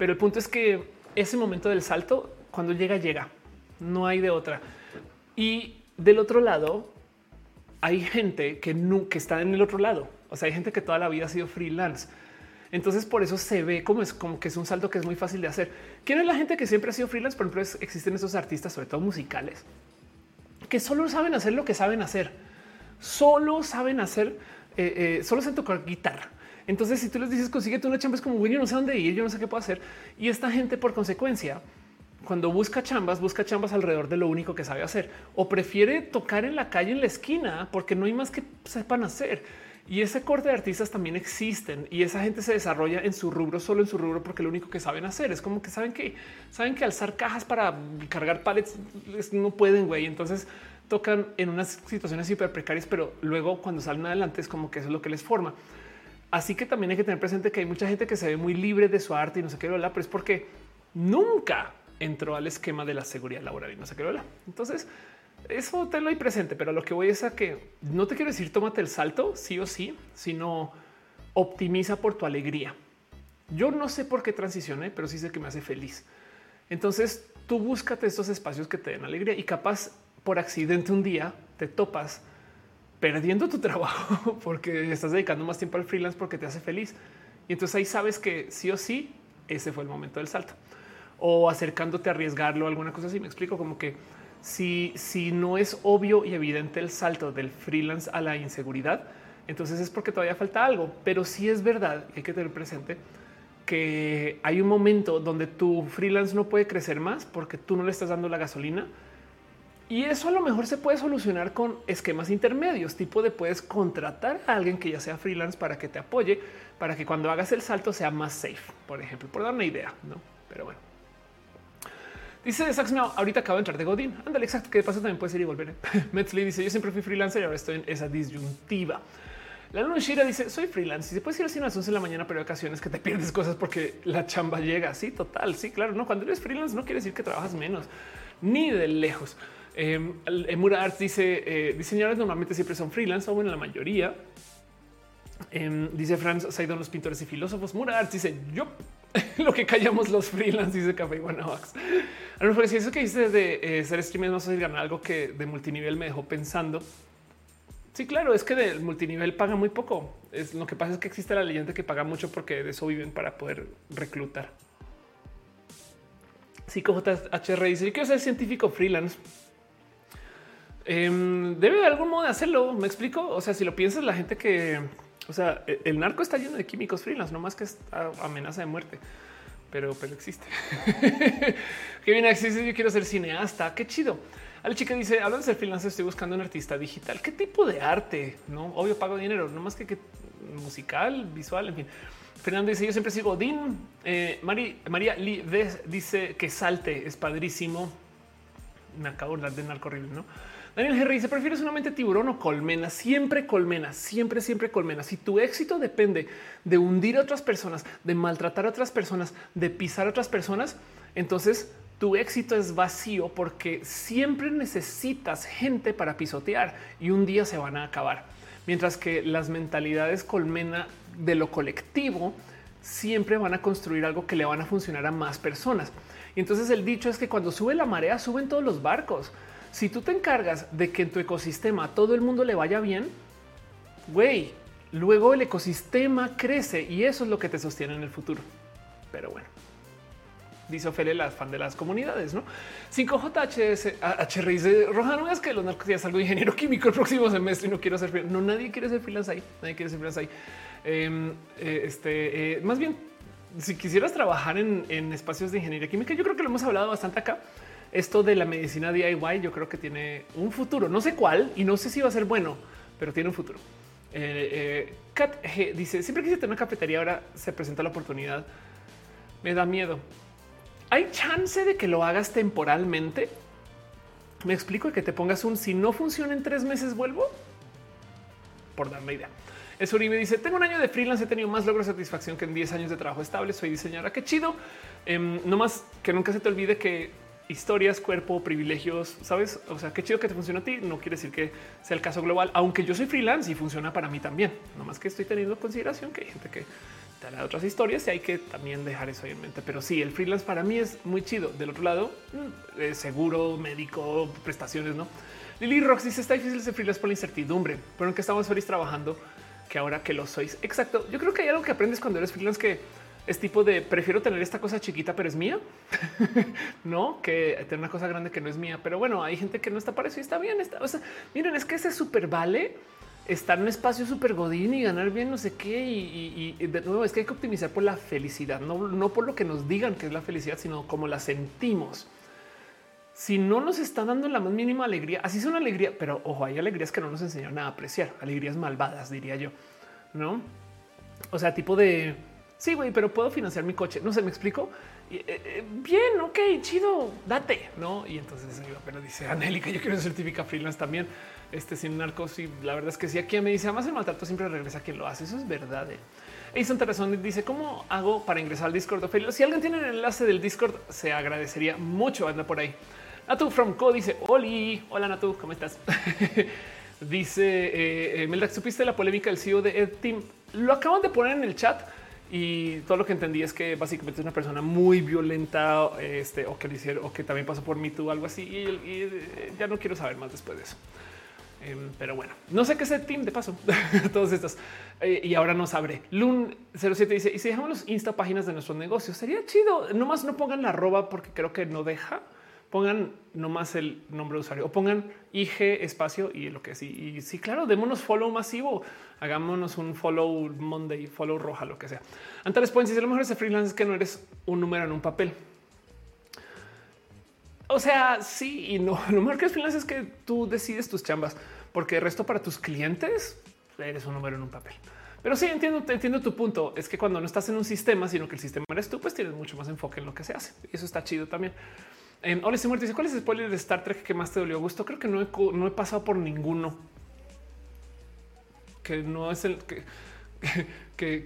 Pero el punto es que ese momento del salto, cuando llega, llega. No hay de otra. Y del otro lado, hay gente que, nunca está en el otro lado. O sea, hay gente que toda la vida ha sido freelance entonces por eso se ve como es como que es un salto que es muy fácil de hacer. ¿Quién es la gente que siempre ha sido freelance? Por ejemplo, existen esos artistas, sobre todo musicales, que solo saben hacer lo que saben hacer. Solo saben hacer, eh, eh, solo saben tocar guitarra. Entonces, si tú les dices consíguete una chamba, es como güey, yo no sé dónde ir, yo no sé qué puedo hacer. Y esta gente, por consecuencia, cuando busca chambas, busca chambas alrededor de lo único que sabe hacer o prefiere tocar en la calle en la esquina porque no hay más que sepan hacer. Y ese corte de artistas también existen y esa gente se desarrolla en su rubro, solo en su rubro, porque lo único que saben hacer es como que saben que saben que alzar cajas para cargar pallets no pueden, güey. Entonces tocan en unas situaciones hiper precarias, pero luego cuando salen adelante es como que eso es lo que les forma. Así que también hay que tener presente que hay mucha gente que se ve muy libre de su arte y no sé qué, pero es porque nunca entró al esquema de la seguridad laboral y no sé qué. Entonces, eso te lo hay presente, pero lo que voy es a que no te quiero decir tómate el salto, sí o sí, sino optimiza por tu alegría. Yo no sé por qué transicioné, pero sí sé que me hace feliz. Entonces tú búscate estos espacios que te den alegría y capaz por accidente un día te topas perdiendo tu trabajo porque estás dedicando más tiempo al freelance porque te hace feliz. Y entonces ahí sabes que sí o sí ese fue el momento del salto o acercándote a arriesgarlo, alguna cosa así. Me explico como que si, si no es obvio y evidente el salto del freelance a la inseguridad, entonces es porque todavía falta algo. Pero sí es verdad hay que tener presente que hay un momento donde tu freelance no puede crecer más porque tú no le estás dando la gasolina. Y eso a lo mejor se puede solucionar con esquemas intermedios, tipo de puedes contratar a alguien que ya sea freelance para que te apoye, para que cuando hagas el salto sea más safe, por ejemplo, por dar una idea, ¿no? Pero bueno. Dice Sax, ahorita acabo de entrar de Godín. Ándale, exacto. Que de paso también puede ser y volver. Metzli dice: Yo siempre fui freelancer y ahora estoy en esa disyuntiva. La luna Shira dice: Soy freelance. Y se puede ir así a las 11 de la mañana, pero hay ocasiones que te pierdes cosas porque la chamba llega. Sí, total. Sí, claro. No, cuando eres freelance no quiere decir que trabajas menos ni de lejos. Eh, Mura Arts dice: eh, Diseñadores normalmente siempre son freelance o bueno, la mayoría. Em, dice Franz Saidon, los pintores y filósofos. Mura Arts dice: Yo lo que callamos los freelance, dice Café Guanabax. A lo mejor si eso que dice de eh, ser streamer no sé ganar algo que de multinivel me dejó pensando. Sí, claro, es que del multinivel paga muy poco. Lo que pasa es que existe la leyenda que paga mucho porque de eso viven para poder reclutar. Sí, JHR dice: Yo quiero ser científico freelance. Em, debe de algún modo hacerlo. Me explico. O sea, si lo piensas, la gente que o sea, e, el narco está lleno de químicos freelance, no más que amenaza de muerte, pero, pero existe. Qué bien existe. Yo quiero ser cineasta. Qué chido. A la chica dice: Hablan de ser freelance, estoy buscando un artista digital. ¿Qué tipo de arte? No, obvio, pago dinero, no más que, que musical, visual, en fin. Fernando dice: Yo siempre sigo Dean. Eh, María Lee dice que salte es padrísimo. Me acabo de hablar de narco horrible, no? Daniel Henry dice: ¿Prefieres una mente tiburón o colmena? Siempre colmena, siempre, siempre colmena. Si tu éxito depende de hundir a otras personas, de maltratar a otras personas, de pisar a otras personas, entonces tu éxito es vacío porque siempre necesitas gente para pisotear y un día se van a acabar. Mientras que las mentalidades colmena de lo colectivo siempre van a construir algo que le van a funcionar a más personas. Y entonces el dicho es que cuando sube la marea, suben todos los barcos. Si tú te encargas de que en tu ecosistema todo el mundo le vaya bien, güey, luego el ecosistema crece y eso es lo que te sostiene en el futuro. Pero bueno. dice Ofelia, la fan de las comunidades, ¿no? 5JHS, H dice, Roja, no es que los narcos ya salgo ingeniero químico el próximo semestre y no quiero ser. No, nadie quiere ser freelance ahí, nadie quiere ser freelance ahí. Em, eh, este, eh, más bien, si quisieras trabajar en espacios de ingeniería química, yo creo que lo hemos hablado bastante acá. Esto de la medicina DIY, yo creo que tiene un futuro, no sé cuál y no sé si va a ser bueno, pero tiene un futuro. Eh, Kat G dice: Siempre quise tener una cafetería, ahora se presenta la oportunidad. Me da miedo. ¿Hay chance de que lo hagas temporalmente? Me explico que te pongas un si no funciona en tres meses, vuelvo por darme idea. Es Uribe dice: Tengo un año de freelance, he tenido más logro satisfacción que en 10 años de trabajo estable. Soy diseñadora. Qué chido. Em, no más que nunca se te olvide que historias, cuerpo, privilegios, sabes? O sea, qué chido que te funciona a ti. No quiere decir que sea el caso global, aunque yo soy freelance y funciona para mí también. No más que estoy teniendo consideración que hay gente que te de otras historias y hay que también dejar eso ahí en mente. Pero sí, el freelance para mí es muy chido. Del otro lado, mm, seguro, médico, prestaciones, no? Lily Rox dice está difícil ser freelance por la incertidumbre, pero en que estamos feliz trabajando que ahora que lo sois. Exacto. Yo creo que hay algo que aprendes cuando eres freelance que es tipo de prefiero tener esta cosa chiquita, pero es mía, no que tener una cosa grande que no es mía. Pero bueno, hay gente que no está para eso y está bien. Está, miren, es que ese súper vale estar en un espacio súper godín y ganar bien, no sé qué. Y, de nuevo es que hay que optimizar por la felicidad, no, no por lo que nos digan que es la felicidad, sino como la sentimos. Si no nos está dando la más mínima alegría, así es una alegría, pero ojo, hay alegrías que no nos enseñan a apreciar, alegrías malvadas, diría yo, no? O sea, tipo de Sí, güey, pero puedo financiar mi coche. No sé, me explico. Eh, eh, bien, ok, chido, date, no? Y entonces pero dice Angélica, yo quiero certificar freelance también. Este sin narcos. Y la verdad es que si aquí me dice, además el maltrato siempre regresa a quien lo hace. Eso es verdad. Eh. Santa Razón dice cómo hago para ingresar al Discord. Si alguien tiene el enlace del Discord, se agradecería mucho. Anda por ahí. Natu from Co dice Oli, hola Natu, ¿cómo estás? dice eh ¿supiste la polémica del CEO de Ed Team? Lo acaban de poner en el chat y todo lo que entendí es que básicamente es una persona muy violenta, este, o que le hicieron, o que también pasó por mí tú, algo así. Y, eh, ya no quiero saber más después de eso. Em, pero bueno, no sé qué es el team de paso, todos estos. Eh, y ahora nos abre. Lun 07 dice: Y si dejamos los Insta páginas de nuestros negocios, sería chido. Nomás no pongan la arroba porque creo que no deja pongan nomás el nombre de usuario o pongan IG espacio y lo que sí. Y sí, claro, démonos follow masivo. Hagámonos un follow Monday, follow roja, lo que sea. Antes pueden decir lo mejor ese freelance es que no eres un número en un papel. O sea, sí y no. Lo mejor que es freelance es que tú decides tus chambas, porque el resto para tus clientes eres un número en un papel. Pero sí entiendo, entiendo tu punto. Es que cuando no estás en un sistema, sino que el sistema eres tú, pues tienes mucho más enfoque en lo que se hace. Y eso está chido también. Eh, Hola, muerte dice cuál es el spoiler de Star Trek que más te dolió gusto. Creo que no he, pasado por ninguno. Que no es el que,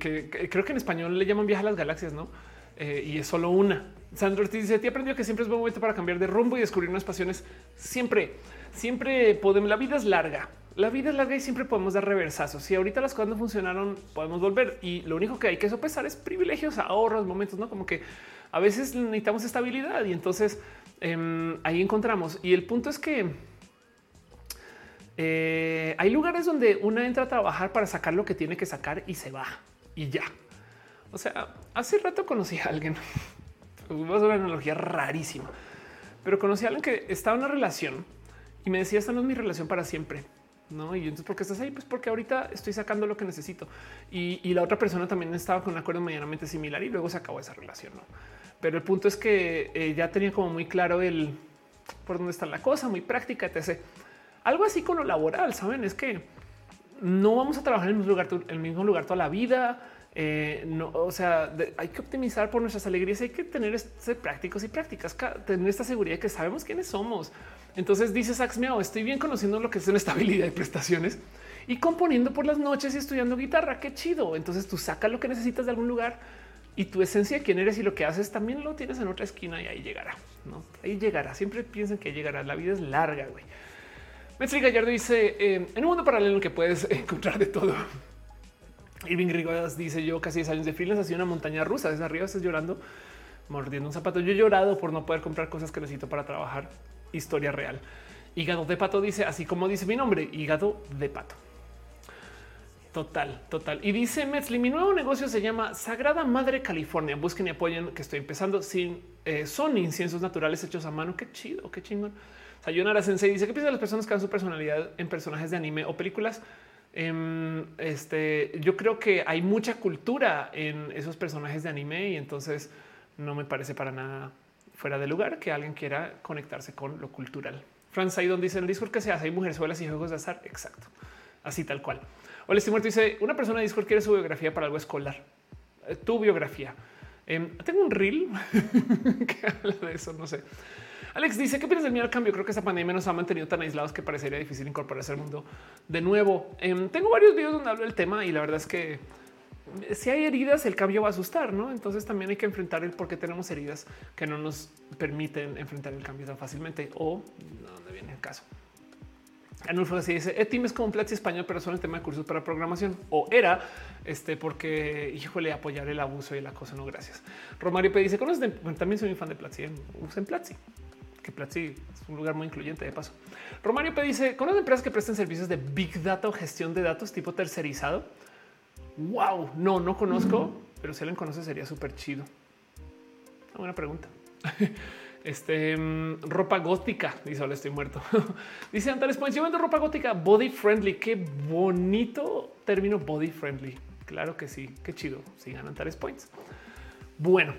creo que en español le llaman viaje a las galaxias, no? Eh, y es solo una. Sandro Ortiz dice: Te aprendió que siempre es buen momento para cambiar de rumbo y descubrir nuevas pasiones. Siempre, siempre podemos. La vida es larga. La vida es larga y siempre podemos dar reversazos. Si ahorita las cosas no funcionaron, podemos volver. Y lo único que hay que sopesar es privilegios, ahorros, momentos, no como que a veces necesitamos estabilidad y entonces Em, ahí encontramos. Y el punto es que eh, hay lugares donde una entra a trabajar para sacar lo que tiene que sacar y se va y ya. O sea, hace rato conocí a alguien, a una analogía rarísima, pero conocí a alguien que estaba en una relación y me decía, esta no es mi relación para siempre. No, y entonces, ¿por qué estás ahí? Pues porque ahorita estoy sacando lo que necesito. Y, la otra persona también estaba con un acuerdo medianamente similar y luego se acabó esa relación. ¿no? Pero el punto es que eh, ya tenía como muy claro el por dónde está la cosa, muy práctica, etc. Algo así con lo laboral, saben, es que no vamos a trabajar en el mismo lugar, el mismo lugar toda la vida. Eh, no, o sea, hay que optimizar por nuestras alegrías. Hay que tener ser prácticos y prácticas, tener esta seguridad que sabemos quiénes somos. Entonces dice Sax Miao, estoy bien conociendo lo que es una estabilidad de prestaciones y componiendo por las noches y estudiando guitarra. Qué chido. Entonces tú saca lo que necesitas de algún lugar y tu esencia, quién eres y lo que haces también lo tienes en otra esquina y ahí llegará. ¿no? Ahí llegará. Siempre piensen que llegará. La vida es larga. Güey. Metri Gallardo dice eh, en un mundo paralelo que puedes encontrar de todo. Irving Rigodas dice yo casi 10 años de freelance así una montaña rusa desde arriba estás llorando mordiendo un zapato. Yo he llorado por no poder comprar cosas que necesito para trabajar. Historia real. Hígado de pato dice así como dice mi nombre, hígado de pato. Total, total. Y dice Metzli, mi nuevo negocio se llama Sagrada Madre California. Busquen y apoyen que estoy empezando sin eh, son inciensos naturales hechos a mano. Qué chido, qué chingón. Sayonara Sensei dice que piensa de las personas que dan su personalidad en personajes de anime o películas. Em, este, yo creo que hay mucha cultura en esos personajes de anime y entonces no me parece para nada fuera de lugar que alguien quiera conectarse con lo cultural. Franz Saidon dice en el Discord que se hace hay mujeres suelas y juegos de azar. Exacto. Así tal cual. Hola, estoy muerto. Dice una persona de Discord quiere su biografía para algo escolar. Eh, tu biografía. Em, tengo un reel que habla de eso. No sé. Alex dice qué piensas del miedo al cambio. Creo que esta pandemia nos ha mantenido tan aislados que parecería difícil incorporarse al mundo de nuevo. Em, tengo varios videos donde hablo del tema y la verdad es que si hay heridas, el cambio va a asustar, ¿no? Entonces también hay que enfrentar el por qué tenemos heridas que no nos permiten enfrentar el cambio tan fácilmente o dónde viene el caso. Anulfo así dice Etim es como un Platzi español, pero solo el tema de cursos para programación o era este porque híjole apoyar el abuso y la cosa. No, gracias. Romario P dice conoces también soy un fan de Platzi. Usen Platzi, que Platzi es un lugar muy incluyente de paso. Romario P dice conoces empresas que prestan servicios de Big Data o gestión de datos tipo tercerizado. Wow, no, no conozco, pero si alguien conoce sería súper chido. Una buena pregunta. Este mm, ropa gótica, dice hola, estoy muerto. dice Antares Points, yo vendo ropa gótica body friendly. Qué bonito término body friendly. Claro que sí, qué chido. Sigan Antares Points. Bueno,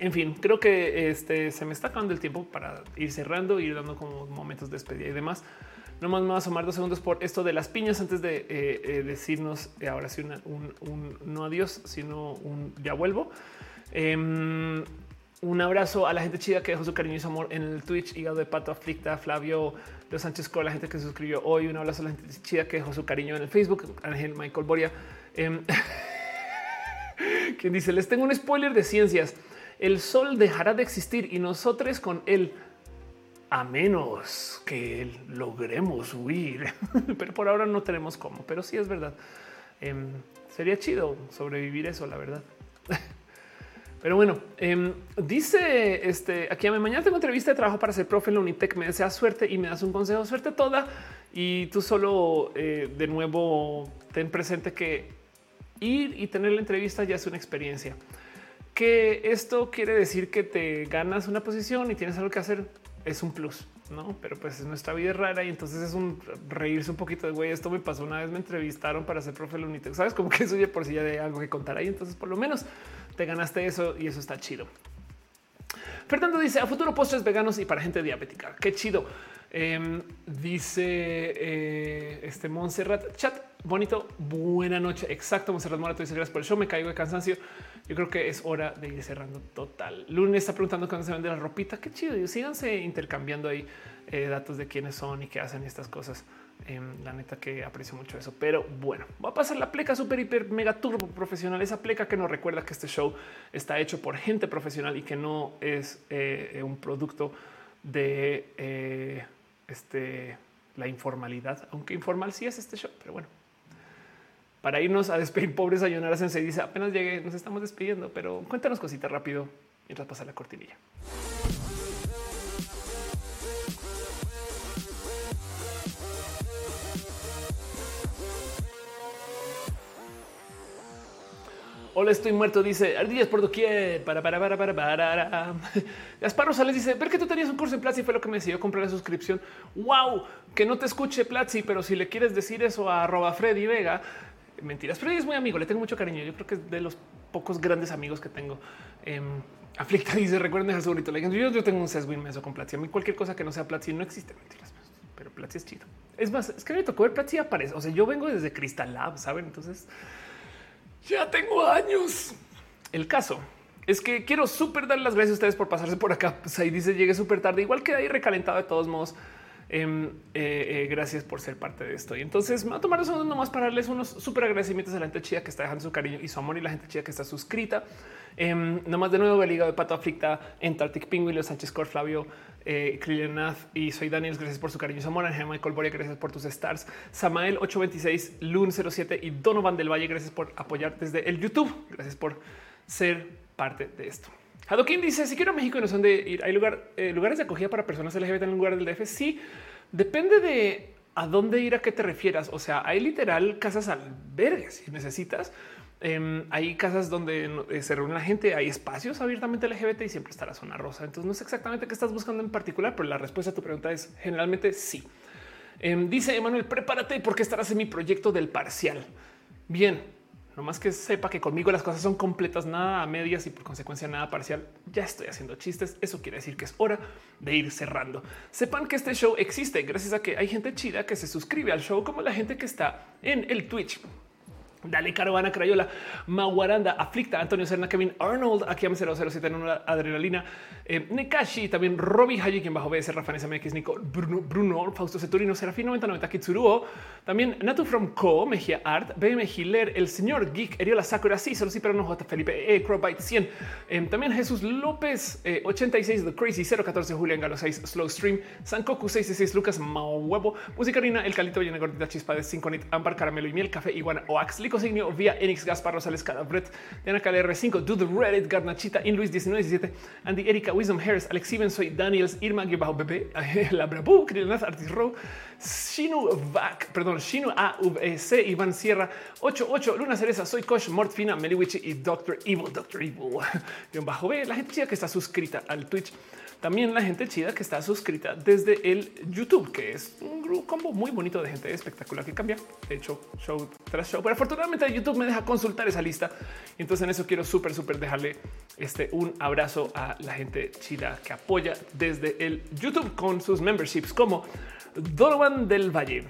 en fin, creo que este se me está acabando el tiempo para ir cerrando, ir dando como momentos de despedida y demás. No más me voy a asomar dos segundos por esto de las piñas antes de eh, eh, decirnos eh, ahora sí un, no adiós, sino un ya vuelvo. Em, un abrazo a la gente chida que dejó su cariño y su amor en el Twitch, hígado de pato aflicta, Flavio de Sánchez con la gente que se suscribió hoy. Un abrazo a la gente chida que dejó su cariño en el Facebook, Ángel Michael Boria, em, quien dice: Les tengo un spoiler de ciencias. El sol dejará de existir y nosotros con él, a menos que logremos huir. pero por ahora no tenemos cómo, pero sí es verdad. Em, sería chido sobrevivir eso, la verdad. Pero bueno, em, dice este aquí a mi mañana tengo entrevista de trabajo para ser profe en la Unitec. Me deseas suerte y me das un consejo, suerte toda. Y tú solo eh, de nuevo ten presente que ir y tener la entrevista ya es una experiencia. Que esto quiere decir que te ganas una posición y tienes algo que hacer. Es un plus, no? Pero pues nuestra vida es rara y entonces es un reírse un poquito de güey. Esto me pasó una vez, me entrevistaron para ser profe la Unitec. Sabes como que eso ya por si ya de algo que contar ahí. Entonces, por lo menos te ganaste eso y eso está chido. Fernando dice a futuro postres veganos y para gente diabética. Qué chido. Em, dice eh, este Montserrat chat bonito. Buena noche. Exacto. Montserrat Morato dice gracias por el show. Me caigo de cansancio. Yo creo que es hora de ir cerrando total. Lunes está preguntando cuándo se vende la ropita. Qué chido. Y síganse intercambiando ahí eh, datos de quiénes son y qué hacen estas cosas. Em, la neta que aprecio mucho eso, pero bueno, va a pasar la pleca super hiper mega turbo profesional. Esa pleca que nos recuerda que este show está hecho por gente profesional y que no es eh, un producto de este, la informalidad, aunque informal sí es este show, pero bueno. Para irnos a despedir, pobres ayunaras en se dice apenas llegué, nos estamos despidiendo, pero cuéntanos cositas rápido mientras pasa la cortinilla. Hola, estoy muerto. Dice ardillas por doquier. Para, para, para, para, para. Gaspar Rosales dice: Ver que tú tenías un curso en Platzi fue lo que me decidió comprar la suscripción. Wow, que no te escuche Platzi, pero si le quieres decir eso a arroba Freddy Vega, mentiras. Freddy es muy amigo, le tengo mucho cariño. Yo creo que es de los pocos grandes amigos que tengo. Eh, dice: Recuerden dejar su bonito Yo, yo tengo un sesgo inmenso con Platzi. A mí cualquier cosa que no sea Platzi no existe. Mentiras, pero Platzi es chido. Es más, es que me tocó ver Platzi aparece. O sea, yo vengo desde Crystal Lab, saben? Entonces ya tengo años. El caso es que quiero súper dar las gracias a ustedes por pasarse por acá. Pues ahí dice llegué súper tarde, igual que ahí recalentado de todos modos. Em, eh, eh, gracias por ser parte de esto. Y entonces me voy a tomar un segundo nomás para darles unos súper agradecimientos a la gente chida que está dejando su cariño y su amor y la gente chida que está suscrita. Eh, nomás de nuevo el hígado de pato aflicta, Antarctic Penguin, Sánchez Cor, Flavio, eh, y soy Daniel. Gracias por su cariño y amor. Michael Boria, gracias por tus stars. Samael 826, Lun 07 y Donovan del Valle. Gracias por apoyar desde el YouTube. Gracias por ser parte de esto. Hadokin dice: Si quiero a México y no son de ir, hay lugar, eh, lugares de acogida para personas LGBT en lugar del DF. Sí, depende de a dónde ir a qué te refieras. O sea, hay literal casas albergues si necesitas. Em, hay casas donde eh, se reúne la gente, hay espacios abiertamente LGBT y siempre está la zona rosa. Entonces no sé exactamente qué estás buscando en particular, pero la respuesta a tu pregunta es generalmente sí. Em, dice Emanuel, prepárate porque estarás en mi proyecto del parcial. Bien, no más que sepa que conmigo las cosas son completas, nada a medias y por consecuencia nada parcial. Ya estoy haciendo chistes. Eso quiere decir que es hora de ir cerrando. Sepan que este show existe gracias a que hay gente chida que se suscribe al show, como la gente que está en el Twitch. Dale Caravana Crayola, Maguaranda, Aflicta, Antonio Serna, Kevin Arnold, aquí 007 en una adrenalina, eh, Nekashi, también Robbie Haji, quien bajo BS, Rafa MX, Nico, Bruno, Bruno, Fausto Ceturino, Serafín 9090, Kitsuruo, también Natu from Co, Mejía Art, BM Giler, el señor Geek, Eriola Sakura, sí, solo sí, pero no J. Felipe, E, Crowbite 100, eh, también Jesús López, 86, eh, The Crazy, 014, Julián Galo 6, Slow Stream, Sankoku 66, Lucas Mao Huevo, Musicarina, El Calito, Llena Gordita, Chispa de 5 Nit, Caramelo y Miel, Café, Iguana, Oax, Signio vía Enix Gaspar Rosales Cadabret, Diana KLR5, Do the Reddit, Garnachita, In Luis 1917, Andy Erika, Wisdom Harris, Alex Steven, Soy Daniels, Irma, bajo Bebé, La Brabu, Krinath, Artis Row, Shinu Vac, perdón, Shinu C, Iván Sierra, 88, Luna Cereza, Soy Kosh, Mortfina, Meliwichi y Doctor Evil, Doctor Evil, bajo B, la gente que está suscrita al Twitch. También la gente chida que está suscrita desde el YouTube, que es un grupo combo muy bonito de gente espectacular que cambia. De hecho, show tras show. Pero afortunadamente YouTube me deja consultar esa lista. Entonces en eso quiero súper, súper dejarle este un abrazo a la gente chida que apoya desde el YouTube con sus memberships como Donovan del Valle.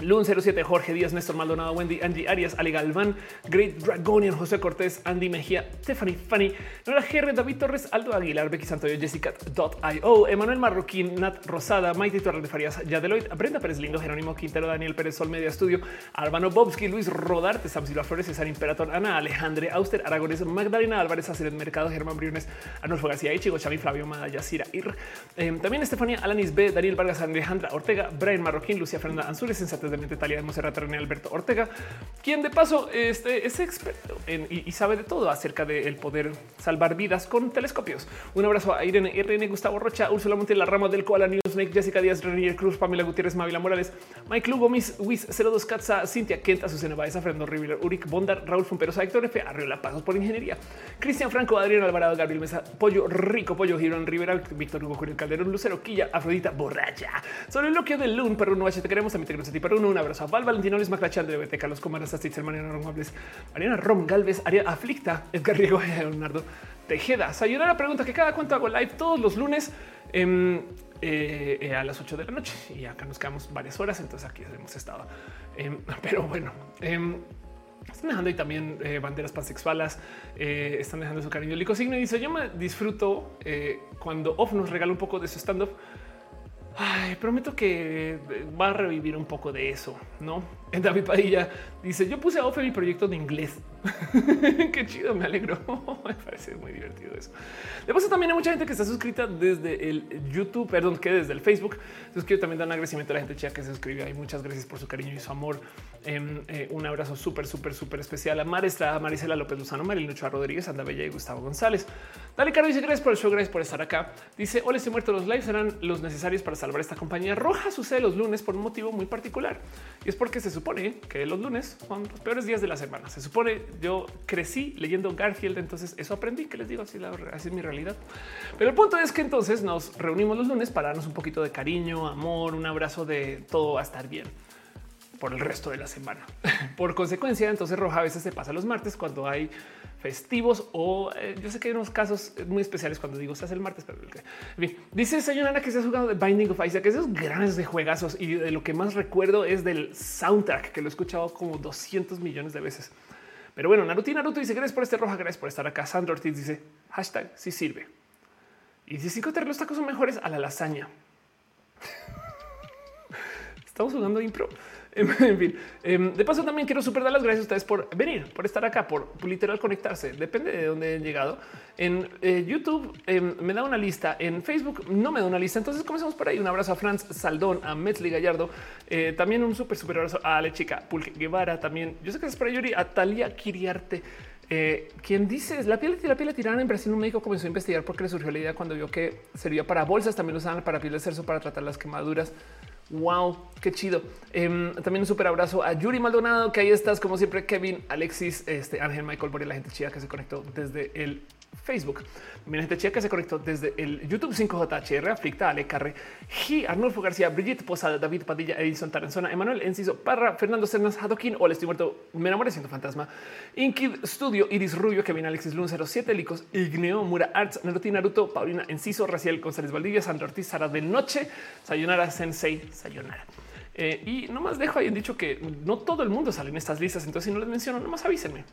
Lun 07, Jorge Díaz, Néstor Maldonado, Wendy, Angie Arias, Ali Galván, Great Dragonian, José Cortés, Andy Mejía, Stephanie Fanny, Nora GR, David Torres, Aldo Aguilar, Becky Santoyo, Jessica.io, Emanuel Marroquín, Nat Rosada, Maite Torres de Farías, Yadeloid, Brenda Pérez Lindo, Jerónimo Quintero, Daniel Pérez Sol Media Estudio, Albano Bobski, Luis Rodarte, Sam Silva Flores, César Imperator, Ana Alejandre, Auster, Aragones, Magdalena Álvarez, Aceret Mercado, Germán Briones, Arnulfo García, Ichigo, Chami, Flavio Mada, Yacira, Ir, eh, también Estefanía Alanis B, Daniel Vargas, Alejandra Ortega, Brian Marroquín, Lucia Fernanda Anzures, Sensatez de Mente Talia de Monserrat René Alberto Ortega, quien de paso este, es experto en, y, sabe de todo acerca del poder salvar vidas con telescopios. Un abrazo a Irene RN, Gustavo Rocha, Úrsula Monte, la rama del Koala Newsnake, Jessica Díaz, Renier Cruz, Pamela Gutiérrez, Mavila Morales, Mike Lugo, Miss Wiz 02 Katza, Cintia Kent, Azucena Baeza, Fernando River, Uric Bondar, Raúl Fumperosa, Héctor F. Arriola Pasos por Ingeniería, Cristian Franco, Adrián Alvarado, Gabriel Mesa, Pollo Rico, Pollo Girón Rivera, Víctor Hugo Julio Calderón, Lucero Quilla, Afrodita Borracha. Sobre el bloqueo del Loon, Perro H, te queremos, también te queremos a ti, Perro Un abrazo a Val, Valentino Luis Maclachan, de BT, Carlos Comaras, Astitzel, Mariana Romables, Mariana Rom Galvez, Aria Aflicta, Edgar Riego, Leonardo Tejeda. Sayura la pregunta que cada cuento hago live todos los lunes. Em, eh, eh, a las 8 de la noche y acá nos quedamos varias horas. Entonces aquí hemos estado. Em, pero bueno, em, están dejando ahí también eh, banderas pansexuales, eh, están dejando su cariño. Lico Signo dice: Yo me disfruto cuando Off nos regala un poco de su stand up. Ay, prometo que va a revivir un poco de eso, no? En David Padilla dice: Yo puse a Off en mi proyecto de inglés. Qué chido, me alegro. me parece muy divertido eso. De paso, también hay mucha gente que está suscrita desde el YouTube, perdón, que desde el Facebook. Entonces, quiero también dar un agradecimiento a la gente chida que se suscribe. Hay muchas gracias por su cariño y su amor. Em, eh, un abrazo súper, súper, súper especial a Marestra, a Marisela López Luzano, Marilyn Ochoa Rodríguez, Anda Bella y Gustavo González. Dale, Caro dice gracias por el show, gracias por estar acá. Dice: Hola, estoy muerto. Los lives serán los necesarios para salvar esta compañía roja. Sucede los lunes por un motivo muy particular y es porque se supone que los lunes son los peores días de la semana. Se supone yo crecí leyendo Garfield, entonces eso aprendí que les digo así, la, así es mi realidad. Pero el punto es que entonces nos reunimos los lunes para darnos un poquito de cariño, amor, un abrazo de todo va a estar bien por el resto de la semana. por consecuencia, entonces Roja a veces se pasa los martes cuando hay festivos o eh, yo sé que hay unos casos muy especiales cuando digo se hace el martes, pero bien, dice señora que se ha jugado de Binding of Isaac, esos grandes de juegazos y de lo que más recuerdo es del soundtrack que lo he escuchado como 200 millones de veces. Pero bueno, Naruto Naruto dice gracias por este roja, gracias por estar acá. Sandro Ortiz dice hashtag si sirve. Y si cinco los tacos son mejores a la lasaña. Estamos jugando impro. En fin, em, de paso también quiero super dar las gracias a ustedes por venir, por estar acá, por literal conectarse. Depende de dónde han llegado. En eh, YouTube em, me da una lista, en Facebook no me da una lista. Entonces comenzamos por ahí. Un abrazo a Franz Saldón, a Metzli Gallardo, eh, también un súper, súper abrazo a Ale Chica Pulque Guevara. También yo sé que es para Yuri, a Talia Kiriarte. Eh, quien dice la piel, la piel de tirana en Brasil, un médico comenzó a investigar porque le surgió la idea cuando vio que servía para bolsas, también usaban para piel de cerzo para tratar las quemaduras. Wow, qué chido. Em, también un súper abrazo a Yuri Maldonado, que ahí estás, como siempre, Kevin, Alexis, este, Ángel, Michael, por la gente chida que se conectó desde el Facebook. Mi gente chida que se conectó desde el YouTube 5JHR, Aflicta, Ale Carre, G, Arnulfo García, Brigitte Posada, David Padilla, Edison Taranzona, Emanuel Enciso, Parra, Fernando Cernas, Hadoquín, Hola, estoy muerto, me enamoré siendo fantasma, Inkid Studio, Iris Rubio, Kevin Alexis Lun 07, Licos, Igneo, Mura Arts, Naruti Naruto, Paulina Enciso, Raciel González Valdivia, Sandra Ortiz, Sara de Noche, Sayonara Sensei, Sayonara. Eh, y nomás dejo ahí en dicho que no todo el mundo sale en estas listas, entonces si no les menciono, nomás avísenme.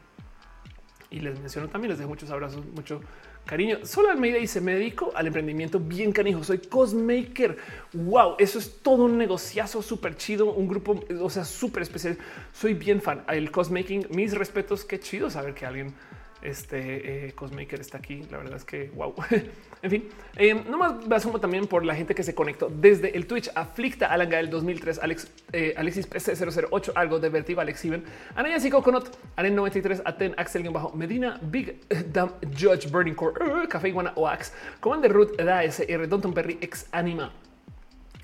Y les menciono también, les dejo muchos abrazos, mucho cariño. Solo Almeida dice: Me dedico al emprendimiento bien canijo. Soy cosmaker. Wow, eso es todo un negociazo súper chido. Un grupo, o sea, súper especial. Soy bien fan. El cosmaking, mis respetos. Qué chido saber que alguien este eh, Cosmaker está aquí. La verdad es que wow. en fin, eh, nomás me asumo también por la gente que se conectó desde el Twitch. Aflicta Alanga del 2003, Alex, eh, Alexis PC008, algo de Vertiva, Alex Iben, Anaya Conot, Aren 93, Aten, Axel bajo Medina, Big Dumb Judge, Burning Core, uh, Café Iguana Oax, Commander Root, Da SR, Donton Perry, Ex Anima.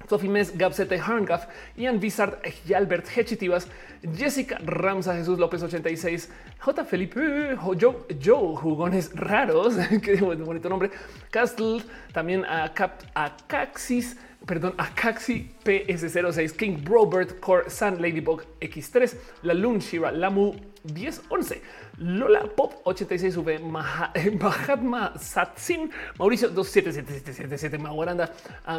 Sophie Mes, Gabsete, Harngaf, Ian Vizard, Albert Hechitivas, Jessica Ramsa, Jesús López 86, J. Felipe, Joe, Joe Jugones Raros, que bonito nombre, Castle, también a, Cap, a Caxis, perdón, a Caxi PS06, King Robert, Core, Sun, Ladybug X3, La Lun, Shira, Lamu 1011. Lola Pop 86V, Mahatma Satsin, Mauricio 277777, Maguaranda,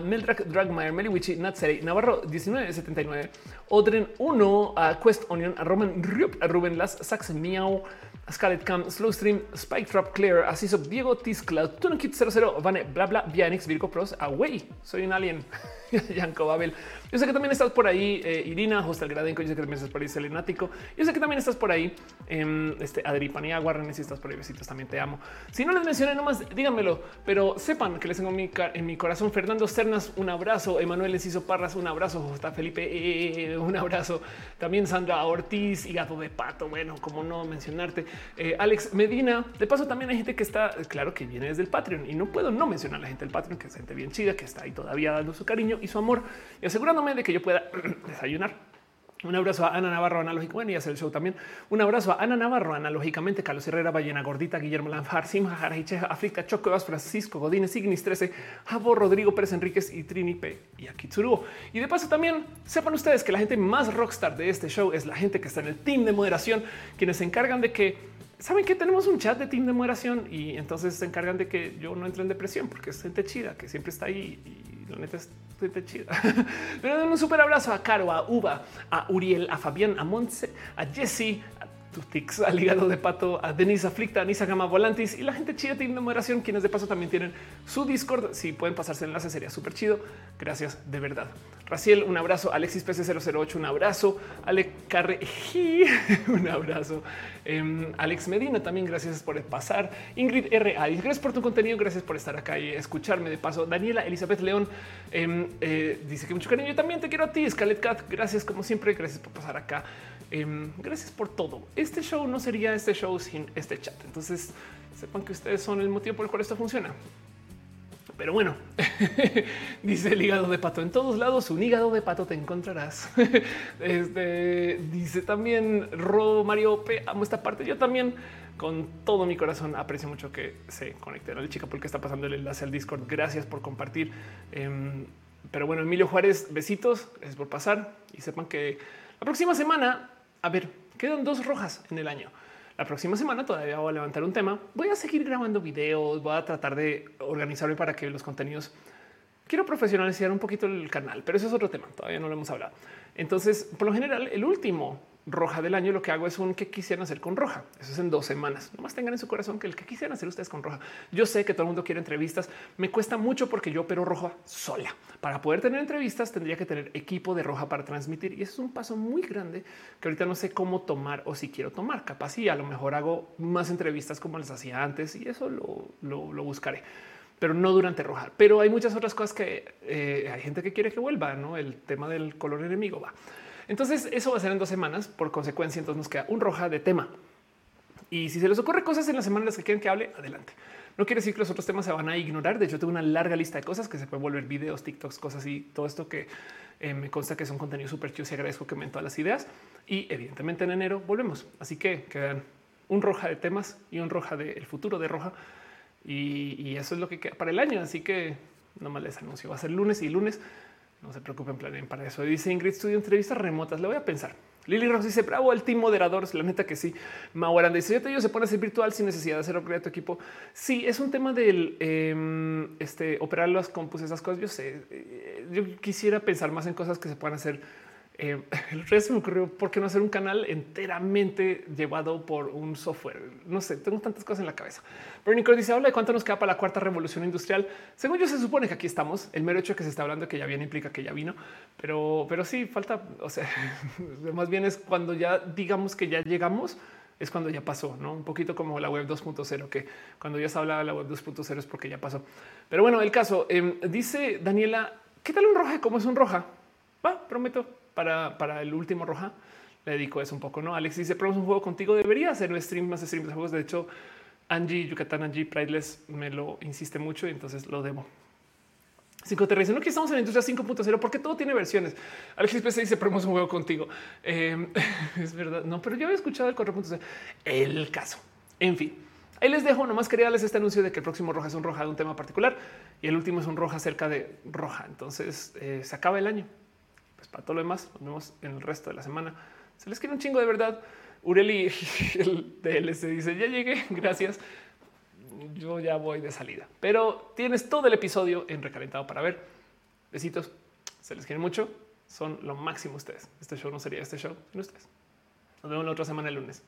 Meldrak Dragmeyer, Meliwichi, Natseri, Navarro 1979, Odren 1, Quest Onion, Roman Rup, Ruben Las, Sax Miau, Scarlet Cam, Slowstream, Spike Trap, Clear, Asiso, Diego Tiscla, Tunakit 00, Vane, Bla Bla, Vianix, Virgo Pros, Away, soy un alien, Yanko Babel. Yo sé que también estás por ahí, eh, Irina, Hostel Gradenco, yo sé que también estás por ahí, Selenático, yo sé que también estás por ahí, eh, este, Adri Paniagua, si estás por ahí, besitos, también te amo. Si no les mencioné nomás, díganmelo, pero sepan que les tengo en mi corazón. Fernando Cernas, un abrazo, Emanuel Enciso Parras, un abrazo, José Felipe, eh, un abrazo, también Sandra Ortiz y Gato de Pato, bueno, como no mencionarte, eh, Alex Medina, de paso también hay gente que está, claro que viene desde el Patreon y no puedo no mencionar a la gente del Patreon, que es gente bien chida, que está ahí todavía dando su cariño y su amor. Y de que yo pueda desayunar. Un abrazo a Ana Navarro analógico. Bueno, y hacer el show también. Un abrazo a Ana Navarro analógicamente, Carlos Herrera, Ballena Gordita, Guillermo Lanfar, Simha Jarajicheja, África, Choco Francisco Godínez, Signis 13, Jabo, Rodrigo Pérez Enríquez y Trini P. y Akitsuru. Y de paso también sepan ustedes que la gente más rockstar de este show es la gente que está en el team de moderación, quienes se encargan de que saben que tenemos un chat de team de moderación y entonces se encargan de que yo no entre en depresión porque es gente chida que siempre está ahí y la neta es gente chida. Pero un súper abrazo a Caro, a Uva, a Uriel, a Fabián, a Montse, a Jesse, Tutix, al hígado de pato, a Denise Aflicta, a Nisa Gama Volantis y la gente chida de moderación, quienes de paso también tienen su Discord. Si pueden pasarse el enlace, sería súper chido. Gracias de verdad. Raciel, un abrazo. Alexis PC008, un abrazo. Ale Carre, un abrazo. Em, Alex Medina, también gracias por pasar. Ingrid R. gracias por tu contenido, gracias por estar acá y escucharme de paso. Daniela Elizabeth León em, eh, dice que mucho cariño. Yo también te quiero a ti, Scarlett Cat. Gracias como siempre, gracias por pasar acá. Em, gracias por todo. Este show no sería este show sin este chat. Entonces sepan que ustedes son el motivo por el cual esto funciona. Pero bueno, dice el hígado de pato en todos lados. Un hígado de pato te encontrarás. Este dice también Ro Mario P. Amo esta parte. Yo también con todo mi corazón aprecio mucho que se conecten. La chica porque está pasando el enlace al Discord. Gracias por compartir. Em, pero bueno, Emilio Juárez, besitos. Gracias por pasar y sepan que la próxima semana, a ver, quedan dos rojas en el año. La próxima semana todavía voy a levantar un tema. Voy a seguir grabando videos, voy a tratar de organizarme para que los contenidos quiero profesionalizar un poquito el canal, pero eso es otro tema. Todavía no lo hemos hablado. Entonces, por lo general, el último roja del año, lo que hago es un que quisieran hacer con roja. Eso es en dos semanas. Nomás tengan en su corazón que el que quisieran hacer ustedes con roja. Yo sé que todo el mundo quiere entrevistas. Me cuesta mucho porque yo opero roja sola. Para poder tener entrevistas tendría que tener equipo de roja para transmitir y eso es un paso muy grande que ahorita no sé cómo tomar o si quiero tomar. Capaz y a lo mejor hago más entrevistas como les hacía antes y eso lo, lo, buscaré pero no durante roja. Pero hay muchas otras cosas que eh, hay gente que quiere que vuelva, no? El tema del color enemigo va. Entonces eso va a ser en dos semanas. Por consecuencia, entonces nos queda un roja de tema. Y si se les ocurre cosas en las semanas que quieren que hable, adelante. No quiere decir que los otros temas se van a ignorar. De hecho, tengo una larga lista de cosas que se pueden volver videos, TikToks, cosas y todo esto que Eh, me consta que es un contenido súper chido y agradezco que me todas las ideas. Y evidentemente en enero volvemos. Así que quedan un roja de temas y un roja del futuro de roja. Y, eso es lo que queda para el año. Así que nomás les anuncio. Va a ser lunes y lunes. No se preocupen, planeen para eso. Dice Ingrid Studio entrevistas remotas. Le voy a pensar. Lili Ross dice bravo el team moderador. La neta que sí. Mauran dice yo te digo, se pone a ser virtual sin necesidad de hacer upgrade tu equipo. Sí, es un tema del em, este, operar las compus, esas cosas. Yo sé, eh, yo quisiera pensar más en cosas que se puedan hacer eh, el resto me ocurrió por qué no hacer un canal enteramente llevado por un software. No sé, tengo tantas cosas en la cabeza. Pero Nico dice: Habla de cuánto nos queda para la cuarta revolución industrial. Según yo, se supone que aquí estamos. El mero hecho que se está hablando que ya viene implica que ya vino, pero, pero sí falta. O sea, más bien es cuando ya digamos que ya llegamos, es cuando ya pasó, no un poquito como la web 2.0, que cuando ya se habla de la web 2.0 es porque ya pasó. Pero bueno, el caso em, dice Daniela: ¿Qué tal un roja? ¿Cómo es un roja? Va, prometo para, el último roja. Le dedico eso un poco, ¿no? Alex dice, probamos un juego contigo. Debería hacer un stream más streams de juegos. De hecho, Angie, Yucatán, Angie Prideless me lo insiste mucho y entonces lo debo. Cinco te no que estamos en la industria 5.0 porque todo tiene versiones. Alex PC dice probamos un juego contigo. Em, es verdad. No, pero yo había escuchado el 4.0. El caso. En fin, ahí les dejo. Nomás quería darles este anuncio de que el próximo roja es un roja de un tema particular y el último es un roja acerca de roja. Entonces eh, se acaba el año pues para todo lo demás, nos vemos en el resto de la semana. Se les quiere un chingo de verdad. Ureli, el DLC dice, ya llegué, gracias. Yo ya voy de salida. Pero tienes todo el episodio en recalentado para ver. Besitos, se les quiere mucho. Son lo máximo ustedes. Este show no sería este show sin ustedes. Nos vemos la otra semana el lunes.